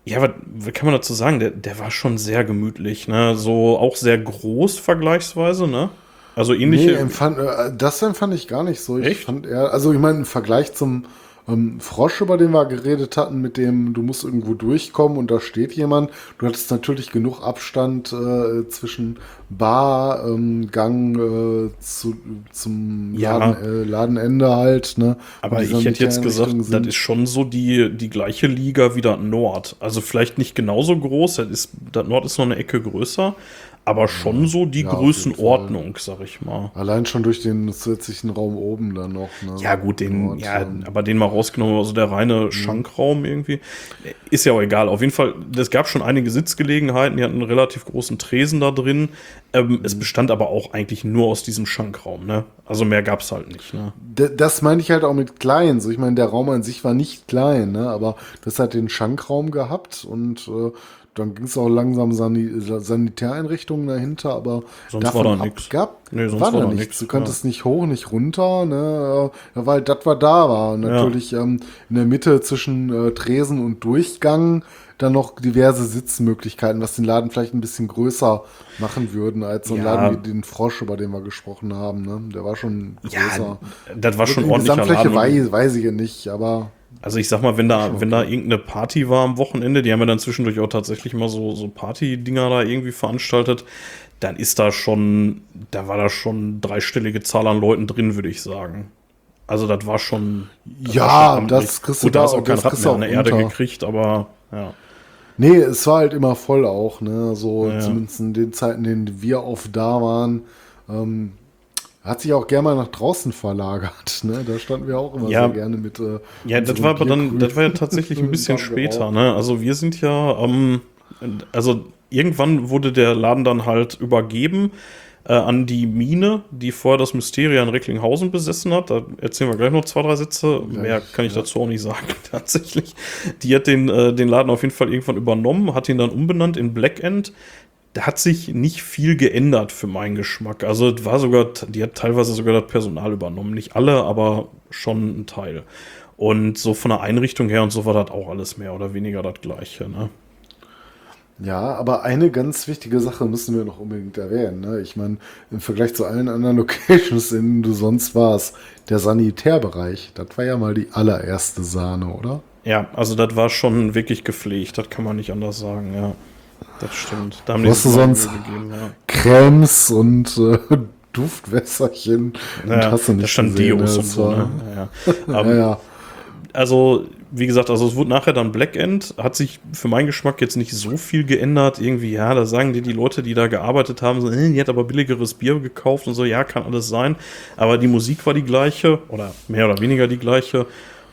ja, was, was, kann man dazu sagen? Der, der war schon sehr gemütlich, ne? So auch sehr groß vergleichsweise, ne? Also ähnliche. Nee, empfand, äh, das empfand ich gar nicht so. Ich Echt? fand eher, also ich meine, im Vergleich zum ähm, Frosch, über den wir geredet hatten, mit dem du musst irgendwo durchkommen und da steht jemand. Du hattest natürlich genug Abstand äh, zwischen Bar, ähm, Gang äh, zu, zum ja. Laden, äh, Ladenende halt. Ne? Aber ich hätte jetzt gesagt, sind. das ist schon so die, die gleiche Liga wie das Nord. Also vielleicht nicht genauso groß, das, ist, das Nord ist noch eine Ecke größer, aber schon so die ja, Größenordnung, sag ich mal. Allein schon durch den zusätzlichen Raum oben dann noch. Ne? Ja, gut, den, ja, aber den mal rausgenommen, also der reine mhm. Schankraum irgendwie. Ist ja auch egal. Auf jeden Fall, es gab schon einige Sitzgelegenheiten, die hatten einen relativ großen Tresen da drin. Ähm, mhm. Es bestand aber auch eigentlich nur aus diesem Schankraum, ne? Also mehr gab es halt nicht, ne? Das meine ich halt auch mit klein. So, ich meine, der Raum an sich war nicht klein, ne? Aber das hat den Schankraum gehabt und äh, dann ging es auch langsam San Sanitäreinrichtungen dahinter, aber sonst war da nichts. Nee, sonst war, da nichts. Du konntest ja. nicht hoch, nicht runter, ne? weil das war da war. Natürlich ja. ähm, in der Mitte zwischen äh, Tresen und Durchgang dann noch diverse Sitzmöglichkeiten, was den Laden vielleicht ein bisschen größer machen würden als so ein ja. Laden wie den Frosch, über den wir gesprochen haben. Ne? Der war schon größer. Ja, das war schon ordentlich. Gesamtfläche weiß, weiß ich ja nicht, aber also ich sag mal, wenn da, wenn da irgendeine Party war am Wochenende, die haben ja dann zwischendurch auch tatsächlich mal so, so Party-Dinger da irgendwie veranstaltet, dann ist da schon, da war da schon dreistellige Zahl an Leuten drin, würde ich sagen. Also das war schon. Das ja, war schon das kriegst du Gut, da ist auch kein Rad mehr an der Erde gekriegt, aber ja. Nee, es war halt immer voll auch, ne? So ja, zumindest in den Zeiten, in denen wir oft da waren. Ähm, hat sich auch gerne mal nach draußen verlagert. (laughs) Ne? Da standen wir auch immer ja, sehr gerne mit. Äh, ja, das war aber dann, das war ja tatsächlich ein (laughs) bisschen später. Ne? Also wir sind ja, ähm, also irgendwann wurde der Laden dann halt übergeben äh, an die Mine, die vorher das Mysteria in Recklinghausen besessen hat. Da erzählen wir gleich noch zwei, drei Sätze. Mehr kann ich ja. dazu auch nicht sagen, (laughs) tatsächlich. Die hat den, äh, den Laden auf jeden Fall irgendwann übernommen, hat ihn dann umbenannt in Black End da hat sich nicht viel geändert für meinen Geschmack. Also war sogar, die hat teilweise sogar das Personal übernommen. Nicht alle, aber schon ein Teil. Und so von der Einrichtung her und so war das auch alles mehr oder weniger das gleiche. Ne? Ja, aber eine ganz wichtige Sache müssen wir noch unbedingt erwähnen. Ne? Ich meine, im Vergleich zu allen anderen (laughs) Locations, in denen du sonst warst, der Sanitärbereich, das war ja mal die allererste Sahne, oder? Ja, also das war schon wirklich gepflegt, das kann man nicht anders sagen, ja. Das stimmt. Da haben Was du sonst gegeben, ja. Cremes und äh, (laughs) Duftwässerchen ja, und hast du nicht da stand gesehen, Deos und so. Ne? Ja, ja. (laughs) Um, ja, Also, wie gesagt, also es wurde nachher dann Black End, hat sich für meinen Geschmack jetzt nicht so viel geändert. Irgendwie, ja, da sagen dir die Leute, die da gearbeitet haben, so, äh, die hat aber billigeres Bier gekauft und so, ja, kann alles sein. Aber die Musik war die gleiche oder mehr oder weniger die gleiche.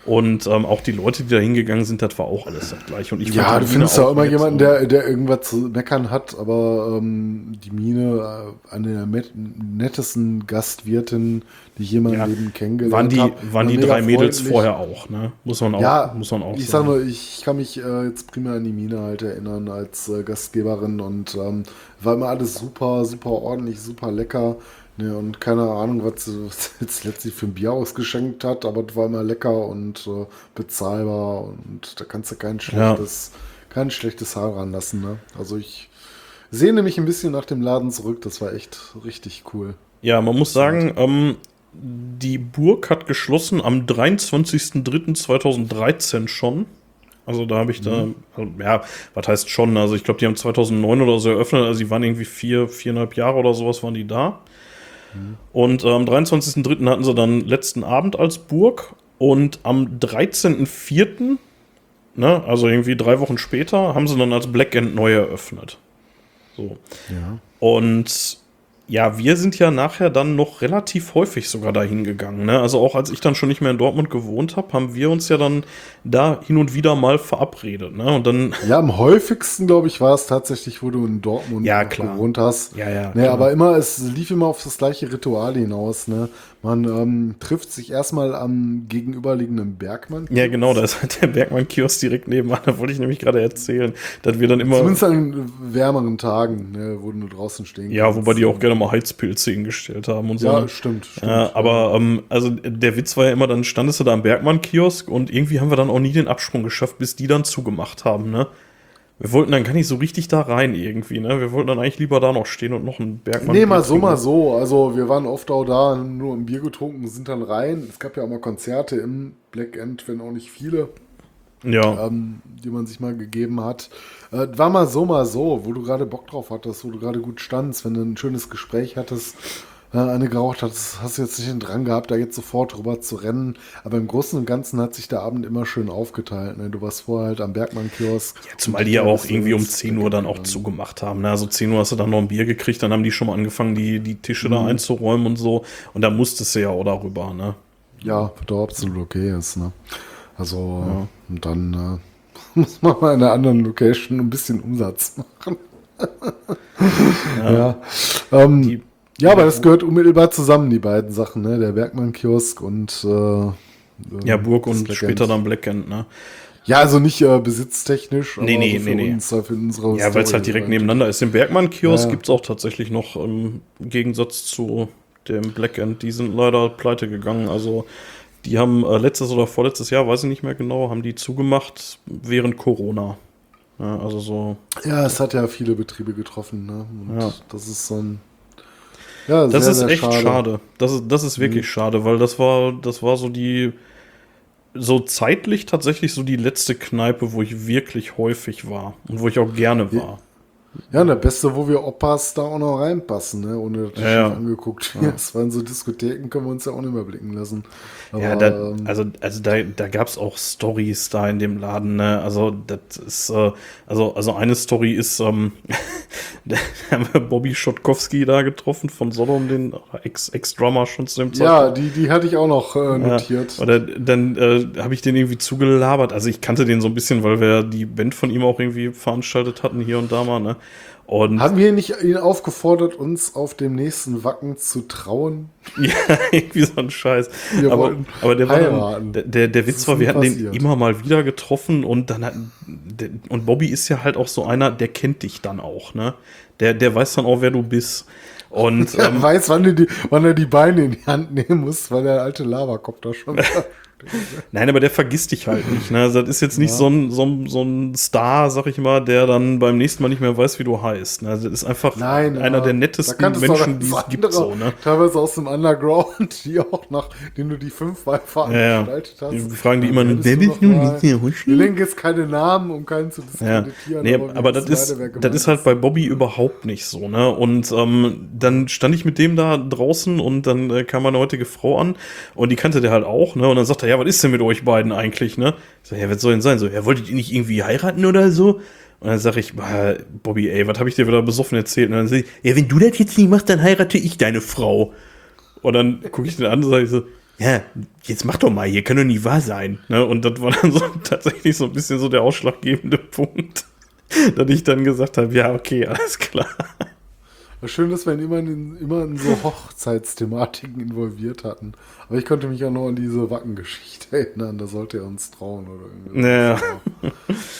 Und ähm, auch die Leute, die da hingegangen sind, das war auch alles das gleiche. Und ich ja, du findest ja immer jemanden, der, der irgendwas zu meckern hat, aber ähm, die Mine, äh, eine der nettesten Gastwirtin, die ich jemals ja, Leben kennengelernt habe. Waren die drei Mädels vorher auch, ne? Muss man auch, ja, muss man auch ich sagen. Sag nur, ich kann mich äh, jetzt primär an die Mine halt erinnern als äh, Gastgeberin und ähm, war immer alles super, super ordentlich, super lecker. Ne, und keine Ahnung, was sie (laughs) jetzt letztlich für ein Bier ausgeschenkt hat, aber das war immer lecker und äh, bezahlbar und da kannst du kein schlechtes, ja. kein schlechtes Haar ranlassen. Ne? Also ich, sehne mich ein bisschen nach dem Laden zurück. Das war echt richtig cool. Ja, man muss sagen, ähm, die Burg hat geschlossen am 23.03.2013 schon. Also da habe ich da, also, ja, was heißt schon? Also ich glaube, die haben 2009 oder so eröffnet. Also die waren irgendwie vier, viereinhalb Jahre oder sowas waren die da. Und äh, am 23.03. hatten sie dann letzten Abend als Burg. Und am 13.04., ne, also irgendwie drei Wochen später, haben sie dann als Black End neu eröffnet. So. Ja. Und ja, wir sind ja nachher dann noch relativ häufig sogar dahin gegangen. Ne? Also auch als ich dann schon nicht mehr in Dortmund gewohnt habe, haben wir uns ja dann da hin und wieder mal verabredet. Ne? Und dann, (laughs) Ja, am häufigsten, glaube ich, war es tatsächlich, wo du in Dortmund Ja, gewohnt hast. Ja, ja, Ne, klar. aber immer, es lief immer auf das gleiche Ritual hinaus. Ne? Man ähm, trifft sich erstmal am gegenüberliegenden Bergmann. ja genau, da ist halt der Bergmann-Kiosk direkt nebenan. Da wollte ich nämlich gerade erzählen, dass wir dann immer. Zumindest an wärmeren Tagen, ne, wo du draußen stehen Ja, kannst. wobei die auch gerne mal Heizpilze hingestellt haben und so. Ja, ne? stimmt. stimmt Ja, aber ähm, also der Witz war ja immer, dann standest du da am Bergmann-Kiosk und irgendwie haben wir dann auch nie den Absprung geschafft, bis die dann zugemacht haben, ne? Wir wollten dann gar nicht so richtig da rein irgendwie, ne? Wir wollten dann eigentlich lieber da noch stehen und noch einen Bergmann. Nee, mal so, mal so. Also wir waren oft auch da, nur ein Bier getrunken, sind dann rein. Es gab ja auch mal Konzerte im Black End, wenn auch nicht viele, Ja. ähm, die man sich mal gegeben hat. Äh, war mal so, mal so, wo du gerade Bock drauf hattest, wo du gerade gut standst, wenn du ein schönes Gespräch hattest, eine geraucht hattest, hast du jetzt nicht den Drang gehabt, da jetzt sofort drüber zu rennen. Aber im Großen und Ganzen hat sich der Abend immer schön aufgeteilt. Ne? Du warst vorher halt am Bergmann-Kiosk. Zumal die ja auch irgendwie um ins 10 Uhr dann auch zugemacht haben. Ne? Also 10 Uhr hast du dann noch ein Bier gekriegt, dann haben die schon mal angefangen, die, die Tische da einzuräumen und so. Und da musstest du ja auch darüber, ne? Ja, was doch absolut okay ist. Ne? Also, und dann äh, (laughs) muss man mal in einer anderen Location ein bisschen Umsatz machen. (laughs) ja. Ähm, Die- ja, aber das gehört unmittelbar zusammen, die beiden Sachen, ne? Der Bergmann-Kiosk und äh, Ja, Burg und Black später End. dann Black End, ne? Ja, also nicht äh, besitztechnisch, Nee, nee, für nee, nee. uns, äh, für unsere Ja, weil es halt direkt halt. nebeneinander ist. Den Bergmann-Kiosk Ja. gibt es auch tatsächlich noch im Gegensatz zu dem Black End. Die sind leider pleite gegangen. Also die haben äh, letztes oder vorletztes Jahr, weiß ich nicht mehr genau, haben die zugemacht während Corona. Ja, also so. Ja, es hat ja viele Betriebe getroffen, ne? Und Ja. das ist so ein. Ja, Das sehr, ist sehr echt schade. Das ist, das ist wirklich schade, weil das war, das war so die, so zeitlich tatsächlich so die letzte Kneipe, wo ich wirklich häufig war und wo ich auch gerne war. Ja, und der Beste, wo wir Opas da auch noch reinpassen, ne? ohne dass Ja, ja. angeguckt wirst. (laughs) Das waren so Diskotheken, können wir uns ja auch nicht mehr blicken lassen. Aber, Ja, da, ähm, also, also da, da gab es auch Stories da in dem Laden, ne? Also, das ist, äh, also, also eine Story ist, ähm, (laughs) da haben wir Bobby Schotkowski da getroffen von Sodom, den Ex- Ex-Drummer schon zu dem ja, die, die hatte ich auch noch äh, Ja, notiert. Oder dann äh, habe ich den irgendwie zugelabert. Also ich kannte den so ein bisschen, weil wir die Band von ihm auch irgendwie veranstaltet hatten hier und da mal, ne? Und Haben wir nicht ihn aufgefordert, uns auf dem nächsten Wacken zu trauen? (laughs) ja, irgendwie so ein Scheiß. Wir aber, aber der dann, der, der, der Witz war, wir hatten den passiert. immer mal wieder getroffen und dann hat, und Bobby ist ja halt auch so einer, der kennt dich dann auch, ne? Der, der weiß dann auch, wer du bist. Und (laughs) Er ähm, weiß, wann, er die, wann er die Beine in die Hand nehmen muss, weil der alte Lavakopf da schon (laughs) (laughs) Nein, aber der vergisst dich halt nicht. Ne? Also das ist jetzt nicht so, ein, so, ein, so ein Star, sag ich mal, der dann beim nächsten Mal nicht mehr weiß, wie du heißt. Ne? Also das ist einfach Nein, einer ja. der nettesten Menschen, die es gibt. So, ne? Teilweise aus dem Underground, die auch nach, den du die fünfmal veranstaltet hast. Die fragen die immer, wer bist du? Bist du Hoshi? Wir jetzt keine Namen, um keinen zu Ja, diskreditieren. nee, wir aber, das ist, das ist halt bei Bobby überhaupt nicht so, ne? Und ähm, dann stand ich mit dem da draußen und dann äh, kam meine heutige Frau an und die kannte der halt auch, ne? Und dann sagt er, ja, was ist denn mit euch beiden eigentlich, ne? Ich sag, ja, was soll denn sein? So, ja, wolltet ihr nicht irgendwie heiraten oder so? Und dann sag ich, "Ah, Bobby, ey, was habe ich dir wieder besoffen erzählt? Und dann sag ich, ja, wenn du das jetzt nicht machst, dann heirate ich deine Frau. Und dann gucke ich den an und sage so, ja, jetzt mach doch mal, hier kann doch nicht wahr sein. Ne? Und das war dann so (laughs) tatsächlich so ein bisschen so der ausschlaggebende (laughs) Punkt, dass ich dann gesagt habe, ja, okay, alles klar. Schön, dass wir ihn immer in, immer in so (laughs) Hochzeitsthematiken involviert hatten. Aber ich konnte mich auch noch an diese Wackengeschichte (laughs) erinnern. Da sollte er uns trauen oder irgendwie. Aber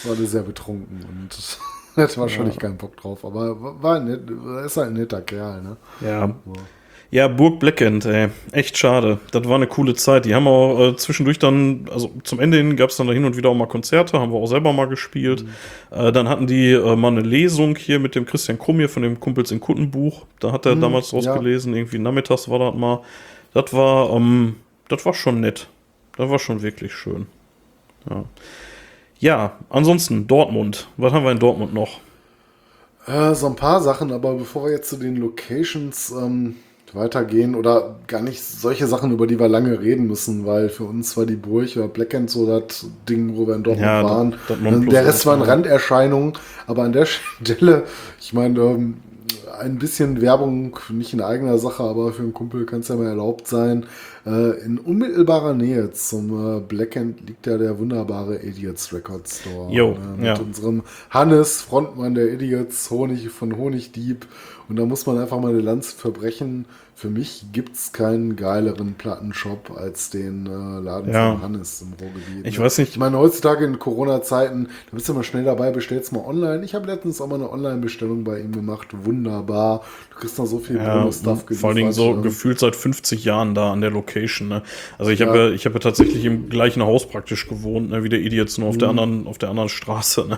War alle sehr betrunken und (laughs) hatte wahrscheinlich keinen Bock drauf. Aber war nett, er ist halt ein netter Kerl, ne? Ja. Ja, Burg Blackend, ey. Echt schade. Das war eine coole Zeit. Die haben auch äh, zwischendurch dann, also zum Ende hin gab es dann da hin und wieder auch mal Konzerte, haben wir auch selber mal gespielt. Mhm. Äh, dann hatten die äh, mal eine Lesung hier mit dem Christian Krumm hier von dem Kumpels in Kuttenbuch. Da hat er mhm, damals draus ja. gelesen, irgendwie nachmittags war das mal. Das war, ähm, das war schon nett. Das war schon wirklich schön. Ja. Ja, ansonsten Dortmund. Was haben wir in Dortmund noch? Äh, so ein paar Sachen, aber bevor wir jetzt zu den Locations ähm, weitergehen oder gar nicht solche Sachen, über die wir lange reden müssen, weil für uns war die Burg oder Blackend so das Ding, wo wir in Dortmund ja, waren. Das, das der Rest waren Randerscheinungen, aber an der (laughs) Stelle, ich meine, ähm, ein bisschen Werbung, nicht in eigener Sache, aber für einen Kumpel kann es ja mal erlaubt sein. Äh, in unmittelbarer Nähe zum äh, Black End liegt ja der wunderbare Idiots Record Store. Jo, äh, mit ja. unserem Hannes, Frontmann der Idiots, Honig von Honigdieb. Und da muss man einfach mal eine Lanze verbrechen für mich gibt es keinen geileren Plattenshop als den äh, Laden ja. von Hannes im Ruhrgebiet. Ich ne? weiß nicht. Ich meine, heutzutage in Corona-Zeiten, da bist du mal schnell dabei, bestellst mal online. Ich habe letztens auch mal eine Online-Bestellung bei ihm gemacht. Wunderbar. Du kriegst noch so viel ja, Bonus-Stuff Vor allen Dingen so ähm. gefühlt seit 50 Jahren da an der Location. Ne? Also ich habe ja, ich hab ja tatsächlich im gleichen Haus praktisch gewohnt, ne, wie der Idiots, nur auf, mhm. der anderen, auf der anderen Straße. Ne?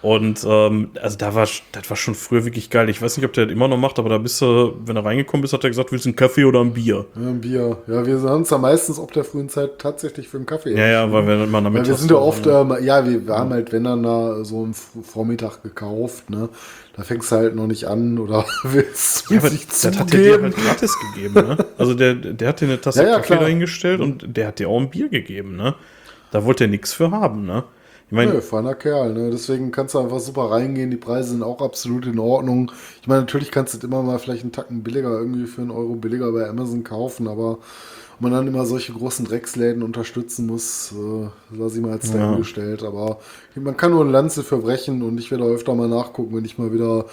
Und ähm, also da war, das war schon früher wirklich geil. Ich weiß nicht, ob der das immer noch macht, aber da bist du, wenn er reingekommen bist, hat er gesagt, willst du einen Kaffee oder ein Bier? Ja, ein Bier. Ja, wir haben uns da meistens ob der frühen Zeit tatsächlich für einen Kaffee. Ja, ja, weil wir immer damit. Wir sind ja oft, ja, ähm, ja wir, wir haben halt, wenn dann da so einen Vormittag gekauft, ne? Da fängst du halt noch nicht an oder (laughs) willst du ja, nicht Das hat der dir halt gratis gegeben, ne? Also der, der hat dir eine Tasse ja, ja, Kaffee klar. dahingestellt und der hat dir auch ein Bier gegeben, ne? Da wollte er nichts für haben, ne? Ich meine, ja, feiner Kerl, ne? Deswegen kannst du einfach super reingehen. Die Preise sind auch absolut in Ordnung. Ich meine, natürlich kannst du immer mal vielleicht einen Tacken billiger, irgendwie für einen Euro billiger bei Amazon kaufen, aber ob man dann immer solche großen Drecksläden unterstützen muss, äh, lasse ich mal als ja. dahingestellt. Aber man kann nur eine Lanze verbrechen und ich werde öfter mal nachgucken, wenn ich mal wieder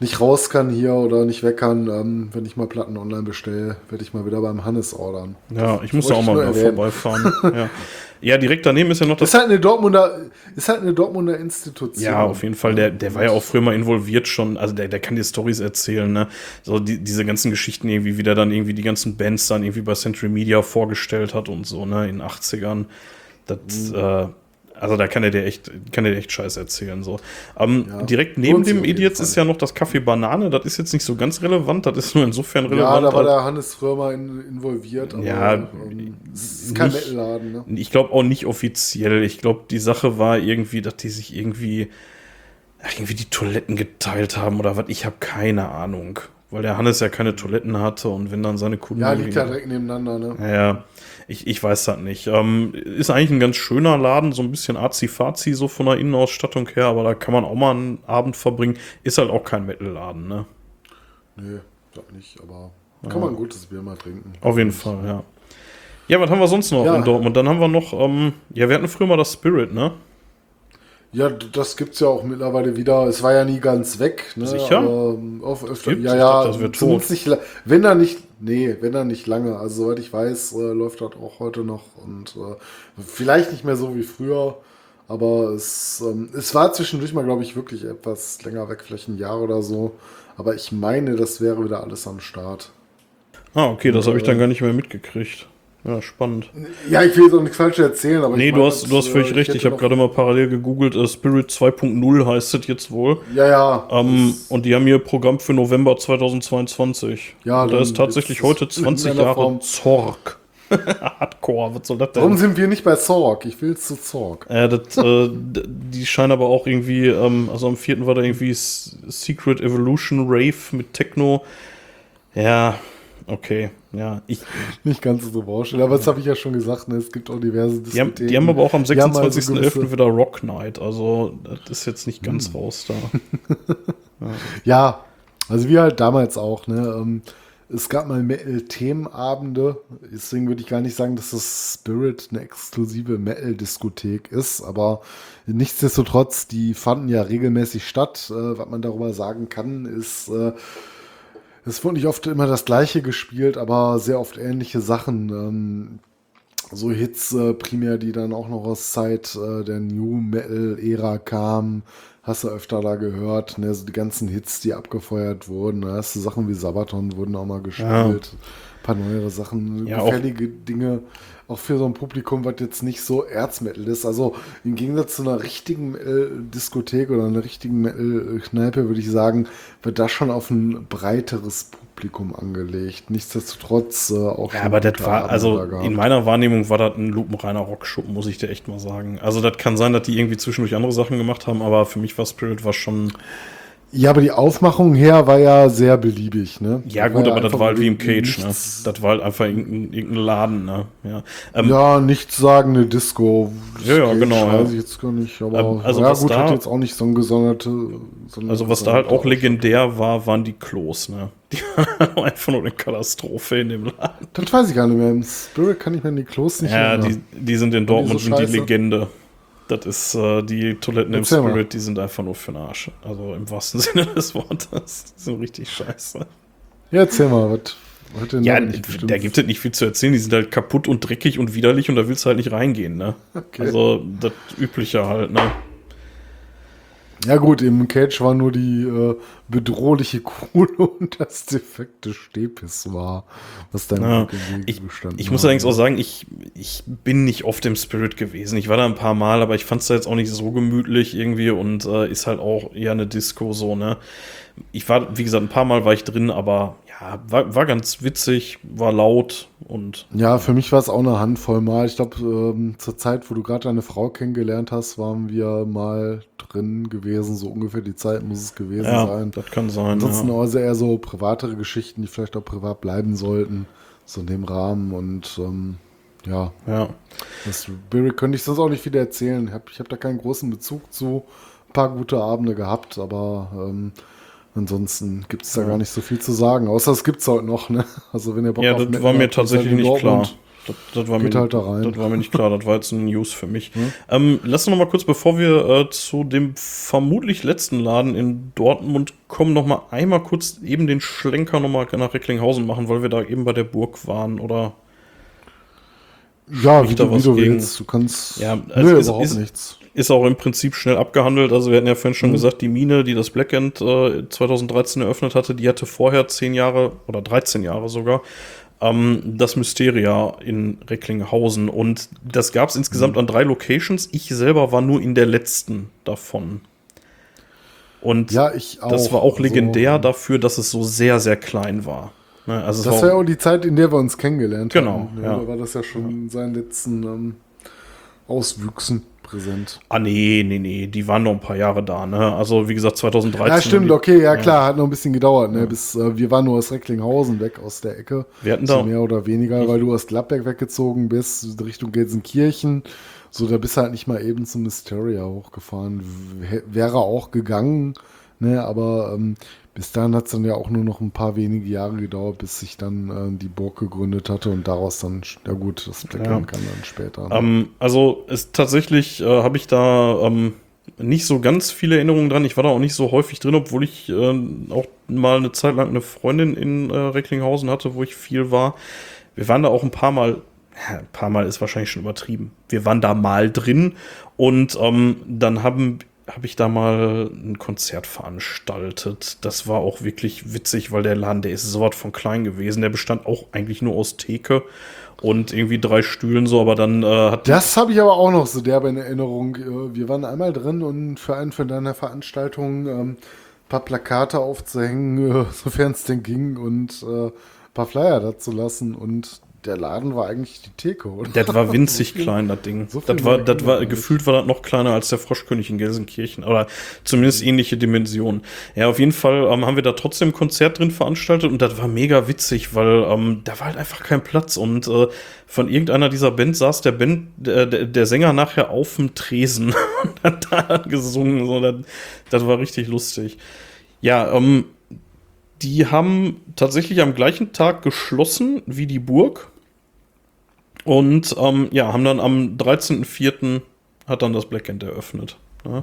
nicht raus kann hier oder nicht weg kann, ähm, wenn ich mal Platten online bestelle, werde ich mal wieder beim Hannes ordern. Ja, ich muss da auch mal wieder vorbeifahren. ja. ja, direkt daneben ist ja noch das. Ist halt eine Dortmunder, ist halt eine Dortmunder Institution. Ja, auf jeden Fall. Der, der war ja auch früher mal involviert schon. Also der, der kann dir Stories erzählen, ne? So die, diese ganzen Geschichten irgendwie, wie der dann irgendwie die ganzen Bands dann irgendwie bei Century Media vorgestellt hat und so, ne? In den 80ern. Das, mhm. äh, also da kann er dir echt, kann er dir echt Scheiß erzählen. So. Ähm, ja, direkt neben dem Idiots ist ja noch das Kaffee Banane. Das ist jetzt nicht so ganz relevant. Das ist nur insofern relevant. Ja, da war der Hannes mal in, involviert. Aber, ja, ähm, es ist kein Metal-Laden. Ne? Ich glaube auch nicht offiziell. Ich glaube, die Sache war irgendwie, dass die sich irgendwie, irgendwie die Toiletten geteilt haben oder was. Ich habe keine Ahnung. Weil der Hannes ja keine Toiletten hatte und wenn dann seine Kunden. Ja, liegt ja direkt nebeneinander, ne? Ja, ich, ich weiß das nicht. Ähm, ist eigentlich ein ganz schöner Laden, so ein bisschen azi-fazi so von der Innenausstattung her, aber da kann man auch mal einen Abend verbringen. Ist halt auch kein Metal-Laden, ne? Nee, das nicht, aber ja. kann man ein gutes Bier mal trinken. Auf jeden Fall, ja. Ja, was haben wir sonst noch ja. in Dortmund? Dann haben wir noch, ähm, ja, wir hatten früher mal das Spirit, ne? Ja, das gibt es ja auch mittlerweile wieder. Es war ja nie ganz weg. Ne? Sicher? Aber ähm, auf öfter, ja, ja, dachte, das wird tot. Nicht, wenn er nicht, nee, wenn er nicht lange. Also soweit ich weiß, äh, läuft das auch heute noch und äh, vielleicht nicht mehr so wie früher. Aber es, ähm, es war zwischendurch mal, glaube ich, wirklich etwas länger weg, vielleicht ein Jahr oder so. Aber ich meine, das wäre wieder alles am Start. Ah, okay, das habe ich dann äh, gar nicht mehr mitgekriegt. Ja, spannend. Ja, ich will jetzt auch nichts falsch erzählen, aber. Nee, du, hast, du hast völlig äh, recht. Ich habe gerade mal parallel gegoogelt. Uh, Spirit 2.0 heißt es jetzt wohl. Ja, ja. Ähm, und die haben hier Programm für November 2022. Ja, und da ist tatsächlich heute 20 Jahre Form. Zorg. (laughs) Hardcore, was soll das denn? Warum sind wir nicht bei Zorg? Ich will zu Zorg. Äh, das, äh, (laughs) die scheinen aber auch irgendwie, ähm, also am 4. war da irgendwie Secret Evolution Rave mit Techno. Ja, Okay, ja. Ich, nicht ganz so Baustelle, aber das habe ich ja schon gesagt, ne? es gibt auch diverse die haben, die haben aber auch am 26.11. Also wieder Rock Night, also das ist jetzt nicht ganz hm. raus da. ja. (laughs) ja. also wie halt damals auch, ne? Ähm, es gab mal Metal-Themenabende, deswegen würde ich gar nicht sagen, dass das Spirit eine exklusive Metal-Diskothek ist, aber nichtsdestotrotz, die fanden ja regelmäßig statt. Äh, was man darüber sagen kann, ist, äh, es wurde nicht oft immer das Gleiche gespielt, aber sehr oft ähnliche Sachen. Ähm, so Hits äh, primär, die dann auch noch aus Zeit äh, der New Metal-Ära kamen, hast du öfter da gehört. Ne? So die ganzen Hits, die abgefeuert wurden. Da hast du Sachen wie Sabaton wurden auch mal gespielt. Ein paar neuere Sachen, Ja, gefällige Dinge. Auch für so ein Publikum, was jetzt nicht so Erzmetal ist. Also im Gegensatz zu einer richtigen Metal-Diskothek oder einer richtigen Metal-Kneipe würde ich sagen, wird das schon auf ein breiteres Publikum angelegt. Nichtsdestotrotz äh, auch Ja, aber das war, also in meiner Wahrnehmung war das ein lupenreiner Rockschuppen, muss ich dir echt mal sagen. Also das kann sein, dass die irgendwie zwischendurch andere Sachen gemacht haben, aber für mich war Spirit war schon, Ja, aber die Aufmachung her war ja sehr beliebig, ne? ja gut, aber das war halt wie im Cage, ne? Das war halt einfach irgendein, irgendein Laden, ne? Ja, ähm, Ja, nichtssagende Disco. Ja, ja, Cage genau, Weiß ja. ich jetzt gar nicht, aber Ähm, also ja was gut, da- hat jetzt auch nicht so ein gesonderte. so also was da halt auch legendär war, waren die Klos, ne? (laughs) Die waren einfach nur eine Katastrophe in dem Laden. Das weiß ich gar nicht mehr. Im Spirit kann ich mir die Klos nicht Ja, die, erinnern. die sind in die Dortmund so sind die? Legende. Das ist äh, die Toiletten im Erzähl mal. Spirit, die sind einfach nur für den Arsch. Also im wahrsten (laughs) Sinne des Wortes. Die sind richtig scheiße. Ja, erzähl mal, was. Ja, da gibt es nicht viel zu erzählen. Die sind halt kaputt und dreckig und widerlich und da willst du halt nicht reingehen, ne? Okay. Also das Übliche halt, ne? Ja gut, im Cage war nur die äh, bedrohliche Kohle (laughs) und das defekte Stehpissoir, was dann Ja, ich, gestanden ich muss allerdings auch sagen, ich, ich bin nicht oft im Spirit gewesen. Ich war da ein paar Mal, aber ich fand es da jetzt auch nicht so gemütlich irgendwie und äh, ist halt auch eher eine Disco so, ne? Ich war, wie gesagt, ein paar Mal war ich drin, aber ja, war, war ganz witzig, war laut und Ja, für mich war es auch eine Handvoll Mal. Ich glaube, ähm, zur Zeit, wo du gerade deine Frau kennengelernt hast, waren wir mal drin gewesen. So ungefähr die Zeit muss es gewesen ja, sein. das kann sein. Ansonsten Ja. also eher so privatere Geschichten, die vielleicht auch privat bleiben sollten. So in dem Rahmen. Und ähm, ja, ja. das Spirit könnte ich sonst auch nicht wieder erzählen. Ich habe ich hab da keinen großen Bezug zu. Ein paar gute Abende gehabt, aber ähm, ansonsten gibt es da gar nicht so viel zu sagen. Außer es gibt es heute noch. Ne? Also wenn ihr Bock Ja, das Metal war mir tatsächlich in nicht klar. Das, das, war mir, halt da rein. das war mir nicht klar. Das war jetzt ein News für mich. Ähm, lass uns noch mal kurz, bevor wir äh, zu dem vermutlich letzten Laden in Dortmund kommen, noch mal einmal kurz eben den Schlenker noch mal nach Recklinghausen machen, weil wir da eben bei der Burg waren, oder? Ja, wie da du, wie was du gegen? willst. Du kannst. Ja, also nö, ist- überhaupt ist- nichts. Ist auch im Prinzip schnell abgehandelt. Also wir hatten ja vorhin schon gesagt, die Mine, die das Black End äh, 2013 eröffnet hatte, die hatte vorher 10 Jahre oder 13 Jahre sogar ähm, das Mysteria in Recklinghausen. Und das gab es insgesamt an drei Locations. Ich selber war nur in der letzten davon. Und Ja, das war auch legendär Also, dafür, dass es so sehr, sehr klein war. Ne, also das war ja auch die Zeit, in der wir uns kennengelernt Genau, haben. ja. Da war das ja schon in seinen letzten ähm, Auswüchsen präsent. Ah, nee, nee, nee, die waren noch ein paar Jahre da, ne? Also, wie gesagt, 2013. Ja, stimmt, die- okay, ja klar, hat noch ein bisschen gedauert, ne? Bis äh, wir waren nur aus Recklinghausen weg aus der Ecke. Wir hatten da- mehr oder weniger, weil du aus Gladbeck weggezogen bist, Richtung Gelsenkirchen. So, da bist du halt nicht mal eben zum Mysteria hochgefahren. W wäre auch gegangen, ne? Aber ähm, bis dahin hat es dann ja auch nur noch ein paar wenige Jahre gedauert, bis sich dann ähm, die Burg gegründet hatte und daraus dann, ja gut, das Black Ja. Kam dann später. ne? Ähm, also es tatsächlich äh, habe ich da ähm, nicht so ganz viele Erinnerungen dran. Ich war da auch nicht so häufig drin, obwohl ich äh, auch mal eine Zeit lang eine Freundin in äh, Recklinghausen hatte, wo ich viel war. Wir waren da auch ein paar Mal, ein paar Mal ist wahrscheinlich schon übertrieben. Wir waren da mal drin und ähm, dann haben habe ich da mal ein Konzert veranstaltet. Das war auch wirklich witzig, weil der Laden, der ist so was von klein gewesen. Der bestand auch eigentlich nur aus Theke und irgendwie drei Stühlen so, aber dann äh, hat Das habe ich aber auch noch so derbe in Erinnerung. Äh, Wir waren einmal drin und für einen von deiner Veranstaltung ähm, ein paar Plakate aufzuhängen, (laughs) äh, sofern es denn ging, und äh, ein paar Flyer dazu lassen. Und der Laden war eigentlich die Theke, oder? Das war winzig (laughs) klein, das Ding. so das war, das war gefühlt war das noch kleiner als der Froschkönig in Gelsenkirchen. Oder zumindest ähnliche Dimensionen. Ja, auf jeden Fall ähm, haben wir da trotzdem ein Konzert drin veranstaltet und das war mega witzig, weil ähm, da war halt einfach kein Platz. Und äh, von irgendeiner dieser Band saß der Band, der, der, der Sänger nachher auf dem Tresen (laughs) und hat da gesungen. So, das, das war richtig lustig. Ja, ähm, die haben tatsächlich am gleichen Tag geschlossen wie die Burg. Und ähm, ja, haben dann am 13.04. hat dann das Black End eröffnet. Ja.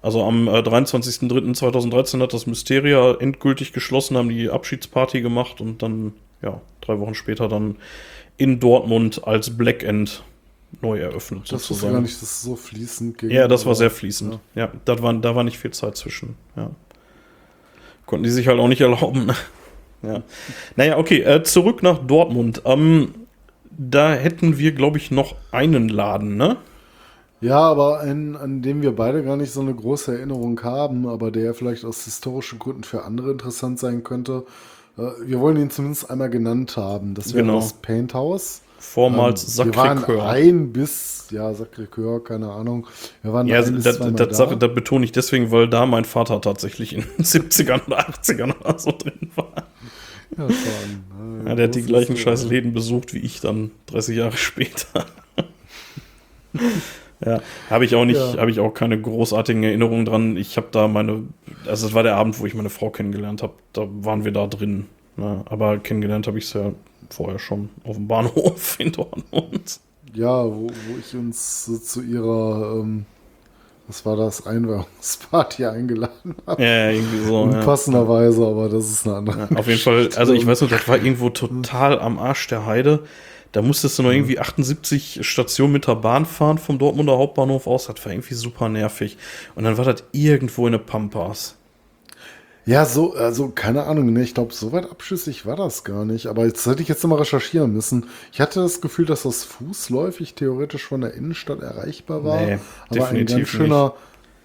Also am äh, 23.03.2013 hat das Mysteria endgültig geschlossen, haben die Abschiedsparty gemacht und dann ja, drei Wochen später dann in Dortmund als Black End neu eröffnet. Das ich gar nicht, dass es so fließend ging. Ja, das war sehr fließend. Ja, das war, da war nicht viel Zeit zwischen. Ja. Konnten die sich halt auch nicht erlauben. ne? ja. Naja, okay, äh, zurück nach Dortmund. Ähm, da hätten wir, glaube ich, noch einen Laden, ne? Ja, aber ein, an dem wir beide gar nicht so eine große Erinnerung haben, aber der vielleicht aus historischen Gründen für andere interessant sein könnte. Äh, Wir wollen ihn zumindest einmal genannt haben. Das wäre Genau. das Paint House. Vormals Ähm, Sacré-Cœur. ein bis, ja, Sacré-Cœur, keine Ahnung. Wir waren Ja, ein bis das, das, da. das, betone ich deswegen, weil da mein Vater tatsächlich in den (laughs) 70ern oder 80ern oder so drin war. Ja, ein, äh, Ja, der hat die gleichen scheiß Läden besucht wie ich dann 30 Jahre später. (laughs) ja, habe ich auch nicht, Ja. habe ich auch keine großartigen Erinnerungen dran. Ich habe da meine, also es war der Abend, wo ich meine Frau kennengelernt habe. Da waren wir da drin. Ne? Aber kennengelernt habe ich es ja vorher schon auf dem Bahnhof (laughs) in Dortmund. Ja, wo, wo ich uns so zu ihrer, ähm, was war das, Einweihungsparty (laughs) eingeladen habe. Ja, irgendwie so. Ja. Unpassenderweise, aber das ist eine andere. Auf jeden Fall, also ich weiß noch, das war irgendwo total am Arsch der Heide. Da musstest du noch irgendwie 78 Stationen mit der Bahn fahren vom Dortmunder Hauptbahnhof aus. Das war irgendwie super nervig. Und dann war das irgendwo in der Pampas. Ja, so, also keine Ahnung, ne, ich glaube, so weit abschüssig war das gar nicht. Aber jetzt hätte ich jetzt nochmal recherchieren müssen. Ich hatte das Gefühl, dass das fußläufig theoretisch von der Innenstadt erreichbar war. Nee, aber ein definitiv ganz schöner.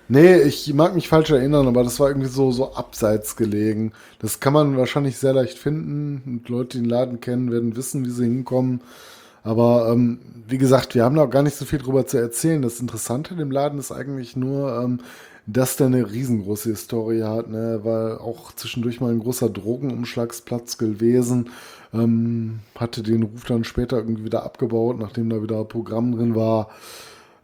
Nee, ich mag mich falsch erinnern, aber das war irgendwie so, so abseits gelegen. Das kann man wahrscheinlich sehr leicht finden. Und Leute, die den Laden kennen, werden wissen, wie sie hinkommen. Aber ähm, wie gesagt, wir haben da auch gar nicht so viel drüber zu erzählen. Das Interessante an dem Laden ist eigentlich nur, ähm, dass der eine riesengroße Historie hat. Ne? War auch zwischendurch mal ein großer Drogenumschlagsplatz gewesen. Ähm, hatte den Ruf dann später irgendwie wieder abgebaut, nachdem da wieder Programm drin war.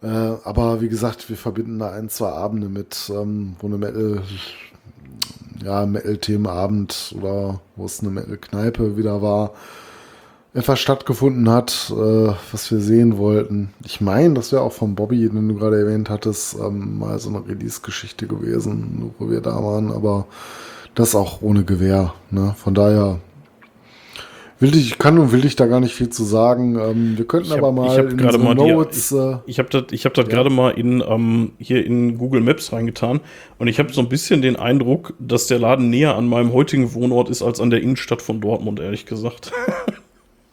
Äh, aber wie gesagt, wir verbinden da ein, zwei Abende mit, ähm, wo eine Metal, ja, Metal-Themenabend oder wo es eine Metal-Kneipe wieder war, etwas stattgefunden hat, äh, was wir sehen wollten. Ich meine, das wäre auch von Bobby, den du gerade erwähnt hattest, ähm, mal so eine Release-Geschichte gewesen, wo wir da waren, aber das auch ohne Gewehr. Ne? Von daher will ich, kann und will ich da gar nicht viel zu sagen. Ähm, wir könnten Ich hab- aber mal ich hab in gerade mal die- Notes, äh, Ich habe das, ich hab das gerade mal in, ähm, hier in Google Maps reingetan. Und ich habe so ein bisschen den Eindruck, dass der Laden näher an meinem heutigen Wohnort ist als an der Innenstadt von Dortmund, ehrlich gesagt. (laughs)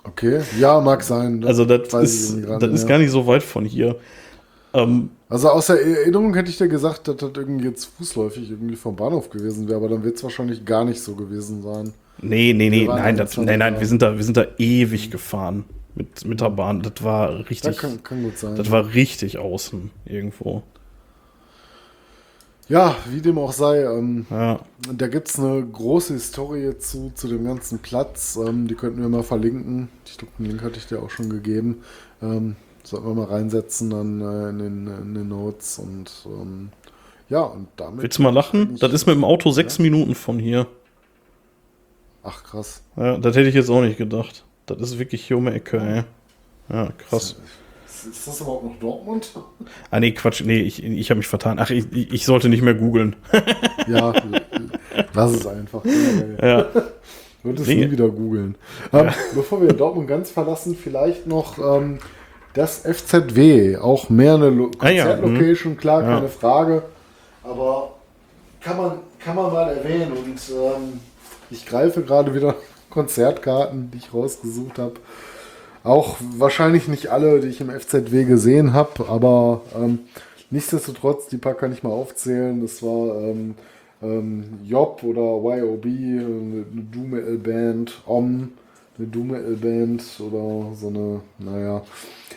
okay, ja, mag sein. Also das weiß ich ist, irgendwie gerade das ist gar nicht so weit von hier. Ähm, Also aus der Erinnerung hätte ich dir gesagt, dass das irgendwie jetzt fußläufig irgendwie vom Bahnhof gewesen wäre, aber dann wird es wahrscheinlich gar nicht so gewesen sein. nee, nee, nee, nein, das, nein, nein, wir sind da, wir sind da ewig gefahren mit, mit der Bahn. Das war richtig, kann, kann gut sein. das war richtig außen irgendwo. Ja, wie dem auch sei, ähm, Ja. da gibt es eine große Historie zu, zu dem ganzen Platz. Ähm, die könnten wir mal verlinken. Ich glaube, den Link hatte ich dir auch schon gegeben. Ähm, sollten wir mal reinsetzen dann äh, in, den, in den Notes und ähm, ja, und damit. Willst du mal lachen? Das ist mit dem Auto sechs Minuten von hier. Ach krass. Ja, das hätte ich jetzt auch nicht gedacht. Das ist wirklich hier um die Ecke, ey. Ja, krass. Ist, das überhaupt noch Dortmund? Ah, nee, Quatsch. Nee, ich, ich habe mich vertan. Ach, ich, ich sollte nicht mehr googeln. Ja, lass es einfach. (laughs) Ja. Wird es Nee. nie wieder googeln. Ähm, Bevor wir Dortmund ganz verlassen, vielleicht noch ähm, das FZW. Auch mehr eine Lo Ah ja, Konzertlocation, klar, Ja. keine Frage. Aber kann man, kann man mal erwähnen. Und ähm, ich greife gerade wieder (laughs) Konzertkarten, die ich rausgesucht habe. Auch wahrscheinlich nicht alle, die ich im FZW gesehen habe, aber ähm, nichtsdestotrotz, die paar kann ich mal aufzählen. Das war ähm, ähm, Job oder YOB, eine, Doom Metal Band, Om, eine Doom Metal Band oder so eine, naja,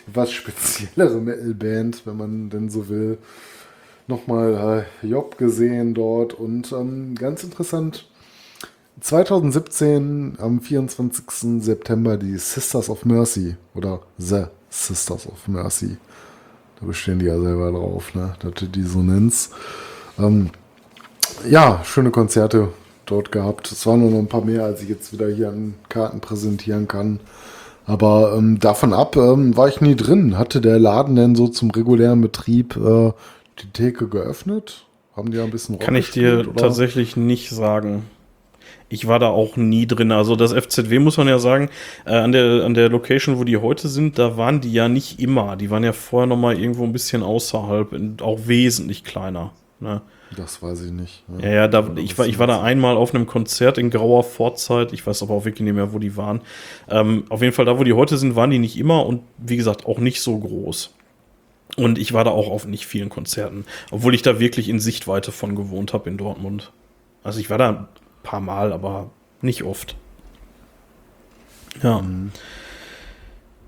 etwas speziellere Metal Band, wenn man denn so will. Nochmal äh, Job gesehen dort und ähm, ganz interessant, 2017 am 24. September die Sisters of Mercy oder The Sisters of Mercy. Da bestehen die ja selber drauf, ne? dass du die so nennst. Ähm, ja, schöne Konzerte dort gehabt. Es waren nur noch ein paar mehr, als ich jetzt wieder hier an Karten präsentieren kann. Aber ähm, davon ab ähm, war ich nie drin. Hatte der Laden denn so zum regulären Betrieb äh, die Theke geöffnet? Haben die ja ein bisschen Kann ich dir oder? tatsächlich nicht sagen. Ich war da auch nie drin. Also das FZW muss man ja sagen, äh, an, der, an der Location, wo die heute sind, da waren die ja nicht immer. Die waren ja vorher noch mal irgendwo ein bisschen außerhalb, und auch wesentlich kleiner. Ne? Das weiß ich nicht. Ja, ja, da, ich, war, ich war da einmal auf einem Konzert in grauer Vorzeit. Ich weiß aber auch wirklich nicht mehr, wo die waren. Ähm, auf jeden Fall, da wo die heute sind, waren die nicht immer und wie gesagt auch nicht so groß. Und ich war da auch auf nicht vielen Konzerten, obwohl ich da wirklich in Sichtweite von gewohnt habe in Dortmund. Also ich war da paar Mal, aber nicht oft. Ja. Mhm.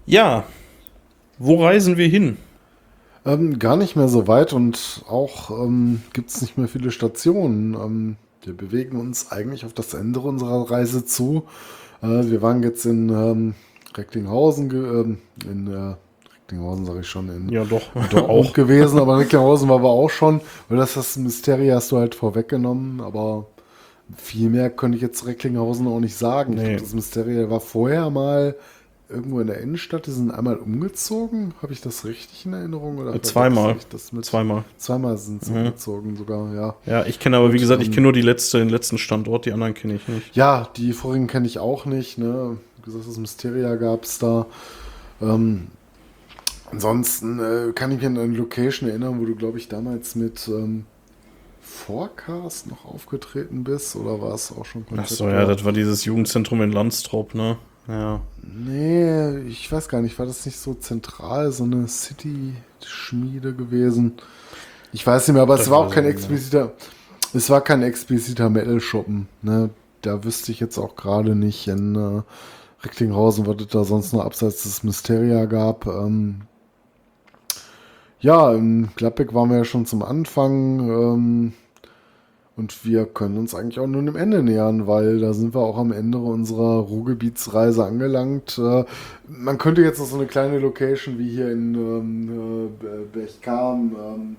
Ja. Wo reisen wir hin? Ähm, gar nicht mehr so weit und auch ähm, gibt es nicht mehr viele Stationen. Ähm, wir bewegen uns eigentlich auf das Ende unserer Reise zu. Äh, wir waren jetzt in ähm, Recklinghausen, ähm, in äh, Recklinghausen sage ich schon, in ja, doch. (laughs) auch gewesen, aber Recklinghausen war wir auch schon, weil das das Mysterie hast du halt vorweggenommen, aber viel mehr könnte ich jetzt Recklinghausen auch nicht sagen. Nee. Ich glaube, das Mysterie war vorher mal irgendwo in der Innenstadt. Die sind einmal umgezogen. Habe ich das richtig in Erinnerung? Oder zweimal. zweimal. Zweimal sind sie mhm. umgezogen sogar, ja. Ja, ich kenne aber, wie gesagt, ich kenne nur die letzte, den letzten Standort. Die anderen kenne ich nicht. Ja, die vorigen kenne ich auch nicht. Ne? Wie gesagt, das Mysteria gab es da. Ähm, ansonsten äh, kann ich mich an eine Location erinnern, wo du, glaube ich, damals mit... Ähm, Forecast noch aufgetreten bist oder war es auch schon Ach so, ja, das war dieses Jugendzentrum in Landstrop, ne? Ja. Nee, ich weiß gar nicht, war das nicht so zentral, so eine City-Schmiede gewesen? Ich weiß nicht mehr, aber das es war auch kein expliziter, es war kein expliziter Metal-Shoppen, ne? Da wüsste ich jetzt auch gerade nicht in äh, Recklinghausen, was es da sonst noch abseits des Mysteria gab. Ähm, ja, in Gladbeck waren wir ja schon zum Anfang. Ähm, und wir können uns eigentlich auch nur dem Ende nähern, weil da sind wir auch am Ende unserer Ruhrgebietsreise angelangt. Äh, man könnte jetzt noch so eine kleine Location wie hier in ähm, äh, Berchkam, ähm,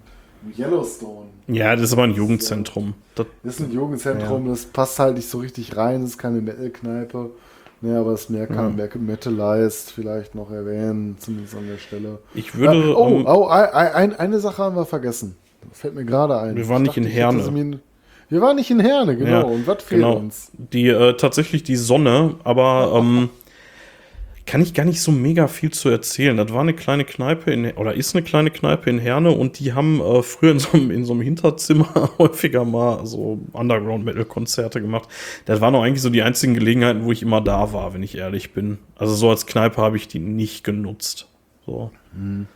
Yellowstone. Ja, das ist aber ein Jugendzentrum. Das, ist ein Jugendzentrum, ja. das passt halt nicht so richtig rein, das ist keine Metal-Kneipe. Nee, aber das mehr kann ja. Metalized vielleicht noch erwähnen, zumindest an der Stelle. Ich würde. Äh, oh, um, oh ein, ein, eine Sache haben wir vergessen. Fällt mir gerade ein. Wir waren ich nicht dachte, in Herne. Wir waren nicht in Herne, genau. Ja, und was fehlt genau. uns? Die, äh, tatsächlich die Sonne, aber ähm, kann ich gar nicht so mega viel zu erzählen. Das war eine kleine Kneipe in, oder ist eine kleine Kneipe in Herne und die haben äh, früher in so, einem, in so einem Hinterzimmer (laughs) häufiger mal so Underground-Metal-Konzerte gemacht. Das waren auch eigentlich so die einzigen Gelegenheiten, wo ich immer da war, wenn ich ehrlich bin. Also so als Kneipe habe ich die nicht genutzt. So. Hm.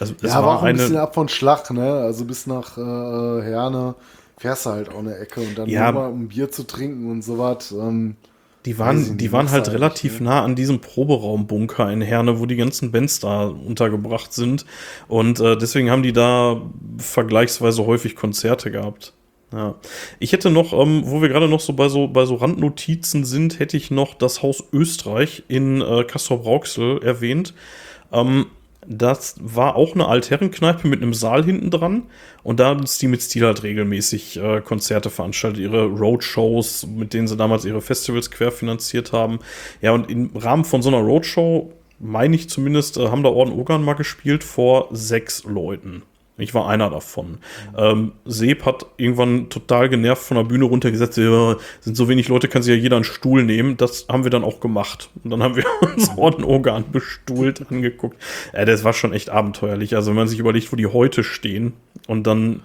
Also, ja, war, auch ein bisschen ab von Schlag, ne? Also bis nach äh, Herne fährst du halt auch eine Ecke und dann ja, nur mal um Bier zu trinken und sowas. Ähm, die waren, die waren halt relativ nicht, ne? nah an diesem Proberaumbunker in Herne, wo die ganzen Bands da untergebracht sind. Und äh, deswegen haben die da vergleichsweise häufig Konzerte gehabt. Ja. Ich hätte noch, ähm, wo wir gerade noch so bei so bei so Randnotizen sind, hätte ich noch das Haus Österreich in äh, Castrop-Rauxel erwähnt. Ähm, das war auch eine Altherrenkneipe mit einem Saal hinten dran. Und da hat Steam mit Stil halt regelmäßig äh, Konzerte veranstaltet, ihre Roadshows, mit denen sie damals ihre Festivals querfinanziert haben. Ja, und im Rahmen von so einer Roadshow, meine ich zumindest, äh, haben da Orden Ogan mal gespielt vor sechs Leuten. Ich war einer davon. Mhm. Ähm, Seb hat irgendwann total genervt von der Bühne runtergesetzt. Sind so wenig Leute, kann sich ja jeder einen Stuhl nehmen. Das haben wir dann auch gemacht. Und dann haben wir (laughs) uns Organ bestuhlt angeguckt. Äh, das war schon echt abenteuerlich. Also wenn man sich überlegt, wo die heute stehen und dann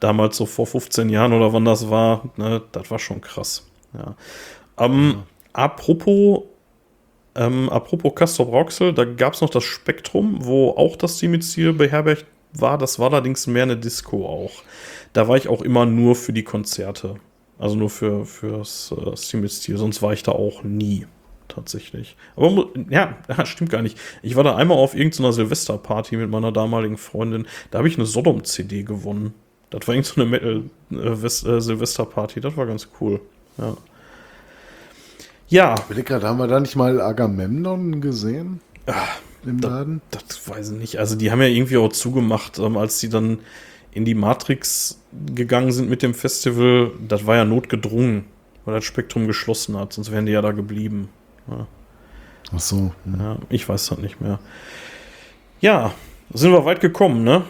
damals so vor 15 Jahren oder wann das war, ne, das war schon krass. Ja. Ähm, ja. Apropos ähm, apropos Castor Brauxel, da gab es noch das Spektrum, wo auch das Ziel beherbergt war. Das war allerdings mehr eine Disco auch. Da war ich auch immer nur für die Konzerte. Also nur für fürs äh, Steam Stil, sonst war ich da auch nie tatsächlich. Aber (laughs) ja, stimmt gar nicht. Ich war da einmal auf irgendeiner Silvesterparty mit meiner damaligen Freundin. Da habe ich eine Sodom-CD gewonnen. Das war irgendeine Metal äh, äh, Silvesterparty. Das war ganz cool. Ja. Ja. Ich gerade, haben wir da nicht mal Agamemnon gesehen? Ach, im Laden? Das, weiß ich nicht. Also die haben ja irgendwie auch zugemacht, ähm, als sie dann in die Matrix gegangen sind mit dem Festival. Das war ja notgedrungen, weil das Spektrum geschlossen hat. Sonst wären die ja da geblieben. Ja. Ach so. Hm. Ja, ich weiß das nicht mehr. Ja, sind wir weit gekommen, ne?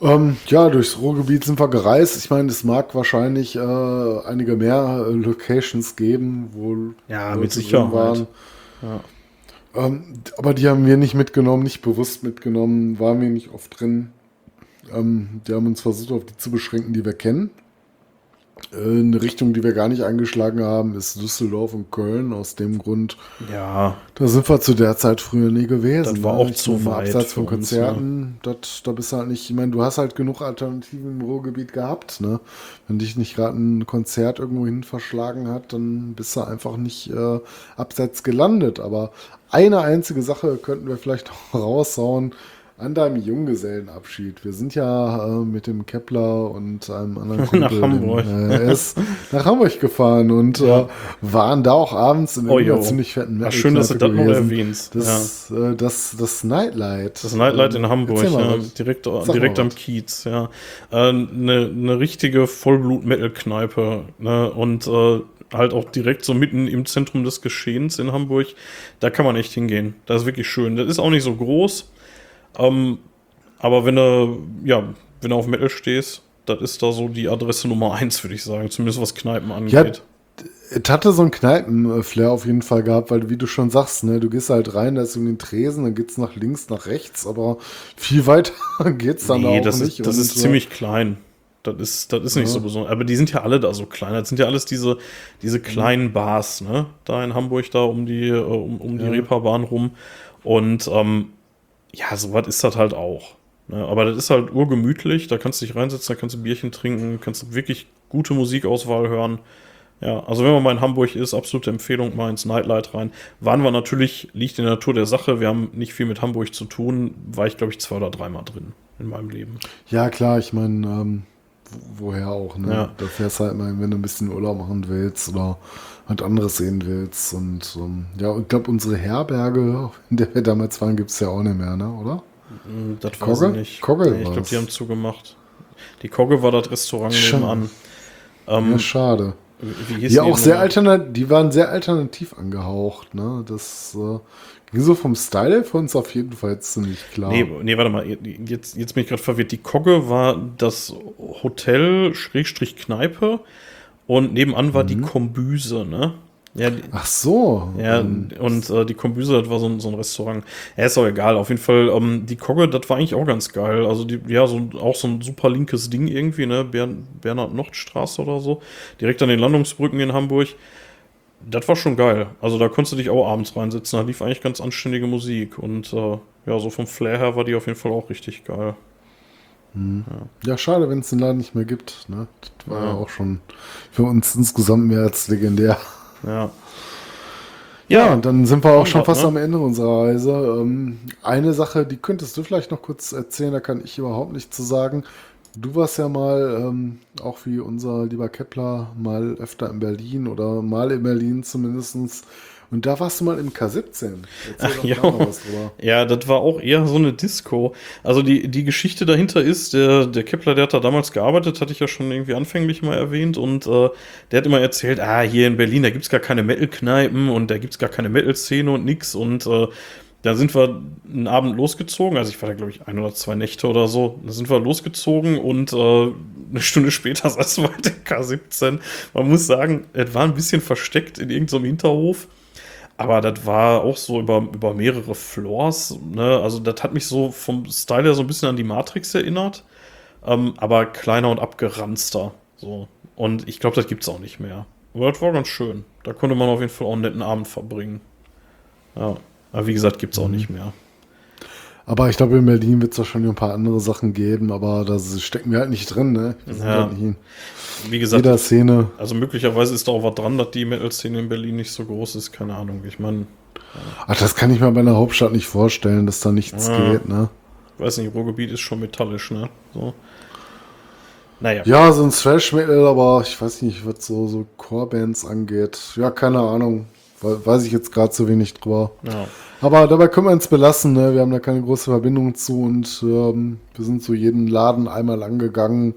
Ähm, ja, durchs Ruhrgebiet sind wir gereist. Ich meine, es mag wahrscheinlich äh, einige mehr äh, Locations geben, wo Ja, Leute mit Sicherheit. Ähm, aber die haben wir nicht mitgenommen, nicht bewusst mitgenommen, waren wir nicht oft drin. Ähm, die haben uns versucht, auf die zu beschränken, die wir kennen. Äh, eine Richtung, die wir gar nicht eingeschlagen haben, ist Düsseldorf und Köln. Aus dem Grund, Ja, da sind wir zu der Zeit früher nie gewesen. Das war ne? auch Ich zu weit Abseits von uns, Konzerten, das, da bist du halt nicht, ich meine, du hast halt genug Alternativen im Ruhrgebiet gehabt, ne? Wenn dich nicht gerade ein Konzert irgendwo hin verschlagen hat, dann bist du einfach nicht äh, abseits gelandet. Aber eine einzige Sache könnten wir vielleicht (laughs) noch raushauen. An deinem Junggesellenabschied. Wir sind ja äh, mit dem Kepler und einem anderen (laughs) Kumpel Nach Hamburg. Dem, äh, nach Hamburg gefahren und äh, waren da auch abends in Oh, einer ziemlich fetten Ach, schön, dass du das noch erwähnst. Das, äh, das, das Nightlight. Das Nightlight in Ähm, Hamburg, ja, direkt, Sag direkt am. Kiez, ja. Eine ne ne richtige Vollblut-Metal-Kneipe, ne? Und äh, halt auch direkt so mitten im Zentrum des Geschehens in Hamburg. Da kann man echt hingehen. Das ist wirklich schön. Das ist auch nicht so groß. Ähm, aber wenn du, ja, wenn du auf Metal stehst, das ist da so die Adresse Nummer eins, würde ich sagen. Zumindest was Kneipen Ja, angeht. es hatte so einen Kneipen-Flair auf jeden Fall gehabt, weil wie du schon sagst, ne, du gehst halt rein, da ist irgendwie ein Tresen, dann geht's nach links, nach rechts, aber viel (laughs) weiter geht's dann nee, auch das nicht. ist, das ist äh, ziemlich klein. Das ist, das ist nicht Ja. so besonders. Aber die sind ja alle da so klein. Das sind ja alles diese, diese kleinen Bars, ne? Da in Hamburg, da um die, äh, um, um die Ja. Reeperbahn rum. Und ähm, ja, sowas ist das halt auch. Ne? Aber das ist halt urgemütlich. Da kannst du dich reinsetzen, da kannst du Bierchen trinken, kannst du wirklich gute Musikauswahl hören. Ja, also wenn man mal in Hamburg ist, absolute Empfehlung, mal ins Nightlight rein. Waren wir natürlich, liegt in der Natur der Sache, wir haben nicht viel mit Hamburg zu tun, war ich glaube ich zwei oder dreimal drin in meinem Leben. Ja, klar, ich meine, ähm, woher auch, ne? Ja. Da fährst halt mal, wenn du ein bisschen Urlaub machen willst oder halt anderes sehen willst. Und ähm, ja, ich glaube, unsere Herberge, (laughs) in der wir damals waren, gibt's ja auch nicht mehr, ne, oder? Hm, Das Kogge? weiß ich nicht. Kogge nee, ich glaube, die haben zugemacht. Die Kogge war das Restaurant Schade. nebenan. Ähm, Ja, schade. wie hieß Die auch sehr alternativ, die waren sehr alternativ angehaucht, ne? Das äh, so vom Style für uns auf jeden Fall ziemlich klar. Nee, nee, warte mal, jetzt, jetzt bin ich gerade verwirrt. Die Kogge war das Hotel Schrägstrich Kneipe und nebenan war die Kombüse, ne? Ja, Ach so. ja ähm, und äh, die Kombüse, das war so ein, so ein Restaurant. Ja, ist auch egal. Auf jeden Fall, ähm, die Kogge, das war eigentlich auch ganz geil. Also, die, ja, so, auch so ein super linkes Ding irgendwie, ne? Bern, Bernhard-Nocht-Straße oder so. Direkt an den Landungsbrücken in Hamburg. Das war schon geil. Also, da konntest du dich auch abends reinsetzen. Da lief eigentlich ganz anständige Musik. Und äh, ja, so vom Flair her war die auf jeden Fall auch richtig geil. ja, schade, wenn es den Laden nicht mehr gibt. Ne? Das war ja. Ja. auch schon für uns insgesamt mehr als legendär. Ja. Ja, und dann sind wir auch schon fast ne? am Ende unserer Reise. Ähm, eine Sache, die könntest du vielleicht noch kurz erzählen, da kann ich überhaupt nichts zu sagen. Du warst ja mal, ähm, auch wie unser lieber Kepler, mal öfter in Berlin oder mal in Berlin zumindestens. Und da warst du mal im K17. Erzähl Ach, ja. was drüber. Ja, das war auch eher so eine Disco. Also die, die Geschichte dahinter ist, der, der Kepler, der hat da damals gearbeitet, hatte ich ja schon irgendwie anfänglich mal erwähnt. Und äh, der hat immer erzählt, ah, hier in Berlin, da gibt's gar keine Metal-Kneipen und da gibt's gar keine Metal-Szene und nix. Und äh, da sind wir einen Abend losgezogen. Also ich war da, glaube ich, ein oder zwei Nächte oder so. Da sind wir losgezogen und äh, eine Stunde später (laughs) saßen wir halt im K17. Man muss sagen, es war ein bisschen versteckt in irgendeinem Hinterhof. Aber das war auch so über, über mehrere Floors. Ne? Also, das hat mich so vom Style her so ein bisschen an die Matrix erinnert. Ähm, aber kleiner und abgeranzter. So. Und ich glaube, das gibt es auch nicht mehr. Aber das war ganz schön. Da konnte man auf jeden Fall auch einen netten Abend verbringen. Ja. Aber wie gesagt, gibt es auch nicht mehr. Aber ich glaube, in Berlin wird es wahrscheinlich ein paar andere Sachen geben, aber da stecken wir halt nicht drin. Ne? Ja. nicht Wie gesagt, jeder Szene. also möglicherweise ist da auch was dran, dass die Metal-Szene in Berlin nicht so groß ist. Keine Ahnung. Ich meine, Ach, das kann ich mir bei einer Hauptstadt nicht vorstellen, dass da nichts Ja. geht. Ne? weiß nicht, Ruhrgebiet ist schon metallisch, ne? So. Naja. Ja, so ein Thrash-Metal, aber ich weiß nicht, was so, so Core-Bands angeht. Ja, keine Ahnung. We- Weiß ich jetzt gerade zu wenig drüber. ja. Aber dabei können wir uns belassen. Ne? Wir haben da keine große Verbindung zu und ähm, wir sind so jeden Laden einmal angegangen,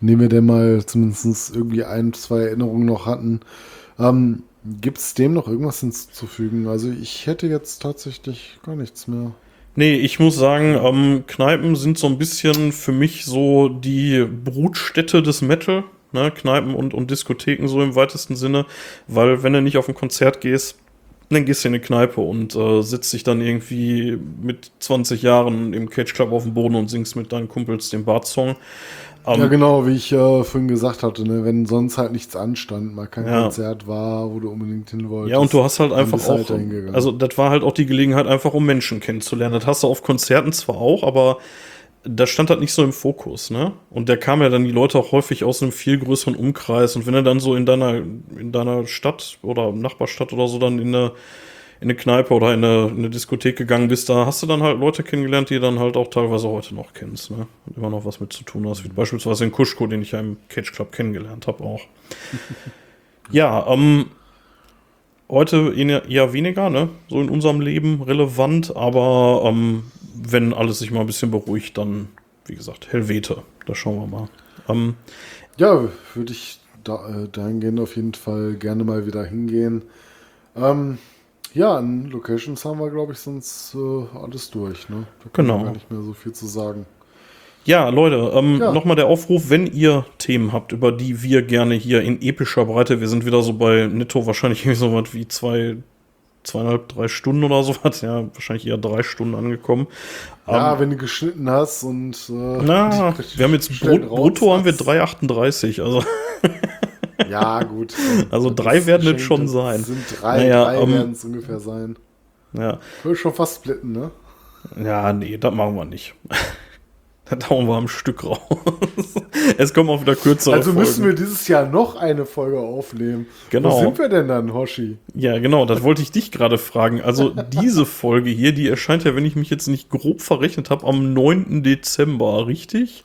in dem wir denn mal zumindest irgendwie ein, zwei Erinnerungen noch hatten. Ähm, Gibt es dem noch irgendwas hinzuzufügen? Also ich hätte jetzt tatsächlich gar nichts mehr. Nee, ich muss sagen, ähm, Kneipen sind so ein bisschen für mich so die Brutstätte des Metal. Ne? Kneipen und, und Diskotheken so im weitesten Sinne. Weil wenn du nicht auf ein Konzert gehst, dann gehst du in eine Kneipe und äh, sitzt dich dann irgendwie mit 20 Jahren im Cage Club auf dem Boden und singst mit deinen Kumpels den Bart-Song. Ähm, ja, genau, wie ich äh, vorhin gesagt hatte, ne? wenn sonst halt nichts anstand, mal kein Ja. Konzert war, wo du unbedingt hin wolltest. Ja, und du hast halt einfach du auch, halt also das war halt auch die Gelegenheit, einfach um Menschen kennenzulernen. Das hast du auf Konzerten zwar auch, aber da stand halt nicht so im Fokus, ne? Und da kamen ja dann die Leute auch häufig aus einem viel größeren Umkreis. Und wenn du dann so in deiner, in deiner Stadt oder Nachbarstadt oder so dann in eine, in eine Kneipe oder in eine, in eine Diskothek gegangen bist, da hast du dann halt Leute kennengelernt, die dann halt auch teilweise heute noch kennst, ne? Und immer noch was mit zu tun hast, wie beispielsweise in Kuschko, den ich ja im Cage Club kennengelernt habe auch. (laughs) ja, ähm, heute eher weniger, ne? So in unserem Leben relevant, aber ähm, wenn alles sich mal ein bisschen beruhigt, dann, wie gesagt, Helvete. Da schauen wir mal. Ähm, Ja, würde ich da, äh, dahingehend auf jeden Fall gerne mal wieder hingehen. Ähm, ja, an Locations haben wir, glaube ich, sonst äh, alles durch. Ne? Da Genau. gar nicht mehr so viel zu sagen. Ja, Leute, ähm, Ja. nochmal der Aufruf, wenn ihr Themen habt, über die wir gerne hier in epischer Breite, wir sind wieder so bei netto wahrscheinlich (laughs) irgendwie so was wie zwei, zweieinhalb, drei Stunden oder sowas, ja, wahrscheinlich eher drei Stunden angekommen. Ja, Ähm, wenn du geschnitten hast und. Äh, na, wir haben jetzt Brut, brutto haben wir raus hast. 3,38, also (laughs) Ja, gut. Also drei werden es schon sein. Sind drei, Naja, drei ähm, werden es ungefähr sein. ja. Würde schon fast splitten, ne? Ja, nee, das machen wir nicht. (laughs) Da hauen wir am Stück raus. (laughs) es kommen auch wieder kürzere Also müssen wir dieses Jahr noch eine Folge aufnehmen. Genau. Wo sind wir denn dann, Hoshi? Ja, genau, das wollte ich dich gerade fragen. Also diese Folge hier, die erscheint ja, wenn ich mich jetzt nicht grob verrechnet habe, am 9. Dezember, richtig?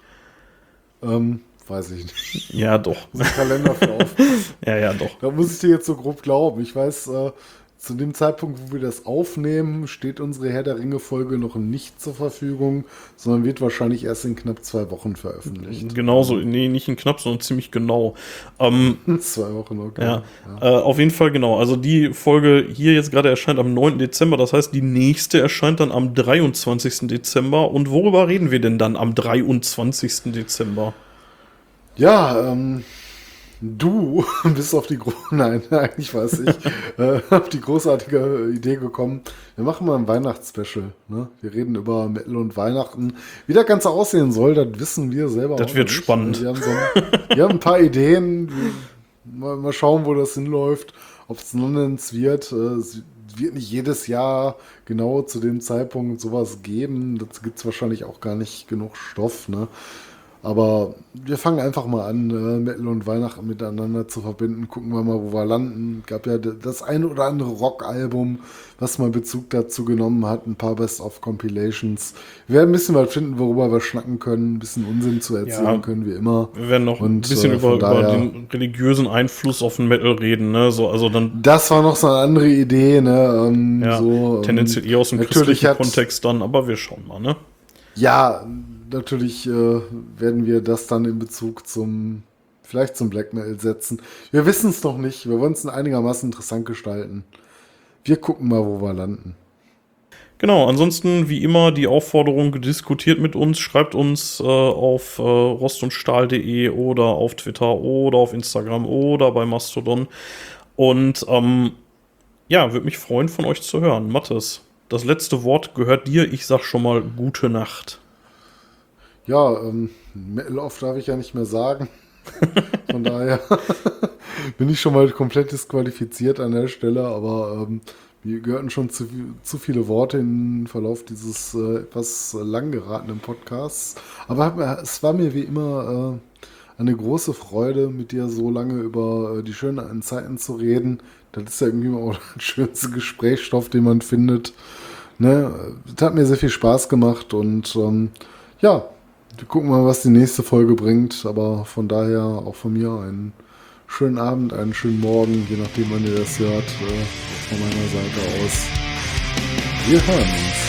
Ähm, weiß ich nicht. Ja, doch. Muss Kalender für auf. (laughs) Ja, ja, doch. Da muss ich dir jetzt so grob glauben. Ich weiß, äh, zu dem Zeitpunkt, wo wir das aufnehmen, steht unsere Herr der Ringe-Folge noch nicht zur Verfügung, sondern wird wahrscheinlich erst in knapp zwei Wochen veröffentlicht. Genauso, nee, nicht in knapp, sondern ziemlich genau. Ähm, (laughs) zwei Wochen, okay. Ja, Äh, auf jeden Fall genau. Also die Folge hier jetzt gerade erscheint am 9. Dezember. Das heißt, die nächste erscheint dann am 23. Dezember. Und worüber reden wir denn dann am 23. Dezember? Ja, ähm, du (laughs) bist auf die (laughs) Nein, (laughs) eigentlich weiß ich, äh, auf die großartige Idee gekommen. Wir machen mal ein Weihnachtsspecial. Ne? Wir reden über Metal und Weihnachten. Wie das Ganze aussehen soll, das wissen wir selber. Das wird nicht. spannend. Wir haben, so ein, wir haben ein paar Ideen. Mal, mal schauen, wo das hinläuft. Ob es Nonnens wird. Äh, Es wird nicht jedes Jahr genau zu dem Zeitpunkt sowas geben. Das gibt es wahrscheinlich auch gar nicht genug Stoff. Ne? Aber wir fangen einfach mal an, äh, Metal und Weihnachten miteinander zu verbinden. Gucken wir mal, wo wir landen. Gab ja das eine oder andere Rock-Album, was mal Bezug dazu genommen hat. Ein paar Best-of-Compilations. Wir werden ein bisschen was finden, worüber wir schnacken können. Ein bisschen Unsinn zu erzählen Ja. können, wie immer. Wir werden noch ein Und, bisschen äh, über, von über daher- den religiösen Einfluss auf den Metal reden. Ne? So, also dann Das war noch so eine andere Idee, ne? Ähm, ja, so, ähm, tendenziell eher aus dem christlichen hat- Kontext dann. Aber wir schauen mal. Ne? Ja, natürlich äh, werden wir das dann in Bezug zum, vielleicht zum Black Metal setzen. Wir wissen es noch nicht. Wir wollen es einigermaßen interessant gestalten. Wir gucken mal, wo wir landen. Genau, ansonsten wie immer die Aufforderung, diskutiert mit uns, schreibt uns äh, auf äh, rostundstahl.de oder auf Twitter oder auf Instagram oder bei Mastodon. Und ähm, ja, würde mich freuen, von euch zu hören. Mathis, das letzte Wort gehört dir. Ich sag schon mal gute Nacht. Ja, ähm, Metal oft darf ich ja nicht mehr sagen. (laughs) Von daher (laughs) bin ich schon mal komplett disqualifiziert an der Stelle, aber ähm, wir gehörten schon zu, zu viele Worte im Verlauf dieses äh, etwas lang geratenen Podcasts. Aber es war mir wie immer äh, eine große Freude, mit dir so lange über äh, die schönen Zeiten zu reden. Das ist ja irgendwie immer auch (laughs) der schönste Gesprächsstoff, den man findet. Ne? Das hat mir sehr viel Spaß gemacht und ähm, ja, wir gucken mal, was die nächste Folge bringt. Aber von daher auch von mir einen schönen Abend, einen schönen Morgen, je nachdem, wann ihr das hört, äh, von meiner Seite aus. Wir hören uns.